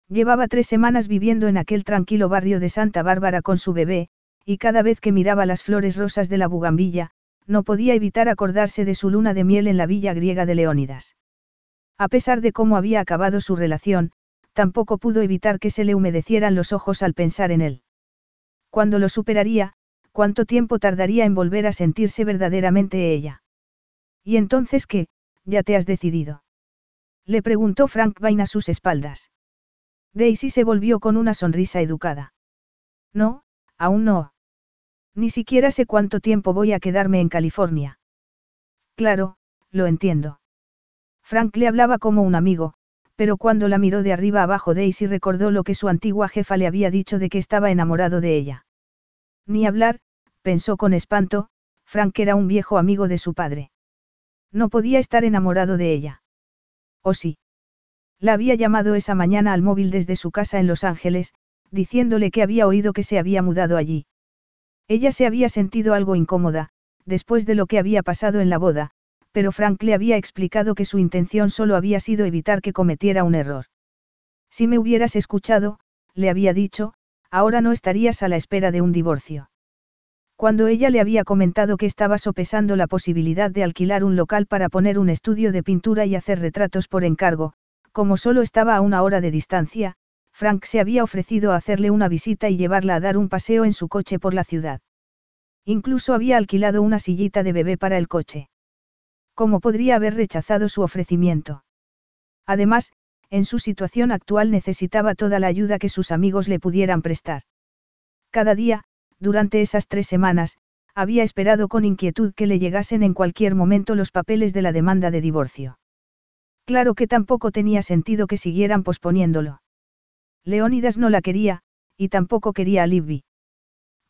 Llevaba tres semanas viviendo en aquel tranquilo barrio de Santa Bárbara con su bebé, y cada vez que miraba las flores rosas de la bugambilla, no podía evitar acordarse de su luna de miel en la villa griega de Leónidas. A pesar de cómo había acabado su relación, tampoco pudo evitar que se le humedecieran los ojos al pensar en él. Cuando lo superaría, cuánto tiempo tardaría en volver a sentirse verdaderamente ella. ¿Y entonces qué? Ya te has decidido. Le preguntó Frank Vain a sus espaldas. Daisy se volvió con una sonrisa educada. No, aún no. Ni siquiera sé cuánto tiempo voy a quedarme en California. Claro, lo entiendo. Frank le hablaba como un amigo, pero cuando la miró de arriba abajo Daisy recordó lo que su antigua jefa le había dicho de que estaba enamorado de ella. Ni hablar, pensó con espanto, Frank era un viejo amigo de su padre. No podía estar enamorado de ella. ¿O sí? La había llamado esa mañana al móvil desde su casa en Los Ángeles, diciéndole que había oído que se había mudado allí. Ella se había sentido algo incómoda, después de lo que había pasado en la boda, pero Frank le había explicado que su intención solo había sido evitar que cometiera un error. Si me hubieras escuchado, le había dicho, ahora no estarías a la espera de un divorcio. Cuando ella le había comentado que estaba sopesando la posibilidad de alquilar un local para poner un estudio de pintura y hacer retratos por encargo, como solo estaba a una hora de distancia, Frank se había ofrecido a hacerle una visita y llevarla a dar un paseo en su coche por la ciudad. Incluso había alquilado una sillita de bebé para el coche. ¿Cómo podría haber rechazado su ofrecimiento? Además, en su situación actual necesitaba toda la ayuda que sus amigos le pudieran prestar. Cada día, durante esas tres semanas, había esperado con inquietud que le llegasen en cualquier momento los papeles de la demanda de divorcio. Claro que tampoco tenía sentido que siguieran posponiéndolo. Leónidas no la quería, y tampoco quería a Libby.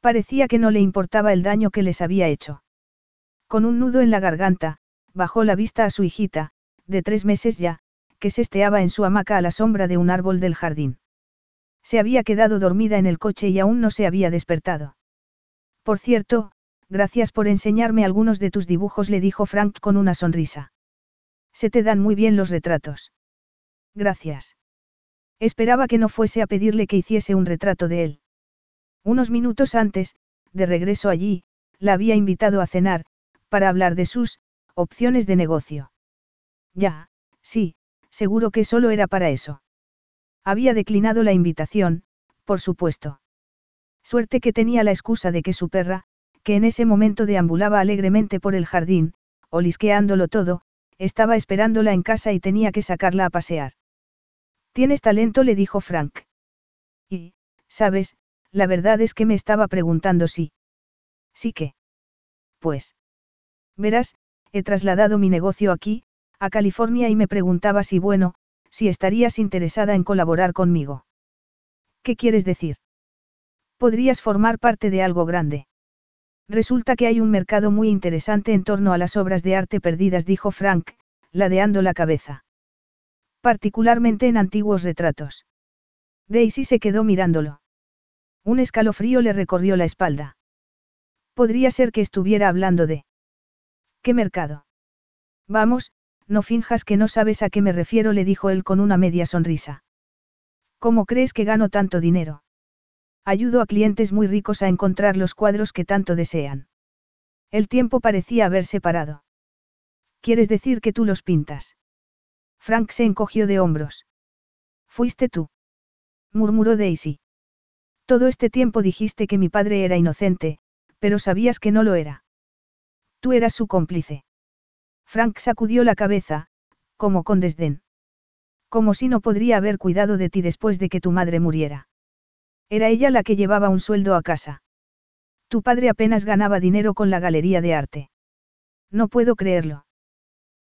Parecía que no le importaba el daño que les había hecho. Con un nudo en la garganta, bajó la vista a su hijita, de tres meses ya, que se esteaba en su hamaca a la sombra de un árbol del jardín. Se había quedado dormida en el coche y aún no se había despertado. Por cierto, gracias por enseñarme algunos de tus dibujos, le dijo Frank con una sonrisa. Se te dan muy bien los retratos. Gracias. Esperaba que no fuese a pedirle que hiciese un retrato de él. Unos minutos antes, de regreso allí, la había invitado a cenar, para hablar de sus opciones de negocio. Ya, sí, seguro que solo era para eso. Había declinado la invitación, por supuesto. Suerte que tenía la excusa de que su perra, que en ese momento deambulaba alegremente por el jardín, olisqueándolo todo, estaba esperándola en casa y tenía que sacarla a pasear. Tienes talento, le dijo Frank. Y, sabes, la verdad es que me estaba preguntando si. Sí que. Pues. Verás, he trasladado mi negocio aquí, a California y me preguntaba si bueno, si estarías interesada en colaborar conmigo. ¿Qué quieres decir? Podrías formar parte de algo grande. Resulta que hay un mercado muy interesante en torno a las obras de arte perdidas, dijo Frank, ladeando la cabeza. Particularmente en antiguos retratos. Daisy se quedó mirándolo. Un escalofrío le recorrió la espalda. Podría ser que estuviera hablando de... ¿Qué mercado? Vamos, no finjas que no sabes a qué me refiero, le dijo él con una media sonrisa. ¿Cómo crees que gano tanto dinero? Ayudo a clientes muy ricos a encontrar los cuadros que tanto desean. El tiempo parecía haberse parado. ¿Quieres decir que tú los pintas? Frank se encogió de hombros. Fuiste tú. murmuró Daisy. Todo este tiempo dijiste que mi padre era inocente, pero sabías que no lo era. Tú eras su cómplice. Frank sacudió la cabeza, como con desdén. Como si no podría haber cuidado de ti después de que tu madre muriera. Era ella la que llevaba un sueldo a casa. Tu padre apenas ganaba dinero con la galería de arte. No puedo creerlo.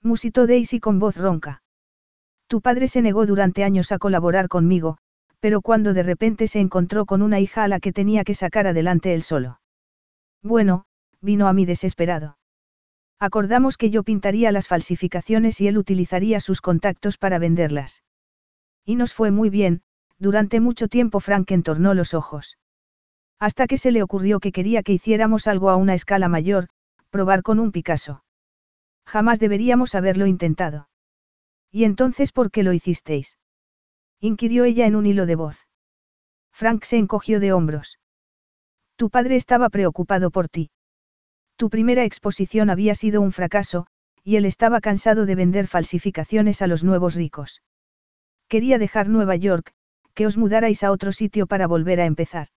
Musitó Daisy con voz ronca. Tu padre se negó durante años a colaborar conmigo, pero cuando de repente se encontró con una hija a la que tenía que sacar adelante él solo. Bueno, vino a mí desesperado. Acordamos que yo pintaría las falsificaciones y él utilizaría sus contactos para venderlas. Y nos fue muy bien, durante mucho tiempo Frank entornó los ojos. Hasta que se le ocurrió que quería que hiciéramos algo a una escala mayor, probar con un Picasso. Jamás deberíamos haberlo intentado. ¿Y entonces por qué lo hicisteis? inquirió ella en un hilo de voz. Frank se encogió de hombros. Tu padre estaba preocupado por ti. Tu primera exposición había sido un fracaso, y él estaba cansado de vender falsificaciones a los nuevos ricos. Quería dejar Nueva York, que os mudarais a otro sitio para volver a empezar.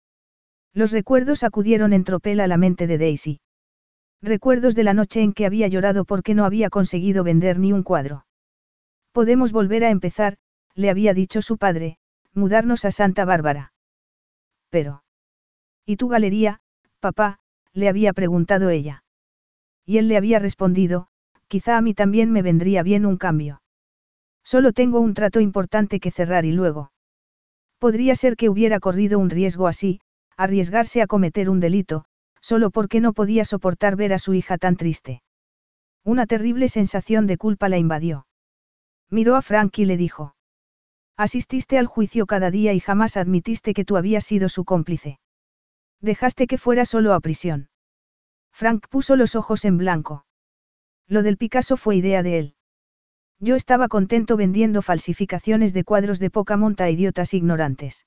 Los recuerdos acudieron en tropel a la mente de Daisy. Recuerdos de la noche en que había llorado porque no había conseguido vender ni un cuadro. Podemos volver a empezar, le había dicho su padre, mudarnos a Santa Bárbara. Pero. ¿Y tu galería, papá? le había preguntado ella. Y él le había respondido, quizá a mí también me vendría bien un cambio. Solo tengo un trato importante que cerrar y luego. Podría ser que hubiera corrido un riesgo así, arriesgarse a cometer un delito, solo porque no podía soportar ver a su hija tan triste. Una terrible sensación de culpa la invadió. Miró a Frank y le dijo. Asististe al juicio cada día y jamás admitiste que tú habías sido su cómplice. Dejaste que fuera solo a prisión. Frank puso los ojos en blanco. Lo del Picasso fue idea de él. Yo estaba contento vendiendo falsificaciones de cuadros de poca monta a idiotas ignorantes.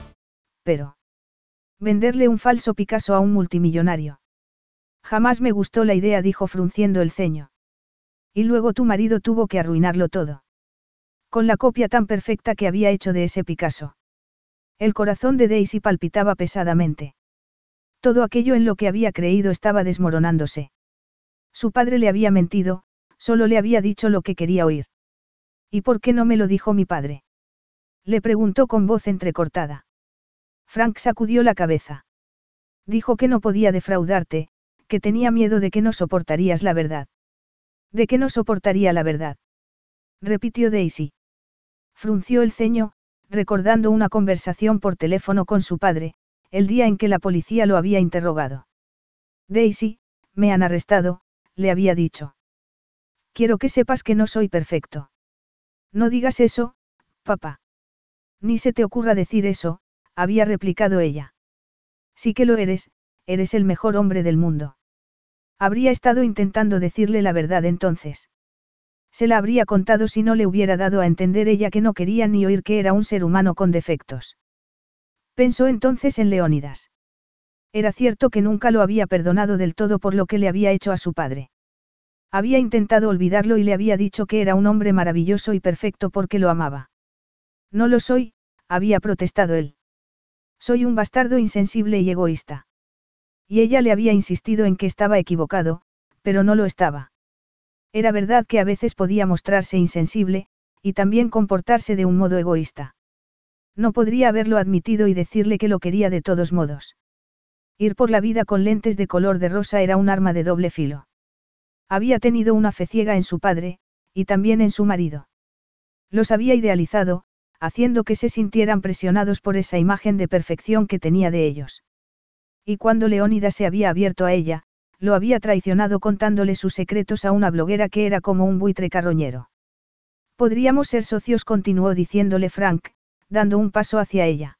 Pero. Venderle un falso Picasso a un multimillonario. Jamás me gustó la idea, dijo frunciendo el ceño. Y luego tu marido tuvo que arruinarlo todo. Con la copia tan perfecta que había hecho de ese Picasso. El corazón de Daisy palpitaba pesadamente. Todo aquello en lo que había creído estaba desmoronándose. Su padre le había mentido, solo le había dicho lo que quería oír. ¿Y por qué no me lo dijo mi padre? Le preguntó con voz entrecortada. Frank sacudió la cabeza. Dijo que no podía defraudarte, que tenía miedo de que no soportarías la verdad. De que no soportaría la verdad. Repitió Daisy. Frunció el ceño, recordando una conversación por teléfono con su padre, el día en que la policía lo había interrogado. Daisy, me han arrestado, le había dicho. Quiero que sepas que no soy perfecto. No digas eso, papá. Ni se te ocurra decir eso, había replicado ella. Sí que lo eres, eres el mejor hombre del mundo. Habría estado intentando decirle la verdad entonces. Se la habría contado si no le hubiera dado a entender ella que no quería ni oír que era un ser humano con defectos. Pensó entonces en Leónidas. Era cierto que nunca lo había perdonado del todo por lo que le había hecho a su padre. Había intentado olvidarlo y le había dicho que era un hombre maravilloso y perfecto porque lo amaba. No lo soy, había protestado él. Soy un bastardo insensible y egoísta. Y ella le había insistido en que estaba equivocado, pero no lo estaba. Era verdad que a veces podía mostrarse insensible, y también comportarse de un modo egoísta. No podría haberlo admitido y decirle que lo quería de todos modos. Ir por la vida con lentes de color de rosa era un arma de doble filo. Había tenido una fe ciega en su padre, y también en su marido. Los había idealizado, haciendo que se sintieran presionados por esa imagen de perfección que tenía de ellos. Y cuando Leónida se había abierto a ella, lo había traicionado contándole sus secretos a una bloguera que era como un buitre carroñero. Podríamos ser socios, continuó diciéndole Frank, dando un paso hacia ella.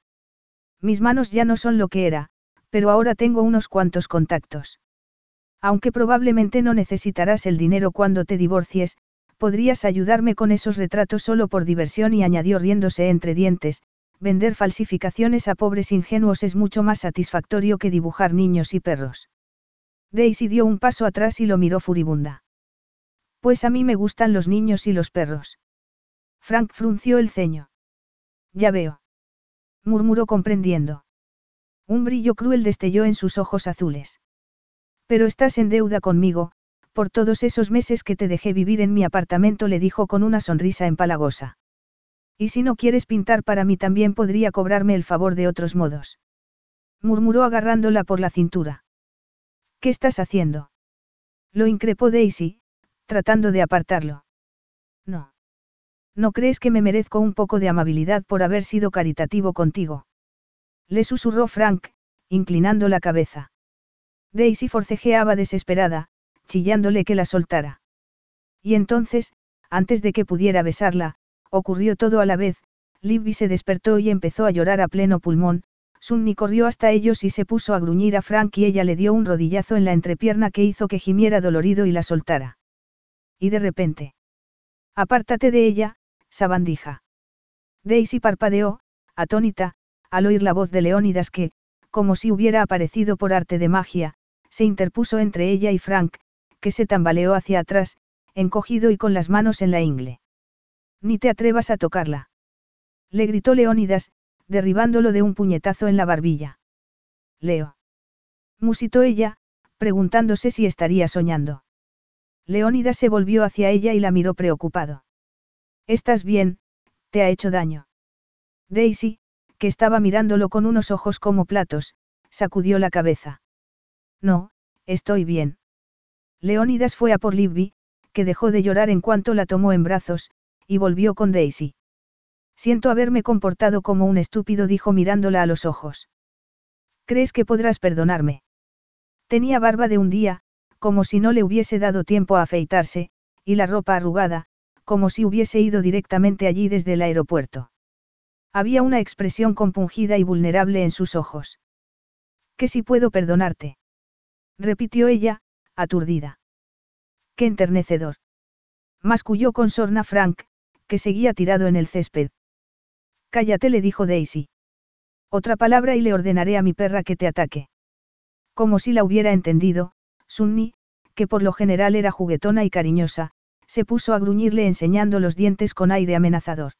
Mis manos ya no son lo que era, pero ahora tengo unos cuantos contactos. Aunque probablemente no necesitarás el dinero cuando te divorcies, podrías ayudarme con esos retratos solo por diversión y añadió riéndose entre dientes, vender falsificaciones a pobres ingenuos es mucho más satisfactorio que dibujar niños y perros. Daisy dio un paso atrás y lo miró furibunda. Pues a mí me gustan los niños y los perros. Frank frunció el ceño. Ya veo. murmuró comprendiendo. Un brillo cruel destelló en sus ojos azules. Pero estás en deuda conmigo, por todos esos meses que te dejé vivir en mi apartamento, le dijo con una sonrisa empalagosa. Y si no quieres pintar para mí también podría cobrarme el favor de otros modos. Murmuró agarrándola por la cintura. ¿Qué estás haciendo? Lo increpó Daisy, tratando de apartarlo. No. ¿No crees que me merezco un poco de amabilidad por haber sido caritativo contigo? Le susurró Frank, inclinando la cabeza. Daisy forcejeaba desesperada, chillándole que la soltara. Y entonces, antes de que pudiera besarla, ocurrió todo a la vez, Libby se despertó y empezó a llorar a pleno pulmón, Sunny corrió hasta ellos y se puso a gruñir a Frank y ella le dio un rodillazo en la entrepierna que hizo que gimiera dolorido y la soltara. Y de repente. Apártate de ella, sabandija. Daisy parpadeó, atónita, al oír la voz de Leónidas que, como si hubiera aparecido por arte de magia, se interpuso entre ella y Frank, que se tambaleó hacia atrás, encogido y con las manos en la ingle. Ni te atrevas a tocarla. Le gritó Leónidas, derribándolo de un puñetazo en la barbilla. Leo. Musitó ella, preguntándose si estaría soñando. Leónidas se volvió hacia ella y la miró preocupado. ¿Estás bien? ¿Te ha hecho daño? Daisy, que estaba mirándolo con unos ojos como platos, sacudió la cabeza. No, estoy bien. Leónidas fue a por Libby, que dejó de llorar en cuanto la tomó en brazos, y volvió con Daisy. Siento haberme comportado como un estúpido, dijo mirándola a los ojos. ¿Crees que podrás perdonarme? Tenía barba de un día, como si no le hubiese dado tiempo a afeitarse, y la ropa arrugada, como si hubiese ido directamente allí desde el aeropuerto. Había una expresión compungida y vulnerable en sus ojos. ¿Que si puedo perdonarte? repitió ella, aturdida. Qué enternecedor. Masculló con sorna Frank, que seguía tirado en el césped. Cállate, le dijo Daisy. Otra palabra y le ordenaré a mi perra que te ataque. Como si la hubiera entendido, Sunni, que por lo general era juguetona y cariñosa, se puso a gruñirle enseñando los dientes con aire amenazador.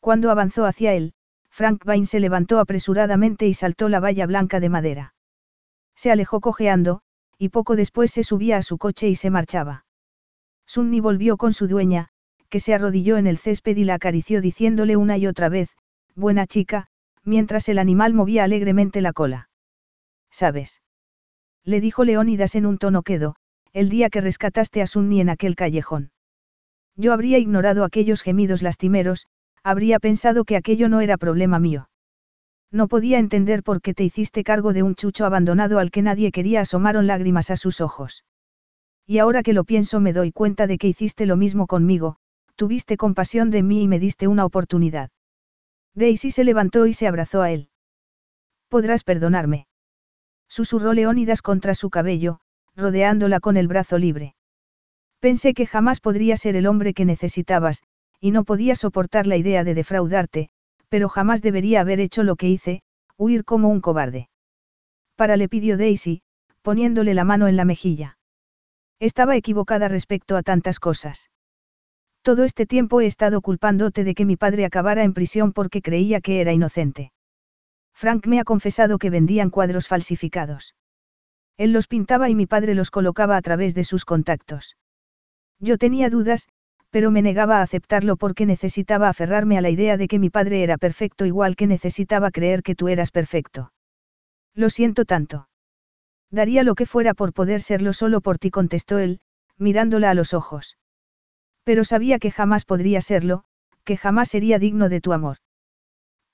Cuando avanzó hacia él, Frank Vine se levantó apresuradamente y saltó la valla blanca de madera. Se alejó cojeando, y poco después se subía a su coche y se marchaba. Sunni volvió con su dueña, que se arrodilló en el césped y la acarició diciéndole una y otra vez, buena chica, mientras el animal movía alegremente la cola. ¿Sabes? Le dijo Leónidas en un tono quedo, el día que rescataste a Sunni en aquel callejón. Yo habría ignorado aquellos gemidos lastimeros, habría pensado que aquello no era problema mío. No podía entender por qué te hiciste cargo de un chucho abandonado al que nadie quería asomaron lágrimas a sus ojos. Y ahora que lo pienso me doy cuenta de que hiciste lo mismo conmigo, tuviste compasión de mí y me diste una oportunidad. Daisy se levantó y se abrazó a él. Podrás perdonarme. Susurró Leónidas contra su cabello, rodeándola con el brazo libre. Pensé que jamás podría ser el hombre que necesitabas, y no podía soportar la idea de defraudarte, pero jamás debería haber hecho lo que hice, huir como un cobarde. Para le pidió Daisy, poniéndole la mano en la mejilla. Estaba equivocada respecto a tantas cosas. Todo este tiempo he estado culpándote de que mi padre acabara en prisión porque creía que era inocente. Frank me ha confesado que vendían cuadros falsificados. Él los pintaba y mi padre los colocaba a través de sus contactos. Yo tenía dudas, pero me negaba a aceptarlo porque necesitaba aferrarme a la idea de que mi padre era perfecto igual que necesitaba creer que tú eras perfecto. Lo siento tanto. Daría lo que fuera por poder serlo solo por ti, contestó él, mirándola a los ojos. Pero sabía que jamás podría serlo, que jamás sería digno de tu amor.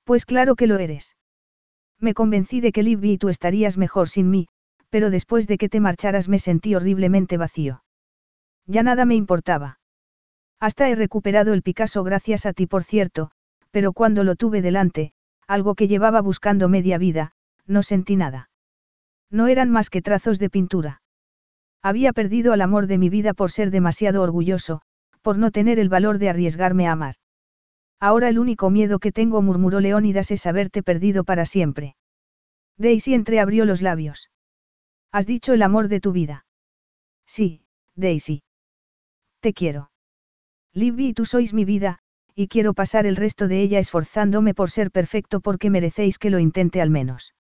Pues claro que lo eres. Me convencí de que Libby y tú estarías mejor sin mí, pero después de que te marcharas me sentí horriblemente vacío. Ya nada me importaba. Hasta he recuperado el Picasso gracias a ti, por cierto, pero cuando lo tuve delante, algo que llevaba buscando media vida, no sentí nada. No eran más que trazos de pintura. Había perdido al amor de mi vida por ser demasiado orgulloso, por no tener el valor de arriesgarme a amar. Ahora el único miedo que tengo, murmuró Leónidas, es haberte perdido para siempre. Daisy entreabrió los labios. Has dicho el amor de tu vida. Sí, Daisy. Te quiero. Libby y tú sois mi vida, y quiero pasar el resto de ella esforzándome por ser perfecto porque merecéis que lo intente al menos.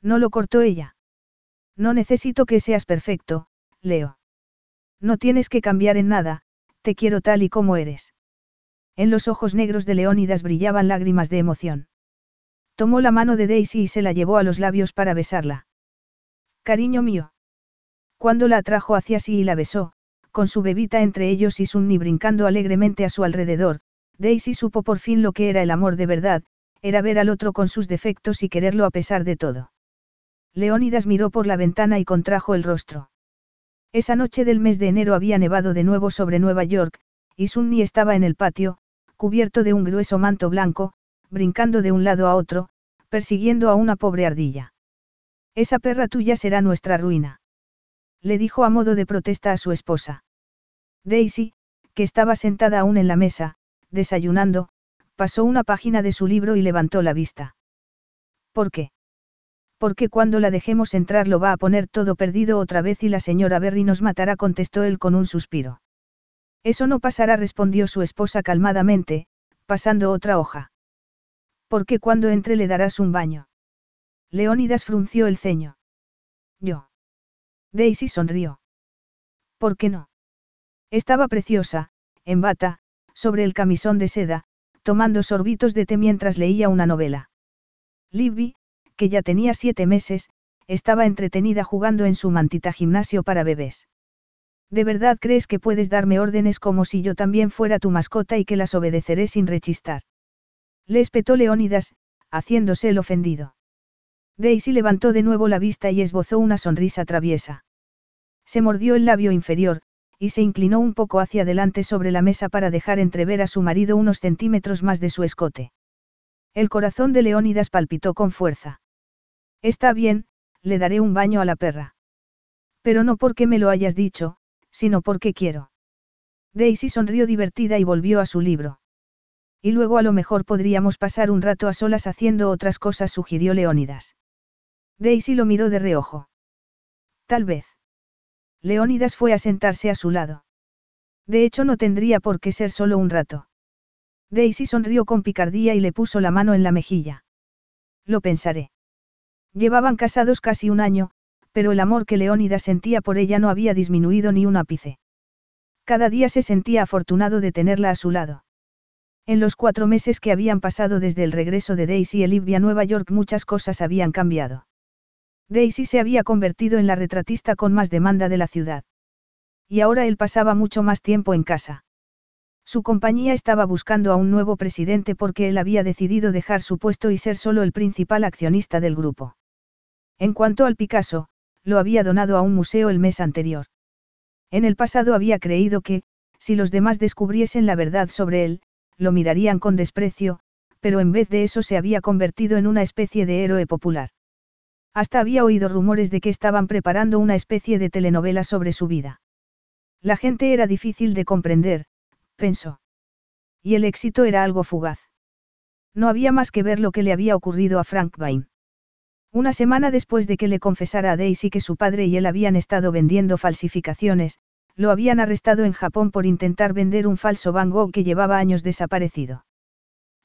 No lo cortó ella. No necesito que seas perfecto, Leo. No tienes que cambiar en nada, te quiero tal y como eres. En los ojos negros de Leónidas brillaban lágrimas de emoción. Tomó la mano de Daisy y se la llevó a los labios para besarla. Cariño mío. Cuando la atrajo hacia sí y la besó, con su bebita entre ellos y Sunni brincando alegremente a su alrededor, Daisy supo por fin lo que era el amor de verdad, era ver al otro con sus defectos y quererlo a pesar de todo. Leónidas miró por la ventana y contrajo el rostro. Esa noche del mes de enero había nevado de nuevo sobre Nueva York, y Sunny estaba en el patio, cubierto de un grueso manto blanco, brincando de un lado a otro, persiguiendo a una pobre ardilla. Esa perra tuya será nuestra ruina. Le dijo a modo de protesta a su esposa. Daisy, que estaba sentada aún en la mesa, desayunando, pasó una página de su libro y levantó la vista. ¿Por qué? Porque cuando la dejemos entrar lo va a poner todo perdido otra vez y la señora Berry nos matará, contestó él con un suspiro. Eso no pasará, respondió su esposa calmadamente, pasando otra hoja. Porque cuando entre le darás un baño. Leónidas frunció el ceño. Yo. Daisy sonrió. ¿Por qué no? Estaba preciosa, en bata, sobre el camisón de seda, tomando sorbitos de té mientras leía una novela. Libby, que ya tenía siete meses, estaba entretenida jugando en su mantita gimnasio para bebés. ¿De verdad crees que puedes darme órdenes como si yo también fuera tu mascota y que las obedeceré sin rechistar? Le espetó Leónidas, haciéndose el ofendido. Daisy levantó de nuevo la vista y esbozó una sonrisa traviesa. Se mordió el labio inferior, y se inclinó un poco hacia adelante sobre la mesa para dejar entrever a su marido unos centímetros más de su escote. El corazón de Leónidas palpitó con fuerza. Está bien, le daré un baño a la perra. Pero no porque me lo hayas dicho, sino porque quiero. Daisy sonrió divertida y volvió a su libro. Y luego a lo mejor podríamos pasar un rato a solas haciendo otras cosas, sugirió Leónidas. Daisy lo miró de reojo. Tal vez. Leónidas fue a sentarse a su lado. De hecho no tendría por qué ser solo un rato. Daisy sonrió con picardía y le puso la mano en la mejilla. Lo pensaré. Llevaban casados casi un año, pero el amor que Leónidas sentía por ella no había disminuido ni un ápice. Cada día se sentía afortunado de tenerla a su lado. En los cuatro meses que habían pasado desde el regreso de Daisy y Olivia a Nueva York muchas cosas habían cambiado. Daisy se había convertido en la retratista con más demanda de la ciudad. Y ahora él pasaba mucho más tiempo en casa. Su compañía estaba buscando a un nuevo presidente porque él había decidido dejar su puesto y ser solo el principal accionista del grupo. En cuanto al Picasso, lo había donado a un museo el mes anterior. En el pasado había creído que, si los demás descubriesen la verdad sobre él, lo mirarían con desprecio, pero en vez de eso se había convertido en una especie de héroe popular. Hasta había oído rumores de que estaban preparando una especie de telenovela sobre su vida. La gente era difícil de comprender, pensó. Y el éxito era algo fugaz. No había más que ver lo que le había ocurrido a Frank Bain. Una semana después de que le confesara a Daisy que su padre y él habían estado vendiendo falsificaciones, lo habían arrestado en Japón por intentar vender un falso Van Gogh que llevaba años desaparecido.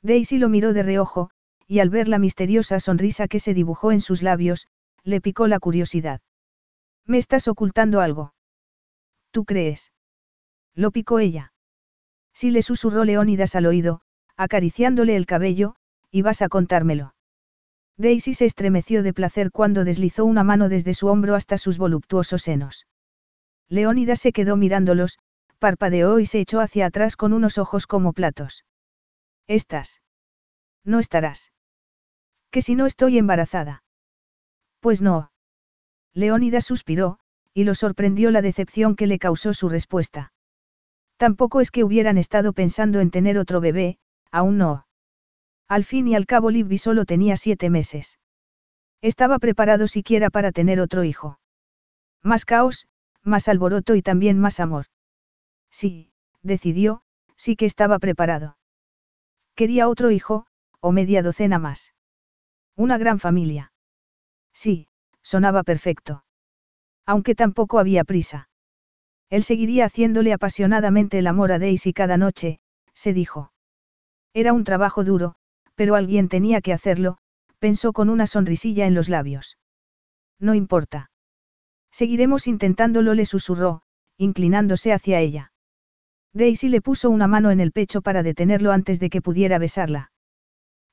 Daisy lo miró de reojo, y al ver la misteriosa sonrisa que se dibujó en sus labios, le picó la curiosidad. ¿Me estás ocultando algo? ¿Tú crees? Lo picó ella. Sí le susurró Leónidas al oído, acariciándole el cabello, y vas a contármelo. Daisy se estremeció de placer cuando deslizó una mano desde su hombro hasta sus voluptuosos senos. Leónidas se quedó mirándolos, parpadeó y se echó hacia atrás con unos ojos como platos. ¿Estás? No estarás. ¿Que si no estoy embarazada? Pues no. Leónidas suspiró, y lo sorprendió la decepción que le causó su respuesta. Tampoco es que hubieran estado pensando en tener otro bebé, aún no. Al fin y al cabo Libby solo tenía siete meses. Estaba preparado siquiera para tener otro hijo. Más caos, más alboroto y también más amor. Sí, decidió, sí que estaba preparado. Quería otro hijo, o media docena más. Una gran familia. Sí, sonaba perfecto. Aunque tampoco había prisa. Él seguiría haciéndole apasionadamente el amor a Daisy cada noche, se dijo. Era un trabajo duro, pero alguien tenía que hacerlo, pensó con una sonrisilla en los labios. No importa. Seguiremos intentándolo, le susurró, inclinándose hacia ella. Daisy le puso una mano en el pecho para detenerlo antes de que pudiera besarla.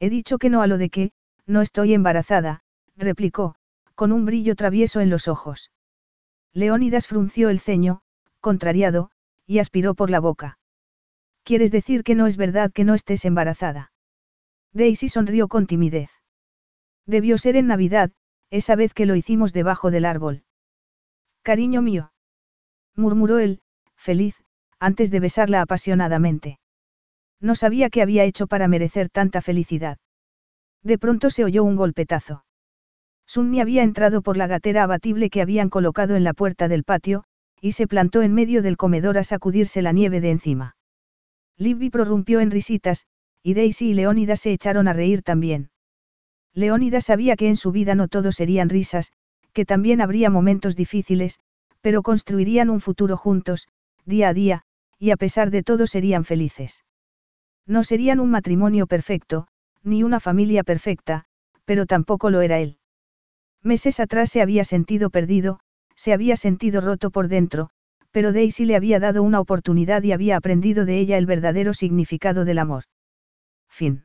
He dicho que no a lo de que, no estoy embarazada, replicó, con un brillo travieso en los ojos. Leónidas frunció el ceño, contrariado, y aspiró por la boca. ¿Quieres decir que no es verdad que no estés embarazada? Daisy sonrió con timidez. Debió ser en Navidad, esa vez que lo hicimos debajo del árbol. Cariño mío. murmuró él, feliz, antes de besarla apasionadamente. No sabía qué había hecho para merecer tanta felicidad. De pronto se oyó un golpetazo. Sunni había entrado por la gatera abatible que habían colocado en la puerta del patio, y se plantó en medio del comedor a sacudirse la nieve de encima. Libby prorrumpió en risitas, y Daisy y Leónidas se echaron a reír también. Leónida sabía que en su vida no todo serían risas, que también habría momentos difíciles, pero construirían un futuro juntos, día a día, y a pesar de todo serían felices. No serían un matrimonio perfecto, ni una familia perfecta, pero tampoco lo era él. Meses atrás se había sentido perdido, se había sentido roto por dentro, pero Daisy le había dado una oportunidad y había aprendido de ella el verdadero significado del amor. Fin.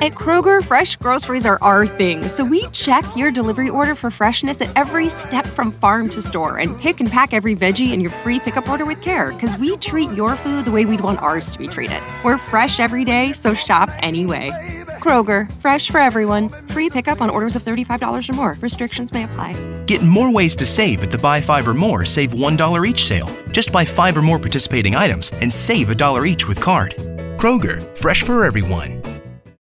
At Kroger, fresh groceries are our thing, so we check your delivery order for freshness at every step from farm to store and pick and pack every veggie in your free pickup order with care because we treat your food the way we'd want ours to be treated. We're fresh every day, so shop anyway. Kroger, fresh for everyone. Free pickup on orders of $35 or more. Restrictions may apply. Get more ways to save at the Buy Five or More Save $1 each sale. Just buy five or more participating items and save a dollar each with card. Kroger, fresh for everyone.